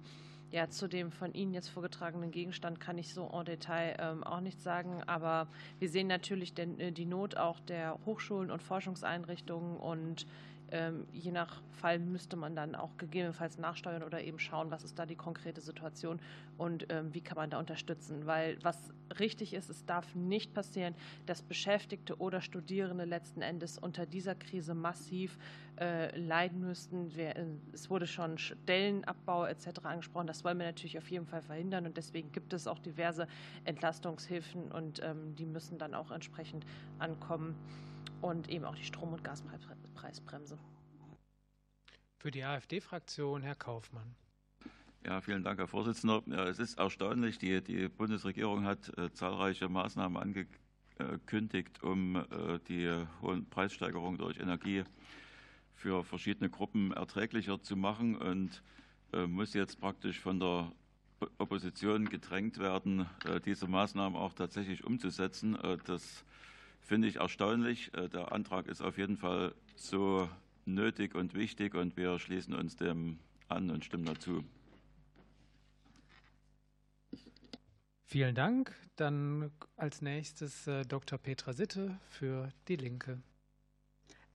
ja, zu dem von Ihnen jetzt vorgetragenen Gegenstand kann ich so en Detail ähm, auch nichts sagen, aber wir sehen natürlich äh, die Not auch der Hochschulen und Forschungseinrichtungen und ähm, je nach Fall müsste man dann auch gegebenenfalls nachsteuern oder eben schauen, was ist da die konkrete Situation und ähm, wie kann man da unterstützen. Weil was richtig ist, es darf nicht passieren, dass Beschäftigte oder Studierende letzten Endes unter dieser Krise massiv äh, leiden müssten. Es wurde schon Stellenabbau etc. angesprochen. Das wollen wir natürlich auf jeden Fall verhindern und deswegen gibt es auch diverse Entlastungshilfen und ähm, die müssen dann auch entsprechend ankommen und eben auch die Strom- und Gaspreisbremse. Für die AfD-Fraktion Herr Kaufmann. Ja, vielen Dank, Herr Vorsitzender. Ja, es ist erstaunlich, die, die Bundesregierung hat äh, zahlreiche Maßnahmen angekündigt, um äh, die hohen Preissteigerungen durch Energie für verschiedene Gruppen erträglicher zu machen und äh, muss jetzt praktisch von der Opposition gedrängt werden, äh, diese Maßnahmen auch tatsächlich umzusetzen. Äh, das finde ich erstaunlich. Äh, der Antrag ist auf jeden Fall so nötig und wichtig und wir schließen uns dem an und stimmen dazu. Vielen Dank. Dann als nächstes Dr. Petra Sitte für die Linke.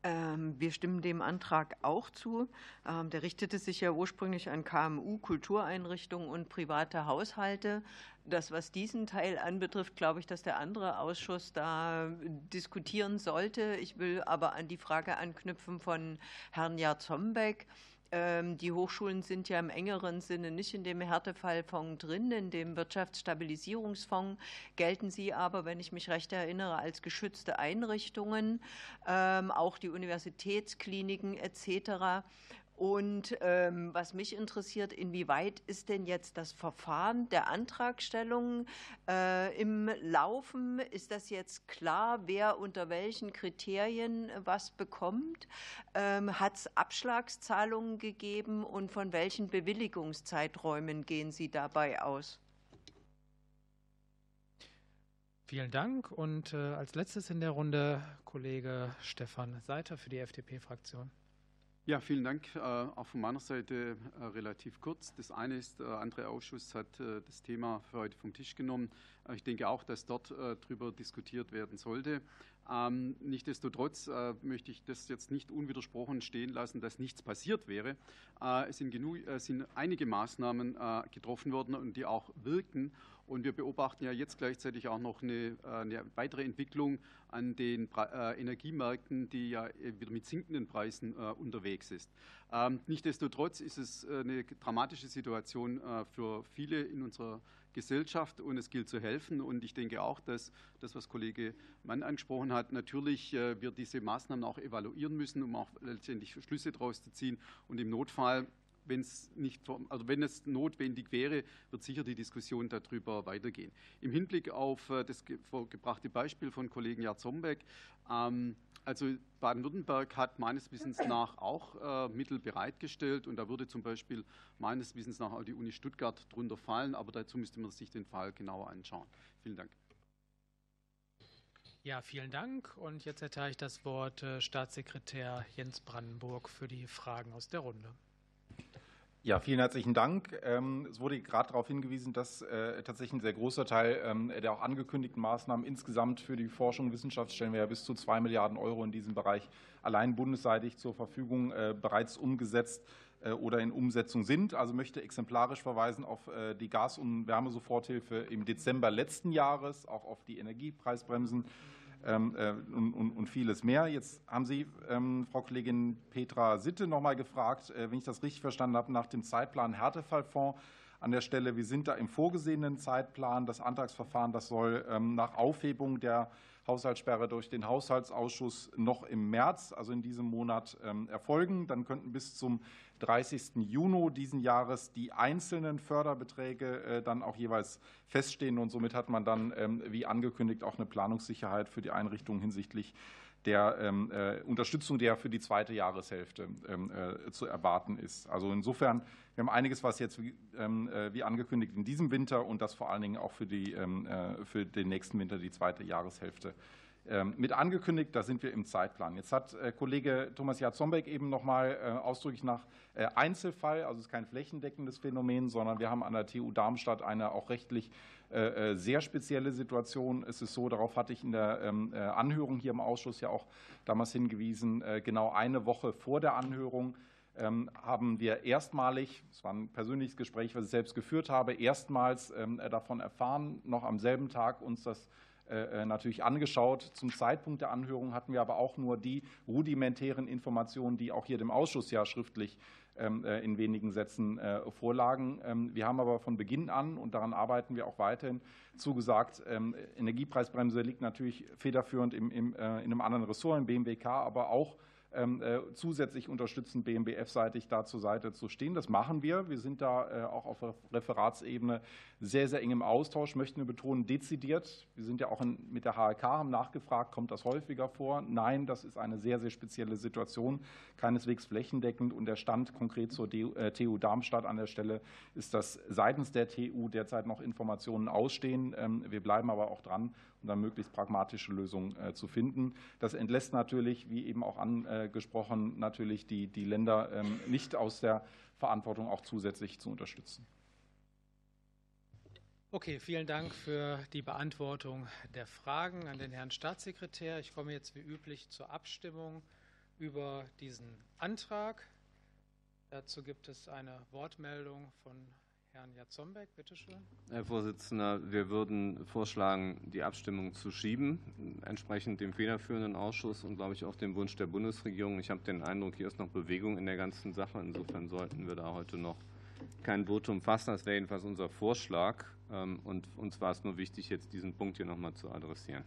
Ähm, wir stimmen dem Antrag auch zu. Ähm, der richtete sich ja ursprünglich an KMU, Kultureinrichtungen und private Haushalte. Das, was diesen Teil anbetrifft, glaube ich, dass der andere Ausschuss da diskutieren sollte. Ich will aber an die Frage anknüpfen von Herrn Jarzombeck. Ähm, die Hochschulen sind ja im engeren Sinne nicht in dem Härtefallfonds drin, in dem Wirtschaftsstabilisierungsfonds gelten sie aber, wenn ich mich recht erinnere, als geschützte Einrichtungen, ähm, auch die Universitätskliniken etc. Und ähm, was mich interessiert, inwieweit ist denn jetzt das Verfahren der Antragstellung äh, im Laufen? Ist das jetzt klar, wer unter welchen Kriterien was bekommt? Ähm, Hat es Abschlagszahlungen gegeben und von welchen Bewilligungszeiträumen gehen Sie dabei aus? Vielen Dank. Und äh, als letztes in der Runde Kollege Stefan Seiter für die FDP-Fraktion. Ja, vielen Dank. Äh, auch von meiner Seite äh, relativ kurz. Das eine ist, der andere Ausschuss hat äh, das Thema für heute vom Tisch genommen. Ich denke auch, dass dort darüber diskutiert werden sollte. Ähm, nichtsdestotrotz möchte ich das jetzt nicht unwidersprochen stehen lassen, dass nichts passiert wäre. Es sind, genug, es sind einige Maßnahmen getroffen worden und die auch wirkten. Und wir beobachten ja jetzt gleichzeitig auch noch eine, äh, eine weitere Entwicklung an den äh, Energiemärkten, die ja wieder mit sinkenden Preisen äh, unterwegs ist. Ähm, nichtsdestotrotz ist es eine dramatische Situation für viele in unserer Gesellschaft und es gilt zu helfen. Und ich denke auch, dass das, was Kollege Mann angesprochen hat, natürlich wir diese Maßnahmen auch evaluieren müssen, um auch letztendlich Schlüsse daraus zu ziehen und im Notfall wenn es nicht, also wenn es notwendig wäre, wird sicher die Diskussion darüber weitergehen. Im Hinblick auf äh, das vorgebrachte Beispiel von Kollegen Jarzombeck, ähm, also Baden-Württemberg hat meines Wissens nach auch äh, Mittel bereitgestellt und da würde zum Beispiel meines Wissens nach auch die Uni Stuttgart drunter fallen, aber dazu müsste man sich den Fall genauer anschauen. Vielen Dank. Ja, vielen Dank. Und jetzt erteile ich das Wort äh, Staatssekretär Jens Brandenburg für die Fragen aus der Runde. Ja, vielen herzlichen Dank. Ähm, es wurde gerade darauf hingewiesen, dass äh, tatsächlich ein sehr großer Teil ähm, der auch angekündigten Maßnahmen insgesamt für die Forschung und Wissenschaft stellen wir ja bis zu zwei Milliarden Euro in diesem Bereich allein bundesseitig zur Verfügung äh, bereits umgesetzt äh, oder in Umsetzung sind. Also möchte exemplarisch verweisen auf die Gas- und Wärmesoforthilfe im Dezember letzten Jahres, auch auf die Energiepreisbremsen und, und, und, vieles mehr. Jetzt haben Sie, ähm, Frau Kollegin Petra Sitte, noch mal gefragt, äh, wenn ich das richtig verstanden habe, nach dem Zeitplan Härtefallfonds. An der Stelle, wir sind da im vorgesehenen Zeitplan. Das Antragsverfahren, das soll ähm, nach Aufhebung der Haushaltssperre durch den Haushaltsausschuss noch im März, also in diesem Monat, erfolgen. Dann könnten bis zum 30. Juni diesen Jahres die einzelnen Förderbeträge äh, dann auch jeweils feststehen. Und somit hat man dann, ähm, wie angekündigt, auch eine Planungssicherheit für die Einrichtungen hinsichtlich der ähm, äh, Unterstützung, der für die zweite Jahreshälfte ähm, äh, zu erwarten ist. Also insofern, wir haben einiges, was jetzt wie, wie angekündigt in diesem Winter und das vor allen Dingen auch für, die, für den nächsten Winter, die zweite Jahreshälfte ähm, mit angekündigt. Da sind wir im Zeitplan. Jetzt hat äh, Kollege Thomas Jatzombeck eben noch mal äh, ausdrücklich nach äh, Einzelfall, also es ist kein flächendeckendes Phänomen, sondern wir haben an der TU Darmstadt eine auch rechtlich sehr spezielle Situation. Es ist so, darauf hatte ich in der ähm, Anhörung hier im Ausschuss ja auch damals hingewiesen, genau eine Woche vor der Anhörung ähm, haben wir erstmalig, es war ein persönliches Gespräch, was ich selbst geführt habe, erstmals davon erfahren, noch am selben Tag uns das äh, äh, natürlich angeschaut. Zum Zeitpunkt der Anhörung hatten wir aber auch nur die rudimentären Informationen, die auch hier dem Ausschuss ja schriftlich ähm, äh, in wenigen Sätzen vorlagen. Ähm, wir haben aber von Beginn an, und daran arbeiten wir auch weiterhin, zugesagt, ähm, Energiepreisbremse liegt natürlich federführend in einem anderen Ressort, im BMWK, aber auch ähm, äh, zusätzlich unterstützend BMBF-seitig da zur Seite zu stehen. Das machen wir. Wir sind da äh, auch auf Referatsebene sehr, sehr eng im Austausch, möchten wir betonen, dezidiert. Wir sind ja auch mit der HLK, haben nachgefragt, kommt das häufiger vor? Nein, das ist eine sehr, sehr spezielle Situation, keineswegs flächendeckend. Und der Stand konkret zur TU äh, Darmstadt an der Stelle ist, dass seitens der TU derzeit noch Informationen ausstehen. Ähm, wir bleiben aber auch dran um dann möglichst pragmatische Lösungen äh, zu finden. Das entlässt natürlich, wie eben auch angesprochen, natürlich die, die Länder ähm, nicht aus der Verantwortung auch zusätzlich zu unterstützen. Okay, vielen Dank für die Beantwortung der Fragen an den Herrn Staatssekretär. Ich komme jetzt wie üblich zur Abstimmung über diesen Antrag. Dazu gibt es eine Wortmeldung von Herrn Jatzombeck, bitteschön. Herr Vorsitzender, wir würden vorschlagen, die Abstimmung zu schieben, entsprechend dem federführenden Ausschuss und, glaube ich, auch dem Wunsch der Bundesregierung. Ich habe den Eindruck, hier ist noch Bewegung in der ganzen Sache. Insofern sollten wir da heute noch kein Votum fassen. Das wäre jedenfalls unser Vorschlag. Ähm, und uns war es nur wichtig, jetzt diesen Punkt hier noch mal zu adressieren.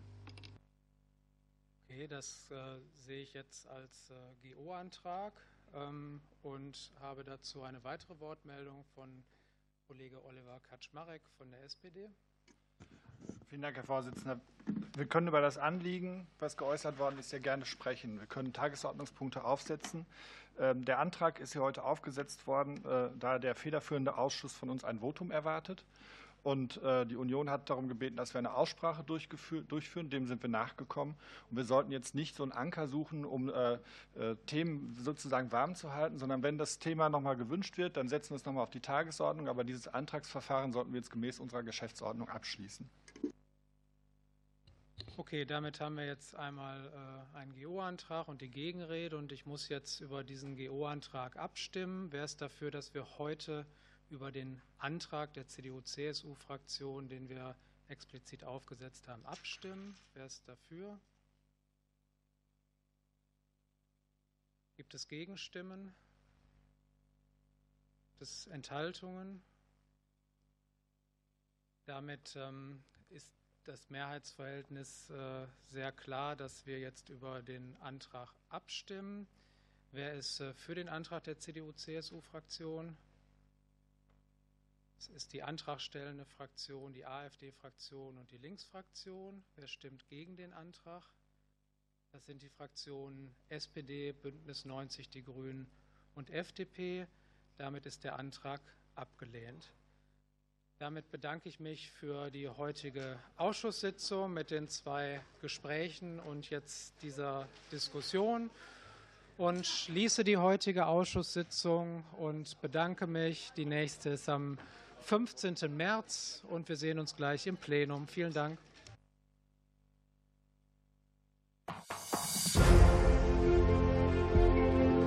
Okay, das äh, sehe ich jetzt als äh, GO-Antrag ähm, und habe dazu eine weitere Wortmeldung von Kollege Oliver Kaczmarek von der SPD. Vielen Dank, Herr Vorsitzender. Wir können über das Anliegen, was geäußert worden ist, sehr gerne sprechen. Wir können Tagesordnungspunkte aufsetzen. Ähm, der Antrag ist hier heute aufgesetzt worden, äh, da der federführende Ausschuss von uns ein Votum erwartet. Und äh, die Union hat darum gebeten, dass wir eine Aussprache durchführen. Dem sind wir nachgekommen. Und wir sollten jetzt nicht so einen Anker suchen, um äh, äh, Themen sozusagen warm zu halten, sondern wenn das Thema nochmal gewünscht wird, dann setzen wir es nochmal auf die Tagesordnung. Aber dieses Antragsverfahren sollten wir jetzt gemäß unserer Geschäftsordnung abschließen. Okay, damit haben wir jetzt einmal einen GO-Antrag und die Gegenrede und ich muss jetzt über diesen GO-Antrag abstimmen. Wer ist dafür, dass wir heute über den Antrag der CDU-CSU-Fraktion, den wir explizit aufgesetzt haben, abstimmen. Wer ist dafür? Gibt es Gegenstimmen? Gibt es Enthaltungen? Damit ähm, ist das Mehrheitsverhältnis äh, sehr klar, dass wir jetzt über den Antrag abstimmen. Wer ist äh, für den Antrag der CDU-CSU-Fraktion? Es ist die antragstellende Fraktion, die AfD-Fraktion und die Linksfraktion. Wer stimmt gegen den Antrag? Das sind die Fraktionen SPD, Bündnis 90, die Grünen und FDP. Damit ist der Antrag abgelehnt. Damit bedanke ich mich für die heutige Ausschusssitzung mit den zwei Gesprächen und jetzt dieser Diskussion und schließe die heutige Ausschusssitzung und bedanke mich. Die nächste ist am 15. März und wir sehen uns gleich im Plenum. Vielen Dank.